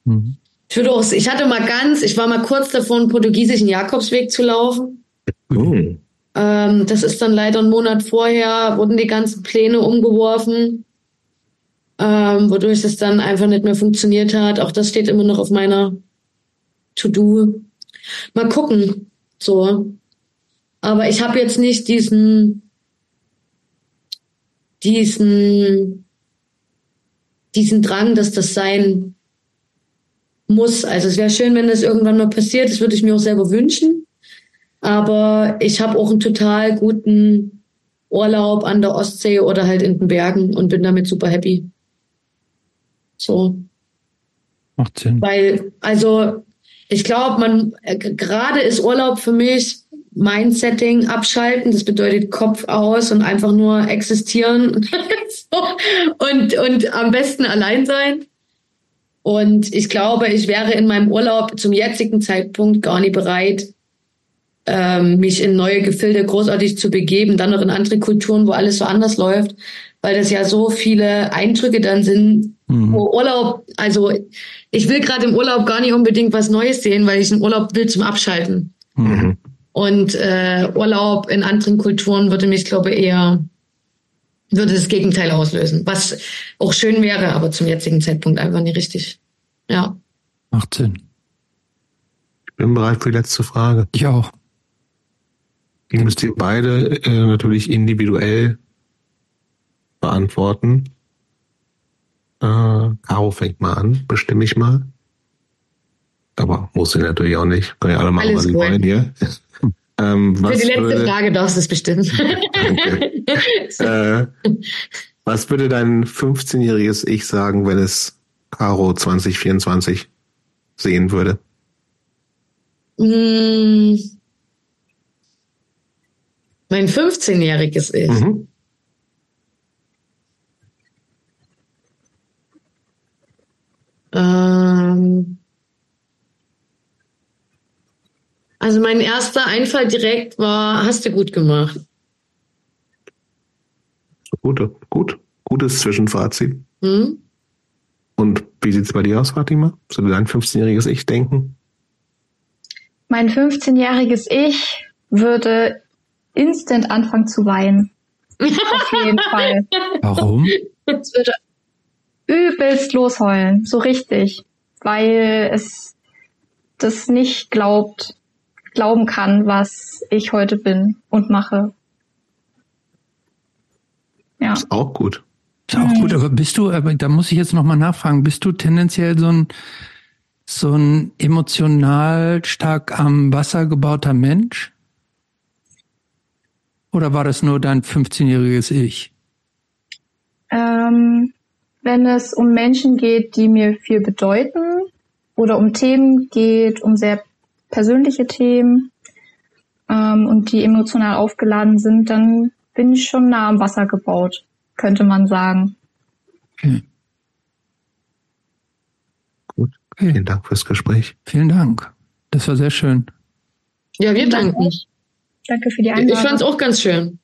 Mhm. Ich würde auch, ich hatte mal ganz, ich war mal kurz davor, einen portugiesischen Jakobsweg zu laufen. Mhm. Ähm, das ist dann leider einen Monat vorher, wurden die ganzen Pläne umgeworfen, ähm, wodurch es dann einfach nicht mehr funktioniert hat. Auch das steht immer noch auf meiner To-Do. Mal gucken. So. Aber ich habe jetzt nicht diesen, diesen, diesen Drang, dass das sein muss. Also es wäre schön, wenn das irgendwann mal passiert. Das würde ich mir auch selber wünschen. Aber ich habe auch einen total guten Urlaub an der Ostsee oder halt in den Bergen und bin damit super happy. So. Macht Sinn. Weil, also ich glaube, man äh, gerade ist Urlaub für mich Mindsetting abschalten. Das bedeutet Kopf aus und einfach nur existieren und und am besten allein sein. Und ich glaube, ich wäre in meinem Urlaub zum jetzigen Zeitpunkt gar nicht bereit, ähm, mich in neue Gefilde großartig zu begeben, dann noch in andere Kulturen, wo alles so anders läuft, weil das ja so viele Eindrücke dann sind, mhm. wo Urlaub, also ich will gerade im Urlaub gar nicht unbedingt was Neues sehen, weil ich einen Urlaub will zum Abschalten. Mhm. Und äh, Urlaub in anderen Kulturen würde mich, glaube ich, eher würde das Gegenteil auslösen. Was auch schön wäre, aber zum jetzigen Zeitpunkt einfach nicht richtig. Ja. Macht Sinn. Ich bin bereit für die letzte Frage. Ich auch. Die müsst ihr beide äh, natürlich individuell beantworten. Äh, Caro fängt mal an, bestimme ich mal. Aber muss sie natürlich auch nicht. Können ja alle machen, Alles was sie wollen hier. Ähm, Für die letzte würde, Frage darfst du es bestimmen. äh, was würde dein 15-jähriges Ich sagen, wenn es Caro 2024 sehen würde? Hm. Mein 15-jähriges Ich. Mhm. Ähm, also mein erster Einfall direkt war, hast du gut gemacht. Gute, gut, gutes Zwischenfazit. Hm? Und wie sieht es bei dir aus, Fatima? Soll du dein 15-jähriges Ich denken? Mein 15-jähriges Ich würde instant anfangen zu weinen. Auf jeden Fall. Warum? Es würde übelst losheulen, so richtig, weil es das nicht glaubt, glauben kann, was ich heute bin und mache. Ja. Ist auch gut. Ist auch gut, aber bist du, aber da muss ich jetzt nochmal nachfragen, bist du tendenziell so ein, so ein emotional stark am Wasser gebauter Mensch? Oder war das nur dein 15-jähriges Ich? Ähm, wenn es um Menschen geht, die mir viel bedeuten oder um Themen geht, um sehr persönliche Themen ähm, und die emotional aufgeladen sind, dann bin ich schon nah am Wasser gebaut, könnte man sagen. Okay. Gut. Okay. Vielen Dank fürs Gespräch. Vielen Dank. Das war sehr schön. Ja, wir danken. Danke für die Einladung. Ich fand es auch ganz schön.